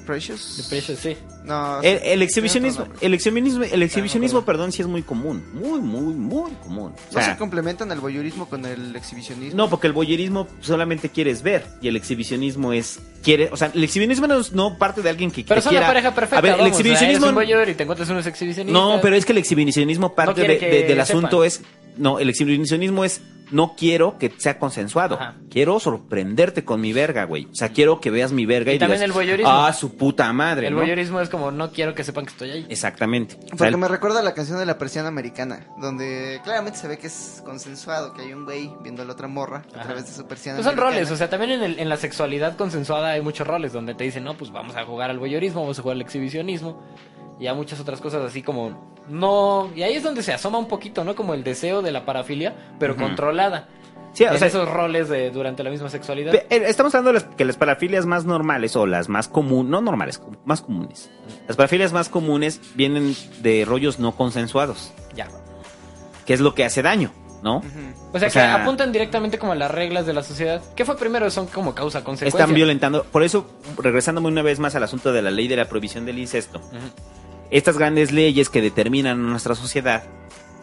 Precious. de Precious, sí. No, el, el exhibicionismo, el exhibicionismo, el exhibicionismo, perdón, sí es muy común, muy, muy, muy común. O ¿No sea, se complementan el voyeurismo con el exhibicionismo? No, porque el boyerismo solamente quieres ver y el exhibicionismo es quiere, o sea, el exhibicionismo no, es- no parte de alguien que, Pero que son quiera. la pareja perfecta. A ver, el vamos, o sea, exhibicionismo eres un y te encuentras unos exhibicionistas. No, pero es que el exhibicionismo parte quiere de- de- del asunto sepan. es no, el exhibicionismo es no quiero que sea consensuado. Ajá. Quiero sorprenderte con mi verga, güey. O sea, quiero que veas mi verga y, Y también digas, el voyeurismo. Ah, su puta madre, El ¿no? voyeurismo es como, no quiero que sepan que estoy ahí. Exactamente. O sea, Porque el- me recuerda a la canción de la persiana americana, donde claramente se ve que es consensuado, que hay un güey viendo a la otra morra a través de su persiana Pues son americana. roles, o sea, también en, el- en la sexualidad consensuada hay muchos roles donde te dicen, no, pues vamos a jugar al voyeurismo, vamos a jugar al exhibicionismo y a muchas otras cosas así como no, y ahí es donde se asoma un poquito, ¿no? Como el deseo de la parafilia, pero Ujú. controlada. Sí, o en sea, esos roles de durante la misma sexualidad. Eh, Estamos hablando de las, que las parafilias más normales o las más comunes, no normales, más comunes. Las parafilias más comunes vienen de rollos no consensuados, Ya. que es lo que hace daño, ¿no? O sea, O sea- que apuntan directamente como a las reglas de la sociedad. ¿Qué fue primero? Son como causa consecuencia. Están violentando, por eso, regresándome una vez más al asunto de la ley de la prohibición del incesto, Ujú. Estas grandes leyes que determinan nuestra sociedad,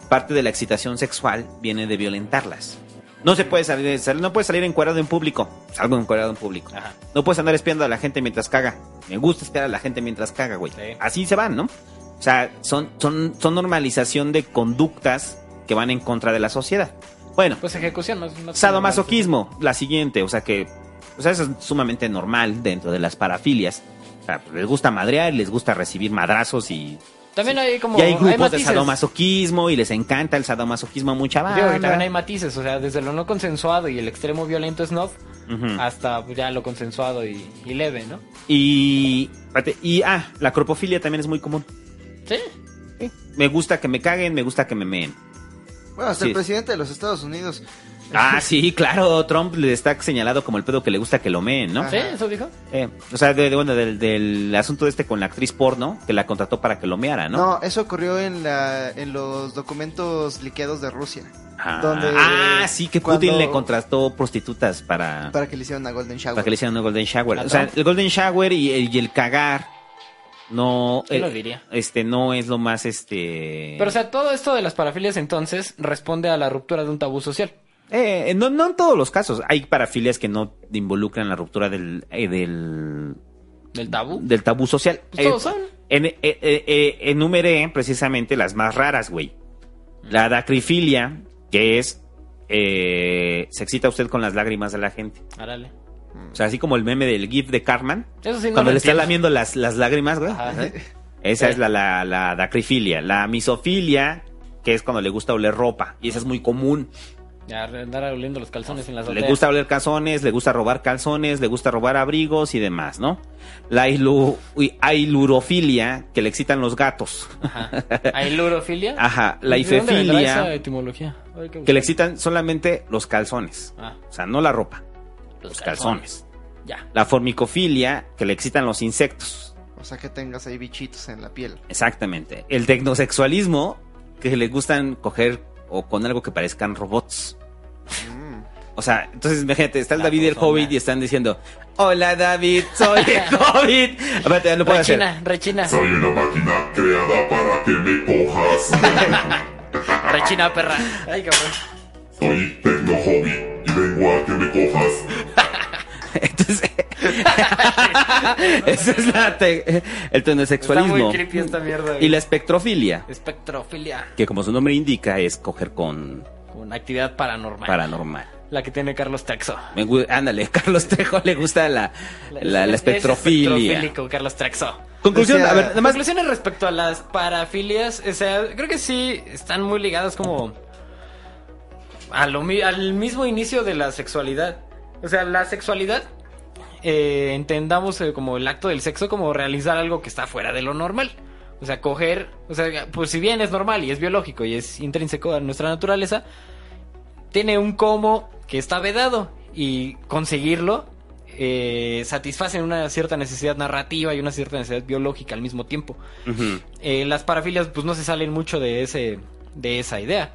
parte de la excitación sexual viene de violentarlas. No se puede salir, sal- no puedes salir encuadrado en público. Salgo encuadrado en público. Ajá. No puedes andar espiando a la gente mientras caga. Me gusta espiar a la gente mientras caga, güey. Sí. Así se van, ¿no? O sea, son, son, son normalización de conductas que van en contra de la sociedad. Bueno, Pues ejecución, no, no- sadomasoquismo, la siguiente, o sea que, o sea, eso es sumamente normal dentro de las parafilias. O sea, les gusta madrear, les gusta recibir madrazos y, También hay como y hay grupos de sadomasoquismo y les encanta el sadomasoquismo a mucha banda. también hay matices, o sea, desde lo no consensuado y el extremo violento snob hasta ya lo consensuado y, y leve, ¿no? Y, y, ah, la cropofilia también es muy común. Sí. Me gusta que me caguen, me gusta que me meen. Bueno, hasta Sí. el presidente de los Estados Unidos. Ah, sí, claro, Trump le está señalado como el pedo que le gusta que lo meen, ¿no? Ajá. ¿Sí? ¿Eso dijo? Eh, o sea, de, de- bueno, del, del asunto este con la actriz porno, que la contrató para que lo meara, ¿no? ¿no? eso ocurrió en la en los documentos liqueados de Rusia, Ah, donde- ah, sí, que Putin cuando- le contrató prostitutas para, para que le hicieran una Golden Shower. para que le hicieran un golden shower. ¿A O sea, el golden shower y, el- y el cagar no... ¿Quién eh, lo diría? Este, no es lo más, este... Pero o sea, todo esto de las parafilias entonces responde a la ruptura de un tabú social. Eh, no, no en todos los casos. Hay parafilias que no involucran la ruptura del, eh, del, ¿Del tabú? del tabú social. Pues todos son. En, eh, eh, eh, enumeré precisamente las más raras, güey. La dacrifilia, que es... eh, se excita usted con las lágrimas de la gente. Árale. O sea, así como el meme del GIF de Cartman. Eso sí no cuando le está lamiendo las, las lágrimas, güey. Ajá. Esa Sí. es la, la, la dacrifilia. La misofilia, que es cuando le gusta oler ropa. Y esa es muy común. Ya andar oliendo los calzones en las Le gusta oler calzones, le gusta robar calzones, le gusta robar abrigos y demás, ¿no? La ilu- ailurofilia, que le excitan los gatos. Ajá. ¿Hay lurofilia? <laughs> Ajá. La ¿De dónde vendrá esa ifefilia, etimología? A ver, ¿qué que le excitan solamente los calzones. Ah, O sea, no la ropa, los calzones. Ya. La formicofilia, que le excitan los insectos. O sea, que tengas ahí bichitos en la piel. Exactamente. El tecnosexualismo, que le gustan coger o con algo que parezcan robots. Mm. O sea, entonces imagínate, está el La David y el. Hobbit y están diciendo, hola David, soy el <laughs> Hobbit. Aparte, ya lo puedo hacer. Rechina, rechina. Soy una máquina creada para que me cojas. <laughs> Rechina, perra. Ay, cabrón. Soy Tecno Hobby y vengo a que me cojas. <laughs> Entonces, <laughs> esa es la te- el Está tecnosexualismo. muy creepy esta mierda. Y la espectrofilia, espectrofilia. que como su nombre indica es coger con Con actividad paranormal. paranormal. La que tiene Carlos. Me gu- ándale, <laughs> Carlos Trejo le gusta la, la, la Es espectrofilia. espectrofílico, Carlos Trexo. Conclusión, Decía- a ver, nada más. Conclusiones respecto a las parafilias, o sea, creo que sí están muy ligadas como a lo al mismo inicio de la sexualidad. O sea, la sexualidad eh, entendamos eh, como el acto del sexo como realizar algo que está fuera de lo normal. O sea, coger, o sea, pues si bien es normal y es biológico y es intrínseco a nuestra naturaleza, tiene un cómo que está vedado y conseguirlo eh, satisface una cierta necesidad narrativa y una cierta necesidad biológica al mismo tiempo. Eh, las parafilias pues no se salen mucho de ese de esa idea.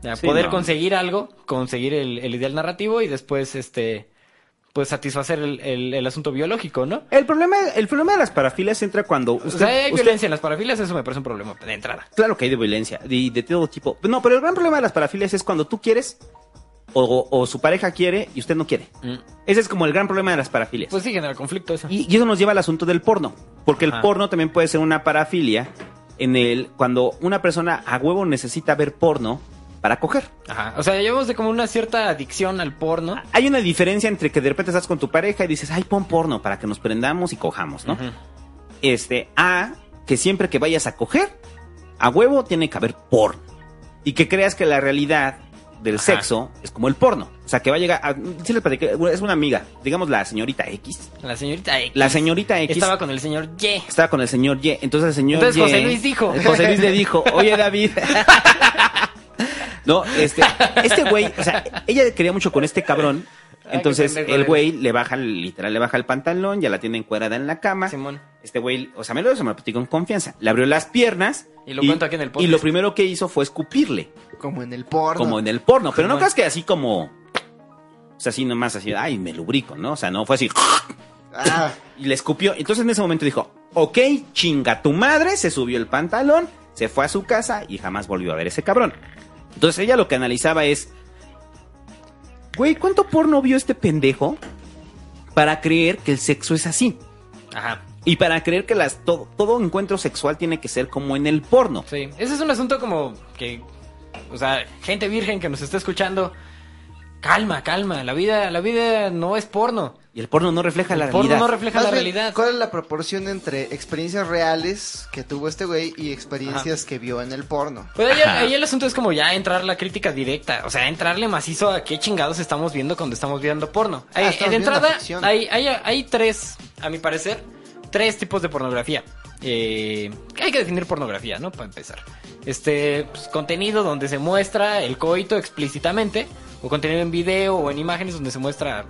O sea, Sí, poder no. conseguir algo, conseguir el, el ideal narrativo y después este pues satisfacer el, el- el asunto biológico, ¿no? El problema, el problema de las parafilias entra cuando O usted, sea, hay usted- violencia en las parafilias, eso me parece un problema de entrada. Claro que hay de violencia, de, de todo tipo. No, pero el gran problema de las parafilias es cuando tú quieres o, o su pareja quiere y usted no quiere. Ese es como el gran problema de las parafilias. Pues sí, genera conflicto eso. y, y eso nos lleva al asunto del porno. Porque el porno también puede ser una parafilia en el cuando una persona a huevo necesita ver porno para coger. Ajá. O sea, llevamos de como una cierta adicción al porno. Hay una diferencia entre que de repente estás con tu pareja y dices, ay, pon porno para que nos prendamos y cojamos, ¿no? Este, a que siempre que vayas a coger, a huevo tiene que haber porno. Y que creas que la realidad del Ajá. sexo es como el porno. O sea, que va a llegar a... sí les platiqué, es una amiga, digamos la señorita X. La señorita X. La señorita X Estaba con el señor Y. estaba con el señor Y. Entonces el señor Entonces Y- José Luis dijo. José Luis le dijo, oye David. <laughs> no, este, <laughs> este güey, o sea, ella quería mucho con este cabrón. Entonces el güey le baja, literal, le baja el pantalón, ya la tiene encuerada en la cama. Simón. Este güey, o sea, me lo, eso me lo platicó con confianza. Le abrió las piernas. Y lo cuento aquí en el podcast. Y lo primero que hizo fue escupirle, Como en el porno. como en el porno. Pero no creas que así como... O sea, así nomás así, ay, me lubrico, ¿no? O sea, no, fue así... Ah, <laughs> Y le escupió. Entonces en ese momento dijo, ok, chinga tu madre, se subió el pantalón, se fue a su casa y jamás volvió a ver ese cabrón. Entonces ella lo que analizaba es, güey, ¿cuánto porno vio este pendejo para creer que el sexo es así? Ajá. Y para creer que las, todo, todo encuentro sexual tiene que ser como en el porno. Sí. Ese es un asunto como que. O sea, gente virgen que nos está escuchando. Calma, calma. La vida, la vida no es porno. Y el porno no refleja la El porno realidad. no refleja más la bien, realidad. ¿Cuál es la proporción entre experiencias reales que tuvo este güey y experiencias que vio en el porno? Pues ahí, el asunto es como ya entrar la crítica directa, o sea, entrarle macizo a qué chingados estamos viendo cuando estamos viendo porno. Ah, Hay- estamos de entrada, hay, hay, hay tres, a mi parecer, tres tipos de pornografía. Eh, hay que definir pornografía, ¿no? Para empezar. Este, pues, contenido donde se muestra el coito explícitamente, o contenido en video o en imágenes donde se muestra,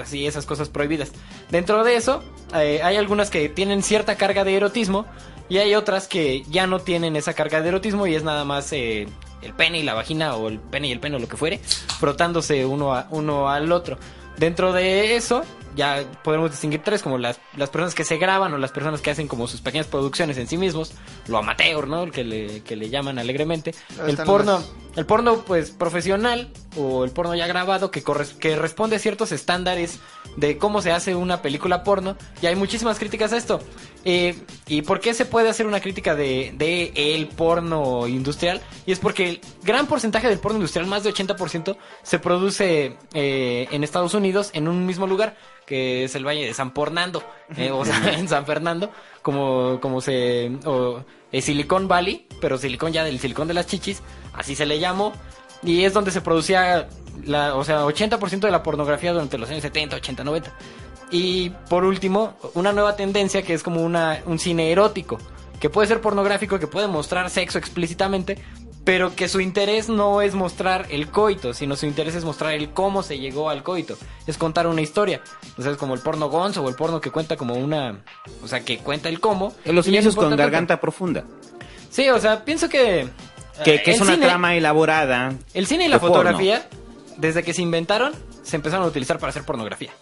así, esas cosas prohibidas. Dentro de eso, eh, hay algunas que tienen cierta carga de erotismo, y hay otras que ya no tienen esa carga de erotismo y es nada más eh, el pene y la vagina o el pene y el pene o lo que fuere, frotándose uno, a, uno al otro. Dentro de eso ya podemos distinguir tres, como las, las personas que se graban o las personas que hacen como sus pequeñas producciones en sí mismos, lo amateur, ¿no? El que le, que le llaman alegremente. Ahí El porno, el porno pues profesional o el porno ya grabado que, corres- que responde a ciertos estándares de cómo se hace una película porno y hay muchísimas críticas a esto. Eh, ¿Y por qué se puede hacer una crítica de, de el porno industrial? Y es porque el gran porcentaje del porno industrial, más de 80%, se produce eh, en Estados Unidos en un mismo lugar que es el Valle de San Pornando, eh, o sea, en San Fernando, como, como se... O, eh, Silicon Valley, pero Silicon ya del Silicon de las chichis, así se le llamó, y es donde se producía, la, o sea, 80% de la pornografía durante los años 70, 80, 90. Y por último, una nueva tendencia que es como una, un cine erótico, que puede ser pornográfico, que puede mostrar sexo explícitamente, pero que su interés no es mostrar el coito, sino su interés es mostrar el cómo se llegó al coito, es contar una historia. O sea, es como el porno gonzo o el porno que cuenta como una, o sea, que cuenta el cómo. En los inicios con garganta profunda. Sí, o sea, pienso que... Que, eh, que es una cine- trama elaborada. El cine y la porno. fotografía, desde que se inventaron, se empezaron a utilizar para hacer pornografía.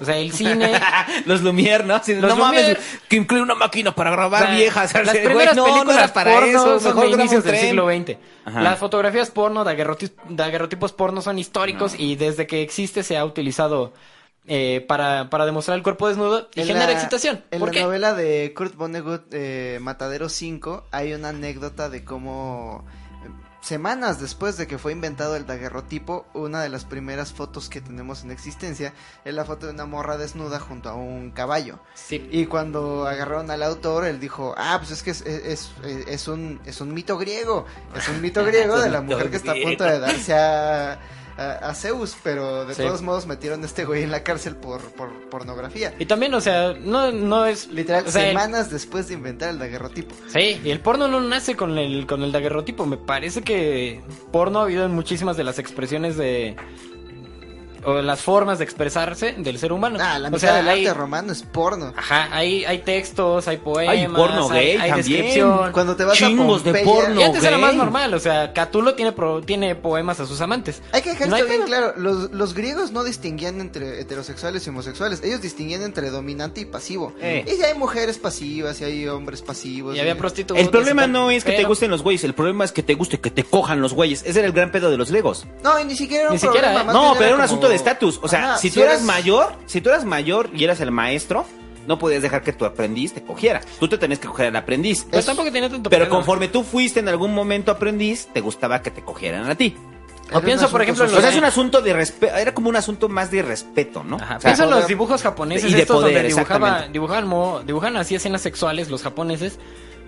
O sea, el cine... <laughs> los Lumière, ¿no? Sí, Los no mames, que incluye una máquina para grabar O sea, viejas. Las primeras no, no películas para porno eso. son Mejor de inicios del siglo XX. Ajá. Las fotografías porno, daguerroti- daguerrotipos porno son históricos y desde que existe se ha utilizado eh, para, para demostrar el cuerpo desnudo y En genera la- excitación. En ¿Por la qué? novela de Kurt Vonnegut, eh, Matadero 5, hay una anécdota de cómo semanas después de que fue inventado el daguerrotipo, una de las primeras fotos que tenemos en existencia es la foto de una morra desnuda junto a un caballo. Sí. Y cuando agarraron al autor, él dijo, ah, pues es que es, es, es- es un, es un mito griego, es un mito <laughs> griego de la mujer que está a punto de darse a, a, a Zeus, pero de Sí. todos modos metieron a este güey en la cárcel por, por pornografía. Y también, o sea, no, no es... Literal, o sea, el- semanas después de inventar el daguerrotipo. Sí, y el porno no nace con el, con el daguerrotipo. Me parece que porno ha habido en muchísimas de las expresiones de... O las formas de expresarse del ser humano. Ah, la o sea, del hay, arte romano es porno. Ajá, hay, hay textos, hay poemas, porno hay, gay hay también. descripción. Cuando te vas Chingos a de porno. Y antes era más normal, o sea, Catulo tiene, pro- tiene poemas a sus amantes. Hay que dejar No esto bien pedo. claro, los, los griegos no distinguían entre heterosexuales y homosexuales, ellos distinguían entre dominante y pasivo. Eh. Y ya hay mujeres pasivas y hay hombres pasivos. Y había prostitutas. El problema no es que te gusten los güeyes, el problema es que te guste que te cojan los güeyes. Ese era el gran pedo de los legos. No, y ni siquiera era Ni un siquiera, problema, ¿eh? más No, pero era un como- asunto de estatus. O sea, Ajá, si tú eras mayor, si tú eras mayor y eras el maestro, no podías dejar que tu aprendiz te cogiera. Tú te tenías que coger al aprendiz. Pero tampoco tenía tanto Pero pedo. conforme tú fuiste en algún momento aprendiz, te gustaba que te cogieran a ti. O pienso, por ejemplo, en asunto O sea, los, es un asunto de respeto, era como un asunto más de respeto, ¿no? Ajá, O sea, pienso en los dibujos japoneses y de estos poder, donde dibujaba, dibujaban, mo- dibujaban así escenas sexuales los japoneses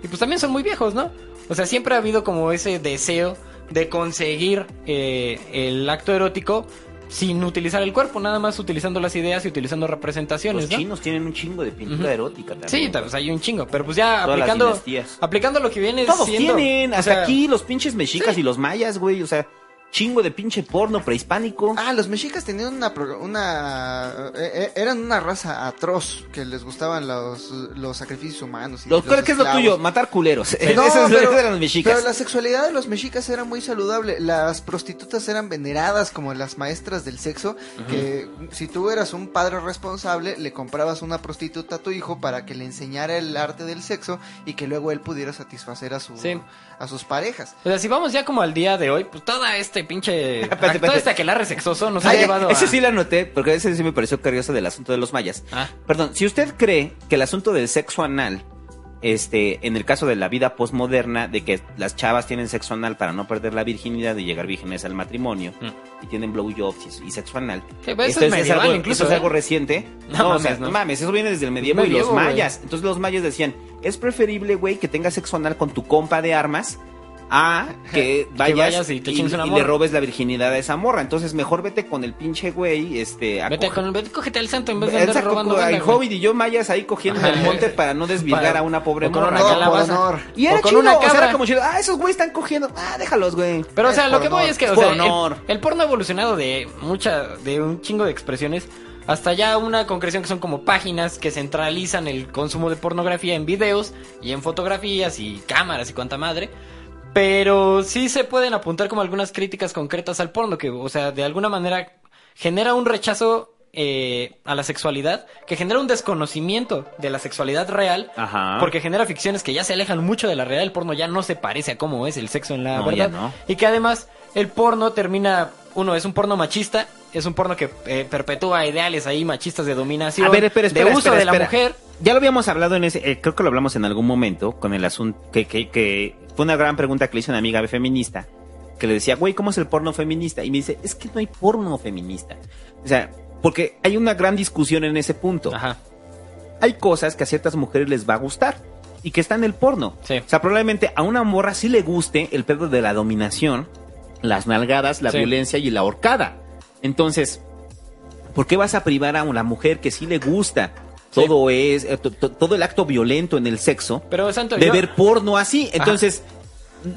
y pues también son muy viejos, ¿no? O sea, siempre ha habido como ese deseo de conseguir eh, el acto erótico sin utilizar el cuerpo, nada más utilizando las ideas y utilizando representaciones, los ¿no? chinos tienen un chingo de pintura erótica también. Sí, tal vez hay un chingo, pero pues ya Todas aplicando aplicando lo que viene Todos siendo, tienen, o hasta sea, aquí los pinches mexicas sí. y los mayas, güey, o sea, chingo de pinche porno prehispánico. Ah, los mexicas tenían una, una eh, eh, eran una raza atroz que les gustaban los, los sacrificios humanos. Y Los- los ¿Qué es lo tuyo? Matar culeros. <laughs> No, Esos pero, eran los mexicas. pero la sexualidad de los mexicas era muy saludable. Las prostitutas eran veneradas como las maestras del sexo. Que si tú eras un padre responsable, le comprabas una prostituta a tu hijo para que le enseñara el arte del sexo y que luego él pudiera satisfacer a, su, Sí. A sus parejas. O sea, si vamos ya como al día de hoy, pues toda este pinche <laughs> todo espérate. este aquelarre sexoso nos ha llevado a ese sí lo anoté, porque ese sí me pareció curioso del asunto de los mayas. Ah. Perdón, si usted cree que el asunto del sexo anal, este, en el caso de la vida postmoderna, de que las chavas tienen sexo anal para no perder la virginidad y llegar vírgenes al matrimonio, Mm. y tienen blowjobs y, y sexo anal. Sí, pues esto es medieval algo, incluso, eso es ¿eh? algo reciente. No No, o mames, sea, no. no mames, eso viene desde el medievo y los mayas. Entonces los mayas decían, es preferible, güey, que tengas sexo anal con tu compa de armas a <laughs> que vayas, vayas y te una y le robes la virginidad a esa morra. Entonces mejor vete con el pinche güey, este, a Vete coger- con el, vete, cógete al santo en vez de andar Exacto, robando banda. Hobbit y yo mayas ahí cogiendo en el monte para no desvirgar Para- a una pobre o con morra. una por honor. Y era o con chido, una o sea, era como chido, ah, esos güeyes están cogiendo, ah, déjalos, güey. Pero, o Es sea, lo que voy honor, es que, o sea, el, honor. el porno ha evolucionado de mucha, de un chingo de expresiones hasta ya una concreción que son como páginas que centralizan el consumo de pornografía en videos y en fotografías y cámaras y cuanta madre. Pero sí se pueden apuntar como algunas críticas concretas al porno, que, o sea, de alguna manera genera un rechazo eh, a la sexualidad, que genera un desconocimiento de la sexualidad real, Ajá. porque genera ficciones que ya se alejan mucho de la realidad. El porno ya no se parece a cómo es el sexo en la No, verdad. ya no. Y que además el porno termina, uno, es un porno machista, es un porno que eh, perpetúa ideales ahí machistas de dominación, A ver, espera, espera, de uso espera, de la espera. mujer. Ya lo habíamos hablado en ese, eh, creo que lo hablamos en algún momento con el asunto que, que, que fue una gran pregunta que le hizo una amiga feminista que le decía, güey, ¿cómo es el porno feminista? Y me dice, es que no hay porno feminista. O sea, porque hay una gran discusión en ese punto. Ajá. Hay cosas que a ciertas mujeres les va a gustar y que está en el porno. Sí. O sea, probablemente a una morra sí le guste el pedo de la dominación, las nalgadas, la Sí. violencia y la horcada. Entonces, ¿por qué vas a privar a una mujer que sí le gusta? Sí. Todo es, eh, to- to- todo el acto violento en el sexo, Pero, Santo, de yo- ver porno así. Entonces,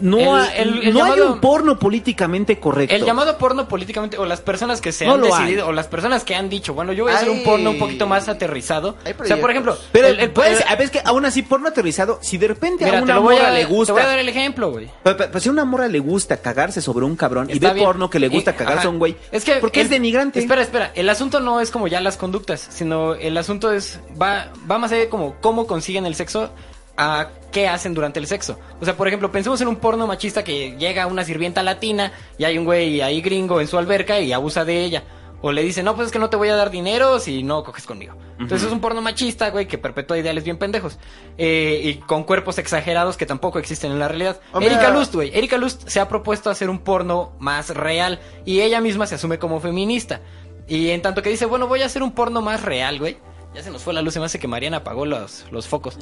no, El- ha- el- el no hay llamado- un porno políticamente correcto. El llamado porno políticamente, o las personas que se No han lo decidido, hay. o las personas que han dicho, bueno, yo voy a hacer un porno un poquito más aterrizado. Hay O sea, por ejemplo. Pero el- el- puedes- el- a ver, es que aún así, porno aterrizado, si de repente mira, a te una lo voy morra a, le te gusta. voy a dar el ejemplo, güey. Pero, pero- pero si a una morra le gusta cagarse sobre un cabrón y ve bien. porno que le gusta Y- cagarse ajá. a un güey, Es que porque es denigrante. Espera, espera. El asunto no es como ya las conductas, sino el asunto es va va más allá de como cómo consiguen el sexo a qué hacen durante el sexo. O sea, por ejemplo, pensemos en un porno machista que llega una sirvienta latina y hay un güey ahí gringo en su alberca y abusa de ella. O le dice, no, pues es que no te voy a dar dinero si no coges conmigo. Entonces es un porno machista, güey, que perpetúa ideales bien pendejos. Eh, y con cuerpos exagerados que tampoco existen en la realidad. Erika ah. Lust, güey. Erika Lust se ha propuesto hacer un porno más real. Y ella misma se asume como feminista. Y en tanto que dice, bueno, voy a hacer un porno más real, güey. Ya se nos fue la luz, se me hace que Mariana apagó los, los focos.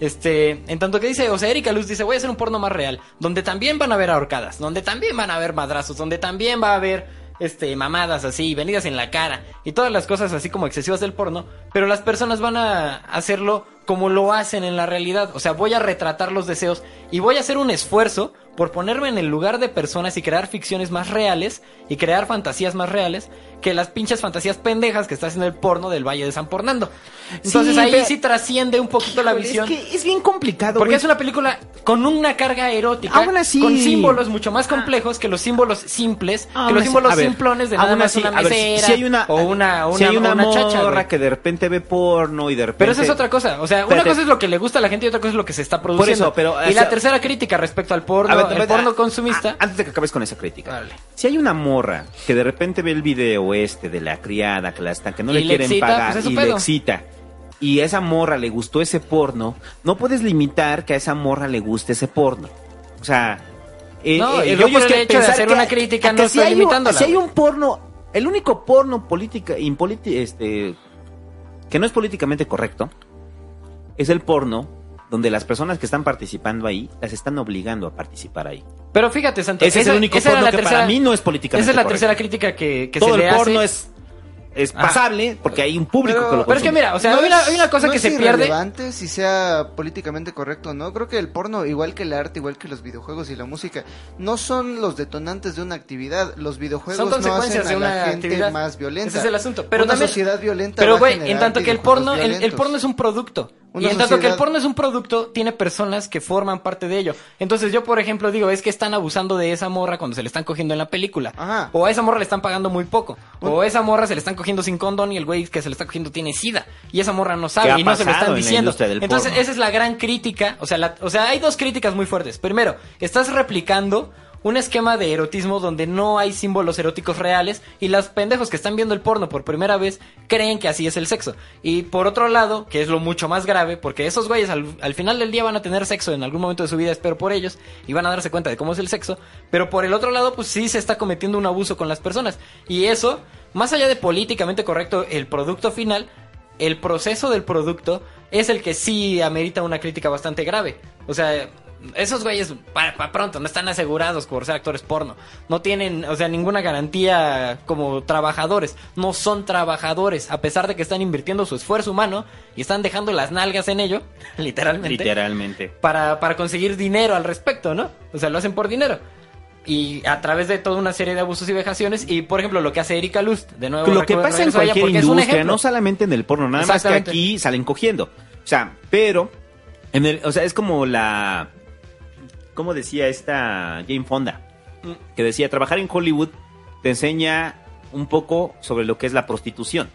Este, en tanto que dice, o sea, Erika Luz dice, voy a hacer un porno más real, donde también van a haber ahorcadas, donde también van a haber madrazos, donde también va a haber este, mamadas así, venidas en la cara y todas las cosas así como excesivas del porno, pero las personas van a hacerlo como lo hacen en la realidad. O sea, voy a retratar los deseos y voy a hacer un esfuerzo por ponerme en el lugar de personas y crear ficciones más reales y crear fantasías más reales que las pinches fantasías pendejas que está haciendo el porno del Valle de San Fernando. Entonces Sí, ahí pero- sí trasciende un poquito la visión. Es que es bien complicado. Porque güey. es una película con una carga erótica, Aún así- con símbolos mucho más complejos que los símbolos simples, Aún que los así- símbolos simplones de nada aún más así, una a ver, mesera si hay una, o una, una, si hay una, una chacha, morra que de repente ve porno y de repente. Pero esa es otra cosa. O sea, una Espérate. cosa es lo que le gusta a la gente y otra cosa es lo que se está produciendo. eso, pero, y o sea- la tercera crítica respecto al porno, ver, el a ver, porno a- consumista. a- antes de que acabes con esa crítica. Vale. Si hay una morra que de repente ve el video este de la criada que la están, que no le le quieren excita, pagar pues y le excita. Y a esa morra le gustó ese porno, no puedes limitar que a esa morra le guste ese porno. O sea, eh, No, eh, el yo rollo por es el que hecho de hacer que- una crítica no hay un- limitándola, Si hay un porno, el único porno política, impoliti- este, que no es políticamente correcto, es el porno donde las personas que están participando ahí las están obligando a participar ahí. Pero fíjate, Santo. Ese es esa- el único porno la que tercera- para mí no es políticamente Esa es la correcto. tercera crítica que, que Todo se le el porno hace. es, es Ajá. pasable porque hay un público Pero- que lo Pero es que consume. mira, o sea, No hay, una, es- hay una cosa no que es se pierde. si sea políticamente correcto o no. Creo que el porno, igual que el arte, igual que los videojuegos y la música, no son los detonantes de una actividad. Los videojuegos Son no consecuencias hacen de a una la gente actividad. más violenta. Ese es el asunto. Pero una también- sociedad violenta. Pero güey, en tanto que el porno, el, porno es un producto. Una y en tanto que el porno es un producto, tiene personas que forman parte de ello. Entonces yo, por ejemplo, digo, es que están abusando de esa morra cuando se le están cogiendo en la película. Ajá. O a esa morra le están pagando muy poco. O a esa morra se le están cogiendo sin condón y el güey que se le está cogiendo tiene sida. Y esa morra no ¿Qué sabe y no se lo están en la diciendo. del Entonces porno? esa es la gran crítica. O sea, la- o sea, hay dos críticas muy fuertes. Primero, estás replicando un esquema de erotismo donde no hay símbolos eróticos reales y los pendejos que están viendo el porno por primera vez creen que así es el sexo. Y por otro lado, que es lo mucho más grave, porque esos güeyes al, al final del día van a tener sexo en algún momento de su vida, espero por ellos, y van a darse cuenta de cómo es el sexo, pero por el otro lado, pues sí se está cometiendo un abuso con las personas. Y eso, más allá de políticamente correcto el producto final, el proceso del producto es el que sí amerita una crítica bastante grave. O sea, esos güeyes, para, pronto, no están asegurados por ser actores porno. No tienen, o sea, ninguna garantía como trabajadores. No son trabajadores, a pesar de que están invirtiendo su esfuerzo humano y están dejando las nalgas en ello, <laughs> literalmente, Literalmente. para, para conseguir dinero al respecto, ¿no? O sea, lo hacen por dinero. Y a través de toda una serie de abusos y vejaciones. Y por ejemplo, lo que hace Erika Lust, de nuevo. Lo que pasa en cualquier porque es un industria, no solamente en el porno, nada más que aquí salen cogiendo. O sea, pero, en el, o sea, es como la, ¿cómo decía esta Jane Fonda? Mm. Que decía, trabajar en Hollywood te enseña un poco sobre lo que es la prostitución.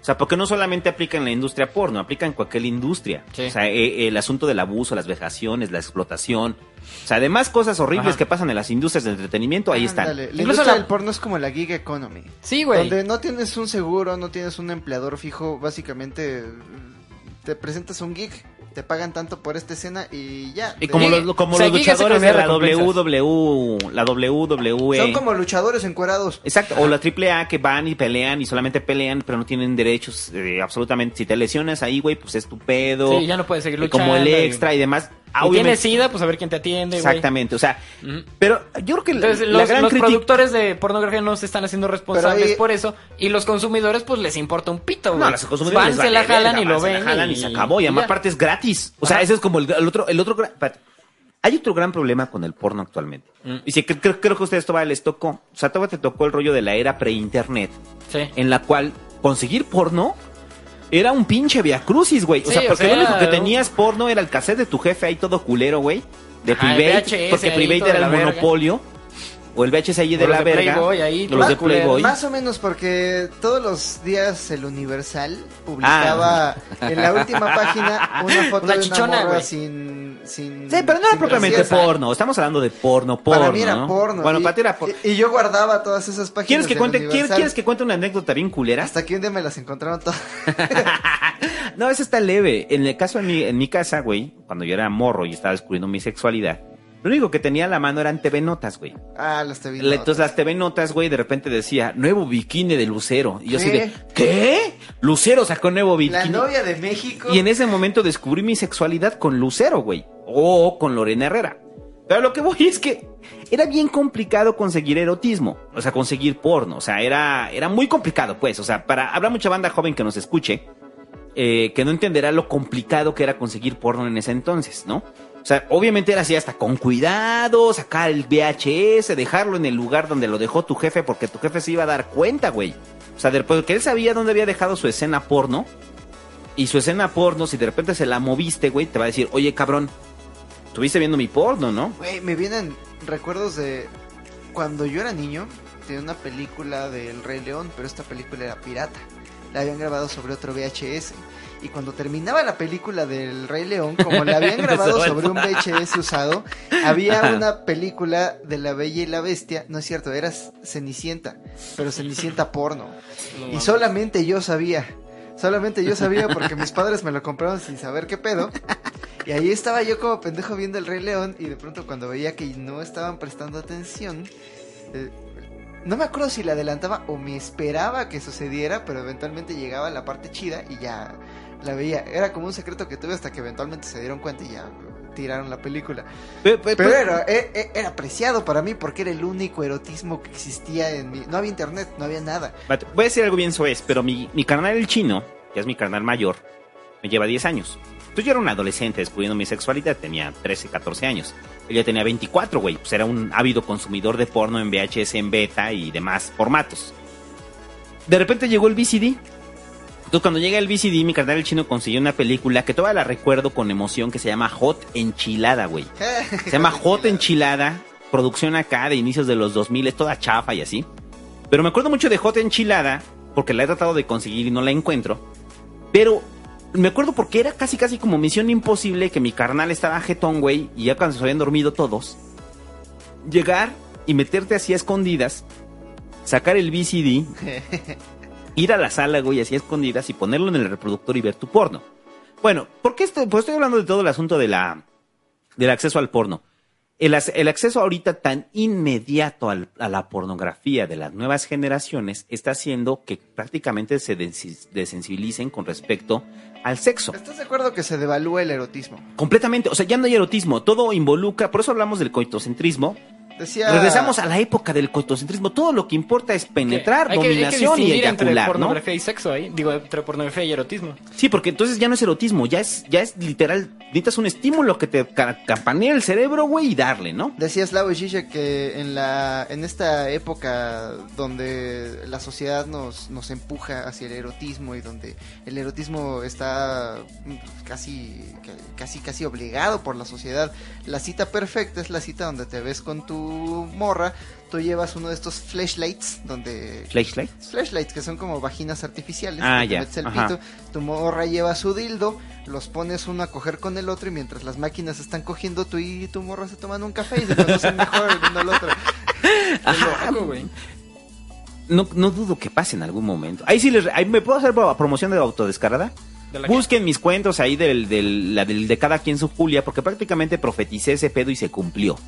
O sea, porque no solamente aplica en la industria porno, aplica en cualquier industria. Sí. O sea, eh, el asunto del abuso, las vejaciones, la explotación. O sea, además cosas horribles Ajá. que pasan en las industrias de entretenimiento, ahí están. La Incluso industria la- del porno es como la gig economy. Sí, güey. Donde no tienes un seguro, no tienes un empleador fijo, básicamente mm, te presentas un gig, te pagan tanto por esta escena y ya. Y como los, como o sea, los aquí ya se luchadores de la. WW, WWE. Son como luchadores encuerados. Exacto, o la AAA que van y pelean y solamente pelean, pero no tienen derechos eh, absolutamente. Si te lesionas ahí, güey, pues es tu pedo. Sí, ya no puedes seguir Y Como el luchando y- extra y demás. Ah, Y obviamente- tienes sida, pues a ver quién te atiende. Exactamente, o sea, pero yo creo que la- Entonces, la los, gran los crítica- productores de pornografía no se están haciendo responsables ahí- por eso. Y los consumidores, pues les importa un pito, güey. No, los consumidores Van, les se vale la jalan y lo van, se la ven. jalan y, se acabó. Y además, aparte es gratis. O sea, Ajá. ese es como el, el otro, el otro. Hay otro gran problema con el porno actualmente. Mm. Y que- creo, creo que a ustedes todavía les tocó. O sea, todavía te tocó el rollo de la era pre-internet. Sí. en la cual conseguir porno era un pinche viacrucis, güey. O sea, o porque sea, lo único que tenías porno era el cassette de tu jefe ahí todo culero, güey. De Ajá, el Private, VHS porque Private era el verga. O el VHS ahí de la de verga. Playboy ahí, o los de. Playboy. Más o menos porque todos los días el Universal publicaba en la última página una <laughs> foto Una de chichona, una morra güey. sin, sin Sí, pero no era propiamente graciosa. porno. Estamos hablando de porno, porno. Para mí era ¿no? porno. Bueno, y, para ti era porno. y, y yo guardaba todas esas páginas. ¿Quieres que, cuente, ¿quieres, Universal. ¿Quieres que cuente una anécdota bien culera? Hasta que un día me las encontraron todas. <laughs> No, eso está leve. En el caso en mi, en mi casa, güey, cuando yo era morro y estaba descubriendo mi sexualidad, lo único que tenía a la mano eran TV Notas, güey. ah, las vi. Le- Entonces las TV Notas, güey, de repente decía, nuevo bikini de Lucero. Y yo así ¿Qué? de, ¿qué? Lucero sacó nuevo La bikini. novia de México. Y en ese momento descubrí mi sexualidad con Lucero, güey. O con Lorena Herrera. Pero lo que voy es que era bien complicado conseguir erotismo, o sea, conseguir porno, o sea, era, era muy complicado, pues, o sea, para, habrá mucha banda joven que nos escuche, eh, que no entenderá lo complicado que era conseguir porno en ese entonces, ¿no? O sea, obviamente era así hasta con cuidado, sacar el VHS, dejarlo en el lugar donde lo dejó tu jefe, porque tu jefe se iba a dar cuenta, güey. O sea, después que él sabía dónde había dejado su escena porno, y su escena porno, si de repente se la moviste, güey, te va a decir, oye, cabrón, estuviste viendo mi porno, ¿no? Güey, me vienen recuerdos de cuando yo era niño, tenía una película del Rey León, pero esta película era pirata. La habían grabado sobre otro VHS. Y cuando terminaba la película del Rey León, como la habían <laughs> grabado sobre un VHS usado, había una película de La Bella y la Bestia. No es cierto, era Cenicienta, pero Cenicienta porno. Y solamente yo sabía. Solamente yo sabía porque mis padres me lo compraron sin saber qué pedo. Y ahí estaba yo como pendejo viendo el Rey León y de pronto cuando veía que no estaban prestando atención, eh, no me acuerdo si la adelantaba o me esperaba que sucediera, pero eventualmente llegaba la parte chida y ya la veía. Era como un secreto que tuve hasta que eventualmente se dieron cuenta y ya tiraron la película. Pero, pero- Pero era, e- era apreciado para mí porque era el único erotismo que existía en mi... No había internet, no había nada. Voy a decir algo bien soez, pero mi, mi carnal el chino, que es mi carnal mayor, me lleva 10 años. Entonces yo era un adolescente descubriendo mi sexualidad, tenía 13, 14 años. Él ya tenía 24, güey. Pues era un ávido consumidor de porno en VHS, en beta y demás formatos. De repente llegó el VCD. Entonces cuando llega el VCD, mi carnal el chino consiguió una película que todavía la recuerdo con emoción que se llama Hot Enchilada, güey. <laughs> Se llama Hot Enchilada, producción acá de inicios de los 2000, es toda chafa y así. Pero me acuerdo mucho de Hot Enchilada, porque la he tratado de conseguir y no la encuentro. Pero me acuerdo porque era casi casi como misión imposible que mi carnal estaba jetón, güey, y ya cuando se habían dormido todos, llegar y meterte así a escondidas, sacar el VCD, <laughs> ir a la sala, güey, así a escondidas y ponerlo en el reproductor y ver tu porno. Bueno, ¿por qué estoy, pues estoy hablando de todo el asunto de la, del acceso al porno? El, el acceso ahorita tan inmediato al- a la pornografía de las nuevas generaciones está haciendo que prácticamente se desensi- desensibilicen con respecto al sexo. ¿Estás de acuerdo que se devalúa el erotismo? Completamente, o sea, ya no hay erotismo, todo involucra, por eso hablamos del coitocentrismo. Decía... Regresamos a la época del coitocentrismo, todo lo que importa es penetrar, Hay que- hay que dominación y distinguir entre eyacular, ¿no? pornografía y sexo ahí. Digo, entre pornografía y erotismo. Sí, porque entonces ya no es erotismo, ya es, ya es literal, necesitas un estímulo que te ca- campanee el cerebro, güey, y darle, ¿no? Decía Slavoj Žižek que en la en esta época donde la sociedad nos, nos empuja hacia el erotismo y donde el erotismo está casi casi casi obligado por la sociedad, la cita perfecta es la cita donde te ves con tu morra, tú llevas uno de estos flashlights donde Flashlight. flashlights que son como vaginas artificiales. Ah, que ya, metes el ajá. pito, tu morra lleva su dildo, los pones uno a coger con el otro y mientras las máquinas están cogiendo, tú y tu morra se toman un café y se conocen mejor el uno al otro. <laughs> Ajá, güey. no, no dudo que pase en algún momento. Ahí sí les, ahí me puedo hacer pro- promoción de autodescarada. Busquen mis cuentos ahí del, del, la del de cada quien su Julia, porque prácticamente profeticé ese pedo y se cumplió.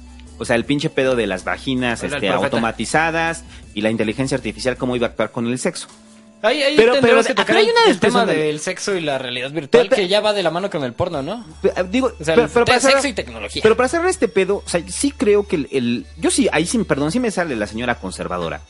O sea, el pinche pedo de las vaginas este, automatizadas y la inteligencia artificial, cómo iba a actuar con el sexo. Ahí, ahí Pero- pero que acá hay una el tema del sexo y la realidad virtual, Pero- que ya va de la mano con el porno, ¿no? Digo, O sea, pero, el pero te- para sexo y tecnología. pero para cerrar este pedo, o sea, sí creo que el, el- yo sí, ahí sí, perdón, sí me sale la señora conservadora.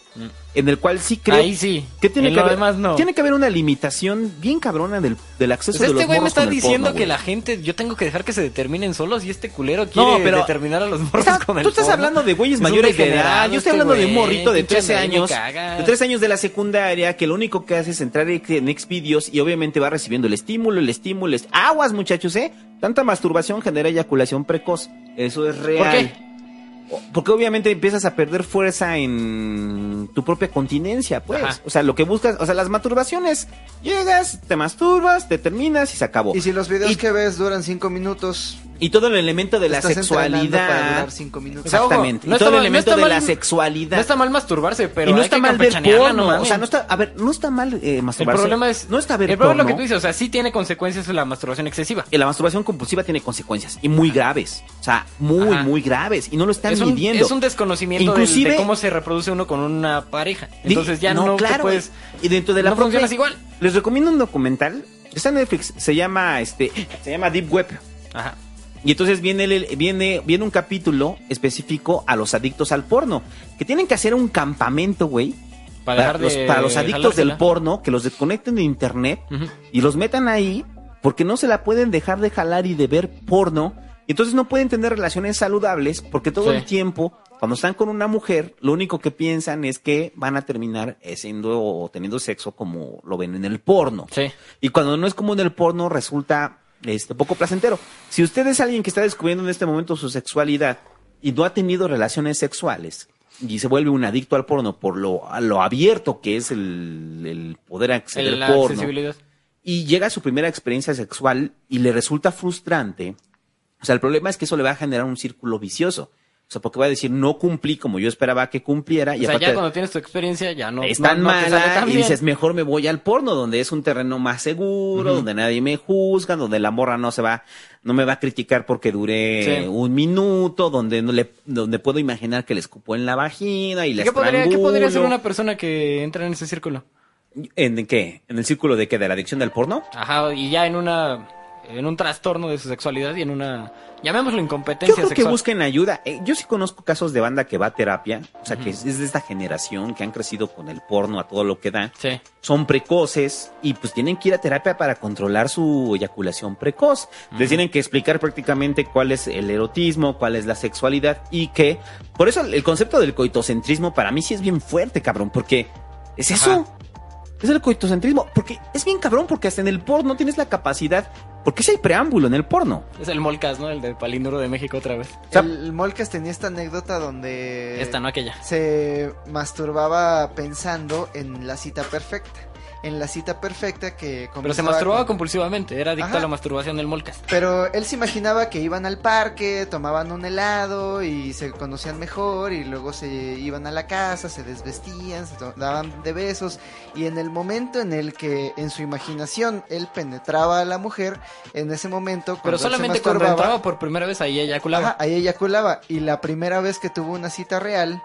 En el cual sí creo Ahí sí. que tiene En que haber, demás no. tiene que haber una limitación bien cabrona del, del acceso Pues de este güey me está diciendo porno, que la gente, yo tengo que dejar que se determinen solos y este culero quiere No, pero- determinar a los morros Está- con el tú estás porno. hablando de güeyes Es mayores de edad. Yo estoy este hablando de un morrito de pinche 13 Andrés, me años. De 13 años de la secundaria que lo único que hace es entrar en Xvideos y obviamente va recibiendo el estímulo, el estímulo. es- Aguas, muchachos, ¿eh? Tanta masturbación genera eyaculación precoz. Eso es real. qué? Porque obviamente empiezas a perder fuerza en tu propia continencia, pues. Ajá. O sea, lo que buscas, o sea, las masturbaciones, llegas, te masturbas, te terminas y se acabó. Y si los videos Y- que ves duran cinco minutos, Y todo el elemento de la sexualidad. para durar cinco minutos. O sea, ojo, Exactamente. no y todo el mal- no elemento está de mal- la sexualidad. No está mal masturbarse, pero y no hay está que mal ver porno. no o sea, no está, a ver, no está mal eh, El masturbarse. problema es... no está ver El problema es lo que tú dices, o sea, sí tiene consecuencias la masturbación excesiva. Y la masturbación compulsiva tiene consecuencias y muy graves. O sea, muy, Ajá. muy graves. Y no lo están es, un, midiendo. es un desconocimiento Inclusive- de cómo se reproduce uno con una pareja. Entonces ya no, te claro, puedes... Y dentro de la no propia- funcionas igual. Les recomiendo un documental. Está en Netflix. Se llama, este, se llama Deep Web. Ajá. Y entonces viene, el- viene, viene un capítulo específico a los adictos al porno, que tienen que hacer un campamento, güey, Para, para, los, para los adictos del porno, que los desconecten de internet y los metan ahí porque no se la pueden dejar de jalar y de ver porno. Entonces no pueden tener relaciones saludables porque todo Sí. el tiempo, cuando están con una mujer, lo único que piensan es que van a terminar eh, siendo o teniendo sexo como lo ven en el porno. Sí. Y cuando no es como en el porno, resulta este, poco placentero. Si usted es alguien que está descubriendo en este momento su sexualidad y no ha tenido relaciones sexuales y se vuelve un adicto al porno por lo, a lo abierto que es el, el poder acceder al porno y llega a su primera experiencia sexual y le resulta frustrante, o sea, el problema es que eso le va a generar un círculo vicioso. O sea, porque va a decir, no cumplí como yo esperaba que cumpliera. O y sea, aparte, ya cuando tienes tu experiencia ya no es no- tan no sale mala tan y dices, mejor me voy al porno, donde es un terreno más seguro, donde nadie me juzga, donde la morra no se va, no me va a criticar porque duré Sí. un minuto, donde no le, donde puedo imaginar que le escupó en la vagina y la ¿Qué podría, ¿Qué podría hacer una persona que entra en ese círculo? ¿En qué? ¿En el círculo de qué? ¿De la adicción del porno? Ajá, y ya en una en un trastorno de su sexualidad y en una llamémoslo Yo incompetencia creo que sexual. busquen ayuda. Eh, yo sí conozco casos de banda que va a terapia, o sea, que es, es de esta generación que han crecido con el porno a todo lo que da. Sí. Son precoces y pues tienen que ir a terapia para controlar su eyaculación precoz. Les tienen que explicar prácticamente cuál es el erotismo, cuál es la sexualidad y que... Por eso el concepto del coitocentrismo para mí sí es bien fuerte, cabrón, porque es eso. Es el coitocentrismo, porque es bien cabrón, porque hasta en el porno tienes la capacidad, porque si hay preámbulo en el porno. Es el Molcas, ¿no? El de Palindoro de México otra vez. sea- el Molcas tenía esta anécdota donde Esta, no aquella. se masturbaba pensando en la cita perfecta. En la cita perfecta que Pero se masturbaba con- compulsivamente, era adicto Ajá. a la masturbación del Molcas. Pero él se imaginaba que iban al parque, tomaban un helado y se conocían mejor y luego se iban a la casa, se desvestían, se daban de besos y en el momento en el que en su imaginación él penetraba a la mujer, en ese momento Pero solamente cuando entraba por primera vez ahí eyaculaba. ajá, ahí eyaculaba y la primera vez que tuvo una cita real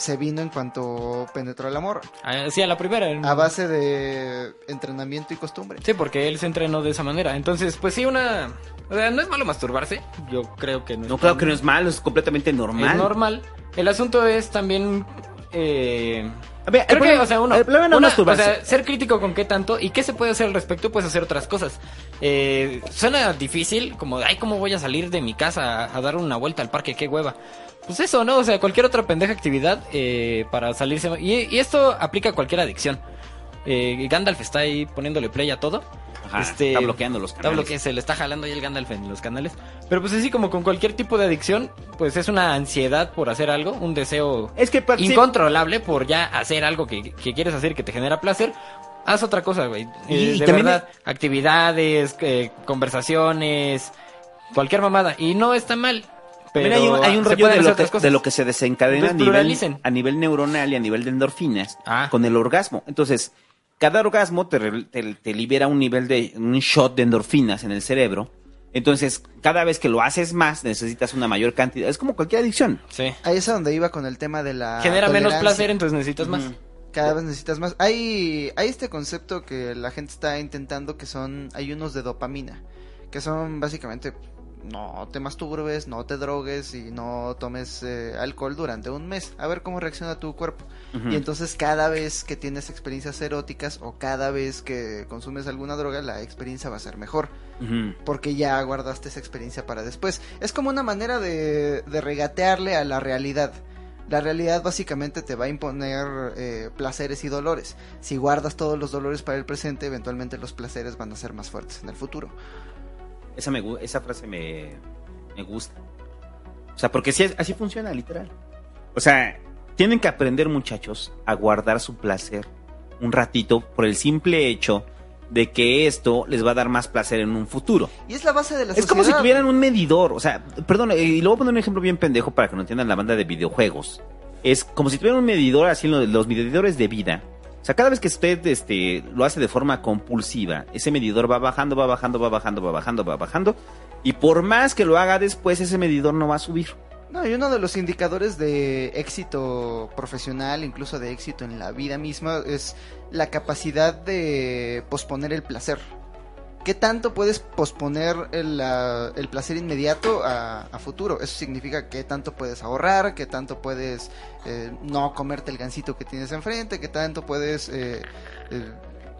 se vino en cuanto penetró al amor Ah, Sí, a la primera. a base de entrenamiento y costumbre. Sí, porque él se entrenó de esa manera. Entonces, pues sí, una... O sea, no es malo masturbarse. Yo creo que no No es creo tan- que no es malo, es completamente normal. Es normal. El asunto es también... Eh... A ver, el que, problema- o sea, uno, el problema no una- o sea, ser crítico con qué tanto y qué se puede hacer al respecto, puedes hacer otras cosas. Eh, suena difícil, como, ay, ¿cómo voy a salir de mi casa a, a dar una vuelta al parque? ¡Qué hueva! Pues eso, ¿no? O sea, cualquier otra pendeja actividad eh, para salirse. Y, y esto aplica a cualquier adicción. Eh, Gandalf está ahí poniéndole play a todo. Ajá, Este, está bloqueando los Está canales. bloque- se le está jalando ahí el Gandalf en los canales. Pero pues así como con cualquier tipo de adicción, pues es una ansiedad por hacer algo, un deseo Es que incontrolable por ya hacer algo que, que quieres hacer que te genera placer. Haz otra cosa, güey. Y- Eh, y de también verdad, actividades, eh, conversaciones, cualquier mamada. Y no está mal. Pero hay un, hay un rollo de lo, que, otras cosas. de lo que se desencadena a nivel, a nivel neuronal y a nivel de endorfinas Ah. con el orgasmo. Entonces, cada orgasmo te, re- te- te libera un nivel de un shot de endorfinas en el cerebro. Entonces, cada vez que lo haces más, necesitas una mayor cantidad. Es como cualquier adicción. Sí. Ahí es a donde iba con el tema de la Genera menos placer, entonces necesitas más. Cada vez necesitas más. Hay, hay este concepto que la gente está intentando que son ayunos de dopamina, que son básicamente no te masturbes, no te drogues y no tomes eh, alcohol durante un mes, a ver cómo reacciona tu cuerpo. Y entonces cada vez que tienes experiencias eróticas o cada vez que consumes alguna droga, la experiencia va a ser mejor, porque ya guardaste esa experiencia para después. Es como una manera de, de regatearle a la realidad. La realidad básicamente te va a imponer eh, placeres y dolores. Si guardas todos los dolores para el presente, eventualmente los placeres van a ser más fuertes en el futuro. Esa, me, esa frase me, me gusta. O sea, porque sí, así funciona, literal. O sea, tienen que aprender, muchachos, a guardar su placer un ratito por el simple hecho de que esto les va a dar más placer en un futuro. Y es la base de la Es como si tuvieran un medidor. O sea, perdón, eh, y le voy a poner un ejemplo bien pendejo para que no entiendan la banda de videojuegos. Es como si tuvieran un medidor así, lo- los medidores de vida. O sea, cada vez que usted este, lo hace de forma compulsiva, ese medidor va bajando, va bajando, va bajando, va bajando, va bajando. Y por más que lo haga después, ese medidor no va a subir. No, y uno de los indicadores de éxito profesional, incluso de éxito en la vida misma, es la capacidad de posponer el placer. ¿Qué tanto puedes posponer el, el placer inmediato a, a futuro? Eso significa qué tanto puedes ahorrar, qué tanto puedes eh, no comerte el gansito que tienes enfrente, qué tanto puedes eh, eh,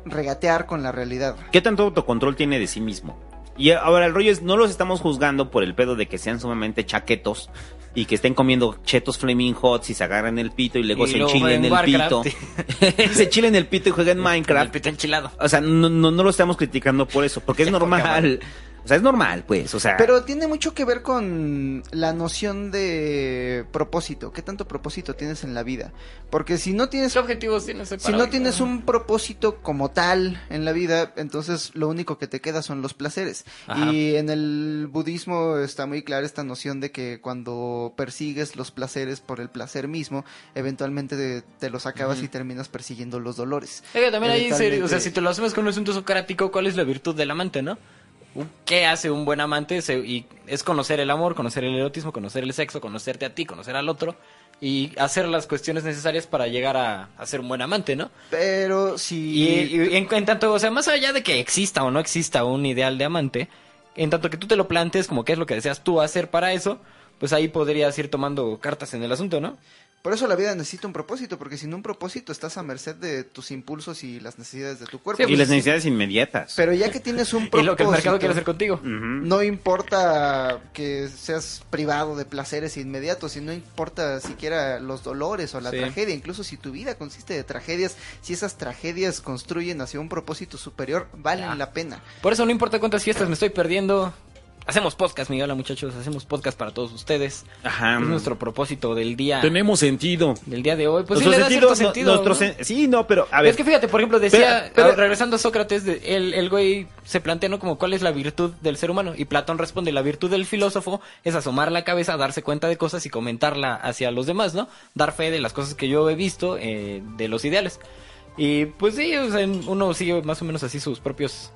regatear con la realidad. ¿Qué tanto autocontrol tiene de sí mismo? Y ahora el rollo es, no los estamos juzgando por el pedo de que sean sumamente chaquetos y que estén comiendo chetos flaming hots y se agarran el pito y luego Y se luego enchilen en el pito. <laughs> <laughs> Se chilen el pito y juegan El Minecraft. pito enchilado. O sea, no, no, no lo estamos criticando por eso, porque es <laughs> normal. O sea, es normal, pues. O sea, Pero tiene mucho que ver con la noción de propósito. ¿Qué tanto propósito tienes en la vida? Porque si no tienes ¿Qué objetivos tienes Si no tienes un propósito como tal en la vida, entonces lo único que te queda son los placeres. Ajá. Y en el budismo está muy clara esta noción de que cuando persigues los placeres por el placer mismo, eventualmente te, te los acabas y terminas persiguiendo los dolores. Oiga, también ahí, o sea, si te lo asumes con un asunto socrático, ¿cuál es la virtud del amante, no? ¿Qué hace un buen amante? Se- y es conocer el amor, conocer el erotismo, conocer el sexo, conocerte a ti, conocer al otro y hacer las cuestiones necesarias para llegar a, a ser un buen amante, ¿no? Pero si... Y, y en, en tanto, o sea, más allá de que exista o no exista un ideal de amante, en tanto que tú te lo plantes como qué es lo que deseas tú hacer para eso, pues ahí podrías ir tomando cartas en el asunto, ¿no? Por eso la vida necesita un propósito, porque sin un propósito estás a merced de tus impulsos y las necesidades de tu cuerpo. Sí, y pues, las necesidades inmediatas. Pero ya que tienes un <laughs> Y propósito... lo que el mercado quiere hacer contigo. No importa que seas privado de placeres inmediatos, y no importa siquiera los dolores o la Sí. tragedia, incluso si tu vida consiste de tragedias, si esas tragedias construyen hacia un propósito superior, valen Ya. la pena. Por eso no importa cuántas fiestas me estoy perdiendo. Hacemos podcast, Miguel, muchachos. Hacemos podcast para todos ustedes. Ajá. Es nuestro propósito del día, Tenemos sentido. del día de hoy. Pues sí, Nuestro le da sentido, cierto sentido. nuestro ¿no? sen- sí, no, pero a ver. Es que fíjate, por ejemplo, decía, Pero- pero- regresando a Sócrates, el, el güey se plantea, ¿no? Como cuál es la virtud del ser humano. Y Platón responde, la virtud del filósofo es asomar la cabeza, darse cuenta de cosas y comentarla hacia los demás, ¿no? Dar fe de las cosas que yo he visto, eh, de los ideales. Y pues sí, o sea, uno sigue más o menos así sus propios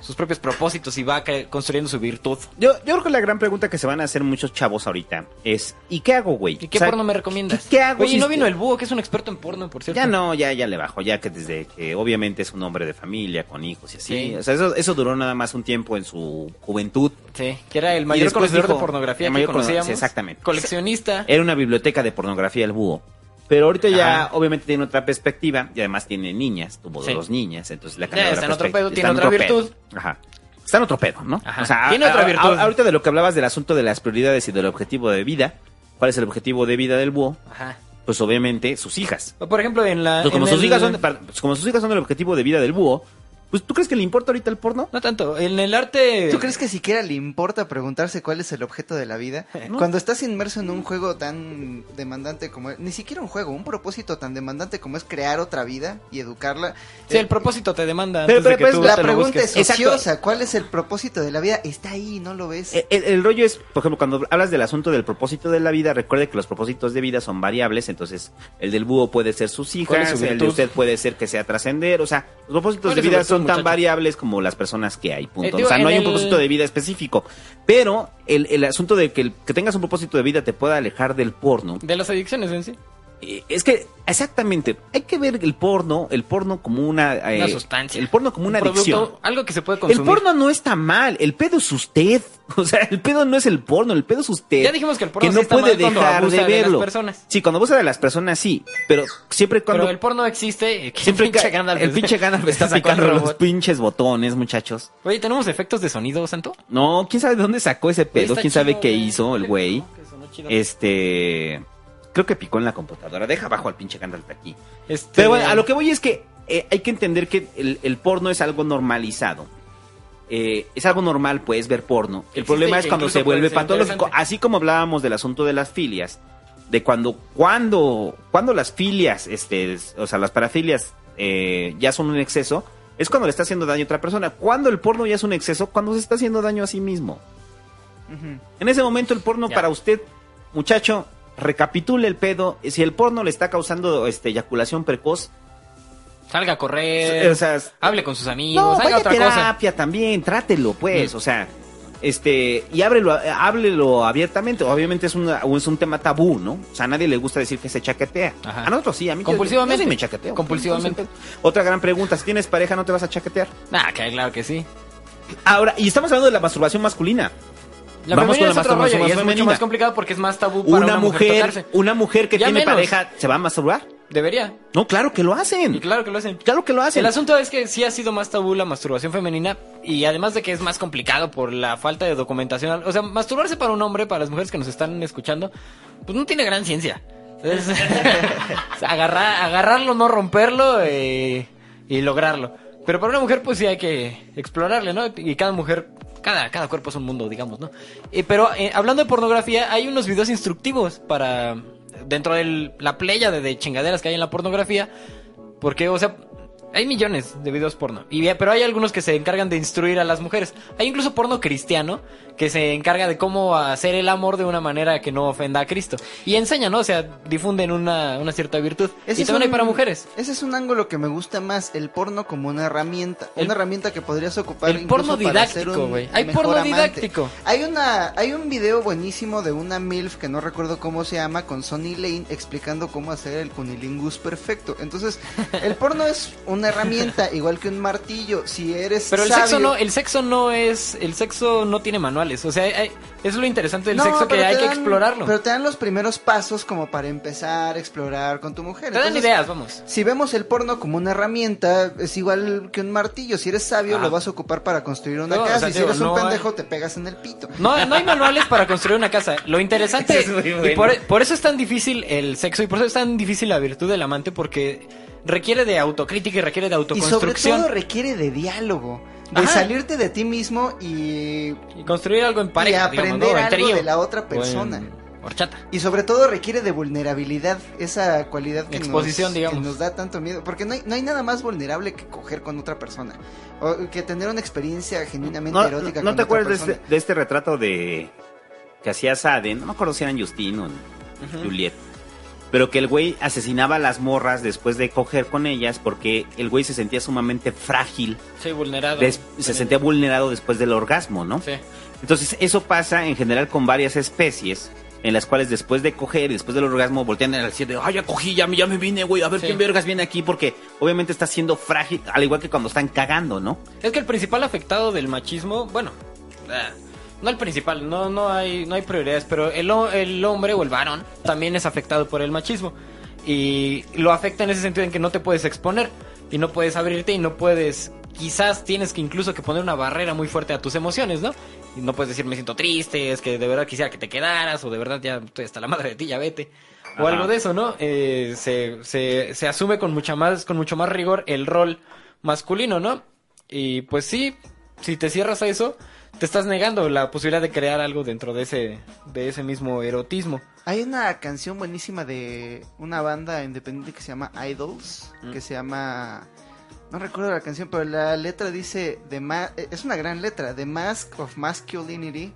sus propios propósitos y va construyendo su virtud. Yo, yo creo que la gran pregunta que se van a hacer muchos chavos ahorita es: ¿y qué hago, güey? ¿Y qué O sea, porno me recomiendas? ¿Qué, qué hago? Oye, si- no vino el búho, que es un experto en porno, por cierto. Ya no, ya, ya le bajo, ya que desde que obviamente es un hombre de familia, con hijos y así. Sí. O sea, eso, eso duró nada más un tiempo en su juventud. Sí, que era el mayor dijo- de pornografía el que mayor conocíamos. sí, exactamente. Coleccionista. Era una biblioteca de pornografía el búho. Pero ahorita ya obviamente tiene otra perspectiva y además tiene niñas, tuvo Sí. dos niñas, entonces le ha Ya, cambiado está la en otro perspectiva. pedo, tiene otra otro pedo. virtud. Ajá. Está en otro pedo, ¿no? Ajá. O sea, Tiene a- otra virtud. a- ahorita de lo que hablabas del asunto de las prioridades y del objetivo de vida, ¿cuál es el objetivo de vida del búho? Ajá. Pues obviamente sus hijas. Por ejemplo, en la. Entonces, como, en sus el- hijas son, pues, como sus hijas son el objetivo de vida del búho, pues ¿tú crees que le importa ahorita el porno? No tanto. En el arte. ¿Tú crees que siquiera le importa preguntarse cuál es el objeto de la vida? <laughs> Cuando estás inmerso en un juego tan demandante como ni siquiera un juego, un propósito tan demandante como es crear otra vida y educarla. Sí, eh, el propósito te demanda. Pero- antes de pero- que pero tú la te pregunta es ociosa, ¿cuál es el propósito de la vida? Está ahí, no lo ves. Eh, El, el rollo es, por ejemplo, cuando hablas del asunto del propósito de la vida, recuerde que los propósitos de vida son variables, entonces el del búho puede ser sus ¿Cuál es hijas, el de usted puede ser que sea trascender, o sea, los propósitos ¿Cuál de vida virtud, son tan variables como las personas que hay, punto. Eh, digo, o sea, no hay un propósito de vida específico, pero el, el asunto de que, que tengas un propósito de vida te pueda alejar del porno, De las adicciones en sí. Eh, es que, exactamente, hay que ver el porno, el porno como una... eh, Una sustancia. El porno como Un una producto, adicción. Algo que se puede El consumir. porno no está mal, el pedo es usted. <laughs> O sea, el pedo no es el porno, el pedo es usted. Ya dijimos que el porno que no está puede mal dejar abusa de de las verlo. personas. Sí, cuando abusa de las personas sí, pero siempre cuando Pero el porno existe. eh, siempre pinche ca- Gandalf el pinche Gandalf <laughs> está sacando los pinches botones, muchachos. Oye, ¿tenemos efectos de sonido, Santo? No, quién sabe de dónde sacó ese pedo, quién sabe qué hizo el güey. Este, creo que picó en la computadora. Deja abajo al pinche Gandalf de aquí. Este- Pero bueno, a lo que voy es que eh, hay que entender que el, el porno es algo normalizado. Eh, es algo normal, pues, ver porno. El Existe problema es que cuando se vuelve patológico. Así como hablábamos del asunto de las filias, de cuando, cuando, cuando las filias, este, es- o sea, las parafilias eh, ya son un exceso, es cuando le está haciendo daño a otra persona. Cuando el porno ya es un exceso, cuando se está haciendo daño a sí mismo. En ese momento el porno Ya. para usted, muchacho, recapitule el pedo. Si el porno le está causando este, eyaculación precoz, Salga a correr. o sea, hable con sus amigos. no, haga cosa. terapia también, trátelo, pues, Mm. o sea, este, y ábrelo, háblelo abiertamente. Obviamente es, una- es un tema tabú, ¿no? O sea, a nadie le gusta decir que se chaquetea. Ajá. A nosotros sí, a mí Compulsivamente. Yo, sí me chaqueteo. Compulsivamente. Otra gran pregunta, si tienes pareja, ¿no te vas a chaquetear? Ah, claro que sí. Ahora, y estamos hablando de la masturbación masculina. La Vamos femenina con la es rollo masturbación y es mucho más complicado porque es más tabú para Una, una, mujer, una mujer que Ya tiene menos. pareja, ¿se va a masturbar? Debería. No, claro que lo hacen. Y claro que lo hacen. Claro que lo hacen. El asunto es que sí ha sido más tabú la masturbación femenina y además de que es más complicado por la falta de documentación. O sea, masturbarse para un hombre, para las mujeres que nos están escuchando, pues no tiene gran ciencia. Es- o <laughs> sea, agarrar, agarrarlo, no romperlo eh, y lograrlo. Pero para una mujer pues sí hay que explorarle, ¿no? Y cada mujer, cada, cada cuerpo es un mundo, digamos, ¿no? Eh, pero eh, hablando de pornografía, hay unos videos instructivos para... Dentro de la playa de, de chingaderas que hay en la pornografía, porque, o sea, hay millones de videos porno. Y, pero hay algunos que se encargan de instruir a las mujeres. Hay incluso porno cristiano que se encarga de cómo hacer el amor de una manera que no ofenda a Cristo. Y enseña, ¿no? O sea, difunden una, una cierta virtud. Ese y también hay un- para mujeres. Ese es un ángulo que me gusta más, el porno como una herramienta. El- una herramienta que podrías ocupar el porno didáctico, un güey. Hay porno amante. didáctico. Hay una hay un video buenísimo de una MILF que no recuerdo cómo se llama con Sonny Lane explicando cómo hacer el cunilingus perfecto. Entonces, el porno es una herramienta <laughs> igual que un martillo. Si eres Pero el sabio- sexo no, el sexo no es, el sexo no tiene manuales. O sea, hay- es lo interesante del No, sexo que hay que explorarlo. Pero te dan los primeros pasos como para empezar a explorar con tu mujer. Te dan Entonces, ideas, vamos. Si vemos el porno como una herramienta, es igual que un martillo. Si eres sabio, Ah. lo vas a ocupar para construir una No, o casa. sea, y si digo, eres un no hay- pendejo, te pegas en el pito. No, no hay manuales para construir una casa. Lo <laughs> interesante Es bueno. y por, por eso es tan difícil el sexo y por eso es tan difícil la virtud del amante porque requiere de autocrítica y requiere de Y sobre autoconstrucción todo requiere de diálogo. De Ajá. salirte de ti mismo y, y construir algo en pareja, y aprender digamos, ¿no? En algo trío. de la otra persona. horchata. Y sobre todo requiere de vulnerabilidad, esa cualidad que, Exposición, nos, digamos. que nos da tanto miedo. Porque no hay, no hay nada más vulnerable que coger con otra persona. O que tener una experiencia genuinamente ¿No, erótica no con te otra acuerdas de este, de este retrato de que hacía Sade? No me acuerdo si eran Justin o Juliet. Pero que el güey asesinaba a las morras después de coger con ellas porque el güey se sentía sumamente frágil, Sí, vulnerado. des- se sentía vulnerado después del orgasmo, ¿no? Sí. Entonces, eso pasa en general con varias especies, en las cuales después de coger y después del orgasmo voltean a decir, de, ay, ya cogí, ya, me- ya me vine, güey, a ver Sí. quién vergas viene aquí, porque obviamente está siendo frágil, al igual que cuando están cagando, ¿no? Es que el principal afectado del machismo, bueno, eh, no el principal, no, no hay, no hay prioridades, pero el, el hombre o el varón también es afectado por el machismo. Y lo afecta en ese sentido en que no te puedes exponer y no puedes abrirte y no puedes, quizás tienes que incluso que poner una barrera muy fuerte a tus emociones, ¿no? Y no puedes decir me siento triste, es que de verdad quisiera que te quedaras o de verdad ya estoy hasta la madre de ti, ya vete. O Ajá. algo de eso, ¿no? Eh, se, se, se asume con mucha más, con mucho más rigor el rol masculino, ¿no? Y pues sí, si te cierras a eso, te estás negando la posibilidad de crear algo dentro de ese, de ese mismo erotismo. Hay una canción buenísima de una banda independiente que se llama Idols, Mm. que se llama... No recuerdo la canción, pero la letra dice... The ma- eh, es una gran letra. The Mask of Masculinity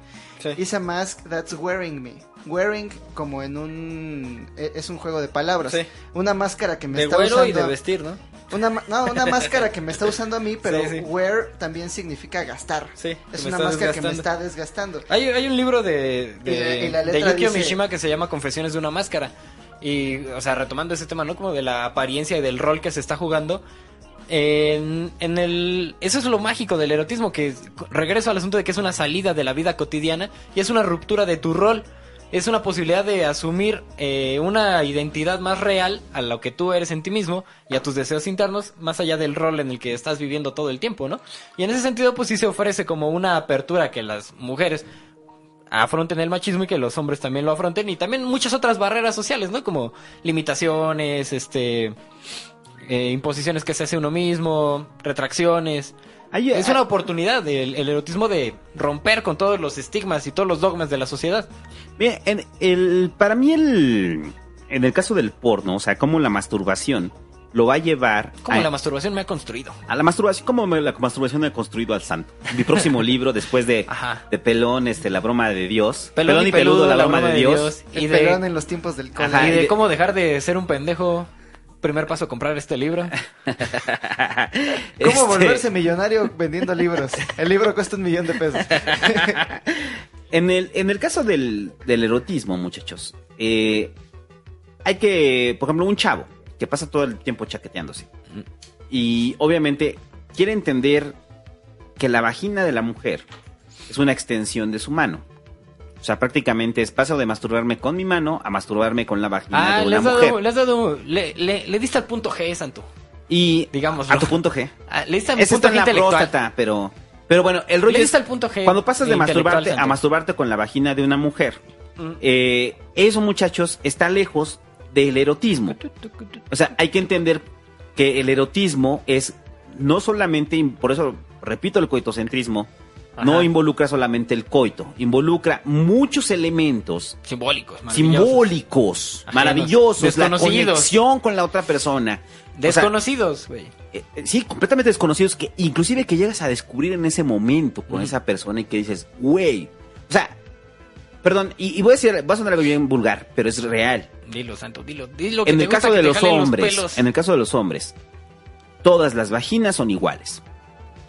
is a mask that's wearing me. Wearing como en un... eh, Es un juego de palabras. Sí. Una máscara que me De está güero usando... y de vestir, ¿no? Una, no, una máscara que me está usando a mí, pero Sí, sí. wear también significa gastar. Sí, Es una máscara que me está desgastando. Hay, hay un libro de, de, Y la- y la de letra Yukio dice- Mishima que se llama Confesiones de una máscara. Y, o sea, retomando ese tema, ¿no? Como de la apariencia y del rol que se está jugando. En, en el eso es lo mágico del erotismo que regreso al asunto de que es una salida de la vida cotidiana y es una ruptura de tu rol es una posibilidad de asumir eh, una identidad más real a lo que tú eres en ti mismo y a tus deseos internos más allá del rol en el que estás viviendo todo el tiempo no y en ese sentido pues sí se ofrece como una apertura que las mujeres afronten el machismo y que los hombres también lo afronten y también muchas otras barreras sociales, ¿no? Como limitaciones, este, eh, imposiciones que se hace uno mismo, retracciones. Hay- es hay- una oportunidad el, el erotismo de romper con todos los estigmas y todos los dogmas de la sociedad. Bien, en el, para mí el, en el caso del porno, o sea, como la masturbación lo va a llevar Como a, la masturbación me ha construido. a la masturbación, como me- la masturbación me ha construido al santo. Mi próximo <laughs> libro, después de, de Pelón, este, la broma de Dios. Pelón, y peludo, la broma de Dios. El Y pelón de, en los tiempos del cole. Ajá, y de de- cómo dejar de ser un pendejo. Primer paso, comprar este libro. ¿Cómo Este, volverse millonario vendiendo libros? El libro cuesta un millón de pesos. <laughs> En el, en el caso del, del erotismo, muchachos, eh, hay que, por ejemplo, un chavo que pasa todo el tiempo chaqueteándose. Y obviamente quiere entender que la vagina de la mujer es una extensión de su mano. O sea, prácticamente es paso de masturbarme con mi mano a masturbarme con la vagina Ah, de le una has, mujer. dado, le has dado, le, le- le diste al punto G, Santo. Y Digamos. a tu punto G. Ah, le diste al punto está en G la intelectual. próstata, pero pero bueno, el rollo Le es diste al punto G. cuando pasas de masturbarte a masturbarte con la vagina de una mujer. Mm. eh, eso, muchachos, está lejos del erotismo. O sea, hay que entender que el erotismo es no solamente, por eso repito el coitocentrismo, no involucra solamente el coito, involucra muchos elementos Simbólicos, maravillosos. simbólicos, maravillosos, la conexión con la otra persona. Desconocidos, güey. eh, eh, sí, completamente desconocidos que inclusive que llegas a descubrir en ese momento con esa persona y que dices, güey, o sea, perdón, y, y voy a decir, va a sonar algo bien vulgar, pero es real. Dilo, Santo, dilo. dilo que En te el gusta caso que de los hombres, pelos. en el caso de los hombres, todas las vaginas son iguales.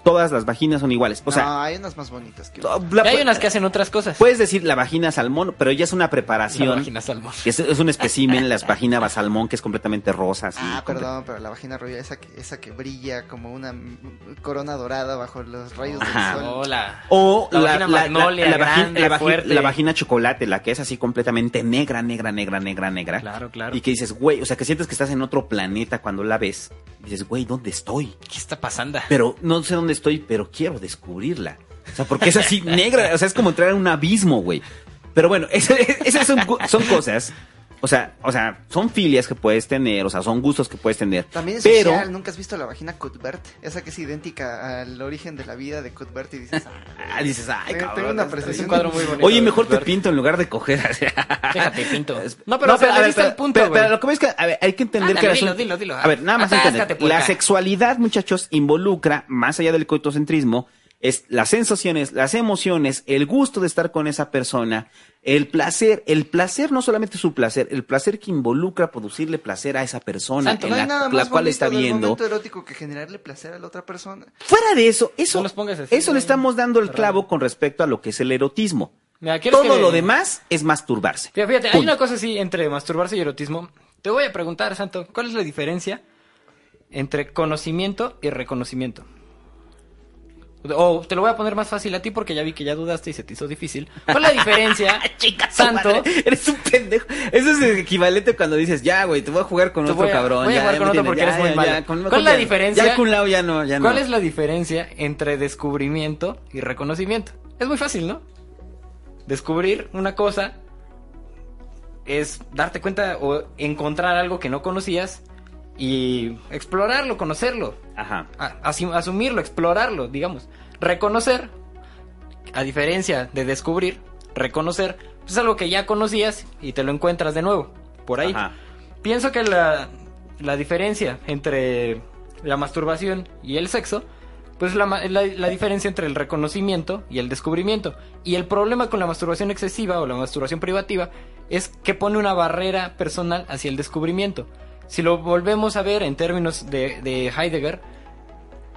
Todas las vaginas son iguales. O sea, no, hay unas más bonitas que la- Y hay unas que hacen otras cosas. puedes decir la vagina salmón, pero ya es una la preparación. vagina salmón. Es, es un espécimen, las vaginas salmón, que es completamente rosa. así, Ah, perdón, pero la vagina royal, esa que, esa que brilla como una corona dorada bajo los rayos Ajá. del sol. Hola. O La la, vagina la- magnolia, la- la vagina- grande, la vagi- fuerte. la vagina chocolate, la que es así completamente negra, negra, negra, negra, negra. Claro, claro. Y que dices, güey, o sea, que sientes que estás en otro planeta cuando la ves. Y dices, güey, ¿dónde estoy? ¿Qué está pasando? Pero no sé dónde estoy, pero quiero descubrirla. O sea, porque es así <laughs> negra, o sea, es como entrar en un abismo, güey. Pero bueno, esas son, son cosas. O sea, o sea, son filias que puedes tener, o sea, son gustos que puedes tener. También es pero social, ¿nunca has visto la vagina Cuthbert? Esa que es idéntica al origen de la vida de Cuthbert y dices, <laughs> ah, dices, ay, Tengo- cabrón. tengo una es- un cuadro muy bonito. Oye, mejor te pinto en lugar de coger. <laughs> Déjate, pinto. <laughs> No, pero, o sea, a le ver, diste pero- el punto, pero- pero lo que ves es que a ver, hay que entender que el dilo, asunto- dilo, dilo. A ver, nada más Atáscate, entender. puerca. La sexualidad, muchachos, involucra, más allá del coitocentrismo, es las sensaciones, las emociones, el gusto de estar con esa persona, el placer, el placer no solamente su placer, el placer que involucra producirle placer a esa persona Santo, en no hay la, nada la más cual está del viendo. momento erótico que generarle placer a la otra persona. Fuera de eso, eso, No así, eso le estamos dando el clavo con respecto a lo que es el erotismo. Mira, ¿quieres Todo que- lo demás es masturbarse. Fíjate, fíjate, hay una cosa así entre masturbarse y erotismo. Te voy a preguntar, Santo, ¿cuál es la diferencia entre conocimiento y reconocimiento? O te lo voy a poner más fácil a ti porque ya vi que ya dudaste y se te hizo difícil. ¿Cuál es la diferencia, <laughs> Chica, tu Santo? madre, Eres un pendejo. Eso es el equivalente cuando dices, ya, güey, te voy a jugar con otro voy a- cabrón. voy a ya, jugar ya con me otro tienes, porque ya, eres muy malo. con- ¿Cuál es la diferencia? Ya con lado ya no, ya no. ¿Cuál es la diferencia entre descubrimiento y reconocimiento? Es muy fácil, ¿no? Descubrir una cosa es darte cuenta o encontrar algo que no conocías y explorarlo, conocerlo, Ajá. asumirlo, explorarlo, digamos. Reconocer, a diferencia de descubrir, reconocer pues, es algo que ya conocías y te lo encuentras de nuevo, por ahí. Ajá. Pienso que la, la diferencia entre la masturbación y el sexo, pues la, la, la diferencia entre el reconocimiento y el descubrimiento. Y el problema con la masturbación excesiva o la masturbación privativa es que pone una barrera personal hacia el descubrimiento. Si lo volvemos a ver en términos de, de Heidegger,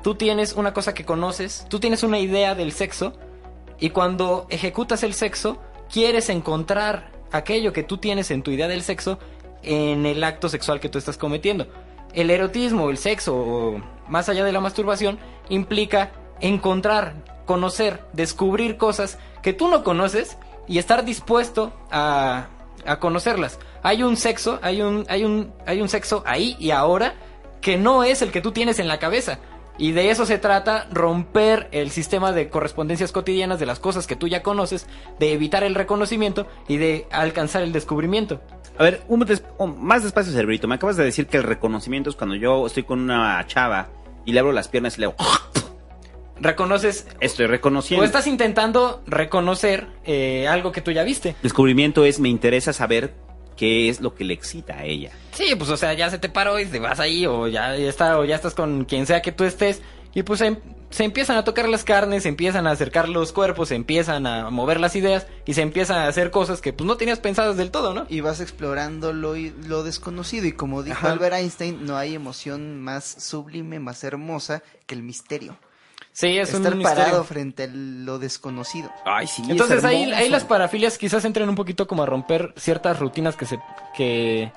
tú tienes una cosa que conoces, tú tienes una idea del sexo, y cuando ejecutas el sexo, quieres encontrar aquello que tú tienes en tu idea del sexo en el acto sexual que tú estás cometiendo. El erotismo, el sexo, o más allá de la masturbación, implica encontrar, conocer, descubrir cosas que tú no conoces y estar dispuesto a, a conocerlas. Hay un sexo, hay un, hay un, hay un sexo ahí y ahora que no es el que tú tienes en la cabeza. Y de eso se trata, romper el sistema de correspondencias cotidianas de las cosas que tú ya conoces, de evitar el reconocimiento y de alcanzar el descubrimiento. A ver, un des- más despacio, cerebrito. Me acabas de decir que el reconocimiento es cuando yo estoy con una chava y le abro las piernas y le hago... Reconoces Estoy reconociendo. o estás intentando reconocer eh, algo que tú ya viste. Descubrimiento es, me interesa saber qué es lo que le excita a ella. Sí, pues o sea, ya se te paró y te vas ahí o ya, ya está o ya estás con quien sea que tú estés y pues em- se empiezan a tocar las carnes, se empiezan a acercar los cuerpos, se empiezan a mover las ideas y se empiezan a hacer cosas que pues no tenías pensadas del todo, ¿no? Y vas explorando lo, lo desconocido. Y como dijo Ajá. Albert Einstein, no hay emoción más sublime, más hermosa que el misterio. Sí, es Estar un parado misterio. frente a lo desconocido. Ay, sí. Entonces es ahí, ahí las parafilias quizás entren un poquito como a romper ciertas rutinas que se que,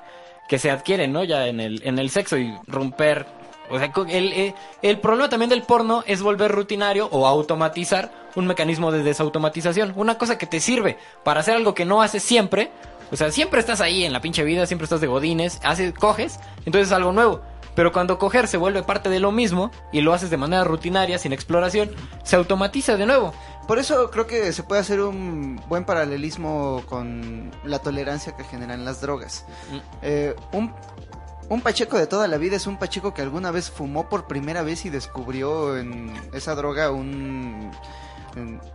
que se adquieren, ¿no? Ya en el en el sexo y romper O sea, el, eh, el problema también del porno es volver rutinario o automatizar un mecanismo de desautomatización. Una cosa que te sirve para hacer algo que no haces siempre. O sea, siempre estás ahí en la pinche vida, siempre estás de godines, haces, coges, entonces es algo nuevo. Pero cuando coger se vuelve parte de lo mismo y lo haces de manera rutinaria, sin exploración, se automatiza de nuevo. Por eso creo que se puede hacer un buen paralelismo con la tolerancia que generan las drogas. Mm. Eh, un, un pacheco de toda la vida es un pacheco que alguna vez fumó por primera vez y descubrió en esa droga un,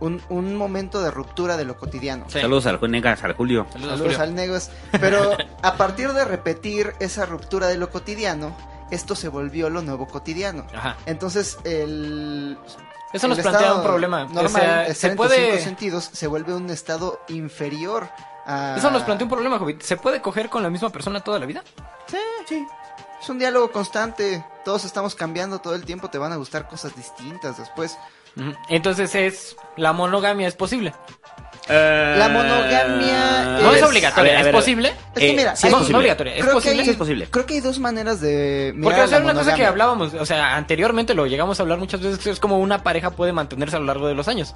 un, un momento de ruptura de lo cotidiano. Sí. Saludos al Juegas, al Julio. Saludos, Saludos Julio. al Negos. Pero a partir de repetir esa ruptura de lo cotidiano, esto se volvió lo nuevo cotidiano. Ajá. Entonces, el. Eso nos plantea un problema. Normal, o sea, se puede... cinco sentidos se vuelve un estado inferior a. Eso nos plantea un problema, Jovit. ¿Se puede coger con la misma persona toda la vida? Sí, sí. Es un diálogo constante. Todos estamos cambiando todo el tiempo. Te van a gustar cosas distintas después. Entonces es... La monogamia es posible. La monogamia No es Es- obligatoria, ver, es posible. Es que Eh, mira, sí hay- no, posible. no obligatoria, es creo que posible. hay- Sí es posible. Creo que hay dos maneras de mirar Porque o sea, la una cosa que hablábamos, o sea, anteriormente lo llegamos a hablar muchas veces, que es como una pareja puede mantenerse a lo largo de los años.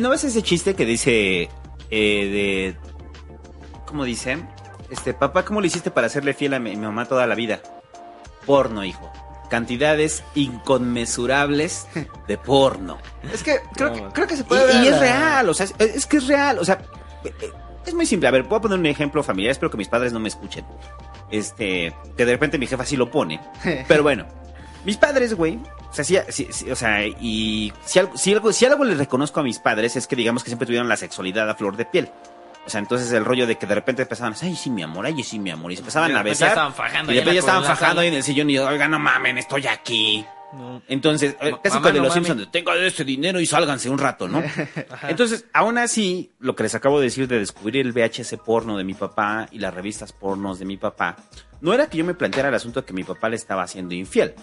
¿No ves ese chiste que dice eh, de... ¿Cómo dice? Este, papá, ¿cómo le hiciste para hacerle fiel a mi, mi mamá toda la vida? Porno, hijo. Cantidades inconmensurables de porno. Es que creo, que creo que se Y, puede ver y a es real, o sea, es, es que es real, o sea, eh, es muy simple. A ver, voy a poner un ejemplo familiar, espero que mis padres no me escuchen. Este, que de repente mi jefa sí lo pone. <laughs> Pero bueno, mis padres, güey, o sea, sí, sí- sí, o sea, y si algo, si algo, si algo les reconozco a mis padres es que digamos que siempre tuvieron la sexualidad a flor de piel. O sea, entonces el rollo de que de repente empezaban ay, sí, mi amor, ay, sí, mi amor, y se empezaban a repente ya besar. estaban fajando y después ya estaban fajando ahí en el sillón y, oiga, no mamen, estoy aquí. No. Entonces, eh, casi mamá, con de no los. Simpsons, tenga este dinero y sálganse un rato, ¿no? <laughs> Entonces, aún así, lo que les acabo de decir de descubrir el VHS porno de mi papá y las revistas pornos de mi papá, no era que yo me planteara el asunto de que mi papá le estaba haciendo infiel,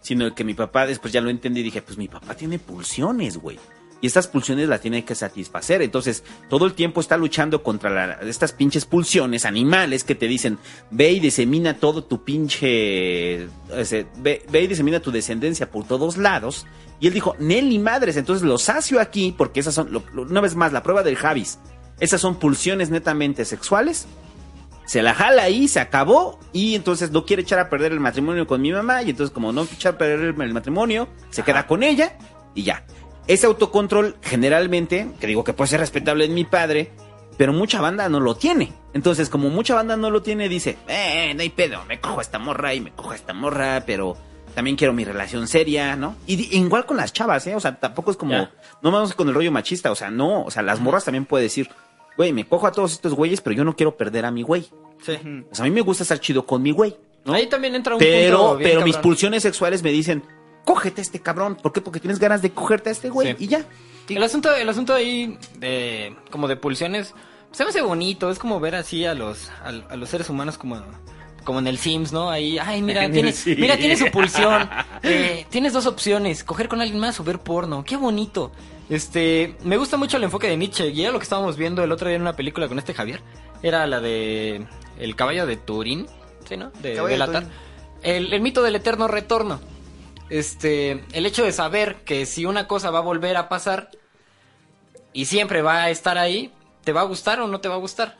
sino que mi papá después ya lo entendí y dije, pues mi papá tiene pulsiones, güey. Y estas pulsiones las tiene que satisfacer. Entonces, todo el tiempo está luchando contra la- estas pinches pulsiones animales que te dicen, ve y disemina todo tu pinche... ese, ve, ve y disemina tu descendencia por todos lados. Y él dijo, Nelly madres, entonces lo sacio aquí, porque esas son, lo- lo- una vez más, la prueba del Javis. Esas son pulsiones netamente sexuales. Se la jala ahí, se acabó. Y entonces no quiere echar a perder el matrimonio con mi mamá. Y entonces, como no quiere echar a perder el, el matrimonio, se queda con ella y ya. Ese autocontrol, generalmente, que digo que puede ser respetable en mi padre, pero mucha banda no lo tiene. Entonces, como mucha banda no lo tiene, dice, eh, no hay pedo, me cojo a esta morra y me cojo a esta morra, pero también quiero mi relación seria, ¿no? Y igual con las chavas, ¿eh? O sea, tampoco es como, no vamos con el rollo machista, o sea, no, o sea, las morras también puede decir, güey, me cojo a todos estos güeyes, pero yo no quiero perder a mi güey. Sí. O sea, a mí me gusta estar chido con mi güey, ¿no? Ahí también entra un Pero, punto bien pero mis pulsiones sexuales me dicen, cógete a este cabrón. ¿Por qué? Porque tienes ganas de cogerte a este güey Sí. y ya. El asunto, el asunto ahí de como de pulsiones se me hace bonito, es como ver así a los a, a los seres humanos como como en el Sims, ¿no? Ahí, ay, mira, <laughs> tiene, Sí. mira, tiene su pulsión. <laughs> Eh, tienes dos opciones, coger con alguien más o ver porno. Qué bonito. Este, me gusta mucho el enfoque de Nietzsche y era lo que estábamos viendo el otro día en una película con este Javier. Era la de El caballo de Turín, ¿sí, no? De, Latar. El, el mito del eterno retorno. Este, el hecho de saber que si una cosa va a volver a pasar y siempre va a estar ahí, ¿te va a gustar o no te va a gustar?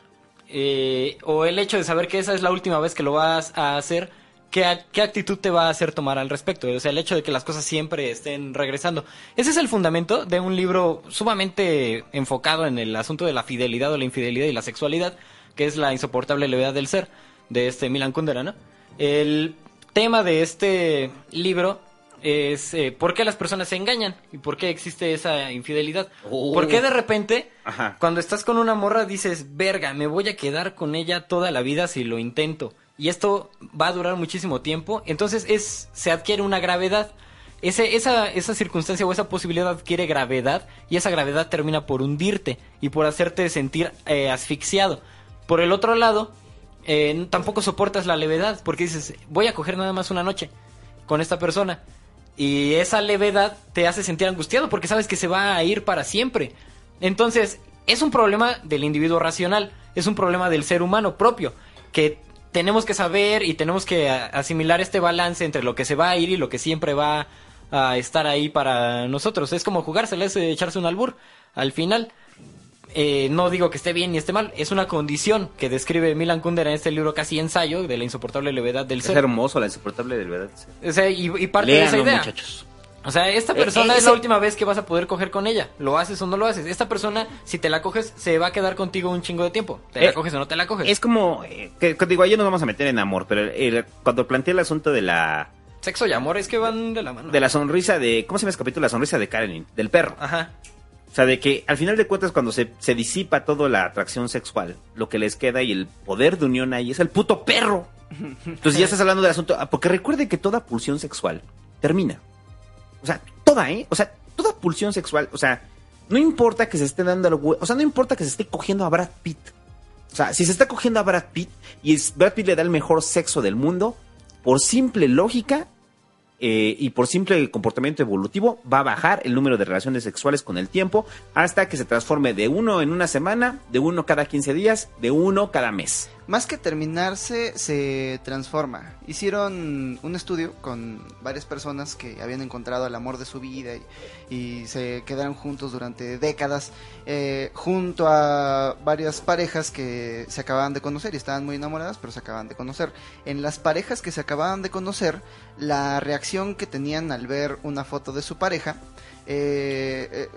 Eh, o el hecho de saber que esa es la última vez que lo vas a hacer, ¿qué, qué actitud te va a hacer tomar al respecto? O sea, el hecho de que las cosas siempre estén regresando. Ese es el fundamento de un libro sumamente enfocado en el asunto de la fidelidad o la infidelidad y la sexualidad, que es La insoportable levedad del ser, de este Milan Kundera, ¿no? El tema de este libro es eh, por qué las personas se engañan y por qué existe esa infidelidad. Oh. ¿Por qué de repente, Ajá. cuando estás con una morra, dices, verga, me voy a quedar con ella toda la vida si lo intento? Y esto va a durar muchísimo tiempo. Entonces es, se adquiere una gravedad. Ese, esa, esa circunstancia o esa posibilidad adquiere gravedad y esa gravedad termina por hundirte y por hacerte sentir eh, asfixiado. Por el otro lado, eh, tampoco soportas la levedad porque dices, voy a coger nada más una noche con esta persona. Y esa levedad te hace sentir angustiado porque sabes que se va a ir para siempre. Entonces, es un problema del individuo racional, es un problema del ser humano propio, que tenemos que saber y tenemos que asimilar este balance entre lo que se va a ir y lo que siempre va a estar ahí para nosotros. Es como jugársela, es echarse un albur. Al final, eh, no digo que esté bien ni esté mal, es una condición que describe Milan Kundera en este libro casi ensayo de la insoportable levedad del Es ser. hermoso, la insoportable del verdad. O sea, y, y parte de esa idea. muchachos. O sea, esta Eh, persona eh, es la última vez que vas a poder coger con ella. ¿Lo haces o no lo haces? Esta persona, si te la coges, se va a quedar contigo un chingo de tiempo. ¿Te Eh, la coges o no te la coges? Es como, eh, que, digo, ayer nos vamos a meter en amor, pero el- cuando planteé el asunto de la Sexo y amor es que van de la mano. de la sonrisa de, ¿cómo se llama ese capítulo? La sonrisa de Karen, del perro. Ajá. O sea, de que al final de cuentas cuando se, se disipa toda la atracción sexual, lo que les queda y el poder de unión ahí es el puto perro. Entonces ya <laughs> estás hablando del asunto, ah, porque recuerde que toda pulsión sexual termina. O sea, toda, ¿eh? O sea, toda pulsión sexual, o sea, no importa que se esté dando al o sea, no importa que se esté cogiendo a Brad Pitt. O sea, si se está cogiendo a Brad Pitt y es- Brad Pitt le da el mejor sexo del mundo, por simple lógica eh, y por simple comportamiento evolutivo, va a bajar el número de relaciones sexuales con el tiempo hasta que se transforme de uno en una semana, de uno cada 15 días, de uno cada mes. Más que terminarse, se transforma. Hicieron un estudio con varias personas que habían encontrado el amor de su vida y, se quedaron juntos durante décadas, eh, junto a varias parejas que se acababan de conocer y estaban muy enamoradas, pero se acababan de conocer. En las parejas que se acababan de conocer, la reacción que tenían al ver una foto de su pareja, eh, eh,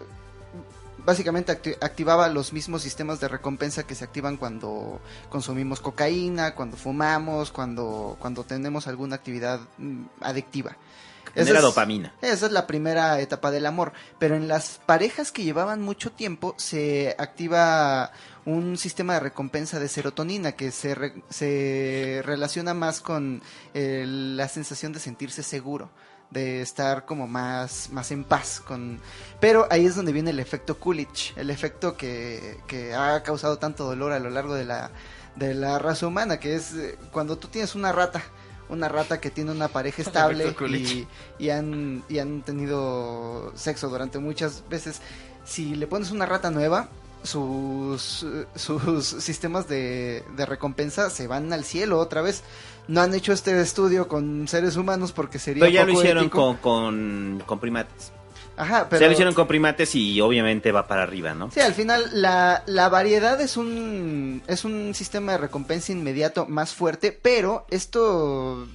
básicamente acti- activaba los mismos sistemas de recompensa que se activan cuando consumimos cocaína, cuando fumamos, cuando, cuando tenemos alguna actividad mm, adictiva. Esa Genera es- dopamina. Esa es la primera etapa del amor. Pero en las parejas que llevaban mucho tiempo se activa un sistema de recompensa de serotonina que se, re- se relaciona más con eh, la sensación de sentirse seguro de estar como más, más en paz con pero ahí es donde viene el efecto Coolidge el efecto que, que ha causado tanto dolor a lo largo de la, de la raza humana que es eh, cuando tú tienes una rata una rata que tiene una pareja <laughs> estable y, y han, y han tenido sexo durante muchas veces. Si le pones una rata nueva, sus, eh, sus sistemas de, de recompensa se van al cielo otra vez. No han hecho este estudio con seres humanos porque sería Pero ya lo hicieron con, con, con primates. Ajá, pero... sea, lo hicieron con primates y obviamente va para arriba, ¿no? Sí, al final la, la variedad es un es un sistema de recompensa inmediato más fuerte, pero esto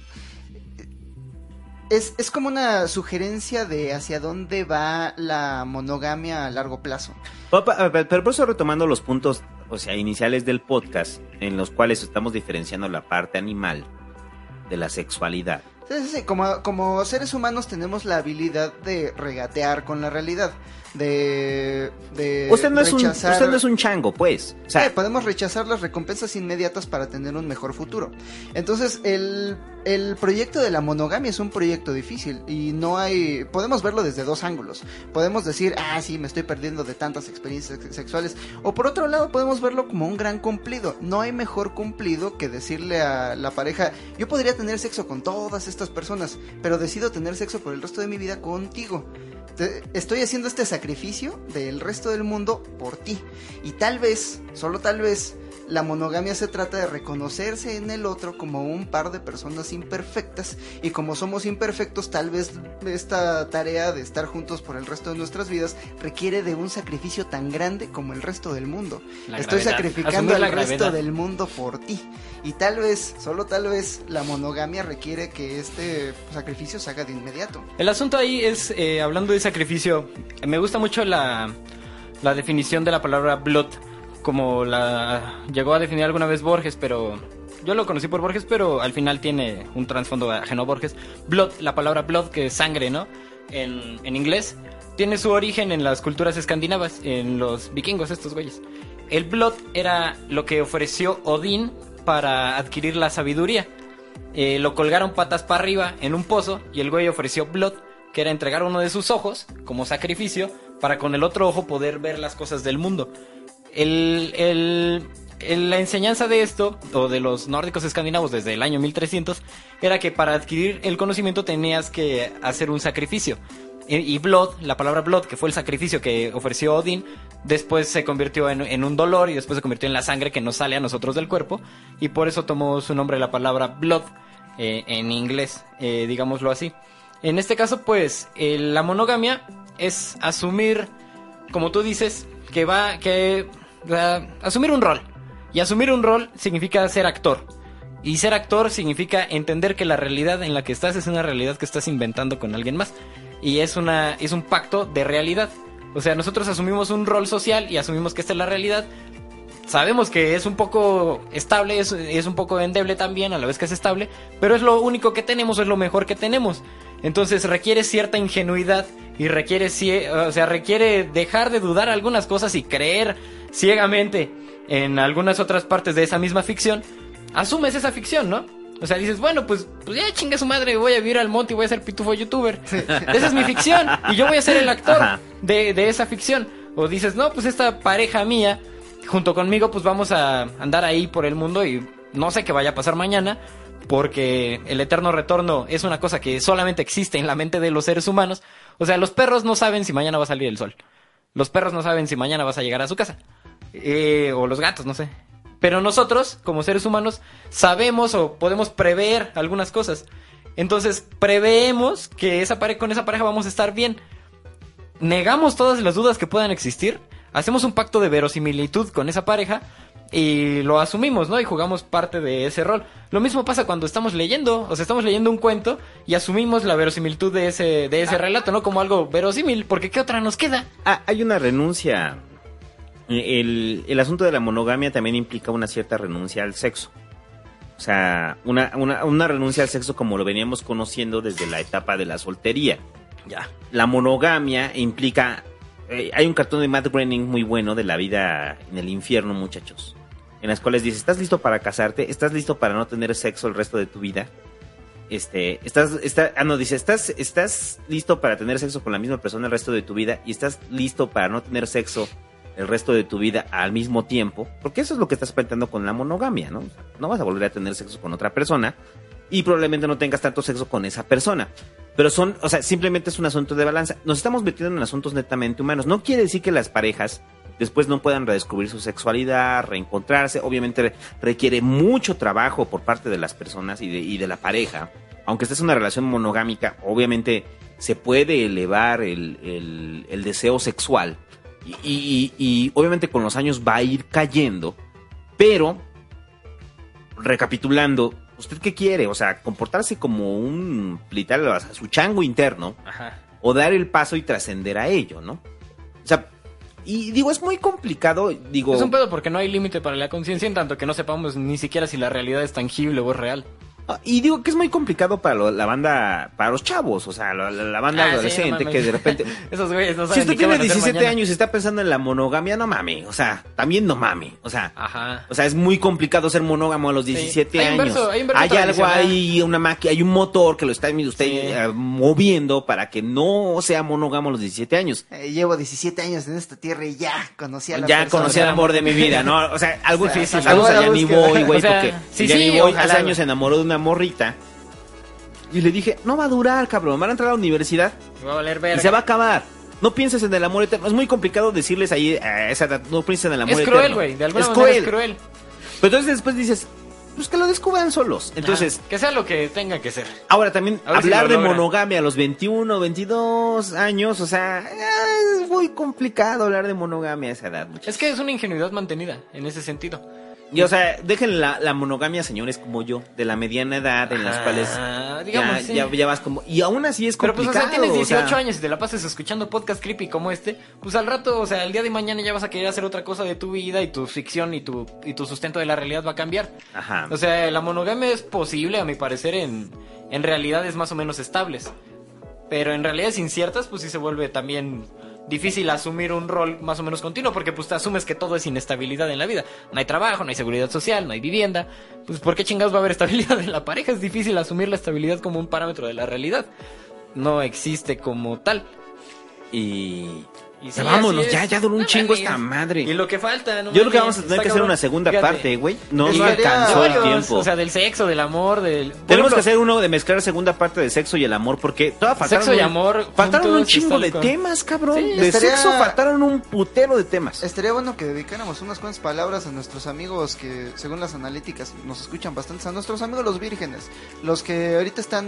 es, es como una sugerencia de hacia dónde va la monogamia a largo plazo. Pero por eso retomando los puntos, o sea, iniciales del podcast, en los cuales estamos diferenciando la parte animal de la sexualidad. Sí, Como, como seres humanos tenemos la habilidad de regatear con la realidad, de, de Usted no, es un, usted no es un chango, pues. O sea, Eh, podemos rechazar las recompensas inmediatas para tener un mejor futuro. Entonces, el, el proyecto de la monogamia es un proyecto difícil y no hay... Podemos verlo desde dos ángulos. Podemos decir, ah, sí, me estoy perdiendo de tantas experiencias sex- sexuales. O por otro lado, podemos verlo como un gran cumplido. No hay mejor cumplido que decirle a la pareja, yo podría tener sexo con todas estas personas, pero decido tener sexo por el resto de mi vida contigo. Te- estoy haciendo este sacrificio del resto del mundo por ti. Y tal vez, solo tal vez, la monogamia se trata de reconocerse en el otro como un par de personas imperfectas. Y como somos imperfectos, tal vez esta tarea de estar juntos por el resto de nuestras vidas requiere de un sacrificio tan grande como el resto del mundo. La Estoy gravedad. sacrificando al resto del mundo por ti. Y tal vez, solo tal vez, la monogamia requiere que este sacrificio se haga de inmediato. El asunto ahí es, eh, hablando de sacrificio, me gusta mucho la, la definición de la palabra blood, como la llegó a definir alguna vez Borges, pero yo lo conocí por Borges, pero al final tiene un trasfondo ajeno a Borges. Blood, la palabra blood, que es sangre, ¿no? En, en inglés, tiene su origen en las culturas escandinavas, en los vikingos, estos güeyes. El blood era lo que ofreció Odín para adquirir la sabiduría. Eh, lo colgaron patas para arriba en un pozo y el güey ofreció Blood, que era entregar uno de sus ojos como sacrificio para con el otro ojo poder ver las cosas del mundo. La enseñanza de esto, o de los nórdicos escandinavos desde el año 1300, era que para adquirir el conocimiento tenías que hacer un sacrificio. Y, Blood, la palabra Blood, que fue el sacrificio que ofreció Odín, después se convirtió en, en un dolor y después se convirtió en la sangre que nos sale a nosotros del cuerpo y por eso tomó su nombre la palabra blood eh, en inglés, eh, digámoslo así. En este caso, pues, eh, la monogamia es asumir, como tú dices, que va, que, asumir un rol. Y asumir un rol significa ser actor. Y ser actor significa entender que la realidad en la que estás es una realidad que estás inventando con alguien más. Y es una, es un pacto de realidad. O sea, nosotros asumimos un rol social y asumimos que esta es la realidad. Sabemos que es un poco estable, es, es un poco endeble también, a la vez que es estable, pero es lo único que tenemos, es lo mejor que tenemos. Entonces requiere cierta ingenuidad y requiere, o sea, requiere dejar de dudar algunas cosas y creer ciegamente en algunas otras partes de esa misma ficción. Asumes esa ficción, ¿no? O sea, dices, bueno, pues, pues ya chingue su madre, voy a vivir al monte y voy a ser pitufo youtuber. <laughs> Esa es mi ficción y yo voy a ser el actor de, de esa ficción. O dices, no, pues esta pareja mía, junto conmigo, pues vamos a andar ahí por el mundo y no sé qué vaya a pasar mañana, porque el eterno retorno es una cosa que solamente existe en la mente de los seres humanos. O sea, los perros no saben si mañana va a salir el sol. Los perros no saben si mañana vas a llegar a su casa. Eh, o los gatos, no sé. Pero nosotros, como seres humanos, sabemos o podemos prever algunas cosas. Entonces, preveemos que esa con esa pareja vamos a estar bien. Negamos todas las dudas que puedan existir. Hacemos un pacto de verosimilitud con esa pareja y lo asumimos, ¿no? Y jugamos parte de ese rol. Lo mismo pasa cuando estamos leyendo, o sea, estamos leyendo un cuento y asumimos la verosimilitud de ese, de ese relato, ¿no? Como algo verosímil, porque ¿qué otra nos queda? Ah, hay una renuncia. El, el asunto de la monogamia también implica una cierta renuncia al sexo. O sea, una, una, una renuncia al sexo como lo veníamos conociendo desde la etapa de la soltería. Ya. La monogamia implica... eh, hay un cartón de Matt Groening muy bueno de la vida en el infierno, muchachos. En las cuales dice, ¿estás listo para casarte? ¿Estás listo para no tener sexo el resto de tu vida? Este, estás, está, ah, no, dice, ¿estás, estás listo para tener sexo con la misma persona el resto de tu vida y estás listo para no tener sexo el resto de tu vida al mismo tiempo, porque eso es lo que estás planteando con la monogamia, ¿no? No vas a volver a tener sexo con otra persona y probablemente no tengas tanto sexo con esa persona. Pero son, o sea, simplemente es un asunto de balanza. Nos estamos metiendo en asuntos netamente humanos. No quiere decir que las parejas después no puedan redescubrir su sexualidad, reencontrarse. Obviamente re- requiere mucho trabajo por parte de las personas y de, y de la pareja. Aunque estés en una relación monogámica, obviamente se puede elevar el, el- el deseo sexual. Y, y- y obviamente con los años va a ir cayendo. Pero, recapitulando, ¿usted qué quiere? O sea, comportarse como un plitar a su chango interno Ajá. o dar el paso y trascender a ello, ¿no? O sea, y digo, es muy complicado, digo... Es un pedo porque no hay límite para la conciencia en tanto que no sepamos ni siquiera si la realidad es tangible o es real. Ah, Y digo que es muy complicado para lo- la banda, para los chavos, o sea, la, la- la banda Ah, sí, adolescente no que de repente... <laughs> Esos güeyes no si saben usted ni qué tiene van a hacer 17 mañana. años y está pensando en la monogamia, no mame, o sea, también no mame, o sea... Ajá. O sea, es muy complicado ser monógamo a los 17 Hay años. inverso- hay inverso algo ahí, una máquina, hay un motor que lo está usted Sí. eh, moviendo para que no sea monógamo a los 17 años. Eh, llevo 17 años en esta tierra y ya conocí a la Ya persona. conocí al amor de mi vida, ¿no? O sea, algo Sí, difícil. sí, Algo sí. ya ni Búsqueda. voy, güey, <laughs> O sea, porque ya ni voy. Hace años se enamoró de una morrita. Y le dije, no va a durar, cabrón. Van a entrar a la universidad Me va a valer y se va a acabar. No pienses en el amor eterno. Es muy complicado decirles ahí a esa edad, no pienses en el amor Es eterno. cruel, güey. De alguna es manera cruel. es cruel. Pero entonces después dices, pues que lo descubran solos. Entonces, Ajá. que sea lo que tenga que ser. ahora también si hablar de monogamia a los 21, 22 años, o sea, eh, es muy complicado hablar de monogamia a esa edad. muchachos. Es que es una ingenuidad mantenida en ese sentido. Y o sea, dejen la, la monogamia, señores como yo, de la mediana edad, en las Ah, cuales digamos, ya, sí. ya, ya vas como... Y aún así es Pero pues, complicado. o sea, tienes 18 o sea, años y te la pasas escuchando podcast creepy como este, pues al rato, o sea, el día de mañana ya vas a querer hacer otra cosa de tu vida y tu ficción y tu, y tu sustento de la realidad va a cambiar. Ajá. O sea, la monogamia es posible, a mi parecer, en, en realidades más o menos estables. Pero en realidades inciertas, pues sí se vuelve también difícil asumir un rol más o menos continuo, porque pues te asumes que todo es inestabilidad en la vida. No hay trabajo, no hay seguridad social, no hay vivienda. Pues ¿por qué chingados va a haber <laughs> estabilidad en la pareja? Es difícil asumir la estabilidad como un parámetro de la realidad. No existe como tal. y, Y sí, Ya vámonos, ya, ya duró un No chingo esta madre. Y lo que falta, no Yo creo que vamos a tener que hacer una segunda Fíjate. parte, güey. No nos alcanzó el tiempo. O sea, del sexo, del amor, del... por Tenemos ejemplo, que hacer uno de mezclar segunda parte de sexo y el amor porque todavía faltaron Sexo y un- amor faltaron un chingo de temas, cabrón. Sí, de estaría- sexo faltaron un putero de temas. Estaría bueno que dedicáramos unas cuantas palabras a nuestros amigos que, según las analíticas, nos escuchan bastante. A nuestros amigos los vírgenes. Los que ahorita están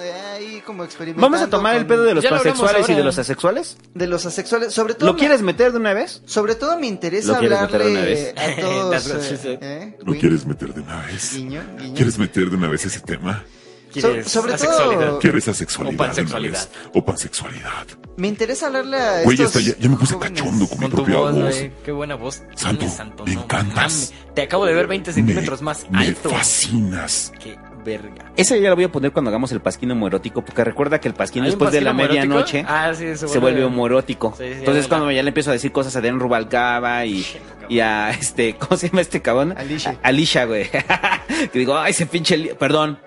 eh, ahí como experimentando. Vamos a tomar el pedo de los pansexuales y de los asexuales. De los asexuales. Sobre todo. ¿Lo me- quieres meter de una vez? Sobre todo me interesa ¿Lo quieres meter de una hablarle vez? a <laughs> todos. Eh, eh, ¿Lo quieres meter de una vez? Guiño, guiño. ¿Quieres meter de una vez ese tema? ¿quieres So- sobre asexualidad? todo- ¿Quieres asexualidad? O pansexualidad. de una vez? O pansexualidad. Me interesa hablarle a Güey, ya, estos está, ya, ya me puse cachondo con mi Con tu propia voz, voz. Qué buena voz. Santo, me no encantas. Te acabo de ver 20 centímetros más me fascinas. Qué verga. Esa ya la voy a poner cuando hagamos el pasquín homoerótico, porque recuerda que el pasquín ¿Hay un después de la medianoche Ah, sí, se vuelve homoerótico. Sí, sí, Entonces cuando ya. le empiezo a decir cosas a Den Rubalcaba y, y a este, <laughs> ¿cómo se llama este cabrón? Alicia. A- Alicia, güey. <laughs> que digo, ay, ese pinche, li-". perdón.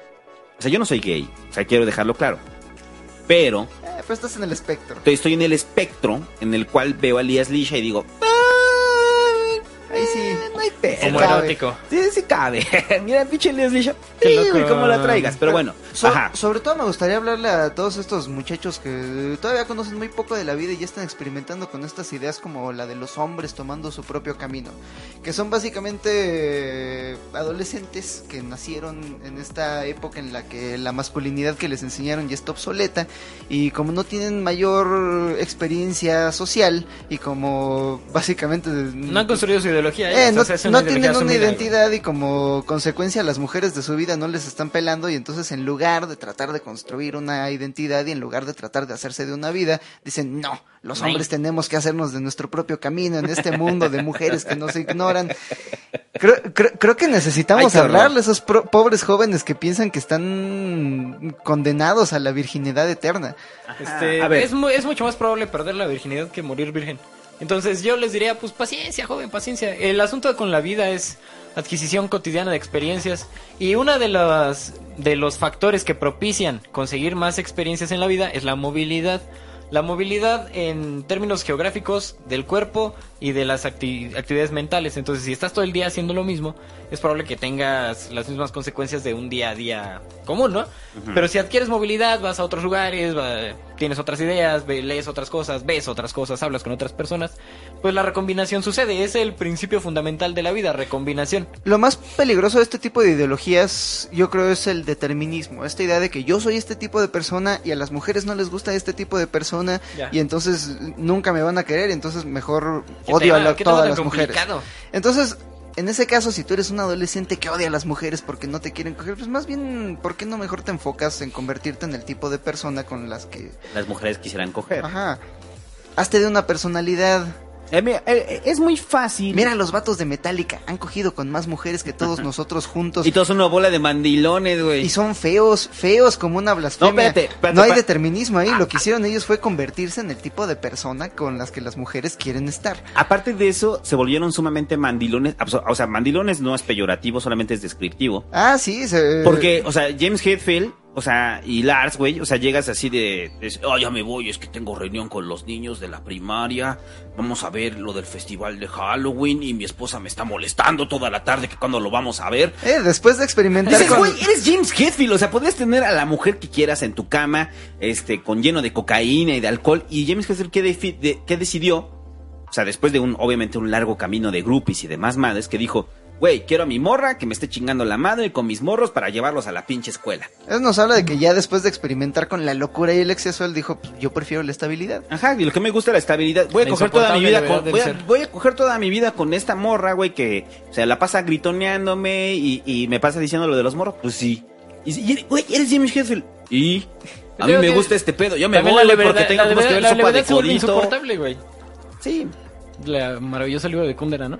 O sea, yo no soy gay, o sea, quiero dejarlo claro. Pero Eh, pero estás en el espectro. estoy- estoy en el espectro en el cual veo a Elías Lisha y digo, Ahí sí. No hay pedo. Homoerótico. Sí, sí cabe. <laughs> Mira, pinche Sí, loco. güey, cómo la traigas. Pero bueno, So- ajá. Sobre todo me gustaría hablarle a todos estos muchachos que todavía conocen muy poco de la vida y ya están experimentando con estas ideas como la de los hombres tomando su propio camino. Que son básicamente eh, adolescentes que nacieron en esta época en la que la masculinidad que les enseñaron ya está obsoleta y como no tienen mayor experiencia social y como básicamente... No han construido su ideología. Eh, no, no tienen una identidad y como consecuencia las mujeres de su vida no les están pelando y entonces en lugar de tratar de construir una identidad y en lugar de tratar de hacerse de una vida, dicen no, los Ay. hombres tenemos que hacernos de nuestro propio camino en este mundo de mujeres que nos ignoran. <laughs> Creo, creo, creo que necesitamos Ay, hablarle a esos pro- pobres jóvenes que piensan que están condenados a la virginidad eterna. Este, A ver. Es, mu- es mucho más probable perder la virginidad que morir virgen. Entonces yo les diría, pues paciencia, joven, paciencia. El asunto con la vida es adquisición cotidiana de experiencias y una de las de los factores que propician conseguir más experiencias en la vida es la movilidad. La movilidad en términos geográficos del cuerpo y de las acti- actividades mentales. Entonces, si estás todo el día haciendo lo mismo, es probable que tengas las mismas consecuencias de un día a día común, ¿no? Pero si adquieres movilidad, vas a otros lugares, va- tienes otras ideas, ve- lees otras cosas, ves otras cosas, hablas con otras personas, pues la recombinación sucede. Es el principio fundamental de la vida, recombinación. Lo más peligroso de este tipo de ideologías, yo creo, es el determinismo. Esta idea de que yo soy este tipo de persona y a las mujeres no les gusta este tipo de persona Ya. y entonces nunca me van a querer, entonces mejor ¿Qué odio a la- todas las mujeres. complicado? Entonces, en ese caso, si tú eres un adolescente que odia a las mujeres porque no te quieren coger, pues más bien, ¿por qué no mejor te enfocas en convertirte en el tipo de persona con las que... Las mujeres quisieran coger. Ajá. Hazte de una personalidad. Eh, mira, eh, es muy fácil. Mira, los vatos de Metallica han cogido con más mujeres que todos nosotros juntos. Y todos una bola de mandilones, güey. Y son feos, feos como una blasfemia. No, espérate, espérate, No hay determinismo ahí. Lo que hicieron ellos fue convertirse en el tipo de persona con las que las mujeres quieren estar. Aparte de eso, se volvieron sumamente mandilones. O sea, mandilones no es peyorativo, solamente es descriptivo. Ah, sí. Se... Porque, o sea, James Hetfield, o sea, y Lars, güey, o sea, llegas así de, de, oh, ya me voy, es que tengo reunión con los niños de la primaria, vamos a ver lo del festival de Halloween y mi esposa me está molestando toda la tarde que cuando lo vamos a ver. Eh, después de experimentar Dices, con... güey, eres James Hetfield, o sea, podrías tener a la mujer que quieras en tu cama, este, con lleno de cocaína y de alcohol, y James Hetfield, ¿qué, de- qué decidió? O sea, después de un, obviamente, un largo camino de groupies y demás madres, que dijo, güey, quiero a mi morra que me esté chingando la madre con mis morros para llevarlos a la pinche escuela. Eso nos habla de que ya después de experimentar con la locura y el exceso, él dijo, "Pues, yo prefiero la estabilidad. Ajá, y lo que me gusta es la estabilidad. Voy a La coger toda mi vida con, voy, a, ser. voy a coger toda mi vida con esta morra, güey, que o sea, la pasa gritoneándome y, y me pasa diciendo lo de los morros. Pues sí. Y, güey, eres James Hetfield. Y a mí me gusta este pedo. Yo me voy, güey, porque tengo la que la sopa de codito. insoportable, güey. Sí. La maravillosa libro de Kundera, ¿no?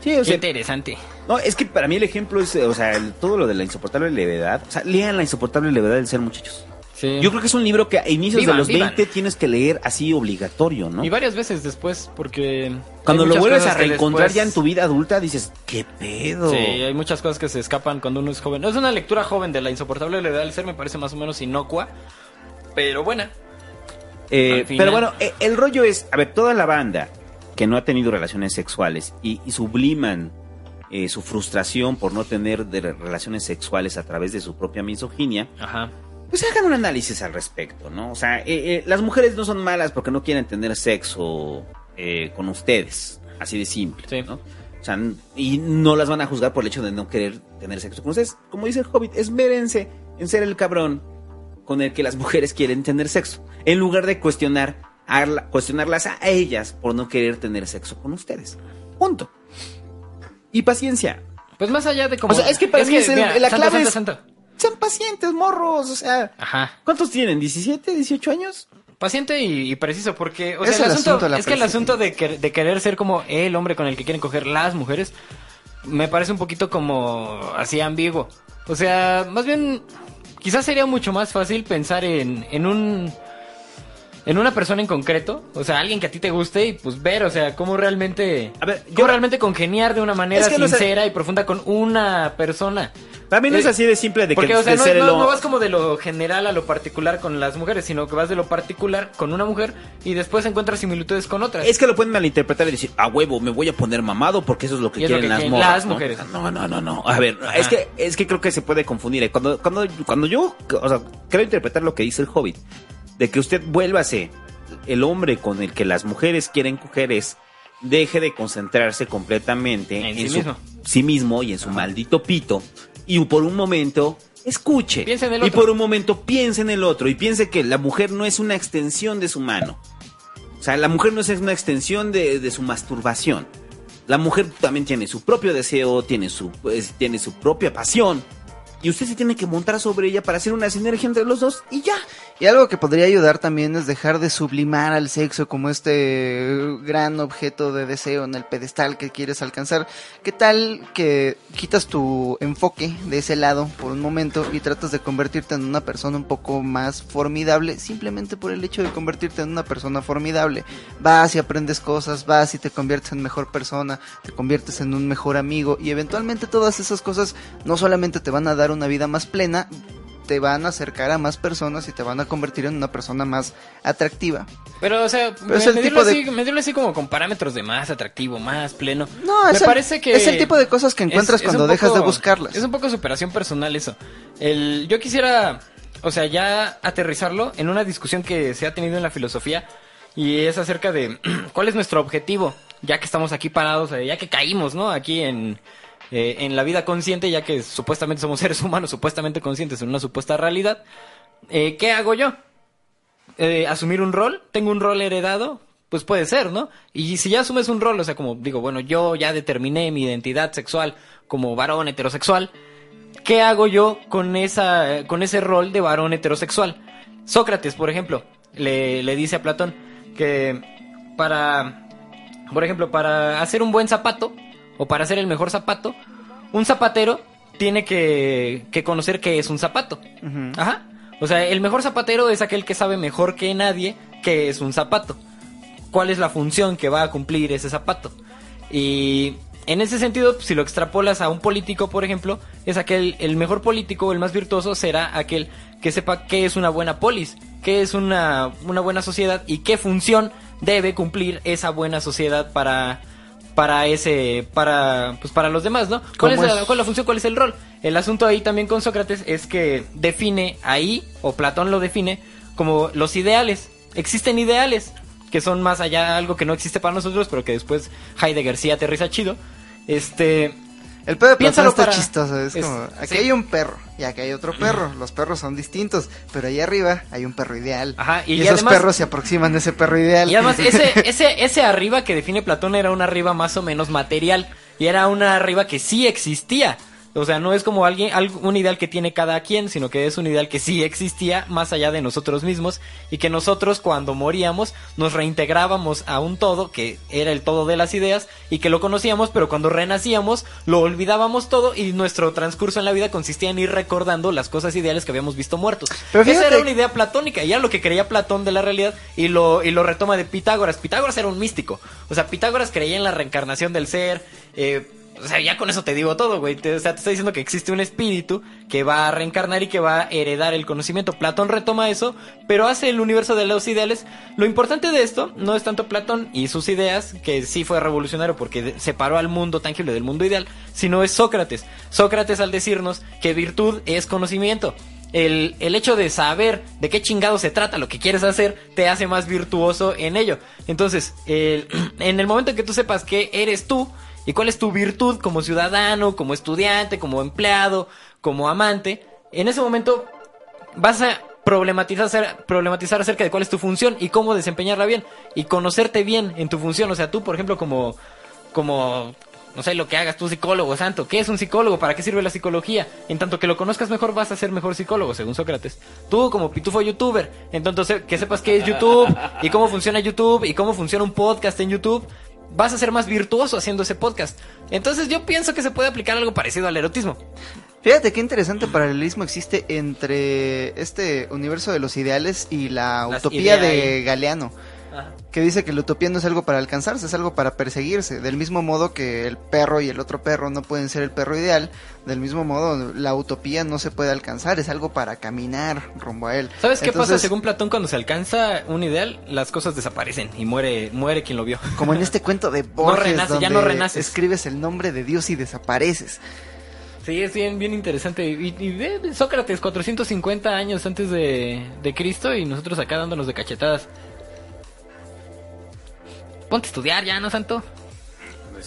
Sí, o Qué interesante. no, es que para mí el ejemplo es, o sea, el- todo lo de la insoportable levedad. O sea, lean la insoportable levedad del ser, muchachos. Sí. Yo creo que es un libro que a inicios Vivan, de los vivan. 20 tienes que leer así obligatorio, ¿no? Y varias veces después, porque... Cuando lo vuelves a reencontrar después- ya en tu vida adulta, dices, ¿qué pedo? Sí, hay muchas cosas que se escapan cuando uno es joven. Es una lectura joven de la insoportable levedad del ser, me parece más o menos inocua, pero buena. Eh, pero bueno, eh, el rollo es, a ver, toda la banda que no ha tenido relaciones sexuales y, y subliman eh, su frustración por no tener de relaciones sexuales a través de su propia misoginia, Ajá. pues hagan un análisis al respecto, ¿no? O sea, eh, eh, las mujeres no son malas porque no quieren tener sexo con ustedes, así de simple, Sí. ¿no? O sea, y no las van a juzgar por el hecho de no querer tener sexo con ustedes. Como dice el Hobbit, esmérense en ser el cabrón con el que las <laughs> mujeres quieren tener sexo, en lugar de cuestionar a la- cuestionarlas a ellas por no querer tener sexo con ustedes. Punto. Y paciencia. Pues más allá de como. O sea, es que para mí es el- la Santa, clave Santa, es-. Sean pacientes, morros. O sea, Ajá. ¿cuántos tienen? ¿17, 18 años? Paciente y, y preciso, porque, o sea, el el asunto, la es que el asunto de, que- de querer ser como el hombre con el que quieren coger las mujeres, me parece un poquito como así ambiguo. O sea, más bien, quizás sería mucho más fácil pensar en, en un, en una persona en concreto, o sea, alguien que a ti te guste y pues ver, o sea, cómo realmente, A ver, cómo yo- realmente congeniar de una manera Es que no sé- sincera y profunda con una persona. No es Eh, así de simple de que o sea, no, ser no- ho- no vas como de lo general a lo particular con las mujeres, sino que vas de lo particular con una mujer y después encuentras similitudes con otras. Es que lo pueden malinterpretar y decir, a huevo, me voy a poner mamado porque eso es lo que lo quieren que las quieren mujeres. No, no, no, no. A ver, es que, es que creo que se puede confundir. ¿eh? Cuando, cuando, cuando yo, o sea, quiero interpretar lo que dice el Hobbit, de que usted vuélvase el hombre con el que las mujeres quieren coger es deje de concentrarse completamente En en, sí su- mismo. sí mismo y en su maldito pito y por un momento escuche Piense en el y otro. por un momento piense en el otro y piense que la mujer no es una extensión de su mano. O sea, la mujer no es una extensión de, de su masturbación. La mujer también tiene su propio deseo, tiene su, pues, tiene su propia pasión. Y usted se tiene que montar sobre ella para hacer una sinergia entre los dos y ya. Y algo que podría ayudar también es dejar de sublimar al sexo como este gran objeto de deseo en el pedestal que quieres alcanzar. ¿Qué tal que quitas tu enfoque de ese lado por un momento y tratas de convertirte en una persona un poco más formidable simplemente por el hecho de convertirte en una persona formidable? Vas y aprendes cosas, vas y te conviertes en mejor persona, te conviertes en un mejor amigo y eventualmente todas esas cosas no solamente te van a dar una vida más plena, te van a acercar a más personas y te van a convertir en una persona más atractiva. Pero, o sea, Pero es me- el medirlo, tipo de- así, medirlo así como con parámetros de más atractivo, más pleno. No, me es el- parece que es el tipo de cosas que encuentras es- cuando dejas de buscarlas. Es un poco superación personal eso. El, yo quisiera, o sea, ya aterrizarlo en una discusión que se ha tenido en la filosofía y es acerca de <clears throat> cuál es nuestro objetivo, ya que estamos aquí parados, ya que caímos, ¿no? Aquí en, eh, en la vida consciente, ya que supuestamente somos <laughs> seres humanos, supuestamente conscientes en una supuesta realidad. Eh, ¿Qué hago yo? eh, asumir un rol, tengo un rol heredado, pues puede ser, ¿no? Y si ya asumes un rol, o sea, como digo, bueno, yo ya determiné mi identidad sexual como varón heterosexual, ¿qué hago yo con esa con ese rol de varón heterosexual? Sócrates, por ejemplo, le, le dice a Platón que para por ejemplo, para hacer un buen zapato o para hacer el mejor zapato, un zapatero tiene que, que conocer qué es un zapato. Ajá. O sea, el mejor zapatero es aquel que sabe mejor que nadie qué es un zapato. Cuál es la función que va a cumplir ese zapato. Y en ese sentido, si lo extrapolas a un político, por ejemplo, es aquel, el mejor político, el más virtuoso, será aquel que sepa qué es una buena polis, qué es una, una buena sociedad y qué función debe cumplir esa buena sociedad para, para ese, para, pues para los demás, ¿no? ¿Cuál es, ¿Cómo la, es? cuál es la función? ¿Cuál es el rol? El asunto ahí también con Sócrates es que define ahí, o Platón lo define, como los ideales. Existen ideales que son más allá algo que no existe para nosotros, pero que después Heidegger sí aterriza chido. Este, El pedo de Platón está para- chistoso, es, es- como, aquí sí. hay un perro y aquí hay otro perro, <clears throat> los perros son distintos, pero ahí arriba hay un perro ideal. Ajá, y- y, y esos además- perros se aproximan a ese perro ideal. Y además, ese, <laughs> ese, ese arriba que define Platón era un arriba más o menos material. Y era una arriba que sí existía. O sea, no es como alguien, un ideal que tiene cada quien, sino que es un ideal que sí existía más allá de nosotros mismos. Y que nosotros cuando moríamos nos reintegrábamos a un todo, que era el todo de las ideas, y que lo conocíamos, pero cuando renacíamos lo olvidábamos todo y nuestro transcurso en la vida consistía en ir recordando las cosas ideales que habíamos visto muertos. Pero Esa era una idea platónica, y era lo que creía Platón de la realidad y lo, y lo retoma de Pitágoras. Pitágoras era un místico, o sea, Pitágoras creía en la reencarnación del ser, eh, O sea, ya con eso te digo todo, güey. O sea, te está diciendo que existe un espíritu que va a reencarnar y que va a heredar el conocimiento. Platón retoma eso, pero hace el universo de los ideales. Lo importante de esto no es tanto Platón y sus ideas, que sí fue revolucionario porque separó al mundo tangible del mundo ideal, sino es Sócrates. Sócrates al decirnos que virtud es conocimiento. El, el hecho de saber de qué chingado se trata lo que quieres hacer te hace más virtuoso en ello. Entonces, el- <clears throat> en el momento en que tú sepas qué eres tú y cuál es tu virtud como ciudadano, como estudiante, como empleado, como amante, en ese momento vas a problematizar, problematizar acerca de cuál es tu función y cómo desempeñarla bien y conocerte bien en tu función. O sea, tú, por ejemplo, como, como, no sé, lo que hagas tú, psicólogo, santo, ¿qué es un psicólogo? ¿Para qué sirve la psicología? En tanto que lo conozcas mejor, vas a ser mejor psicólogo, según Sócrates. Tú, como pitufo youtuber, entonces que sepas qué es YouTube y cómo funciona YouTube y cómo funciona un podcast en YouTube. Vas a ser más virtuoso haciendo ese podcast. Entonces yo pienso que se puede aplicar algo parecido al erotismo. Fíjate qué interesante paralelismo existe entre este universo de los ideales y la Las utopía de ideas. Galeano, que dice que la utopía no es algo para alcanzarse, es algo para perseguirse. Del mismo modo que el perro y el otro perro no pueden ser el perro ideal, del mismo modo la utopía no se puede alcanzar, es algo para caminar rumbo a él. ¿Sabes qué pasa según Platón cuando se alcanza un ideal? Las cosas desaparecen y muere muere quien lo vio. Como en este <laughs> cuento de Borges, renace, ya donde no renaces. escribes el nombre de Dios y desapareces. Sí, es bien, bien interesante. Y, y ve Sócrates, 450 años antes de, de Cristo y nosotros acá dándonos de cachetadas. Ponte a estudiar ya, ¿no, Santo?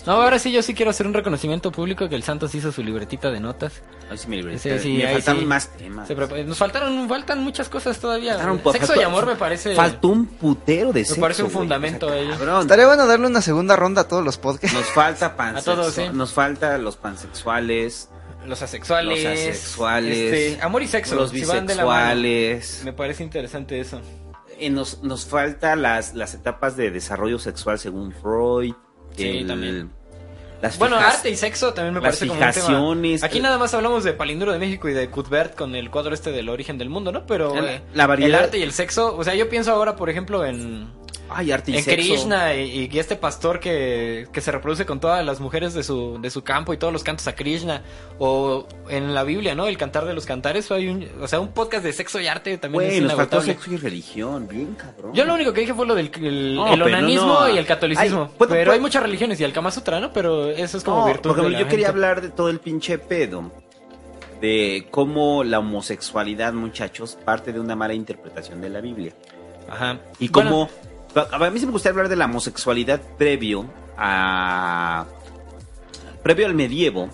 No, ahora sí, yo sí quiero hacer un reconocimiento público que el Santo sí hizo su libretita de notas. Ahí sí me libré. Sí, sí, me ahí faltaron sí. más temas. Se prepa- Nos faltaron, faltan muchas cosas todavía. Sexo faltó- y amor me parece... Faltó un putero de sexo. parece un güey. fundamento sea, ahí. cabrón. Estaría bueno darle una segunda ronda a todos los podcasts. Nos falta pan <laughs> A todos, sí. Nos falta los pansexuales. Los asexuales. Los asexuales. este, amor y sexo. Los si van de la mano. bisexuales. Me parece interesante eso. Eh, nos, nos falta las, las etapas de desarrollo sexual según Freud. Sí, también. Las Bueno, arte y sexo también me las parece como un fijaciones, tema. Aquí eh, nada más hablamos de Palindro de México y de Cuthbert con el cuadro este del origen del mundo, ¿no? Pero La- eh, la variedad- el arte y el sexo, o sea, yo pienso ahora, por ejemplo, en, Ay, arte y en. Krishna y, y este pastor que, que se reproduce con todas las mujeres de su, de su campo y todos los cantos a Krishna. O en la Biblia, ¿no? El cantar de los cantares. Hay un, o sea, un podcast de sexo y arte también Güey, es nos faltó sexo y religión. Bien, cabrón. Yo lo único que dije fue lo del el, No, el onanismo no. y el catolicismo. Ay, pero puedo- hay muchas religiones y el Kama Sutra, ¿no? Pero eso es como virtud. yo quería hablar de todo el pinche pedo. De cómo la homosexualidad, muchachos, parte de una mala interpretación de la Biblia. Ajá. Y Bueno, cómo... a mí sí me gustaría hablar de la homosexualidad previo a... Previo al medievo,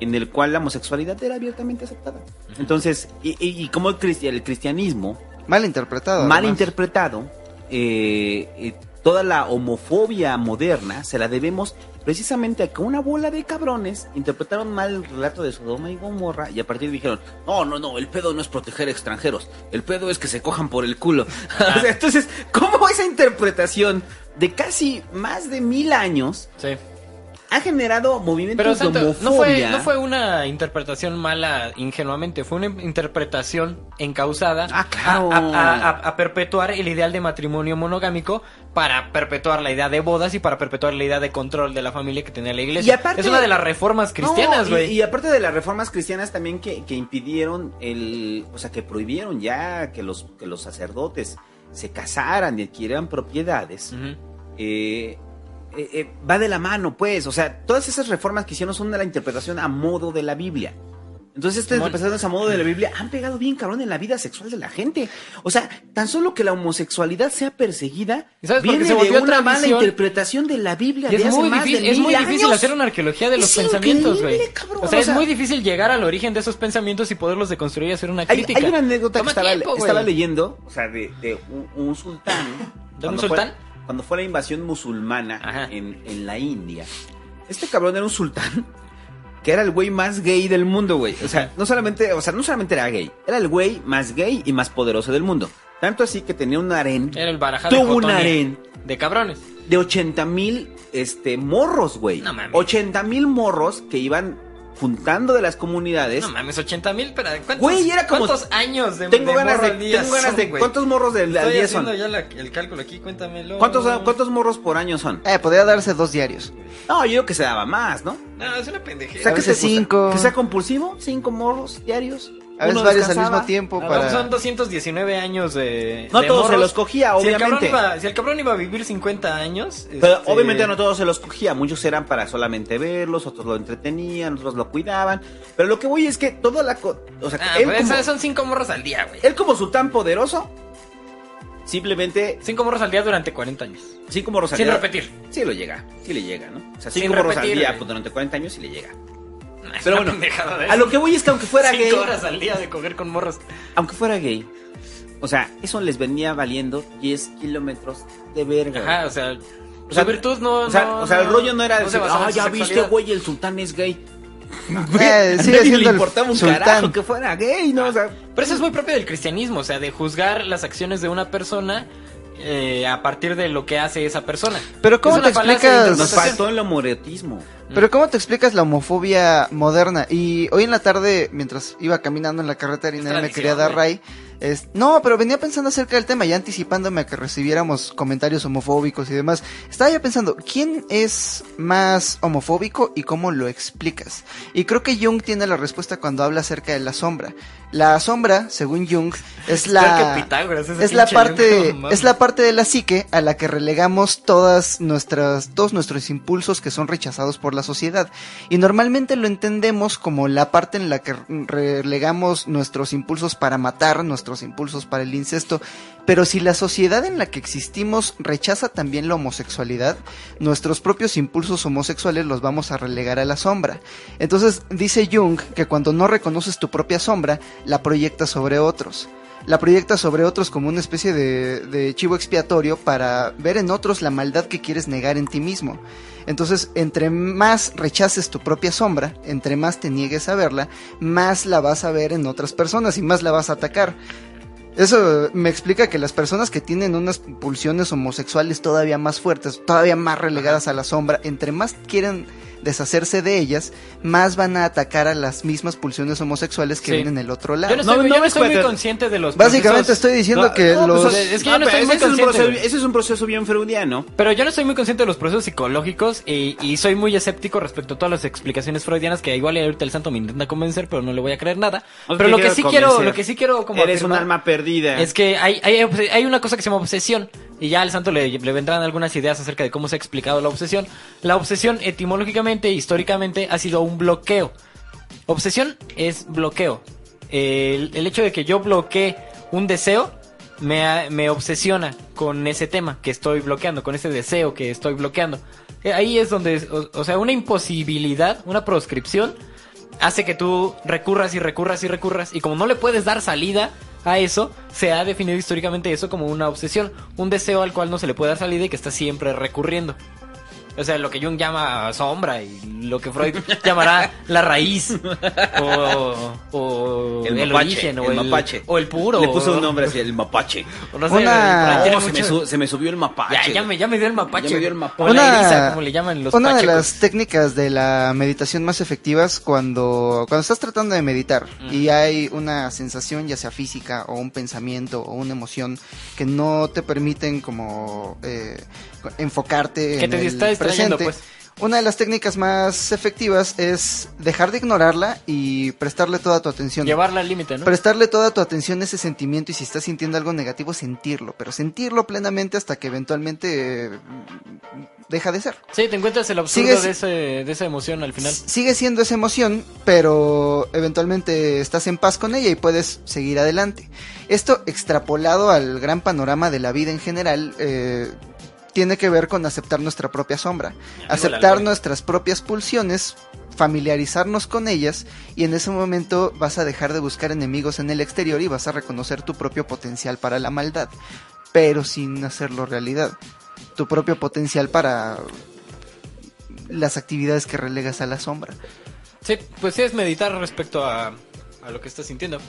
en el cual la homosexualidad era abiertamente aceptada. Entonces, y, y, cómo el, cristi- el cristianismo Mal interpretado. mal además. interpretado, eh, eh, toda la homofobia moderna se la debemos precisamente a que una bola de cabrones interpretaron mal el relato de Sodoma y Gomorra y a partir dijeron, no, no, no, el pedo no es proteger extranjeros, el pedo es que se cojan por el culo. <laughs> O sea, entonces, ¿cómo esa interpretación de casi más de mil años sí. Ha generado movimientos Pero Santo, de no fue, homofobia? no fue una interpretación mala ingenuamente, fue una interpretación encausada Ah, claro. a, a- a- a perpetuar el ideal de matrimonio monogámico para perpetuar la idea de bodas y para perpetuar la idea de control de la familia que tenía la iglesia. Y aparte- es una de las reformas cristianas, No, güey. y, y aparte de las reformas cristianas también que, que impidieron el, o sea, que prohibieron ya que los, que los sacerdotes se casaran y adquirieran propiedades, eh, eh, eh, va de la mano, pues, o sea, todas esas reformas que hicieron son de la interpretación a modo de la Biblia. Entonces, estas interpretaciones a modo de la Biblia han pegado bien cabrón en la vida sexual de la gente. O sea, tan solo que la homosexualidad sea perseguida ¿Y sabes por qué viene se de una mala interpretación de la Biblia Y de es hace muy, más difícil, de es muy mil difícil años. hacer una arqueología de los Es pensamientos, güey. O sea, es muy difícil llegar al origen de esos pensamientos y poderlos deconstruir y hacer una crítica. hay una anécdota Toma que estaba, tiempo, güey. estaba leyendo, o sea, de, de un, un sultán. ¿De un sultán? Cuando fue la invasión musulmana Ajá. en, en la India. Este cabrón era un sultán que era el güey más gay del mundo, güey. O sea, no solamente, o sea, no solamente era gay, era el güey más gay y más poderoso del mundo. Tanto así que tenía un harén Era el baraja de Tuvo un Cotonia. harén. De cabrones. de 80 mil este, morros, güey. No mames. 80 mil morros que iban juntando de las comunidades. No mames, 80 mil, pero ¿cuántos, Güey, era como- ¿cuántos años de tengo de ganas morro de, al día tengo ganas son, de güey? ¿cuántos morros del, al Estoy día haciendo son? ya la- el cálculo aquí, cuéntamelo. ¿Cuántos, ¿Cuántos morros por año son? Eh, podría darse dos diarios. No, yo creo que se daba más, ¿no? No, es una O pendejada. sea, A ¿qué veces te gusta? cinco. ¿Que sea compulsivo? ¿Cinco morros diarios? A veces Uno varios al descansaba. mismo tiempo No, para... Son 219 años de. No de todos se los cogía, Si el, cabrón obviamente. iba, si el cabrón iba a vivir 50 años. Pero este, obviamente no todos se los cogía, muchos eran para solamente verlos, otros lo entretenían, otros lo cuidaban. Pero lo que voy es que toda la... co- O sea, Ah, él, como, esas son 5 morros al día, güey. él como su tan poderoso, simplemente 5 morros al día durante 40 años. cinco morros al Sin día. repetir. Sí lo llega, sí le llega, ¿no? O sea, Sin cinco morros al día pues, durante 40 años sí le llega. <laughs> Pero bueno, a lo que voy es que aunque fuera gay, Cinco horas al día de coger con morros. aunque fuera gay, o sea, eso les venía valiendo 10 kilómetros de verga. Ajá, o sea. O sea, virtud no. O sea, no- o sea, el rollo no era no decir, ah, ya viste, sexualidad". güey, el sultán es gay. Eh, <laughs> A sigue siendo le importaba un sultán. carajo que fuera gay, ¿no? O sea, Pero eso es muy propio del cristianismo, o sea, de juzgar las acciones de una persona eh, a partir de lo que hace esa persona. Pero ¿cómo te explicas- nos faltó el homoretismo. Pero ¿cómo te explicas la homofobia moderna? Y hoy en la tarde, mientras iba caminando en la carretera y nadie me quería dar güey. ray, es- no, pero venía pensando acerca del tema, ya anticipándome a que recibiéramos comentarios homofóbicos y demás. Estaba yo pensando, ¿quién es más homofóbico y cómo lo explicas? Y creo que Jung tiene la respuesta cuando habla acerca de la sombra. La sombra, según Jung, es <laughs> la es la parte Jung, <laughs> es la parte de la psique a la que relegamos todas nuestras todos nuestros impulsos que son rechazados por la sociedad y normalmente lo entendemos como la parte en la que relegamos nuestros impulsos para matar nuestros impulsos para el incesto. Pero si la sociedad en la que existimos rechaza también la homosexualidad nuestros propios impulsos homosexuales los vamos a relegar a la sombra. Entonces dice Jung que cuando no reconoces tu propia sombra la proyectas sobre otros la proyectas sobre otros como una especie de, de chivo expiatorio para ver en otros la maldad que quieres negar en ti mismo. Entonces, entre más rechaces tu propia sombra, entre más te niegues a verla, más la vas a ver en otras personas y más la vas a atacar. Eso me explica que las personas que tienen unas pulsiones homosexuales todavía más fuertes, todavía más relegadas a la sombra, entre más quieren deshacerse de ellas, más van a atacar a las mismas pulsiones homosexuales que Sí. vienen del otro lado. Yo no estoy, No, yo no, no estoy muy consciente de los Básicamente procesos- estoy diciendo No, que no, los... pues, es que yo no estoy muy ese es un consciente, proceso-. Ese es un proceso bien freudiano. Pero yo no estoy muy consciente de los procesos psicológicos y, y soy muy escéptico respecto a todas las explicaciones freudianas que igual ahorita el santo me intenta convencer, pero no le voy a creer nada. Pero lo que sí quiero, lo que sí quiero como Eres un alma perdida. es que hay, hay, hay una cosa que se llama obsesión y ya al santo le, vendrán algunas ideas acerca de cómo se ha explicado la obsesión. La obsesión etimológicamente, históricamente, ha sido un bloqueo. Obsesión es bloqueo. El, hecho de que yo bloquee un deseo me, me obsesiona con ese tema que estoy bloqueando, con ese deseo que estoy bloqueando. Eh, Ahí es donde, o sea, una imposibilidad, una proscripción, hace que tú recurras y recurras y recurras. Y como no le puedes dar salida a eso, se ha definido históricamente eso como una obsesión, un deseo al cual no se le puede dar salida y que está siempre recurriendo. O sea, lo que Jung llama sombra y lo que Freud llamará la raíz o, o El el, mapache, origen o el el, mapache. o el puro. Le puso un nombre así, el mapache. o no sé, Una- Oh, se, me su- se me subió el mapache. ya, ya me, ya me dio el mapache. Ya me dio el mapache. O la Una- eriza, como le llaman los Una de las técnicas de la meditación más efectivas cuando, cuando estás tratando de meditar y hay una sensación ya sea física o un pensamiento o una emoción que no te permiten como eh, enfocarte Que en te el presente. pues. Una de las técnicas más efectivas es dejar de ignorarla y prestarle toda tu atención. Llevarla al límite, ¿no? Prestarle toda tu atención a ese sentimiento y si estás sintiendo algo negativo, sentirlo, pero sentirlo plenamente hasta que eventualmente eh, deja de ser. Sí, te encuentras el absurdo Sigues- de, ese, de esa emoción al final. Sigue siendo esa emoción, pero eventualmente estás en paz con ella y puedes seguir adelante. Esto extrapolado al gran panorama de la vida en general, eh, tiene que ver con aceptar nuestra propia sombra, aceptar nuestras propias pulsiones, familiarizarnos con ellas y en ese momento vas a dejar de buscar enemigos en el exterior y vas a reconocer tu propio potencial para la maldad, pero sin hacerlo realidad. Tu propio potencial para las actividades que relegas a la sombra. Sí, pues sí es meditar respecto a, a lo que estás sintiendo.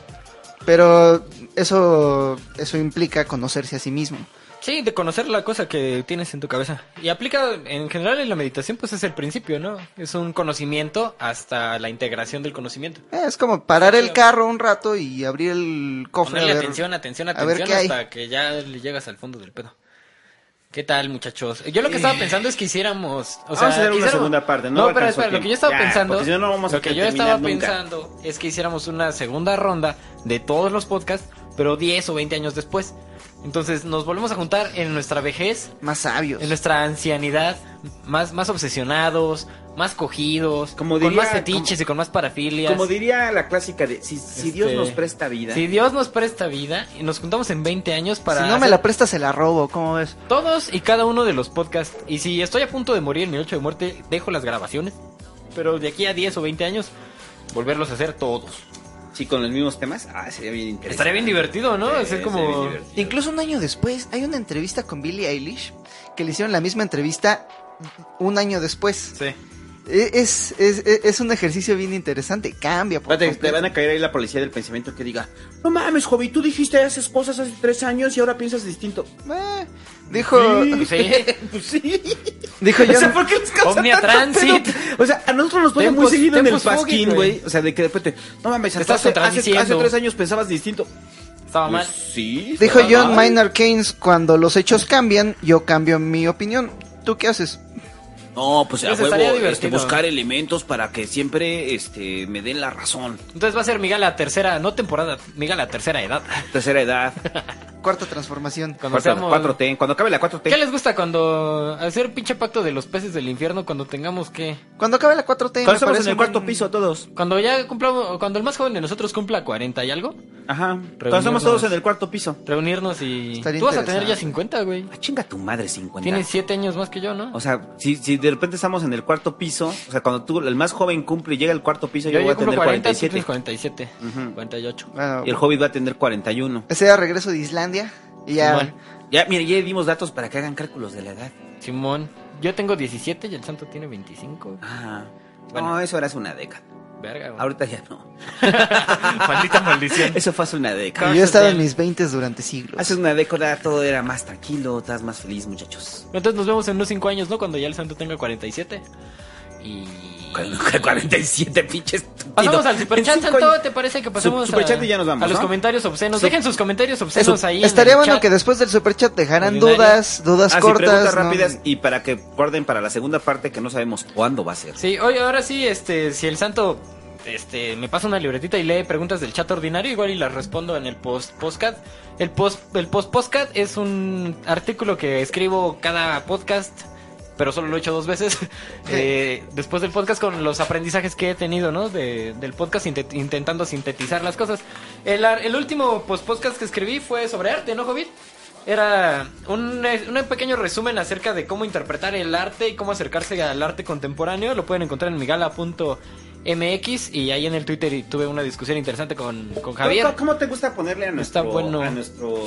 Pero eso, eso implica conocerse a sí mismo. Sí, de conocer la cosa que tienes en tu cabeza. Y aplica, en general en la meditación, pues es el principio, ¿no? Es un conocimiento hasta la integración del conocimiento. Eh, es como parar el carro un rato y abrir el cofre. Ponerle a ver- atención, atención, a ver atención hasta que ya le llegas al fondo del pedo. ¿Qué tal, muchachos? Yo lo que estaba pensando es que hiciéramos, o sea, Vamos a hacer una segunda parte, no No, pero espera, lo que yo estaba Ya, pensando, porque si no, no vamos a lo que yo estaba nunca. pensando es que hiciéramos una segunda ronda de todos los podcasts, pero 10 o 20 años después. Entonces nos volvemos a juntar en nuestra vejez, Más sabios. en nuestra ancianidad, más, más obsesionados, más cogidos, Como con más fetiches y con más parafilias. Como diría la clásica de si, si Dios Este, nos presta vida. Si Dios nos presta vida y nos juntamos en 20 años para si no me la prestas, se la robo. ¿Cómo ves? todos y cada uno de los podcasts. Y si estoy a punto de morir en mi noche de muerte, dejo las grabaciones. Pero de aquí a 10 o 20 años, volverlos a hacer todos. Sí, con los mismos temas. Ah, sería bien interesante. Estaría bien divertido, ¿no? Sí, Hacer sería como... Incluso un año después, hay una entrevista con Billie Eilish que le hicieron la misma entrevista un año después. Sí. E- Es, es, es- es un ejercicio bien interesante. Cambia. por te van a caer ahí la policía del pensamiento que diga, no mames, Jovi, tú dijiste esas cosas hace tres años y ahora piensas distinto. Eh, dijo, Sí. <laughs> pues sí. dijo O sea, John, ¿por qué les causa Omnia tanto Transit. pedo? O sea, a nosotros nos pone muy seguido en el pasquín, güey. O sea, de que de repente, no mames, Te hasta estás hace, hace, hace tres años pensabas distinto. Estaba mal. Pues sí. dijo John mal. Maynard Keynes, cuando los hechos cambian, yo cambio mi opinión. ¿Tú qué haces? No, pues a Pues huevo, divertido. este, buscar elementos para que siempre este, me den la razón. Entonces va a ser Miguel la tercera, no temporada, Miguel la tercera edad. <laughs> Tercera edad, <laughs> Cuarta transformación. Cuando cuarta- seamos- 4T, cuando acabe la 4T. ¿Qué les gusta cuando hacer pinche pacto de los peces del infierno cuando tengamos que Cuando acabe la 4T, Cuando estamos en el un cuarto piso todos. cuando ya cumplamos cuando el más joven de nosotros cumpla 40 y algo, Ajá. Cuando estamos todos en el cuarto piso. reunirnos y Estaría tú vas a tener ya interesante. 50, güey. Ah, chinga tu madre, 50. Tienes 7 años más que yo, ¿no? O sea, si, si de repente estamos en el cuarto piso, o sea, cuando tú, el más joven cumple y llega al cuarto piso, yo, yo voy a tener 40, tú 47. tienes 47, Ujú. 48. Bueno, Y el hobbit va a tener 41. ese era regreso de Islandia. Y ya. Simón. Ya, mire, ya dimos datos para que hagan cálculos de la edad. Simón, yo tengo 17 y el santo tiene 25. Ah. Bueno. No, eso era hace una década. Verga, güey. Ahorita ya no. <laughs> Maldita maldición. Eso fue hace una década. yo he estado en mis 20 durante siglos. Hace una década todo era más tranquilo, estás más feliz, muchachos. Entonces nos vemos en unos 5 años, ¿no? Cuando ya el santo tenga 47. Y... 47 <laughs> pinches estúpido. Pasamos al superchat, Santo. ¿te parece que pasemos Su- superchat a, y ya nos vamos, a los ¿no? comentarios obscenos? Dejen sus comentarios obscenos ahí en Estaría el bueno chat. que después del superchat dejaran dudas, dudas Ah, sí, cortas. preguntas ¿no? rápidas y para que guarden para la segunda parte que no sabemos cuándo va a ser. Sí, oye, ahora sí, este, si el santo este, me pasa una libretita y lee preguntas del chat ordinario, igual y las respondo en el post postcat. El post el post es un artículo que escribo cada podcast, pero solo lo he hecho dos veces. <laughs> eh, después del podcast con los aprendizajes que he tenido, ¿no? De- del podcast inte- intentando sintetizar las cosas. El, el último post podcast que escribí fue sobre arte, ¿no, Hobbit? Era un, un pequeño resumen acerca de cómo interpretar el arte y cómo acercarse al arte contemporáneo. Lo pueden encontrar en migala.mx y ahí en el Twitter y tuve una discusión interesante con, con Javier. ¿Cómo, cómo te gusta ponerle a Está nuestro, bueno. a nuestro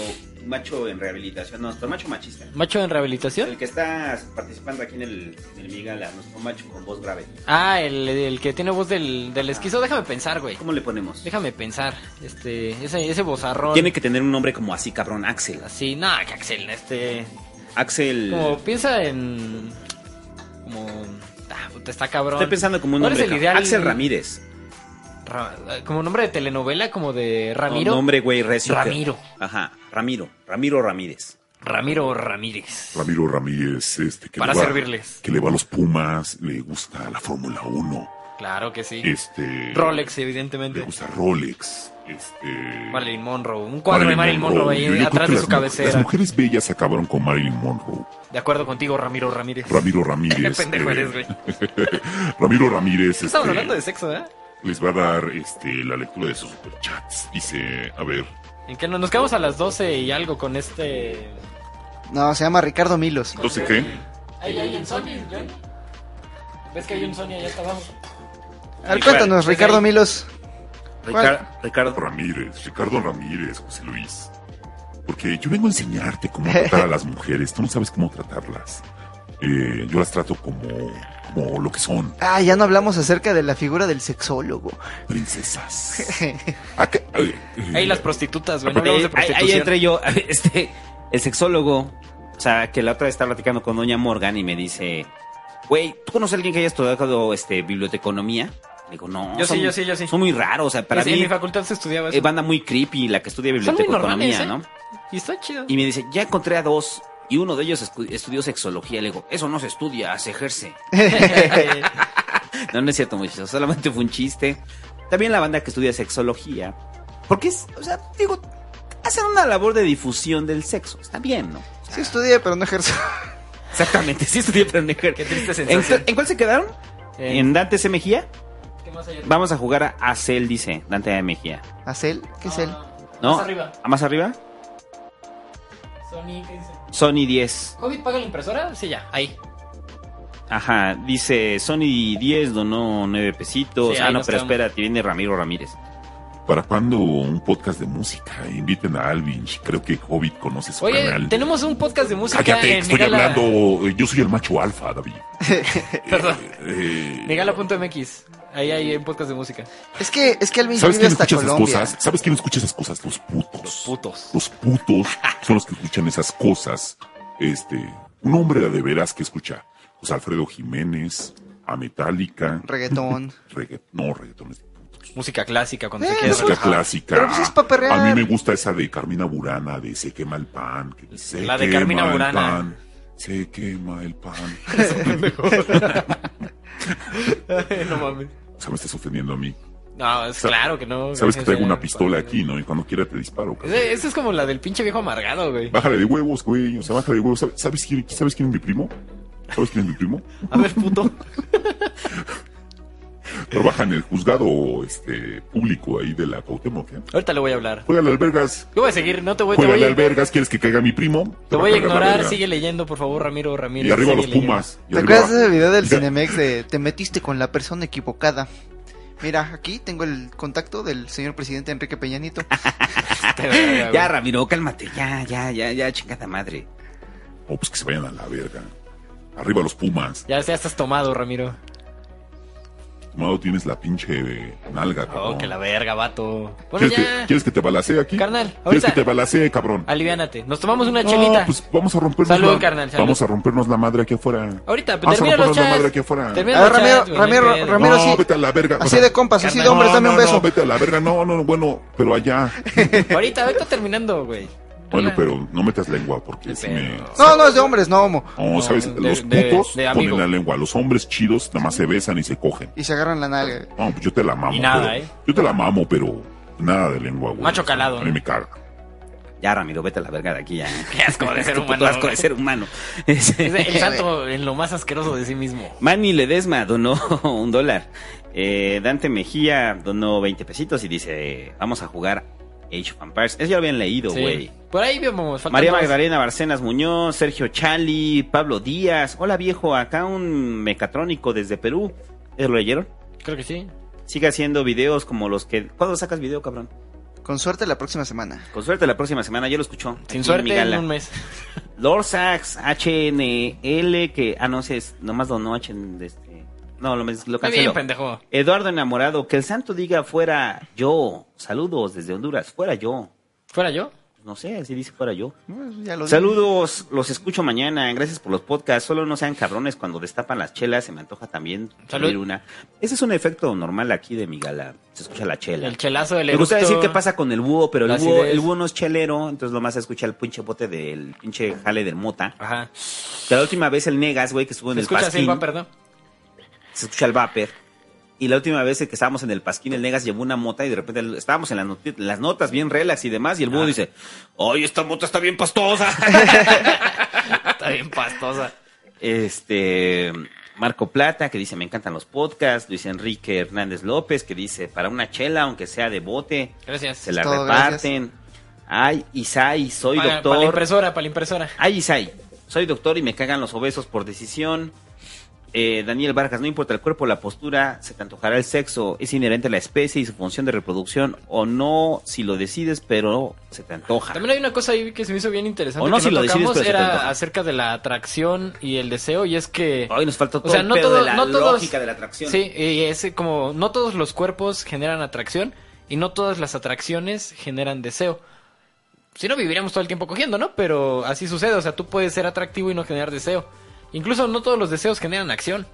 macho en rehabilitación, nuestro macho machista? Macho en rehabilitación. El que está participando aquí en el, en el Migala, nuestro macho con voz grave. Ah, el, el que tiene voz del, del esquizo. Déjame pensar, güey. ¿Cómo le ponemos? Déjame pensar. Este, ese, ese bozarrón. Tiene que tener un nombre como así, cabrón, Axel. Así, no, que Axel, este. Axel. Como piensa en. Como. Ah, puta, está cabrón. Estoy pensando como un ¿Cuál nombre. es el cabrón. ideal? Axel Ramírez. Ra- como nombre de telenovela, como de Ramiro. Un nombre, güey, recio. que- Ramiro. Ajá, Ramiro. Ramiro Ramírez. Ramiro Ramírez. Ramiro Ramírez, este, que Para le va, servirles. Que le va a los Pumas, le gusta la Fórmula 1, Claro que sí. este... Rolex, Le evidentemente. gusta Rolex, este... Marilyn Monroe. Un cuadro de Marilyn Monroe ahí Yo- yo creo atrás de su cabecera. Las mujeres bellas acabaron con Marilyn Monroe. De acuerdo contigo, Ramiro Ramírez. Ramiro <laughs> Qué Ramírez. pendejo eres, güey. <laughs> Ramiro Ramírez Estamos este, hablando de sexo, ¿eh? les va a dar este, la lectura de sus superchats. Dice, a ver, En que nos nos quedamos a las 12 y algo con este. No, se llama Ricardo Milos. no sé qué. Ahí hay en Sony, John. ¿Ves que hay un Sony allá hasta abajo? A ver, cuéntanos, Desde Ricardo ahí. Milos. Ricar- Ricardo. Ramírez, Ricardo Ramírez, José Luis. Porque yo vengo a enseñarte cómo tratar a las mujeres. Tú no sabes cómo tratarlas. Eh, yo las trato como, como lo que son, Ah, ya no hablamos acerca de la figura del sexólogo. princesas. <laughs> Acá- eh, eh, Ahí las prostitutas, güey. No hablamos de ahí- ahí prostitución. entré yo. <laughs> Este, el sexólogo, o sea, que la otra vez estaba platicando con doña Morgan y me dice, güey, ¿tú conoces a alguien que haya estudiado este, biblioteconomía? Le digo, no. Yo sí, yo sí, yo sí. Son muy raros, o sea, para Sí, mí en mi facultad se estudiaba eso. banda muy creepy la que estudia biblioteconomía, ¿eh? ¿no? Y está chido. Y me dice, ya encontré a dos. Y uno de ellos estudió sexología. Le digo, eso no se estudia, se ejerce. <laughs> <laughs> No, no es cierto, muchachos. Solamente fue un chiste. También la banda que estudia sexología. Porque es, o sea, digo, hacen una labor de difusión del sexo. Está bien, ¿no? Sí estudié, pero no ejerzo. Exactamente, sí estudié, pero no ejer- Qué triste ¿En, sensación. en cuál se quedaron? Eh, ¿En Dante C. Mejía? Vamos a jugar a Acel, dice Dante C. Mejía. ¿Acel? ¿Qué es él? ¿No? Más arriba. ¿A más arriba? Sony, ¿qué dice? Sony 10. ¿Hobbit paga la impresora? Sí, ya, ahí. Ajá, dice Sony 10 donó 9 pesitos. Sí, ah, no, pero quedamos. espérate, viene Ramiro Ramírez. ¿Para cuándo un podcast de música? Inviten a Alvin. Creo que Hobbit conoce su Oye, canal. tenemos un podcast de música Cállate, en estoy hablando. eh, Yo soy el macho alfa, David. <laughs> Perdón. Eh, Migala.mx. Ahí hay un podcast de música. Es que, es que Alvin ¿Sabes vive quién hasta escucha esas Colombia. cosas? ¿Sabes quién escucha esas cosas? Los putos. Putos. Los putos son los que escuchan esas cosas. Este, un hombre de veras que escucha, pues Alfredo Jiménez, a Metallica, Reggaetón. <laughs> regga- no, reggaetón es de putos. Música clásica cuando Eh, se quiere Música relajar. clásica. Pero pues es pa' perrear. A mí me gusta esa de Carmina Burana, de Se quema el pan. que dice, La de "Se Carmina Burana". pan, Se quema el pan. <laughs> <laughs> <laughs> no mames. O sea, me estás ofendiendo a mí. No, es claro que no. Sabes que traigo una pistola aquí, ¿no? Y cuando quiera te disparo. Ese- Esa es como la del pinche viejo amargado, güey. Bájale de huevos, güey. O sea, bájale de huevos. ¿Sabes, sabes quién, ¿Sabes quién es mi primo? ¿Sabes quién es mi primo? A ver, puto. <laughs> Trabaja en el juzgado este, público ahí de la Cuauhtémoc. ¿eh? Ahorita le voy a hablar. Juega al albergas. Yo voy a seguir, no te voy, te Juega voy al a... albergas. ¿Quieres que caiga mi primo? Te voy a ignorar, sigue leyendo, por favor, Ramiro Ramírez. Y arriba los leyendo. Pumas. ¿Te acuerdas de ese video del Cinemex de te metiste con la persona equivocada? Mira, aquí tengo el contacto del señor presidente Enrique Peñanito. <laughs> Ya, Ramiro, cálmate. Ya, ya, ya, ya, chingada madre. Oh, pues que se vayan a la verga. Arriba los Pumas. Ya, ya estás tomado, Ramiro. Tomado tienes la pinche nalga, cabrón. Oh, que la verga, vato. Bueno, ¿Quieres, que, ya. ¿Quieres que te balacee aquí? Carnal, ¿Quieres ahorita- que te balacee, cabrón? Aliviánate. Nos tomamos una No, chelita. pues vamos a rompernos Salud, la, carnal, salud. Vamos a rompernos la madre aquí afuera. Ahorita, pues, Vamos a termina los rompernos la chats. madre aquí afuera. Termina A ver, los Ramiro, chats, Ramiro, pedo. Ramiro, no, sí. vete a la verga. Así O sea, de compas, así de no, hombres, dame no, un beso. No, vete a la verga. No, no, no, bueno, pero allá. <laughs> Ahorita, ahorita terminando, güey. Bueno, pero no metas lengua porque si me... No, no es de hombres, no homo. No, ¿sabes? de- los de- putos de ponen la lengua. Los hombres chidos nada más se besan y se cogen. Y se agarran la nalga. No, pues yo te la mamo. Y nada, pero- ¿eh? Yo te la mamo, pero nada de lengua, güey. Macho calado, A mí ¿no? me caga. Ya, Ramiro, vete a la verga de aquí ya. <laughs> Qué asco de ser Puto humano. asco de ser humano. Ese- Es el santo <laughs> en lo más asqueroso de sí mismo. Manny Ledesma donó <laughs> un dólar. Eh, Dante Mejía donó 20 pesitos y dice, vamos a jugar Age of Empires. Eso ya lo habían leído, Sí. güey. Por ahí vemos. María. Magdalena Barcenas Muñoz, Sergio Chali, Pablo Díaz. Hola viejo, acá un mecatrónico desde Perú. ¿Eso lo leyeron? Creo que sí. Sigue haciendo videos como los que... ¿Cuándo sacas video, cabrón? Con suerte la próxima semana. Con suerte la próxima semana, ya lo escuchó. aquí Sin en suerte en un mes. Lord Sax, HNL, que... Ah, no sé, es- nomás donó H... no, lo, lo Está bien, canceló. pendejo. Eduardo Enamorado, que el santo diga fuera yo. Saludos desde Honduras, fuera yo. ¿Fuera yo? No sé, así dice fuera yo. Bueno, ya lo dije. Saludos, los escucho mañana. Gracias por los podcasts. Solo no sean cabrones cuando destapan las chelas. Se me antoja también Salud. una. Ese es un efecto normal aquí de mi gala. Se escucha la chela. El chelazo del me gusta eructo. decir qué pasa con el búho, pero el búho, el búho no es chelero, entonces lo más se escucha el pinche bote del pinche jale del mota. Ajá. Que la última vez el Negas, güey, que estuvo en ¿Se el escucha así, pasquín, va, perdón? Se escucha el vapor. Y la última vez que estábamos en el pasquín, el Negas llevó una mota y de repente estábamos en las, noti- las notas bien relax y demás, y el búho Ah. dice, ¡Ay, esta mota está bien pastosa! <laughs> Está bien pastosa. Este Marco Plata que dice me encantan los podcasts, Luis Enrique Hernández López que dice para una chela aunque sea de bote Gracias. se la todo, reparten. Ay Isai, soy Para, doctor. para la impresora, para la impresora. Ay Isai, soy doctor y me cagan los obesos por decisión. Eh, Daniel Vargas, no importa el cuerpo, la postura, se te antojará el sexo, es inherente a la especie y su función de reproducción, o no si lo decides, pero se te antoja. También hay una cosa ahí que se me hizo bien interesante. O no que si lo decides, pero era acerca de la atracción y el deseo, y es que... Ay, nos faltó todo O sea, el no pedo todo- de la no todos- lógica de la atracción. Sí, y es como no todos los cuerpos generan atracción y no todas las atracciones generan deseo. si no viviríamos todo el tiempo cogiendo, ¿no? Pero así sucede, o sea, tú puedes ser atractivo y no generar deseo. Incluso no todos los deseos generan acción.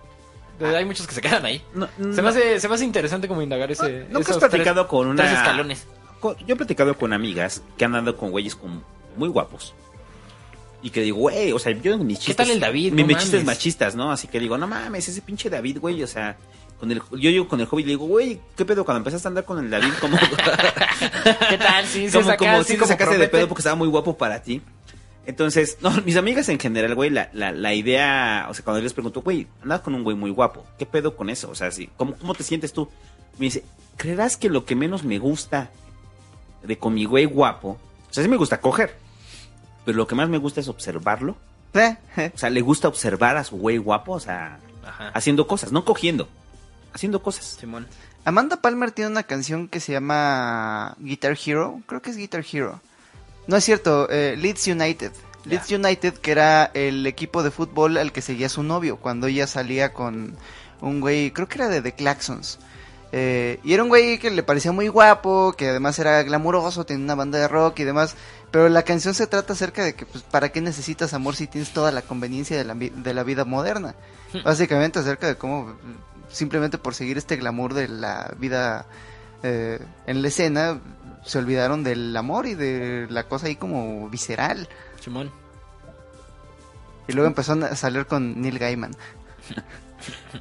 Hay muchos que se quedan ahí. No, Se, no- me hace, se me hace interesante como indagar ese. ¿Nunca has platicado tres- con una- Tres escalones. con- yo he platicado con amigas que han andado con güeyes con, muy guapos. Y que digo, güey, o sea, yo mis ¿Qué chistes. tal el David? Mis No mis chistes machistas, ¿no? Así que digo, no mames, ese pinche David, güey, o sea. Con el, yo llego con el hobby y le digo, güey, ¿qué pedo? Cuando empezaste a andar con el David, ¿cómo, <laughs> ¿Qué tal? Sí, como, saca- como, sí, como sacaste de pedo porque estaba muy guapo para ti. Entonces, no, <laughs> mis amigas en general, güey, la, la, la idea, o sea, cuando yo les pregunto, güey, andabas con un güey muy guapo, ¿qué pedo con eso? O sea, sí, ¿cómo, ¿cómo te sientes tú? Me dice, ¿creerás que lo que menos me gusta de con mi güey guapo, o sea, sí me gusta coger, pero lo que más me gusta es observarlo? O sea, le gusta observar a su güey guapo, o sea, Ajá. haciendo cosas, no cogiendo, haciendo cosas. Simón. Amanda Palmer tiene una canción que se llama Guitar Hero. Creo que es Guitar Hero. No es cierto, eh, Leeds United. Leeds United, que era el equipo de fútbol al que seguía su novio cuando ella salía con un güey, creo que era de The Claxons. Eh, y era un güey que le parecía muy guapo, que además era glamuroso, tenía una banda de rock y demás. Pero la canción se trata acerca de que, pues, ¿para qué necesitas amor si tienes toda la conveniencia de la, de la vida moderna? Básicamente acerca de cómo, simplemente por seguir este glamour de la vida eh, en la escena, se olvidaron del amor y de la cosa ahí como visceral. Simón. Y luego empezó a salir con Neil Gaiman.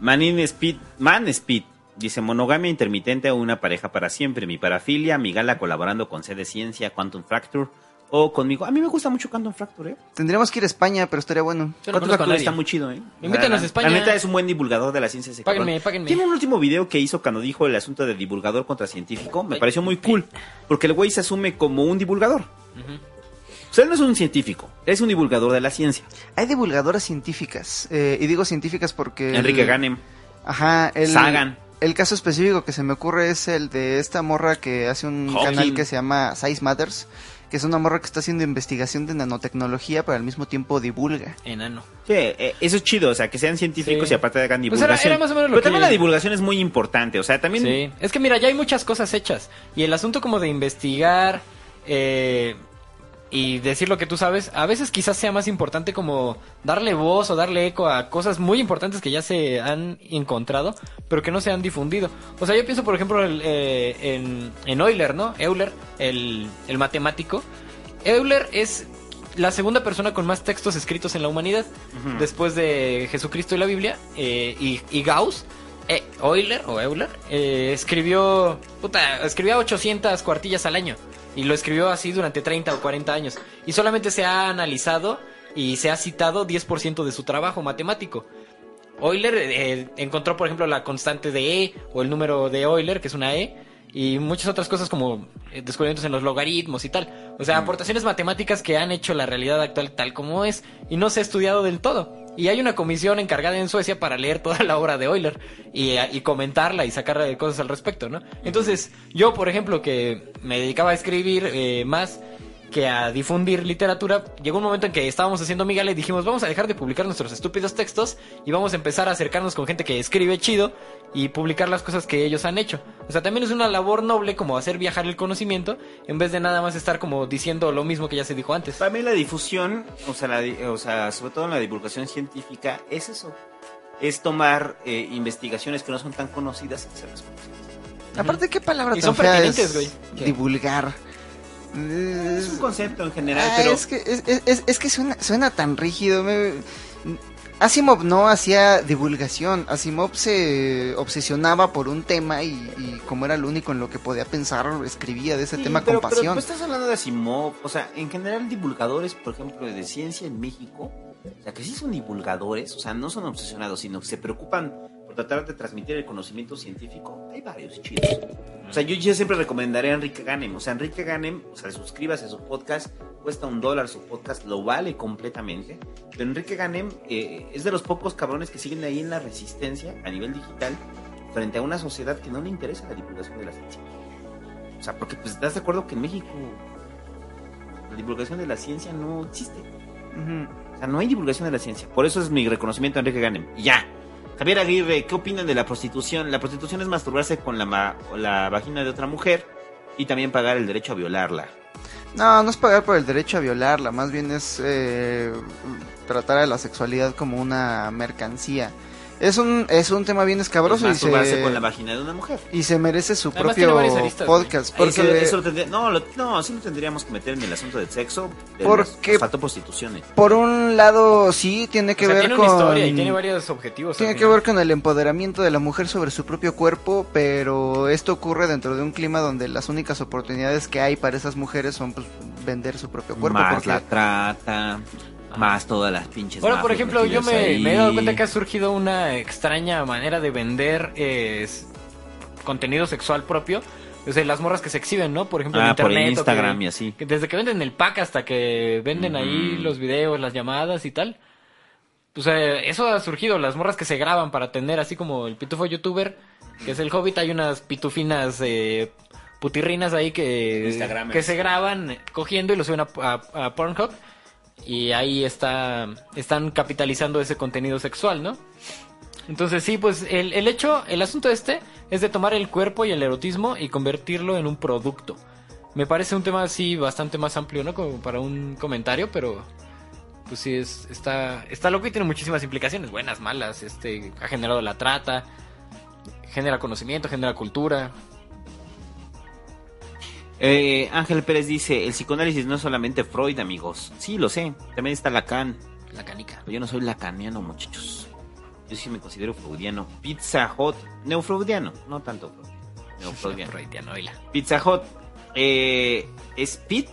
Manin Speed, Man Speed, dice monogamia intermitente o una pareja para siempre. Mi parafilia, mi gala colaborando con C de Ciencia, Quantum Fracture o conmigo. A mí me gusta mucho Quantum Fracture, ¿eh? Tendríamos que ir a España, pero estaría bueno. Yo no a Fracture está muy chido, ¿eh? Invítanos La- a España. La neta es un buen divulgador de la ciencia. ese cabrón. Páguenme, páguenme. Tiene un último video que hizo cuando dijo el asunto de divulgador contra científico. Me pareció muy cool. Porque el güey se asume como un divulgador. O sea, él no es un científico, es un divulgador de la ciencia. Hay divulgadoras científicas, eh, y digo científicas porque... el- Enrique Ganem. Ajá, el, Sagan. el caso específico que se me ocurre es el de esta morra que hace un Hawking. canal que se llama Size Matters, que es una morra que está haciendo investigación de nanotecnología, pero al mismo tiempo divulga. Enano. Sí, eh, eso es chido, o sea, que sean científicos Sí. y aparte hagan Pues era- divulgación. era más o menos lo Pero que- también la divulgación es muy importante, o sea, también... Sí, es que mira, ya hay muchas cosas hechas. Y el asunto como de investigar eh, y decir lo que tú sabes, a veces quizás sea más importante como darle voz o darle eco a cosas muy importantes que ya se han encontrado, pero que no se han difundido. O sea, yo pienso, por ejemplo, el, eh, en, en Euler, ¿no? Euler, el, el matemático. Euler es la segunda persona con más textos escritos en la humanidad, después de Jesucristo y la Biblia, eh, y, y Gauss. eh, Euler o Euler eh, escribió puta, escribía 800 cuartillas al año y lo escribió así durante 30 o 40 años y solamente se ha analizado y se ha citado 10% de su trabajo matemático. Euler eh, encontró, por ejemplo, la constante de E o el número de Euler, que es una E, y muchas otras cosas como eh, descubrimientos en los logaritmos y tal. O sea, aportaciones matemáticas que han hecho la realidad actual tal como es y no se ha estudiado del todo. Y hay una comisión encargada en Suecia para leer toda la obra de Euler y, y comentarla y sacar cosas al respecto, ¿no? Entonces, yo, por ejemplo, que me dedicaba a escribir eh, más que a difundir literatura, llegó un momento en que estábamos haciendo Miguel y dijimos, vamos a dejar de publicar nuestros estúpidos textos y vamos a empezar a acercarnos con gente que escribe chido y publicar las cosas que ellos han hecho. O sea, también es una labor noble como hacer viajar el conocimiento en vez de nada más estar como diciendo lo mismo que ya se dijo antes. Para mí la difusión, o sea, la di- o sea, sobre todo en la divulgación científica, es eso. Es tomar eh, investigaciones que no son tan conocidas y hacerlas conocidas. Aparte, ¿qué palabra Y tan son fea pertinentes, es güey. Divulgar? Es un concepto en general, Ah, pero... es que, es, es- es- que suena, suena tan rígido. me- Asimov no hacía divulgación. Asimov se obsesionaba por un tema y, y como era lo único en lo que podía pensar, escribía de ese Sí, tema pero, con pero pasión. tú estás hablando de Asimov, o sea, en general divulgadores, por ejemplo, de ciencia en México, o sea, que sí son divulgadores, o sea, no son obsesionados, sino que se preocupan tratar de transmitir el conocimiento científico. Hay varios chidos. O sea, yo, yo siempre recomendaré a Enrique Ganem. O sea, Enrique Ganem, o sea, suscríbase a su podcast, cuesta un dólar su podcast, lo vale completamente. Pero Enrique Ganem eh, es de los pocos cabrones que siguen ahí en la resistencia a nivel digital frente a una sociedad que no le interesa la divulgación de la ciencia. O sea, porque pues estás de acuerdo que en México la divulgación de la ciencia no existe. Ujú. O sea, no hay divulgación de la ciencia. Por eso es mi reconocimiento a Enrique Ganem. Y ya. Javier Aguirre, ¿qué opinan de la prostitución? La prostitución es masturbarse con la, ma- la vagina de otra mujer y también pagar el derecho a violarla. No, no es pagar por el derecho a violarla, más bien es eh, tratar a la sexualidad como una mercancía. Es un, es un tema bien escabroso y se, con la vagina de una mujer. y se merece su Además propio aristas, podcast. Porque eso lo tendría- no, lo- no, sí lo tendríamos que meter en el asunto del sexo. De Porque- prostitución. eh. por un lado sí tiene que O sea, ver tiene con... una historia y tiene varios objetivos. Tiene que ver con el empoderamiento de la mujer sobre su propio cuerpo, pero esto ocurre dentro de un clima donde las únicas oportunidades que hay para esas mujeres son pues, vender su propio cuerpo. más porque la trata, más todas las pinches. Bueno, por ejemplo, yo me, he dado cuenta que ha surgido una extraña manera de vender eh, contenido sexual propio. O sea, las morras que se exhiben, ¿no? Por ejemplo, Ah, por internet. o Instagram que- y así. que desde que venden el pack hasta que venden ahí los videos, las llamadas y tal. O sea, eso ha surgido, las morras que se graban para atender, así como el pitufo youtuber, que es el hobbit, hay unas pitufinas eh, putirrinas ahí que, que se graban cogiendo y lo suben a, a- a Pornhub. Y ahí está, están capitalizando ese contenido sexual, ¿no? Entonces sí, pues el, el hecho, el asunto este es de tomar el cuerpo y el erotismo y convertirlo en un producto. Me parece un tema así bastante más amplio, ¿no? Como para un comentario, pero pues sí es está está loco y tiene muchísimas implicaciones, buenas, malas, este ha generado la trata, genera conocimiento, genera cultura. Eh, Ángel Pérez dice: el psicoanálisis no es solamente Freud, amigos. Sí, lo sé. También está Lacan. La canica. Pero yo no soy lacaniano, muchachos. Yo sí me considero freudiano. Pizza Hot, neofreudiano, no tanto Freud. <laughs> Neofreudiano. Freudiano, oíla. Pizza Hot eh, es Pit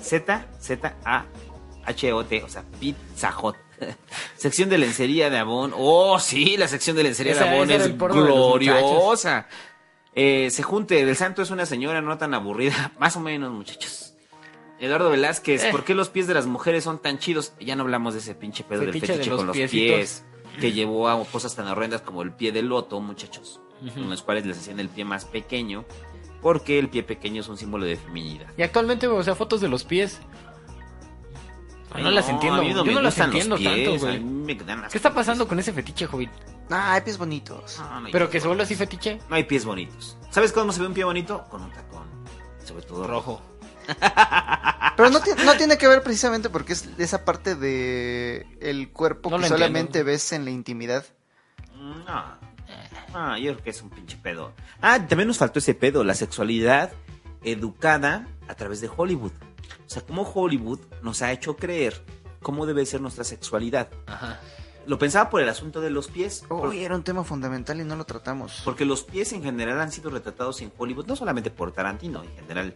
Z Z A H O T, o sea, Pizza Hot. <laughs> sección de lencería de Avon. Oh, sí, la sección de lencería Esa- de Avon es gloriosa. Eh, se junte, del santo es una señora no tan aburrida, <laughs> más o menos, muchachos. Eduardo Velázquez, Eh. ¿por qué los pies de las mujeres son tan chidos? Ya no hablamos de ese pinche pedo del fetiche los con los piecitos. pies, que llevó a cosas tan horrendas como el pie de loto, muchachos, en los cuales les hacían el pie más pequeño, porque el pie pequeño es un símbolo de feminidad. Y actualmente, o sea, fotos de los pies. Ay, no las entiendo, no yo no las entiendo pies, tanto, güey. ¿Qué está pasando con ese fetiche, Hobbit? Ah, hay pies bonitos. No, no hay Pero pies que se vuelve así fetiche. No hay pies bonitos. ¿Sabes cómo se ve un pie bonito? Con un tacón. Sobre todo rojo. Pero no, no tiene que ver precisamente porque es esa parte de el cuerpo No que solamente entiendo. ves en la intimidad. No. Ah, yo creo que es un pinche pedo. Ah, también nos faltó ese pedo, la sexualidad educada a través de Hollywood. O sea, cómo Hollywood nos ha hecho creer cómo debe ser nuestra sexualidad. Ajá. Lo pensaba por el asunto de los pies. por- Uy, era un tema fundamental y no lo tratamos. Porque los pies en general han sido retratados en Hollywood, no solamente por Tarantino, en general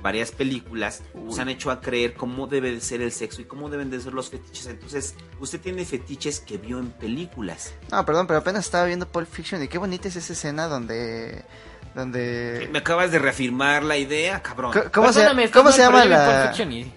varias películas nos han hecho a creer cómo debe de ser el sexo y cómo deben de ser los fetiches. Entonces, usted tiene fetiches que vio en películas. No, perdón, pero apenas estaba viendo Pulp Fiction y qué bonita es esa escena donde... donde... Me acabas de reafirmar la idea, cabrón. ¿Cómo se, Perdóname, estás ¿cómo se llama Pulp la... Fiction y-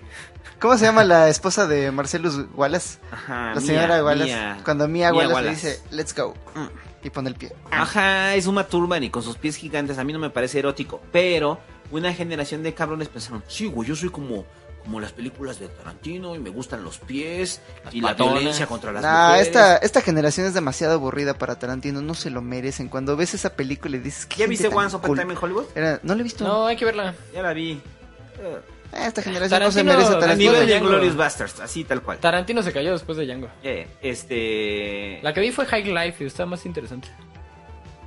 ¿Cómo se llama la esposa de Marcellus Wallace? Ajá, La Mia, señora Wallace. Mia. Cuando Mia, Mia Wallace, le Wallace. dice, let's go. Mm, y pone el pie. Ajá, es Uma Thurman y con sus pies gigantes a mí no me parece erótico, pero una generación de cabrones pensaron, sí, güey, yo soy como, como las películas de Tarantino y me gustan los pies y la violencia contra las Nah, mujeres. esta, esta generación es demasiado aburrida para Tarantino, no se lo merecen. Cuando ves esa película y dices, ¿qué ¿Ya viste Once Upon a? Time in Hollywood? Era- no lo he visto. No, hay que verla. Ya la vi. Esta generación no se Tarantino- merece Tarantino Tarantino. nivel de. Glorious Bastards, así tal cual. Tarantino se cayó después de Django. Eh, este... La que vi fue High Life y está más interesante.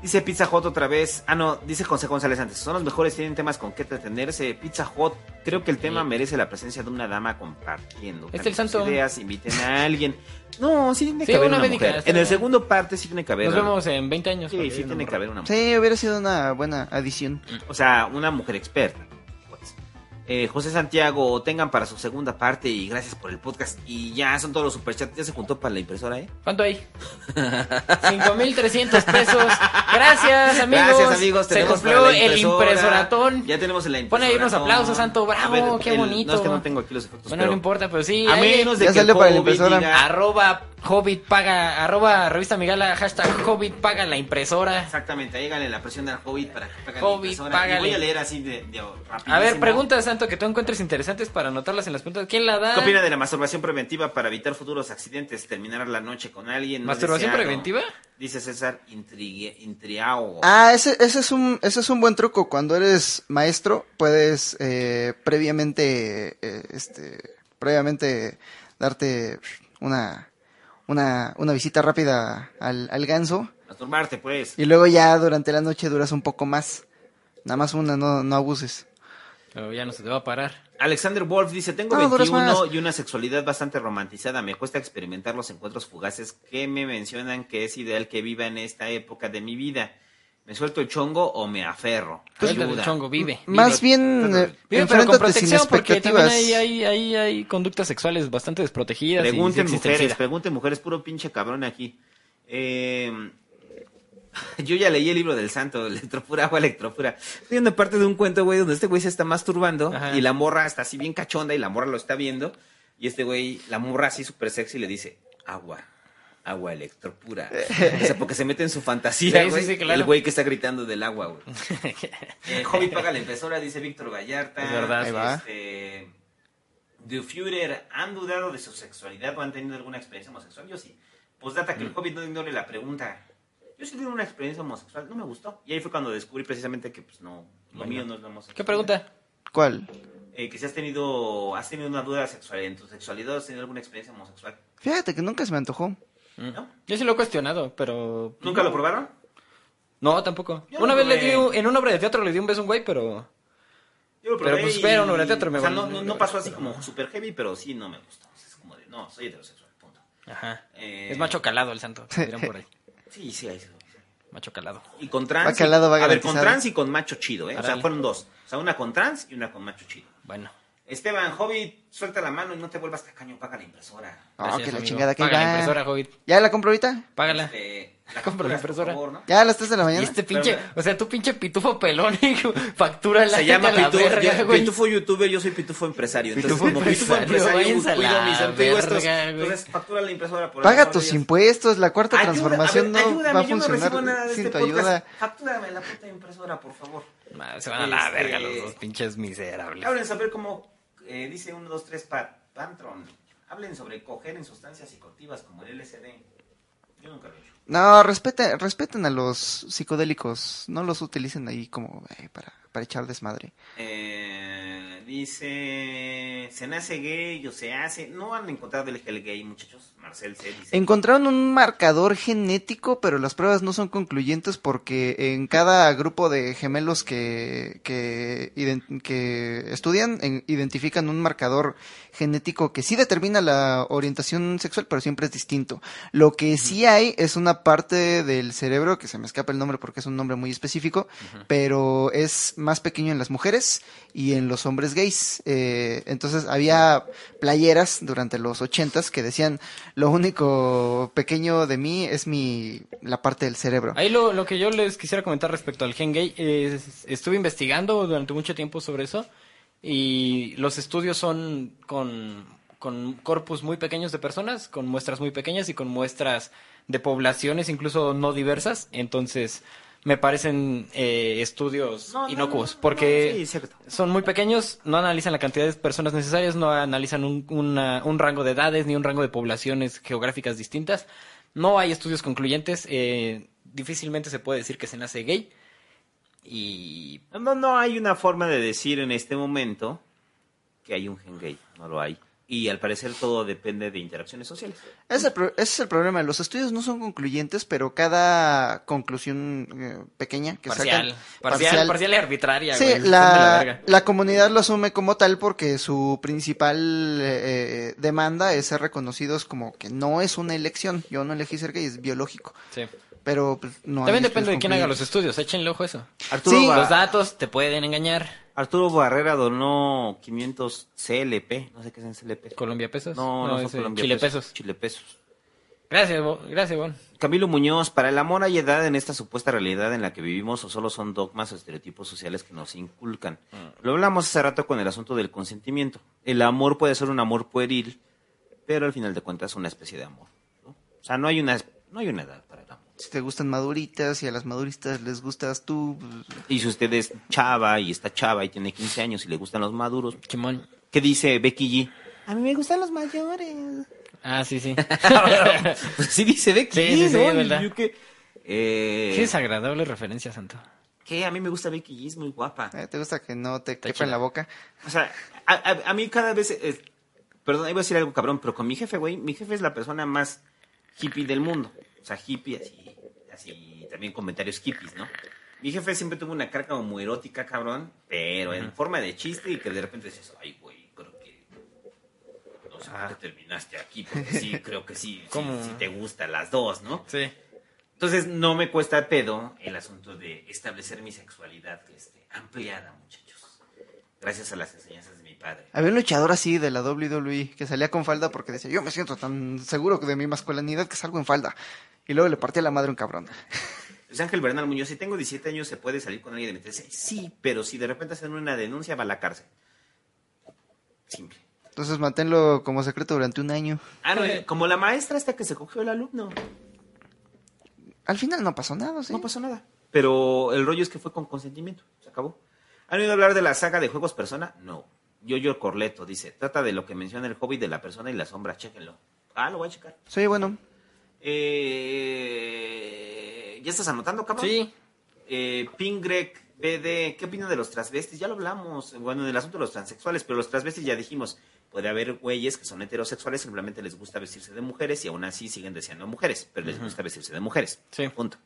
Dice Pizza Hot otra vez. Ah, no, dice José González antes. Son los mejores, tienen temas con qué entretenerse. Pizza Hot, creo que el tema Sí. merece la presencia de una dama compartiendo. Es el santo. ideas, inviten a alguien. No, sí tiene que Sí, haber una médica, mujer. En el bien. segundo parte sí tiene que haber. Nos vemos en 20 años. Sí, sí tiene que haber una mujer. Sí, hubiera sido una buena adición. O sea, una mujer experta. Eh, José Santiago, tengan para su segunda parte y gracias por el podcast. Y ya son todos los superchats. Ya se juntó para la impresora, ¿eh? ¿Cuánto hay? 5.300 pesos. Gracias, amigos. Gracias, amigos. Se cumplió el impresora. impresoratón. Ya tenemos el Pon ahí unos impresoratón. aplausos, Santo. Bravo, ver, qué el- bonito. No es que no tengo aquí los efectos. Bueno, pero no importa, pero sí. A menos de Ya que salió para la impresora. diga- Arroba Hobbit paga, arroba revista Migala, hashtag Hobbit paga la impresora. Exactamente, ahí háganle la presión al Hobbit para que pague la Hobbit, impresora. págale. Y voy a leer así de, de. A ver, preguntas, Santo, que tú encuentres interesantes para anotarlas en las preguntas. ¿Quién la da? ¿Qué opina de la masturbación preventiva para evitar futuros accidentes? Terminar la noche con alguien. no ¿Masturbación deseado? preventiva? Dice César Intrigue- Intriao. Ah, ese, ese, es un, ese es un buen truco. Cuando eres maestro, puedes eh, previamente, eh, este, previamente darte una, una, una visita rápida al, al ganso Masturbarte, pues. y luego ya durante la noche duras un poco más. Nada más una, no, no abuses. Pero ya no se te va a parar. Alexander Wolf dice, tengo No, duras 21 más. y una sexualidad bastante romantizada. Me cuesta experimentar los encuentros fugaces que me mencionan que es ideal que viva en esta época de mi vida. ¿Me suelto el chongo o me aferro? Suelta el Ayuda. chongo, vive. Más vive. bien, eh, Vive, pero con enfréntate sin protección, porque también hay, hay, hay, hay conductas sexuales bastante desprotegidas. y Pregunten el mujeres, pregunten mujeres, puro pinche cabrón aquí. Eh, <laughs> yo ya leí el libro del santo, <laughs> electropura, agua electropura. Estoy viendo parte de un cuento, güey, donde este güey se está masturbando Ajá. y la morra está así bien cachonda y la morra lo está viendo. Y este güey, la morra así súper sexy le dice, agua, agua electropura. <laughs> o sea, porque se mete en su fantasía, Sí, sí, güey. sí, claro. El güey que está gritando del agua, güey. <laughs> Eh, Hobbit paga la impresora, dice Víctor Vallarta. Es verdad. Ahí va. Este, The Führer, ¿han dudado de su sexualidad o han tenido alguna experiencia homosexual? Yo sí. Postdata Mm. que el Hobbit no ignore la pregunta. Yo sí tuve una experiencia homosexual, no me gustó. Y ahí fue cuando descubrí precisamente que pues no, lo mío no es la homosexualidad. ¿Qué pregunta? ¿Cuál? Eh, que si has tenido, has tenido una duda sexual en tu sexualidad, has tenido alguna experiencia homosexual. Fíjate que nunca se me antojó. ¿No? Yo sí lo he cuestionado, pero... ¿Nunca lo probaron? No, tampoco. Yo una vez le di, en una obra de teatro le di un beso a un güey, pero... Yo lo Pero, probé pues, y- era una obra de teatro, me O sea, valió. no, no, no pasó así como super heavy, pero sí no me gustó. Es como de, no, soy heterosexual, punto. Ajá. Eh, Es macho calado el santo, dirán por ahí. <laughs> Sí, sí, ahí sí. Macho calado. Y con trans. Va calado, va a ver, con garantizado. trans y con macho chido, ¿eh? O sea, Árale. fueron dos. O sea, una con trans y una con macho chido. Bueno. Esteban, Hobbit, suelta la mano y no te vuelvas tacaño, paga la impresora. Ah, gracias, que la amigo. chingada que Paga la va. impresora, Hobbit. ¿Ya la compro ahorita? Págala. Este, <laughs> La compro la facturas, por impresora. favor, ¿no? ¿Ya a las 3 de la Y mañana? este pinche, o sea, tu pinche pitufo pelón, <laughs> hijo, factura la Se llama la pitufo, verga, yo- güey. pitufo youtuber, yo soy pitufo empresario. Entonces, Pitufo como pitufo empresario, empresario, váyanse a cuido la mis verga, güey. Entonces, factura la impresora por Paga tus impuestos, la cuarta Ayuda, transformación a ver, no ayúdame, va a yo no funcionar recibo nada de sin este tu podcast. ayuda. Factúrame la puta impresora, por favor. Ah, Se van a la Este- verga los dos pinches miserables. Hablen sobre cómo, eh, dice 1, 2, 3, Pantron. Hablen sobre coger en sustancias psicoactivas como el LSD. Yo nunca lo he hecho. No, respeten, respeten a los psicodélicos, no los utilicen ahí como eh, para, para echar desmadre. Eh, dice, se nace gay o se hace. No han encontrado el gel gay, muchachos. Marcel C. dice. Encontraron un marcador genético, pero las pruebas no son concluyentes porque en cada grupo de gemelos que, que, estudian en- identifican un marcador genético que sí determina la orientación sexual, pero siempre es distinto. Lo que sí hay es una parte del cerebro, que se me escapa el nombre porque es un nombre muy específico, pero es más pequeño en las mujeres y en los hombres gays. Eh, entonces había playeras durante los ochentas que decían lo único pequeño de mí es mi la parte del cerebro. Ahí lo, lo que yo les quisiera comentar respecto al gen gay, es- estuve investigando durante mucho tiempo sobre eso y los estudios son con, con corpus muy pequeños de personas, con muestras muy pequeñas y con muestras de poblaciones incluso no diversas, entonces me parecen eh, estudios No, no, inocuos no, porque no, sí, cierto. son muy pequeños, no analizan la cantidad de personas necesarias, no analizan un, una- un rango de edades ni un rango de poblaciones geográficas distintas. No hay estudios concluyentes, eh, difícilmente se puede decir que se nace gay. Y No, no hay una forma de decir en este momento que hay un gen gay. No lo hay. Y al parecer todo depende de interacciones sociales. Ese es, el, pro- ese es el problema. Los estudios no son concluyentes, pero cada conclusión eh, pequeña que parcial, sacan parcial, parcial, y arbitraria. Sí, güey, la, la comunidad lo asume como tal porque su principal eh, demanda es ser reconocidos como que no es una elección. Yo no elegí ser gay, es biológico. Sí. Pero pues, no hay También depende de quién haga los estudios, échenle ojo eso. Arturo, Sí. Los datos te pueden engañar. Arturo Barrera donó 500 CLP. No sé qué es en CLP. Colombia pesos. No, no, es, son eh, Colombia Chile pesos. pesos. Chile pesos. Gracias, Bo- gracias, Bon. Camilo Muñoz, ¿para el amor hay edad en esta supuesta realidad en la que vivimos o solo son dogmas o estereotipos sociales que nos inculcan? Lo hablamos hace rato con el asunto del consentimiento. El amor puede ser un amor pueril, pero al final de cuentas es una especie de amor. ¿no? sea, no hay una, no hay una edad. Si te gustan maduritas y a las maduritas les gustas tú, pues, Y si usted es chava y está chava y tiene 15 años y le gustan los maduros, Chimón. ¿qué dice Becky G? A mí me gustan los mayores. Ah, sí, sí. <laughs> pues sí dice Becky Sí, G, sí, sí, ¿no? es verdad. Yo que, eh, Qué desagradable referencia, Santo. que a mí me gusta Becky G, es muy guapa. eh, ¿te gusta que no te quepa en la boca? O sea, a, a- a mí cada vez... eh, perdón, iba a decir algo cabrón, pero con mi jefe, güey, mi jefe es la persona más hippie del mundo. O sea, hippie, así, así, también comentarios hippies, ¿no? Mi jefe siempre tuvo una como muy erótica, cabrón, pero en forma de chiste y que de repente dices, ay, güey, creo que... No sé qué terminaste aquí, porque sí, <laughs> creo que sí, sí, ¿Cómo? sí te gustan las dos, ¿no? Sí. Entonces no me cuesta pedo el asunto de establecer mi sexualidad este, ampliada, muchachos. Gracias a las enseñanzas padre. Había un luchador así de la WWE que salía con falda porque decía, yo me siento tan seguro de mi masculinidad que salgo en falda. Y luego le partía la madre un cabrón. <laughs> Luis Ángel Bernal Muñoz, si tengo 17 años, ¿se puede salir con alguien de 13? Sí, pero si de repente hacen una denuncia, va a la cárcel. Simple. Entonces manténlo como secreto durante un año. Ah, no, eh, como la maestra hasta que se cogió el alumno. Al final no pasó nada, ¿sí? No pasó nada. Pero el rollo es que fue con consentimiento. Se acabó. ¿Han oído hablar de la saga de juegos persona? No. Yo-Yo Corleto dice, trata de lo que menciona el hobby de la persona y la sombra. Chéquenlo. Ah, lo voy a checar. Sí, bueno. Eh, ¿Ya estás anotando, cabrón? Sí. Eh, Pingrek, BD, ¿qué opinan de los transvestis? Ya lo hablamos, bueno, del asunto de los transexuales, pero los transvestis ya dijimos, puede haber güeyes que son heterosexuales, simplemente les gusta vestirse de mujeres y aún así siguen deseando mujeres, pero les gusta vestirse de mujeres. Sí. Punto.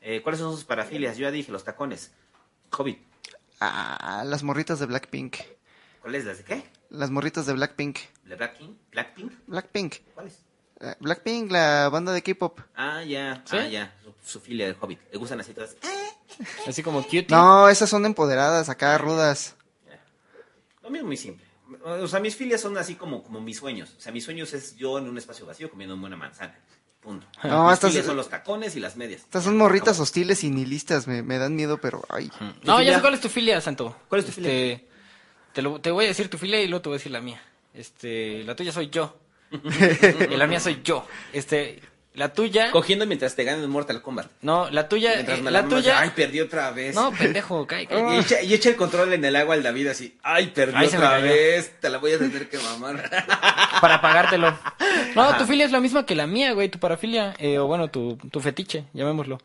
Eh, ¿Cuáles son sus parafilias? Yo ya dije, los tacones. Hobbit. Ah, las morritas de Blackpink. ¿Cuáles? ¿Las de qué? Las morritas de Blackpink. ¿La Blackpink? ¿Blackpink? Blackpink. ¿Cuáles? Eh, Blackpink, la banda de K-pop. Ah, ya, ¿Sí? ah, ya, su, su filia del Hobbit. Le gustan así todas. <laughs> Así como cute. No, esas son empoderadas, acá rudas. Lo mío es muy simple. O sea, mis filias son así como, como mis sueños. O sea, mis sueños es yo en un espacio vacío comiendo una buena manzana. Punto. <laughs> No, mis estas- filias son los tacones y las medias. Estas son morritas hostiles y nihilistas, me, me dan miedo, pero ay. No, ya sé cuál es tu filia, Santo. ¿Cuál es tu filia? Te, lo- te voy a decir tu filia y luego te voy a decir la mía. Este, la tuya soy yo. <laughs> y la mía soy yo. Este, la tuya. Cogiendo mientras te ganan en Mortal Kombat. No, la tuya. Mientras eh, me la tuya. Ay, perdí otra vez. No, pendejo, cae, cae. Y echa, y echa el control en el agua al David así. Ay, perdí Ay, otra vez. Te la voy a tener que mamar. <laughs> Para pagártelo. No, tu filia es la misma que la mía, güey, tu parafilia. eh, o bueno, tu, tu fetiche, llamémoslo.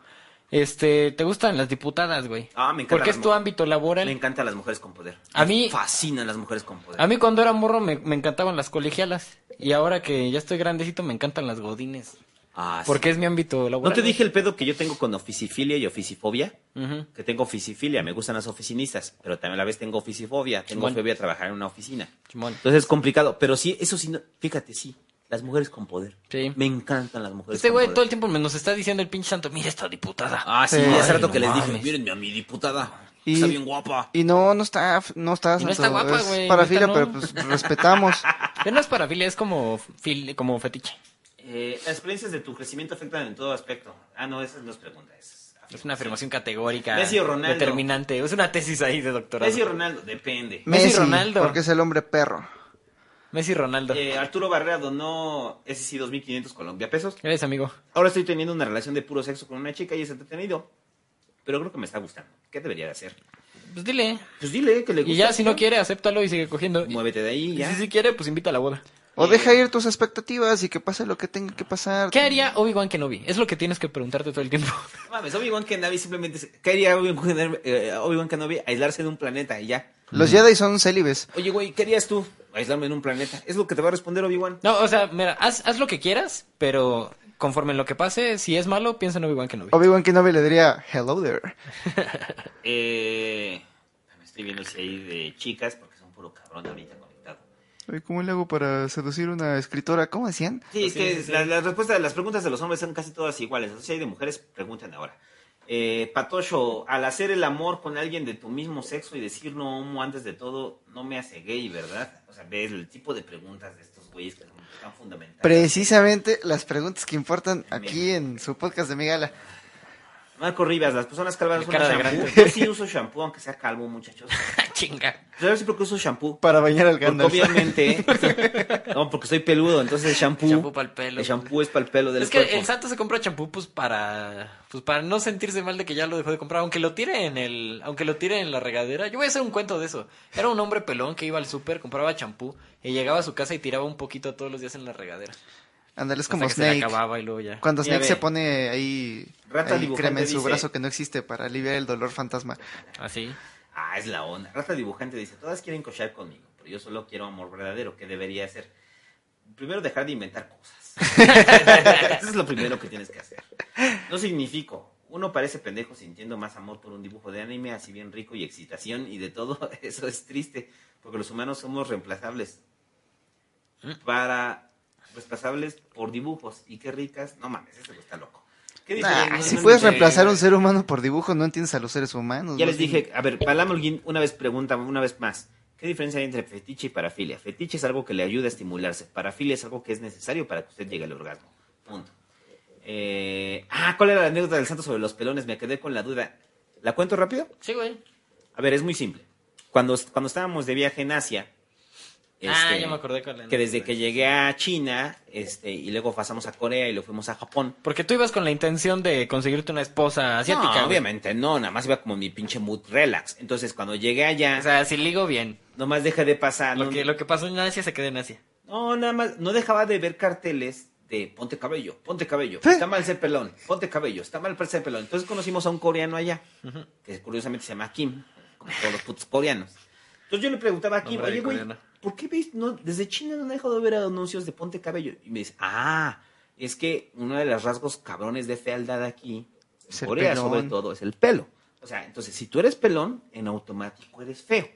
Este, ¿te gustan las diputadas, güey? Ah, me encanta Porque es tu ámbito laboral. Me encantan las mujeres con poder. A Me mí- fascinan las mujeres con poder. A mí cuando era morro me, me encantaban las colegialas. Y ahora que ya estoy grandecito me encantan las godines. Ah, sí. Porque es mi ámbito laboral. ¿No te dije el pedo que yo tengo con oficifilia y oficifobia? Que tengo oficifilia, me gustan las oficinistas, pero también a la vez tengo oficifobia, tengo Simón. fobia a trabajar en una oficina. Simón. Entonces es complicado, pero sí, eso sí, no- fíjate, sí, las mujeres con poder. Sí. Me encantan las mujeres Este güey todo el tiempo me nos está diciendo el pinche santo, mira esta diputada. Ah, sí, Sí. hace rato Ay, que no les dije, mírenme a mi diputada, Y- está bien guapa. Y no, no está, no está, Y no está guapa, es güey, parafilia, neta, <laughs> pero no. pues respetamos. Ya no es parafilia, es como, fil- como fetiche. Eh, las experiencias de tu crecimiento afectan en todo aspecto. Ah, no, esa no es pregunta, es Es una afirmación categórica. Messi o Ronaldo. Determinante. Es una tesis ahí de doctorado. Messi o Ronaldo, depende. Messi, Ronaldo. porque es el hombre perro. Messi Ronaldo. Eh, Arturo Barrera donó, ese sí, 2.500 Colombia pesos. Eres amigo. Ahora estoy teniendo una relación de puro sexo con una chica y es entretenido. Pero creo que me está gustando. ¿Qué debería de hacer? Pues dile. Pues dile que le gusta. Y ya, si no quiere, acéptalo y sigue cogiendo. Muévete de ahí Y si sí quiere, pues invita a la boda. O deja ir tus expectativas y que pase lo que tenga que pasar. ¿Qué haría Obi-Wan Kenobi? Es lo que tienes que preguntarte todo el tiempo. No Mames, Obi-Wan Kenobi simplemente... ¿Qué haría Obi-Wan Kenobi, eh, Obi-Wan Kenobi? Aislarse en un planeta y ya. Los Jedi son célibes. Oye, güey, ¿qué harías tú? Aislarme en un planeta. Es lo que te va a responder Obi-Wan. No, o sea, mira, haz, haz lo que quieras, pero conforme en lo que pase, si es malo, piensa en Obi-Wan Kenobi. Obi-Wan Kenobi le diría, hello there. <laughs> Eh... Me estoy viendo si hay de chicas porque son puro cabrón ahorita conectado. Ay, ¿Cómo le hago para seducir una escritora? ¿Cómo decían? Sí, es que la- las respuestas, las preguntas de los hombres son casi todas iguales. Entonces, si hay de mujeres, pregunten ahora. Eh, Patocho, al hacer el amor con alguien de tu mismo sexo y decir no homo antes de todo, no me hace gay, ¿verdad? O sea, ves el tipo de preguntas de estos güeyes que son tan fundamentales. Precisamente las preguntas que importan aquí en su podcast de Migala. Marco Rivas, las personas calvas El usan shampoo. grande. Yo sí uso shampoo, aunque sea calvo, muchachos. <laughs> Chinga. ¿Sabes por qué uso shampoo? Para bañar al Porque Gandalf. obviamente. <laughs> no, porque soy peludo, entonces el shampoo. Shampoo pa'l pelo. El shampoo es para el pelo del Es que cuerpo. el santo se compra champú pues para pues para no sentirse mal de que ya lo dejó de comprar, aunque lo tire en el aunque lo tire en la regadera. Yo voy a hacer un cuento de eso. Era un hombre pelón que iba al súper, compraba champú y llegaba a su casa y tiraba un poquito todos los días en la regadera. Ándale, es Hasta como que se Snake. acababa y luego ya. Cuando Snake se pone ahí, Rata ahí crema en su dice- brazo que no existe para aliviar el dolor fantasma. Así. Ah, es la onda. Rata dibujante dice, todas quieren cochar conmigo, pero yo solo quiero amor verdadero. ¿Qué debería hacer? Primero dejar de inventar cosas. <laughs> Eso es lo primero que tienes que hacer. No significo. Uno parece pendejo sintiendo más amor por un dibujo de anime, así bien rico y excitación y de todo. <laughs> Eso es triste, porque los humanos somos reemplazables. Para reemplazables por dibujos. Y qué ricas. No mames, ese está loco. ¿Qué Nah, diferencia? si No puedes reemplazar a un ser humano por dibujo, no entiendes a los seres humanos. Ya les dije, a ver, Palamolguín una vez pregunta, una vez más, ¿qué diferencia hay entre fetiche y parafilia? Fetiche es algo que le ayuda a estimularse, parafilia es algo que es necesario para que usted llegue al orgasmo. Punto. Eh, ah, ¿cuál era la anécdota del santo sobre los pelones? Me quedé con la duda. ¿La cuento rápido? Sí, güey. A ver, es muy simple. Cuando, cuando estábamos de viaje en Asia, Ah, este, ya me acordé con la que desde que llegué a China, este, y luego pasamos a Corea y luego fuimos a Japón, Porque tú ibas con la intención de conseguirte una esposa asiática. no, obviamente no, nada más iba como mi pinche mood relax. Entonces, cuando llegué allá, O sea, si ligo bien. nomás dejé de pasar. Lo no- que, lo que pasó en Asia se queda en Asia. No, nada más, no dejaba de ver carteles de ponte cabello, ponte cabello, ¿Eh? está mal ser pelón, ponte cabello, está mal ser pelón. Entonces conocimos a un coreano allá, que curiosamente se llama Kim, como todos los putos coreanos. Entonces yo le preguntaba a Kim, Nombre oye, güey. ¿Por qué ves, no, desde China no he dejado de ver anuncios de ponte cabello? Y me dice, ah, es que uno de los rasgos cabrones de fealdad aquí, en Corea sobre todo, es el pelo. O sea, entonces si tú eres pelón, en automático eres feo.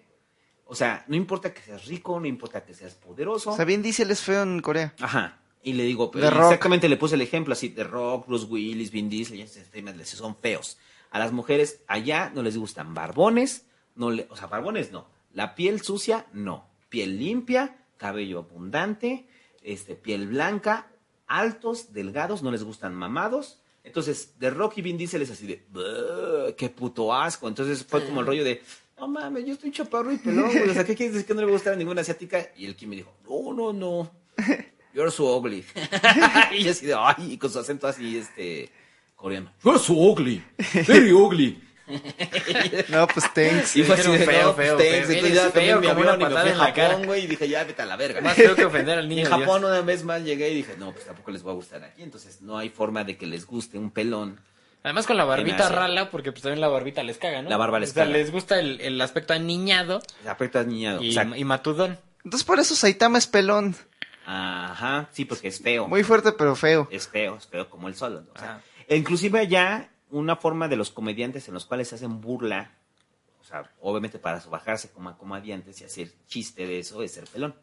O sea, no importa que seas rico, no importa que seas poderoso. O sea, bien Diesel es feo en Corea. Ajá. Y le digo, pero exactamente le puse el ejemplo así, de Rock, Bruce Willis, Vin Diesel, y son feos. A las mujeres allá no les gustan barbones, no le, o sea, barbones no. La piel sucia, no. Piel limpia, cabello abundante, este, piel blanca, altos, delgados, no les gustan mamados. Entonces, de Rock y Vin Diesel es así de, "Buh, qué puto asco. Entonces fue como el rollo de, no mames, yo estoy chaparro y pelón, güey. O sea, ¿qué quieres decir que no le gusta a ninguna asiática? Y el Kim me dijo, no, no, no. You're so ugly. <laughs> y yo así de, ay, y con su acento así, este, coreano. You're so ugly. Very ugly. <laughs> No, pues thanks. Y fue así feo, no, pues, feo, thanks. feo. Entonces ya tomé feo mi como una avión y me fui a. Japón, güey, y dije, ya, vete a la verga. Más feo que ofender al <laughs> niño. en Dios. Japón una vez más llegué y dije, no, pues tampoco les va a gustar aquí. Entonces no hay forma de que les guste un pelón. Además con la barbita rala, porque pues también la barbita les caga, ¿no? La barba les o sea, caga. les gusta el, el aspecto aniñado Aspecto niñado. y, O sea, y matudón. Entonces por eso Saitama es pelón. ajá, sí, porque es feo. Muy fuerte, pero feo. es feo, es feo como el sol. ¿no? O sea, Ajá. e inclusive allá una forma de los comediantes en los cuales se hacen burla, o sea, obviamente para bajarse como comediantes y hacer chiste de eso es ser pelón.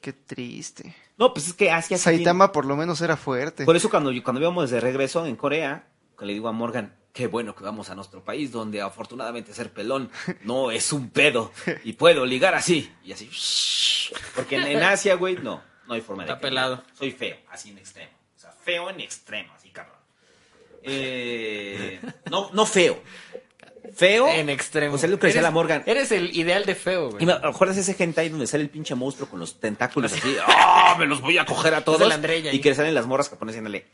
Qué triste. No, pues es que Asia tiene- Saitama por lo menos era fuerte. Por eso cuando, cuando íbamos de regreso en Corea, que le digo a Morgan, qué bueno que vamos a nuestro país donde afortunadamente ser pelón no es un pedo y puedo ligar así. Y así, <laughs> porque en, en Asia, güey, no, no hay forma de... Está pelado. Soy feo, así en extremo. O sea, feo en extremo, así cabrón. Eh, no, no feo. Feo. En extremo. O sea, lo que decía Eres- la Morgan. Eres el ideal de feo, güey. Y me acuerdas ese hentai donde sale el pinche monstruo con los tentáculos así? <laughs> ¡Ah! me los voy a coger a todos. el Andrella y que salen las morras japonesas diciéndole,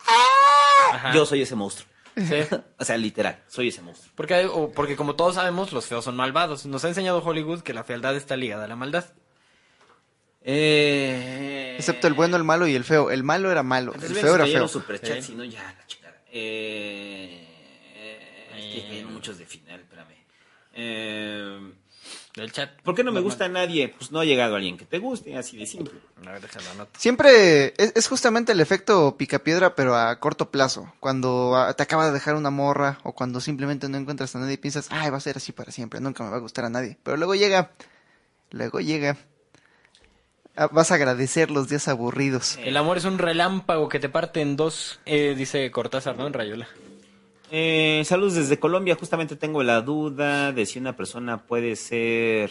Ajá. yo soy ese monstruo. Sí. <laughs> O sea, literal, soy ese monstruo. Porque, hay- o- porque como todos sabemos, los feos son malvados. Nos ha enseñado Hollywood que la fealdad está ligada a la maldad. Eh... Excepto el bueno, el malo y el feo. El malo era malo, Entonces, el feo si era feo. superchats, Sí. si no, ya, la chingada. Eh... Es que cayeron muchos de final, espérame. Eh... Del chat. ¿Por qué no me gusta nadie? Pues no ha llegado alguien que te guste, así de simple. A ver, déjalo anoto. Siempre es, es justamente el efecto picapiedra, pero a corto plazo. Cuando te acaba de dejar una morra o cuando simplemente no encuentras a nadie y piensas, ay, va a ser así para siempre, nunca me va a gustar a nadie. Pero luego llega, luego llega. Ah, Vas a agradecer los días aburridos. El amor es un relámpago que te parte en dos, eh, dice Cortázar, ¿no? En Rayola. Eh, saludos desde Colombia. Justamente tengo la duda de si una persona puede ser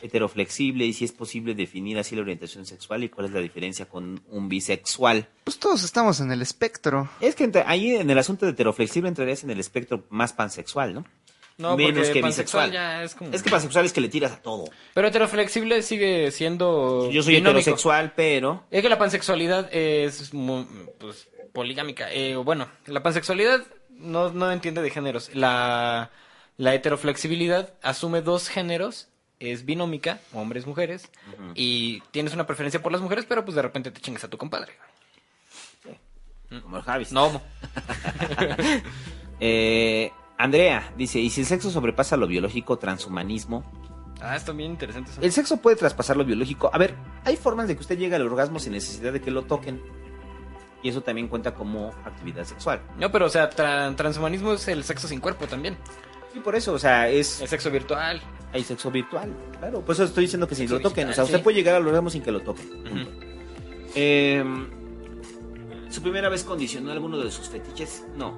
heteroflexible y si es posible definir así la orientación sexual y cuál es la diferencia con un bisexual. Pues todos estamos en el espectro. Es que entre- ahí en el asunto de heteroflexible entrarías en el espectro más pansexual, ¿no? No, menos que pansexual bisexual. ya es como- Es que pansexual es que le tiras a todo. Pero heteroflexible sigue siendo. Yo soy binómico. heterosexual, pero... Es que la pansexualidad es pues, poligámica. Eh, bueno, la pansexualidad no, no entiende de géneros. La, la heteroflexibilidad asume dos géneros. Es binómica, hombres, mujeres. Y tienes una preferencia por las mujeres, pero pues de repente te chingas a tu compadre. Como el Javis. No. <laughs> Eh, Andrea dice, ¿y si el sexo sobrepasa lo biológico, transhumanismo? Ah, está bien interesante eso. El sexo puede traspasar lo biológico. A ver, hay formas de que usted llegue al orgasmo sin necesidad de que lo toquen. Y eso también cuenta como actividad sexual. No, pero o sea, tra- transhumanismo es el sexo sin cuerpo también. Y por eso, o sea, es El sexo virtual. hay sexo virtual. Claro, por eso estoy diciendo que si Sexo lo toquen, digital, o sea, usted sí. puede llegar al orgasmo sin que lo toquen. Eh, ¿Su primera vez condicionó alguno de sus fetiches? No.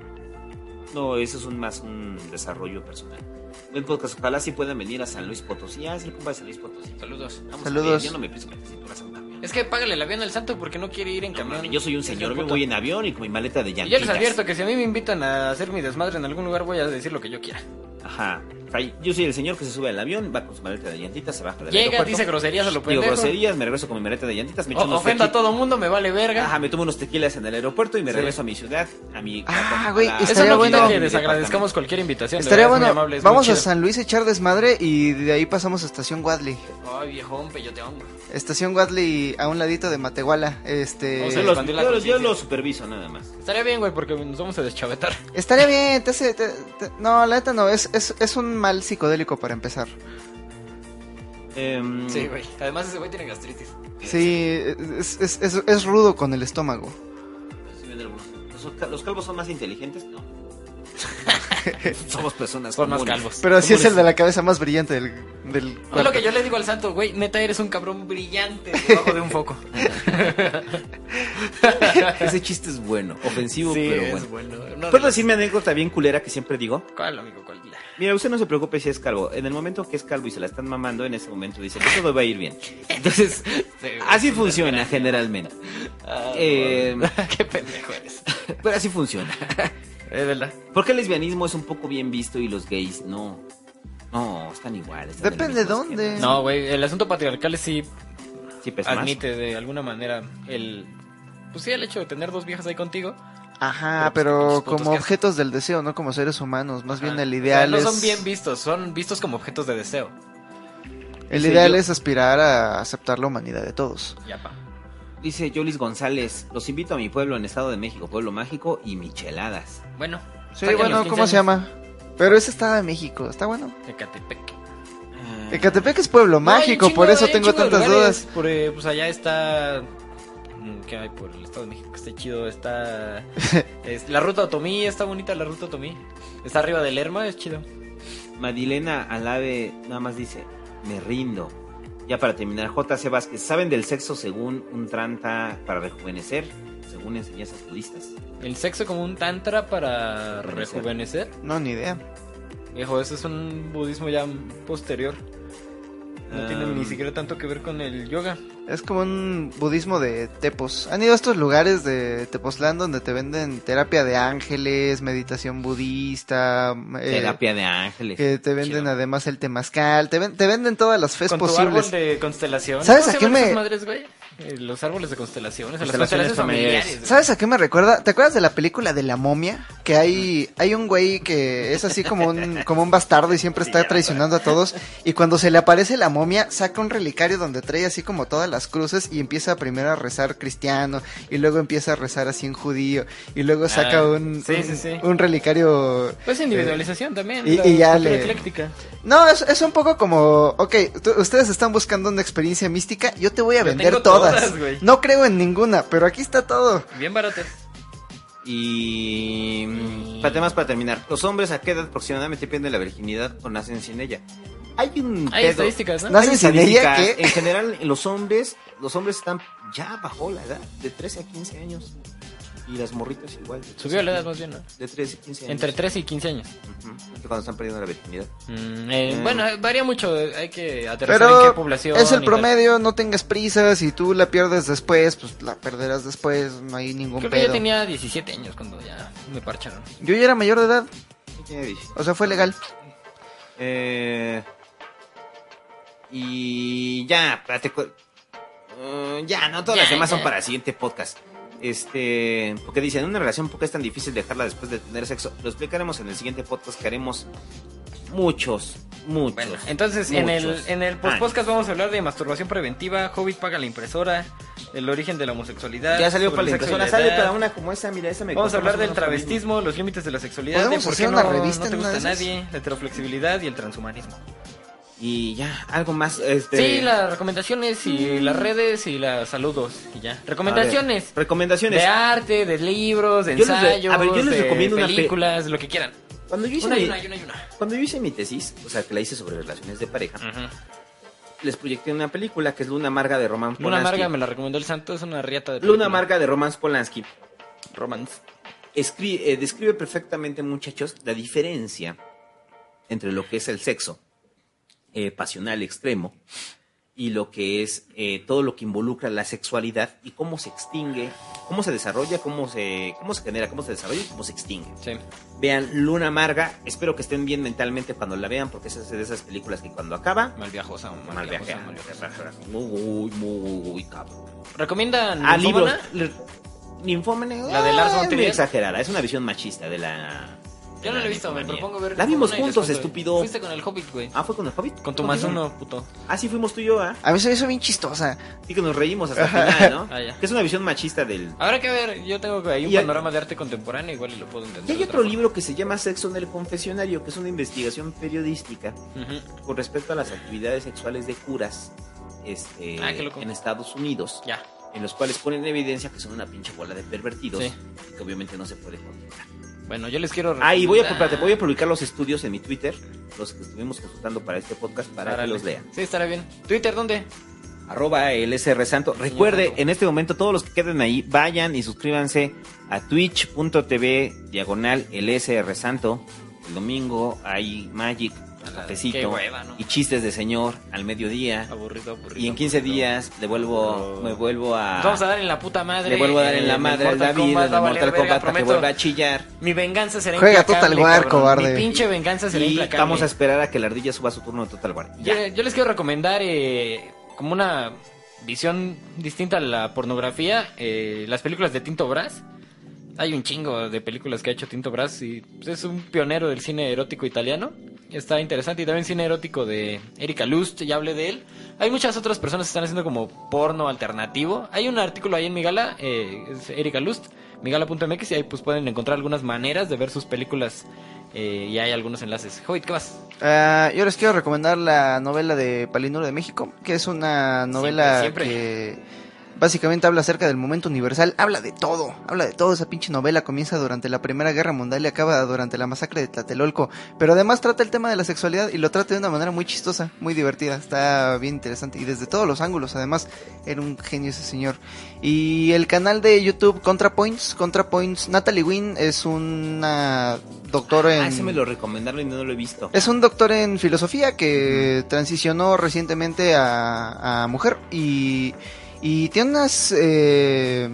No, eso es un, más un desarrollo personal. Buen podcast, ojalá sí puedan venir a San Luis Potosí. Ah, es el compa de San Luis Potosí. Saludos. Vamos Saludos. A ver, yo no me pienso meter cintura santa. Es que págale el avión al santo porque no quiere ir en No, camión. yo soy un señor, me voy en avión y con mi maleta de Y yo llantitas. les advierto que si a mí me invitan a hacer mi desmadre en algún lugar, voy a decir lo que yo quiera. Ajá. Yo soy el señor que se sube al avión, va con su maleta de llantitas, se baja del Llega, aeropuerto. dice groserías a lo Digo pendejo. groserías, me regreso con mi maleta de llantitas, me echo O- unos ofenda a todo mundo, me vale verga. Ajá, me tomo unos tequilas en el aeropuerto y me Sí. regreso a mi ciudad, a mi... Ah, güey, estaría no bueno. que desagradezcamos cualquier invitación. Estaría verdad, bueno. amable, es Vamos a. San Luis a echar desmadre y de ahí pasamos a Estación Wadley. Ay, viejón, peyoteón. Estación Wadley a un ladito de Matehuala. Este. Vamos Yo a los, yo los- yo los superviso nada más. Estaría bien, güey, porque nos vamos a deschavetar. Estaría bien, te hace- te- te- no, la neta no, es, es, es un mal psicodélico para empezar. Em, Sí, güey. Además, ese güey tiene gastritis. Sí, es, es, es, es rudo con el estómago. sí ven algunos. ¿Los, los calvos son más inteligentes? No. <laughs> Somos personas Son más calvos. Pero sí es el de la cabeza más brillante del, del Es lo que yo le digo al santo, güey, neta eres un cabrón brillante debajo de un foco. <laughs> Ese chiste es bueno, ofensivo, sí, pero es bueno. bueno. No de ¿Puedo las- decir mi anécdota bien culera que siempre digo? ¿Cuál, amigo? ¿Cuál? Mira, usted no se preocupe si es calvo. En el momento que es calvo y se la están mamando, en ese momento dice que todo va a ir bien. Entonces, <laughs> así funciona generalmente. Ah, Eh, Qué pendejo eres. pero así funciona. Es verdad. ¿Por qué el lesbianismo es un poco bien visto y los gays no? No, están iguales. están Depende mismo dónde. esquema. No, güey, el asunto patriarcal sí Sí, pesa más. admite de alguna manera el... Pues sí, el hecho de tener dos viejas ahí contigo. Ajá, Pero, pues, pero como objetos del deseo, no como seres humanos. Más bien el O sea, ideal no es. son bien vistos, son vistos como objetos de deseo. El Sí, ideal yo- es aspirar a aceptar la humanidad de todos. Ya, pa. Dice Jolis González, los invito a mi pueblo en Estado de México, Pueblo Mágico y micheladas. Bueno. Sí, bueno, los 15 ¿cómo se llama? Pero ese está de México, está bueno. Ecatepec. Ah, Ecatepec es pueblo No, mágico, chingo- por eso tengo tantas dudas. Por, eh, pues allá está. mm, ¿Qué hay por el Estado de México? que Está chido. Está. <laughs> es- la ruta Otomí, está bonita la ruta Otomí. Está arriba del Lerma, es chido. Madilena Alave nada más dice, me rindo. Ya para terminar, JC Vázquez, ¿saben del sexo según un tranta para rejuvenecer? Según enseñanzas budistas. El sexo como un tantra para Rejuvenecer. rejuvenecer. No, ni idea. Viejo, eso es un budismo ya posterior. No tiene Ah. ni siquiera tanto que ver con el yoga. Es como un budismo de tepos. ¿Han ido a estos lugares de Tepoztlán donde te venden terapia de ángeles, meditación budista? eh, Terapia de ángeles. Que te venden Chido. además el temazcal. Te, ven- te venden todas las fes con tu posibles. árbol de constelaciones. ¿Sabes ¿Cómo a qué me- esas madres, güey? Eh, Los árboles de constelaciones. Las Constelaciones constelaciones familiares. familiares. ¿Sabes a qué me recuerda? ¿Te acuerdas de la película de la momia? Que hay, hay un güey que es así como un, como un bastardo y siempre está <laughs> traicionando a todos. Y cuando se le aparece la momia, saca un relicario donde trae así como todas las cruces y empieza primero a rezar cristiano. Y luego empieza a rezar así en judío. Y luego saca Ah, un, sí, un, sí, sí. un relicario. Pues individualización también. y- la y ya le- ecléctica. No, es, es un poco como, ok, tú- ustedes están buscando una experiencia mística, yo te voy a Yo vender tengo todas. todas, güey. no creo en ninguna, pero aquí está todo. Bien baratas. Y... mm, Para temas para terminar. ¿Los hombres a qué edad aproximadamente pierden la virginidad o nacen sin ella? Hay un Hay pedo. estadísticas, ¿no? ¿Nacen Hay sin ella? estadísticas. ¿Qué? En general, los hombres, los hombres están ya bajo la edad, de 13 a 15 años. Y las morritas igual. de 13 Subió la edad 15. más bien, ¿no? De 13 a 15 años. Entre 13 y 15 años. Que cuando están perdiendo la virginidad. Mm, eh, Mm. Bueno, eh, varía mucho. eh, Hay que aterrizar en qué población. es el y tal. promedio, no tengas prisa, si tú la pierdes después, pues la perderás después, no hay ningún Creo que pedo. yo tenía 17 años cuando ya me parcharon. Yo ya era mayor de edad, ¿Quién tiene 17? o sea, fue legal. Eh, y ya, Eh, ya, no, todas Ya, las demás ya. son para el siguiente podcast. Este, porque dicen, una relación, ¿por qué es tan difícil dejarla después de tener sexo? Lo explicaremos en el siguiente podcast que haremos muchos, muchos. Bueno, entonces en el, en el años. podcast vamos a hablar de masturbación preventiva, Hobbit paga la impresora, el origen de la homosexualidad. Ya salió para la impresora, sale para una como esa, mira, esa me Vamos a hablar del travestismo, los límites de la sexualidad, de ¿Podemos por qué no, no te gusta esas? nadie, la heteroflexibilidad y el transhumanismo. Y ya, algo más. Este, Sí, las recomendaciones y las redes y las saludos y ya. Recomendaciones. ver, recomendaciones. De arte, de libros, de Yo les re- ensayos, a ver, yo les de recomiendo una pe- películas, lo que quieran. Cuando yo hice Una mi, una cuando yo hice mi tesis, o sea, que la hice sobre relaciones de pareja, Ujú. les proyecté una película que es Luna Amarga de Roman Luna Polanski. Amarga me la recomendó el santo, es una riata de Luna película. Amarga de Roman Polanski. Romance. Escri- eh, describe perfectamente, muchachos, la diferencia entre lo que es el sexo eh, pasional extremo y lo que es eh, todo lo que involucra la sexualidad y cómo se extingue, cómo se desarrolla, cómo se, cómo se genera, cómo se desarrolla y cómo se extingue. Sí. Vean Luna Amarga, espero que estén bien mentalmente cuando la vean porque es de esas películas que cuando acaba, Mal viajosa, mal, mal viajosa, mal viajosa. Muy, muy, cabrón. ¿Recomiendan Ah, libros. Ninfómana? La de Lars von muy Trier. exagerada, es una visión machista de la. Yo no la he visto, me propongo ver. La vimos y juntos, estúpido. Fuiste con el Hobbit, güey. Ah, fue con el Hobbit. Con tu más uno, puto. Ah, sí, fuimos tú y yo, ¿ah? A mí se me hizo bien chistosa. Sí, que nos reímos hasta el final, ¿no? <laughs> Ah, ya. Que es una visión machista del. Habrá que ver, yo tengo ahí un Y hay- panorama de arte contemporáneo, igual y lo puedo entender. Y hay otro libro que se llama Sexo en el Confesionario, que es una investigación periodística con respecto a las actividades sexuales de curas este, Ah, qué loco. en Estados Unidos, Ya. en los cuales ponen en evidencia que son una pinche bola de pervertidos Sí. y que obviamente no se puede controlar. Bueno, yo les quiero. Ah, y voy a, recomendar- espérate, voy a publicar los estudios en mi Twitter, los que estuvimos consultando para este podcast, para que los lean. Sí, estará bien. ¿Twitter dónde? Arroba el SR Santo. Recuerde, Santo. en este momento, todos los que queden ahí, vayan y suscríbanse a twitch.tv diagonal el SR Santo. El domingo hay Magic, Qué cafecito hueva, ¿no? y chistes de señor al mediodía. Aburrido, aburrido. Y en 15 aburrido. días le vuelvo, Aburrido. me vuelvo a... Vamos a dar en la puta madre. le vuelvo a dar en la madre al David, Kombat, en va a el valer Mortal Kombat para que vuelva a chillar. Mi venganza será Juega implacable, Total War, cobarde. Mi pinche venganza será Y implacable. vamos a esperar a que la ardilla suba su turno de Total War. Yo, yo les quiero recomendar eh, como una visión distinta a la pornografía, eh, las películas de Tinto Brass. Hay un chingo de películas que ha hecho Tinto Brass y pues, es un pionero del cine erótico italiano. Está interesante y también cine erótico de Erika Lust, ya hablé de él. Hay muchas otras personas que están haciendo como porno alternativo. Hay un artículo ahí en Migala, eh, es Erika Lust, migala.mx y ahí pues pueden encontrar algunas maneras de ver sus películas eh, y hay algunos enlaces. Hobbit, ¿qué más? Ah, yo les quiero recomendar la novela de Palinuro de México, que es una novela Siempre, que básicamente habla acerca del momento universal, habla de todo, habla de todo. Esa pinche novela comienza durante la Primera Guerra Mundial y acaba durante la masacre de Tlatelolco, pero además trata el tema de la sexualidad y lo trata de una manera muy chistosa, muy divertida, está bien interesante y desde todos los ángulos, además era un genio ese señor. Y el canal de YouTube ContraPoints, ContraPoints, Natalie Wynn es una doctora en Ah, ese me lo recomendaron y no lo he visto. es un doctor en filosofía que transicionó recientemente a, a mujer y, y tiene unas... eh,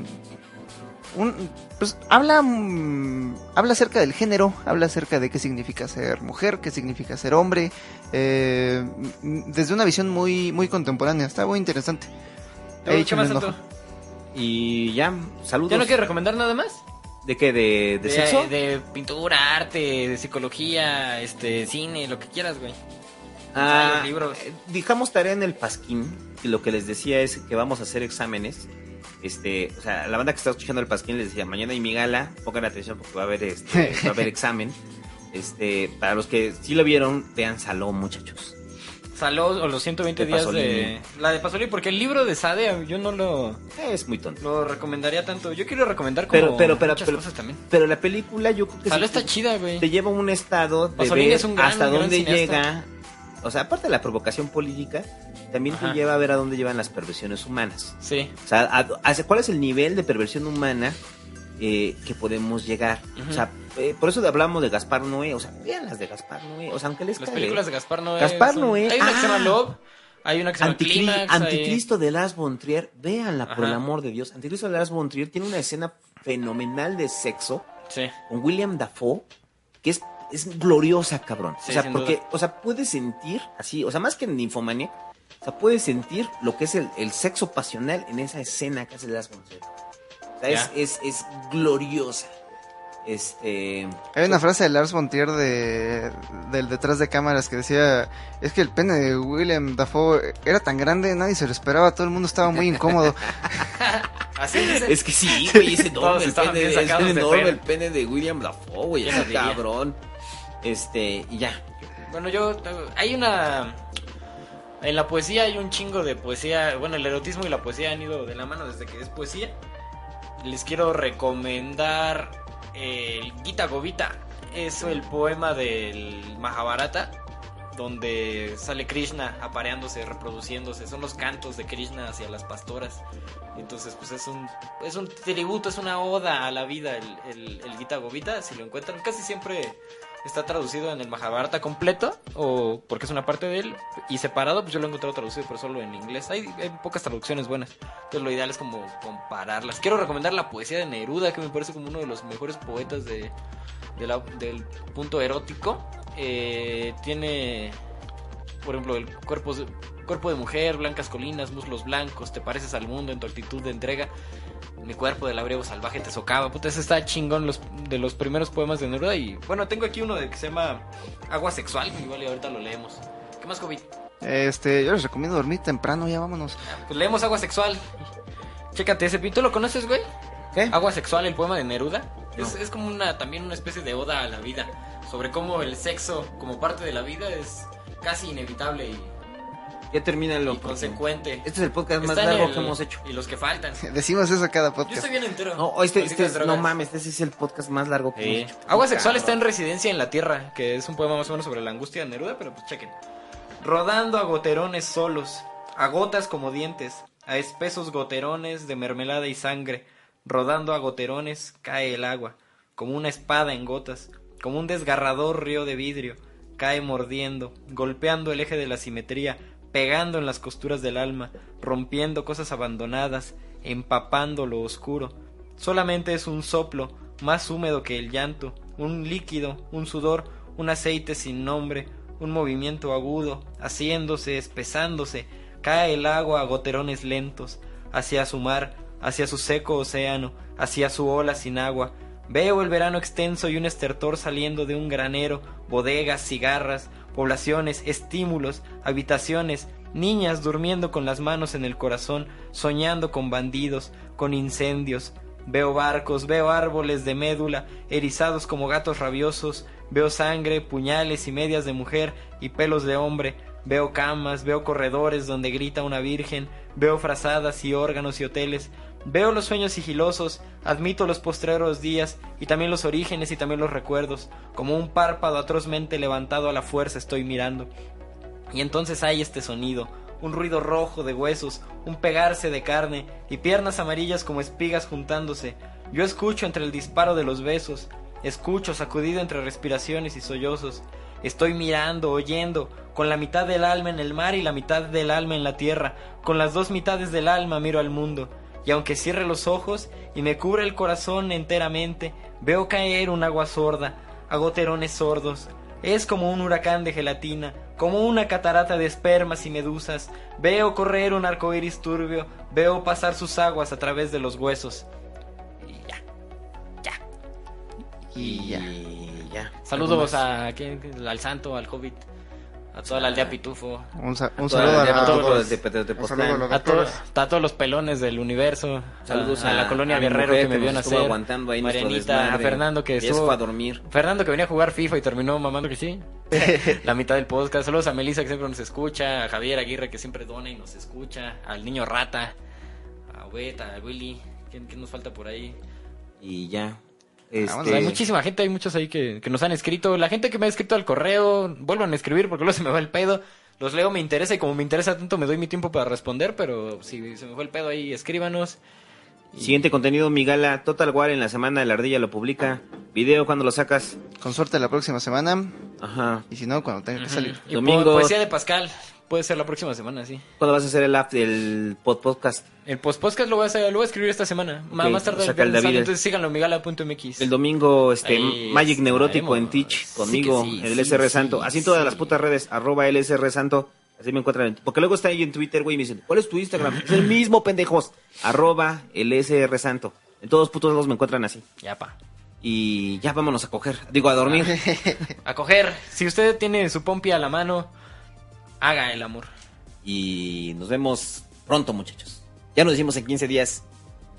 un- pues habla, mm, habla acerca del género, habla acerca de qué significa ser mujer, qué significa ser hombre, eh, mm, desde una visión muy, muy contemporánea. Está muy interesante. ¿Qué échenle más. Y ya, saludos. ¿Ya no quieres recomendar nada más? ¿De qué? ¿De, de sexo? De pintura, arte, de psicología, este, cine, lo que quieras, güey. Ah, libros. eh, dejamos tarea en el Pasquín, y lo que les decía es que vamos a hacer exámenes. Este, o sea, la banda que está escuchando el Pasquín les decía, mañana hay mi gala, pongan atención porque va a haber este, va a haber examen. <laughs> Este, para los que sí lo vieron, vean Salón, muchachos. Saló o los 120 De días de... La de Pasolini, porque el libro de Sade yo no lo, Es muy tonto. lo recomendaría tanto. Yo quiero recomendar como Pero, pero, pero, muchas pero, cosas también. pero la película yo creo que Saló sí está chida, güey. te lleva a un estado de Pasolini ver es un gran, hasta dónde llega. O sea, aparte de la provocación política, también Ajá. te lleva a ver a dónde llevan las perversiones humanas. Sí. O sea, a- cuál es el nivel de perversión humana eh, que podemos llegar. O sea, eh, por eso hablamos de Gaspar Noé. O sea, vean las de Gaspar Noé. O sea, aunque les Las cague. películas de Gaspar Noé. Gaspar son- Noé, Hay una que se llama ah. Love, hay una que se llama Anticri- Clímax. hay- Anticristo de Lars von Trier, véanla por Ajá. el amor de Dios. Anticristo de Lars von Trier tiene una escena fenomenal de sexo Sí. con William Dafoe, que es es gloriosa, cabrón. Sí, o sea, porque, duda. o sea, puedes sentir así, o sea, más que en Ninfomania, o sea, puedes sentir lo que es el, el sexo pasional en esa escena que hace Lars von Trier. O sea, es, es, es gloriosa. Este. Hay una frase de Lars von Trier de, del detrás de cámaras que decía, es que el pene de William Dafoe era tan grande, nadie se lo esperaba, todo el mundo estaba muy incómodo. <laughs> Así. Es que sí, güey, es enorme el pene, es enorme el pene de William Dafoe, güey, cabrón. Este, y ya. Bueno, yo. Hay una. En la poesía hay un chingo de poesía. Bueno, el erotismo y la poesía han ido de la mano desde que es poesía. Les quiero recomendar el Gita Govita. Es el poema del Mahabharata. Donde sale Krishna apareándose, reproduciéndose. Son los cantos de Krishna hacia las pastoras. Entonces, pues es un, es un tributo, es una oda a la vida el, el Gita Govita. Si lo encuentran, casi siempre está traducido en el Mahabharata completo, o porque es una parte de él, y separado, pues yo lo he encontrado traducido, pero solo en inglés. Hay, hay pocas traducciones buenas. Entonces lo ideal es como compararlas. Quiero recomendar la poesía de Neruda, que me parece como uno de los mejores poetas de, del punto erótico. Eh, tiene, por ejemplo, el cuerpo cuerpo de mujer, blancas colinas, muslos blancos, te pareces al mundo en tu actitud de entrega. Mi cuerpo del labriego salvaje te socava. Puta, ese está chingón los, de los primeros poemas de Neruda. Y bueno, tengo aquí uno de que se llama Agua Sexual. Igual y ahorita lo leemos. ¿Qué más, COVID? Este, yo les recomiendo dormir temprano, ya vámonos. Pues leemos Agua Sexual. Chécate ese. ¿Tú lo conoces, güey? ¿Qué? Agua Sexual, el poema de Neruda. Es, es como una también una especie de oda a la vida. Sobre cómo el sexo, como parte de la vida, es casi inevitable y, Ya termina y consecuente. Este es el podcast más Está en largo el- que hemos hecho. Y los que faltan. <laughs> Decimos eso cada Yo podcast. estoy bien entero. No, este, este, no mames, este es el podcast más largo que hemos hecho. Agua Sexual está en. Residencia en la Tierra, que es un poema más o menos sobre la angustia de Neruda, pero pues chequen. Rodando a goterones solos, a gotas como dientes, a espesos goterones de mermelada y sangre, rodando a goterones cae el agua, como una espada en gotas, como un desgarrador río de vidrio, cae mordiendo, golpeando el eje de la simetría, pegando en las costuras del alma, rompiendo cosas abandonadas, empapando lo oscuro. Solamente es un soplo, más húmedo que el llanto, un líquido, un sudor, un aceite sin nombre, un movimiento agudo, haciéndose, espesándose, cae el agua a goterones lentos, hacia su mar, hacia su seco océano, hacia su ola sin agua. Veo el verano extenso y un estertor saliendo de un granero, bodegas, cigarras, poblaciones, estímulos, habitaciones, niñas durmiendo con las manos en el corazón, soñando con bandidos, con incendios. Veo barcos, veo árboles de médula, erizados como gatos rabiosos, veo sangre, puñales y medias de mujer y pelos de hombre, veo camas, veo corredores donde grita una virgen, veo frazadas y órganos y hoteles, veo los sueños sigilosos, admito los postreros días y también los orígenes y también los recuerdos, como un párpado atrozmente levantado a la fuerza estoy mirando. Y entonces hay este sonido, un ruido rojo de huesos, un pegarse de carne y piernas amarillas como espigas juntándose. Yo escucho entre el disparo de los besos, escucho sacudido entre respiraciones y sollozos. Estoy mirando, oyendo, con la mitad del alma en el mar y la mitad del alma en la tierra, con las dos mitades del alma miro al mundo. Y aunque cierre los ojos y me cubre el corazón enteramente, veo caer un agua sorda, a goterones sordos, es como un huracán de gelatina, como una catarata de espermas y medusas. Veo correr un arco iris turbio, veo pasar sus aguas a través de los huesos. Y ya. Ya. Y ya. Y ya. Saludos a, ¿quién? al santo, al hobbit, a toda la aldea pitufo, Un, sa- un saludo a, a todos a todos los pelones del universo. Saludos a, a la colonia Guerrero que me vio nacer. aguantando ahí nuestro Marianita, a. Fernando que estuvo a dormir. Fernando que venía a jugar FIFA y terminó mamando que sí. <laughs> la mitad del podcast. Saludos a Melissa que siempre nos escucha, a Javier Aguirre que siempre dona y nos escucha, al niño Rata, a Weta, a Willy. ¿Quién, quién nos falta por ahí? Y ya. Este, Hay muchísima gente, hay muchos ahí que, que nos han escrito. La gente que me ha escrito al correo, vuelvan a escribir porque luego se me va el pedo. Los leo, me interesa y como me interesa tanto me doy mi tiempo para responder, pero si se me fue el pedo ahí, escríbanos. Siguiente contenido, mi gala Total War en la semana de la ardilla lo publica. Video cuando lo sacas. Con suerte la próxima semana. Ajá. Y si no, cuando tenga que salir. Y Domingo. po- poesía de Pascal. Puede ser la próxima semana, sí. ¿Cuándo vas a hacer el pod podcast? El post podcast lo voy a hacer, lo voy a escribir esta semana. Más tarde el David- entonces síganlo migala.mx. El domingo, este, Ahí Magic Neurótico en. Teach, conmigo, sí, el sí, SR sí, Santo. Así en todas las putas redes, arroba LSR Santo. Así me encuentran. Porque luego está ahí en Twitter, güey, y me dicen, ¿cuál es tu Instagram? es el mismo, pendejos. Arroba LSR Santo. En todos putos lados me encuentran así. Ya, pa. Y ya vámonos a coger. Digo, a dormir. <laughs> A coger. Si usted tiene su pompi a la mano, haga el amor. Y nos vemos pronto, muchachos. Ya nos decimos en 15 días.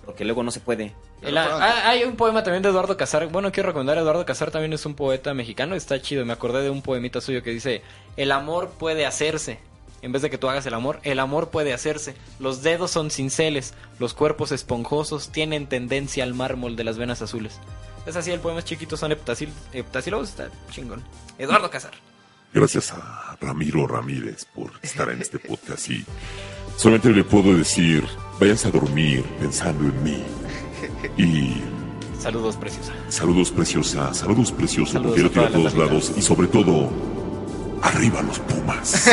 Porque luego no se puede. El- ah, hay un poema también de Eduardo Casar. Bueno, quiero recomendar a Eduardo Casar, también es un poeta mexicano. Está chido. Me acordé de un poemita suyo que dice: El amor puede hacerse. En vez de que tú hagas el amor, el amor puede hacerse. Los dedos son cinceles, los cuerpos esponjosos tienen tendencia al mármol de las venas azules. Es así, el poema es chiquito, son heptasílabos, está chingón. Eduardo Casar. Gracias a Ramiro Ramírez por estar en este podcast y solamente le puedo decir, váyanse a dormir pensando en mí. Y Saludos, preciosa. saludos preciosa, saludos precioso, Saludos porque lo a todos lados y sobre todo, arriba los Pumas.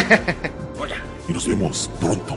<laughs> y nos vemos pronto.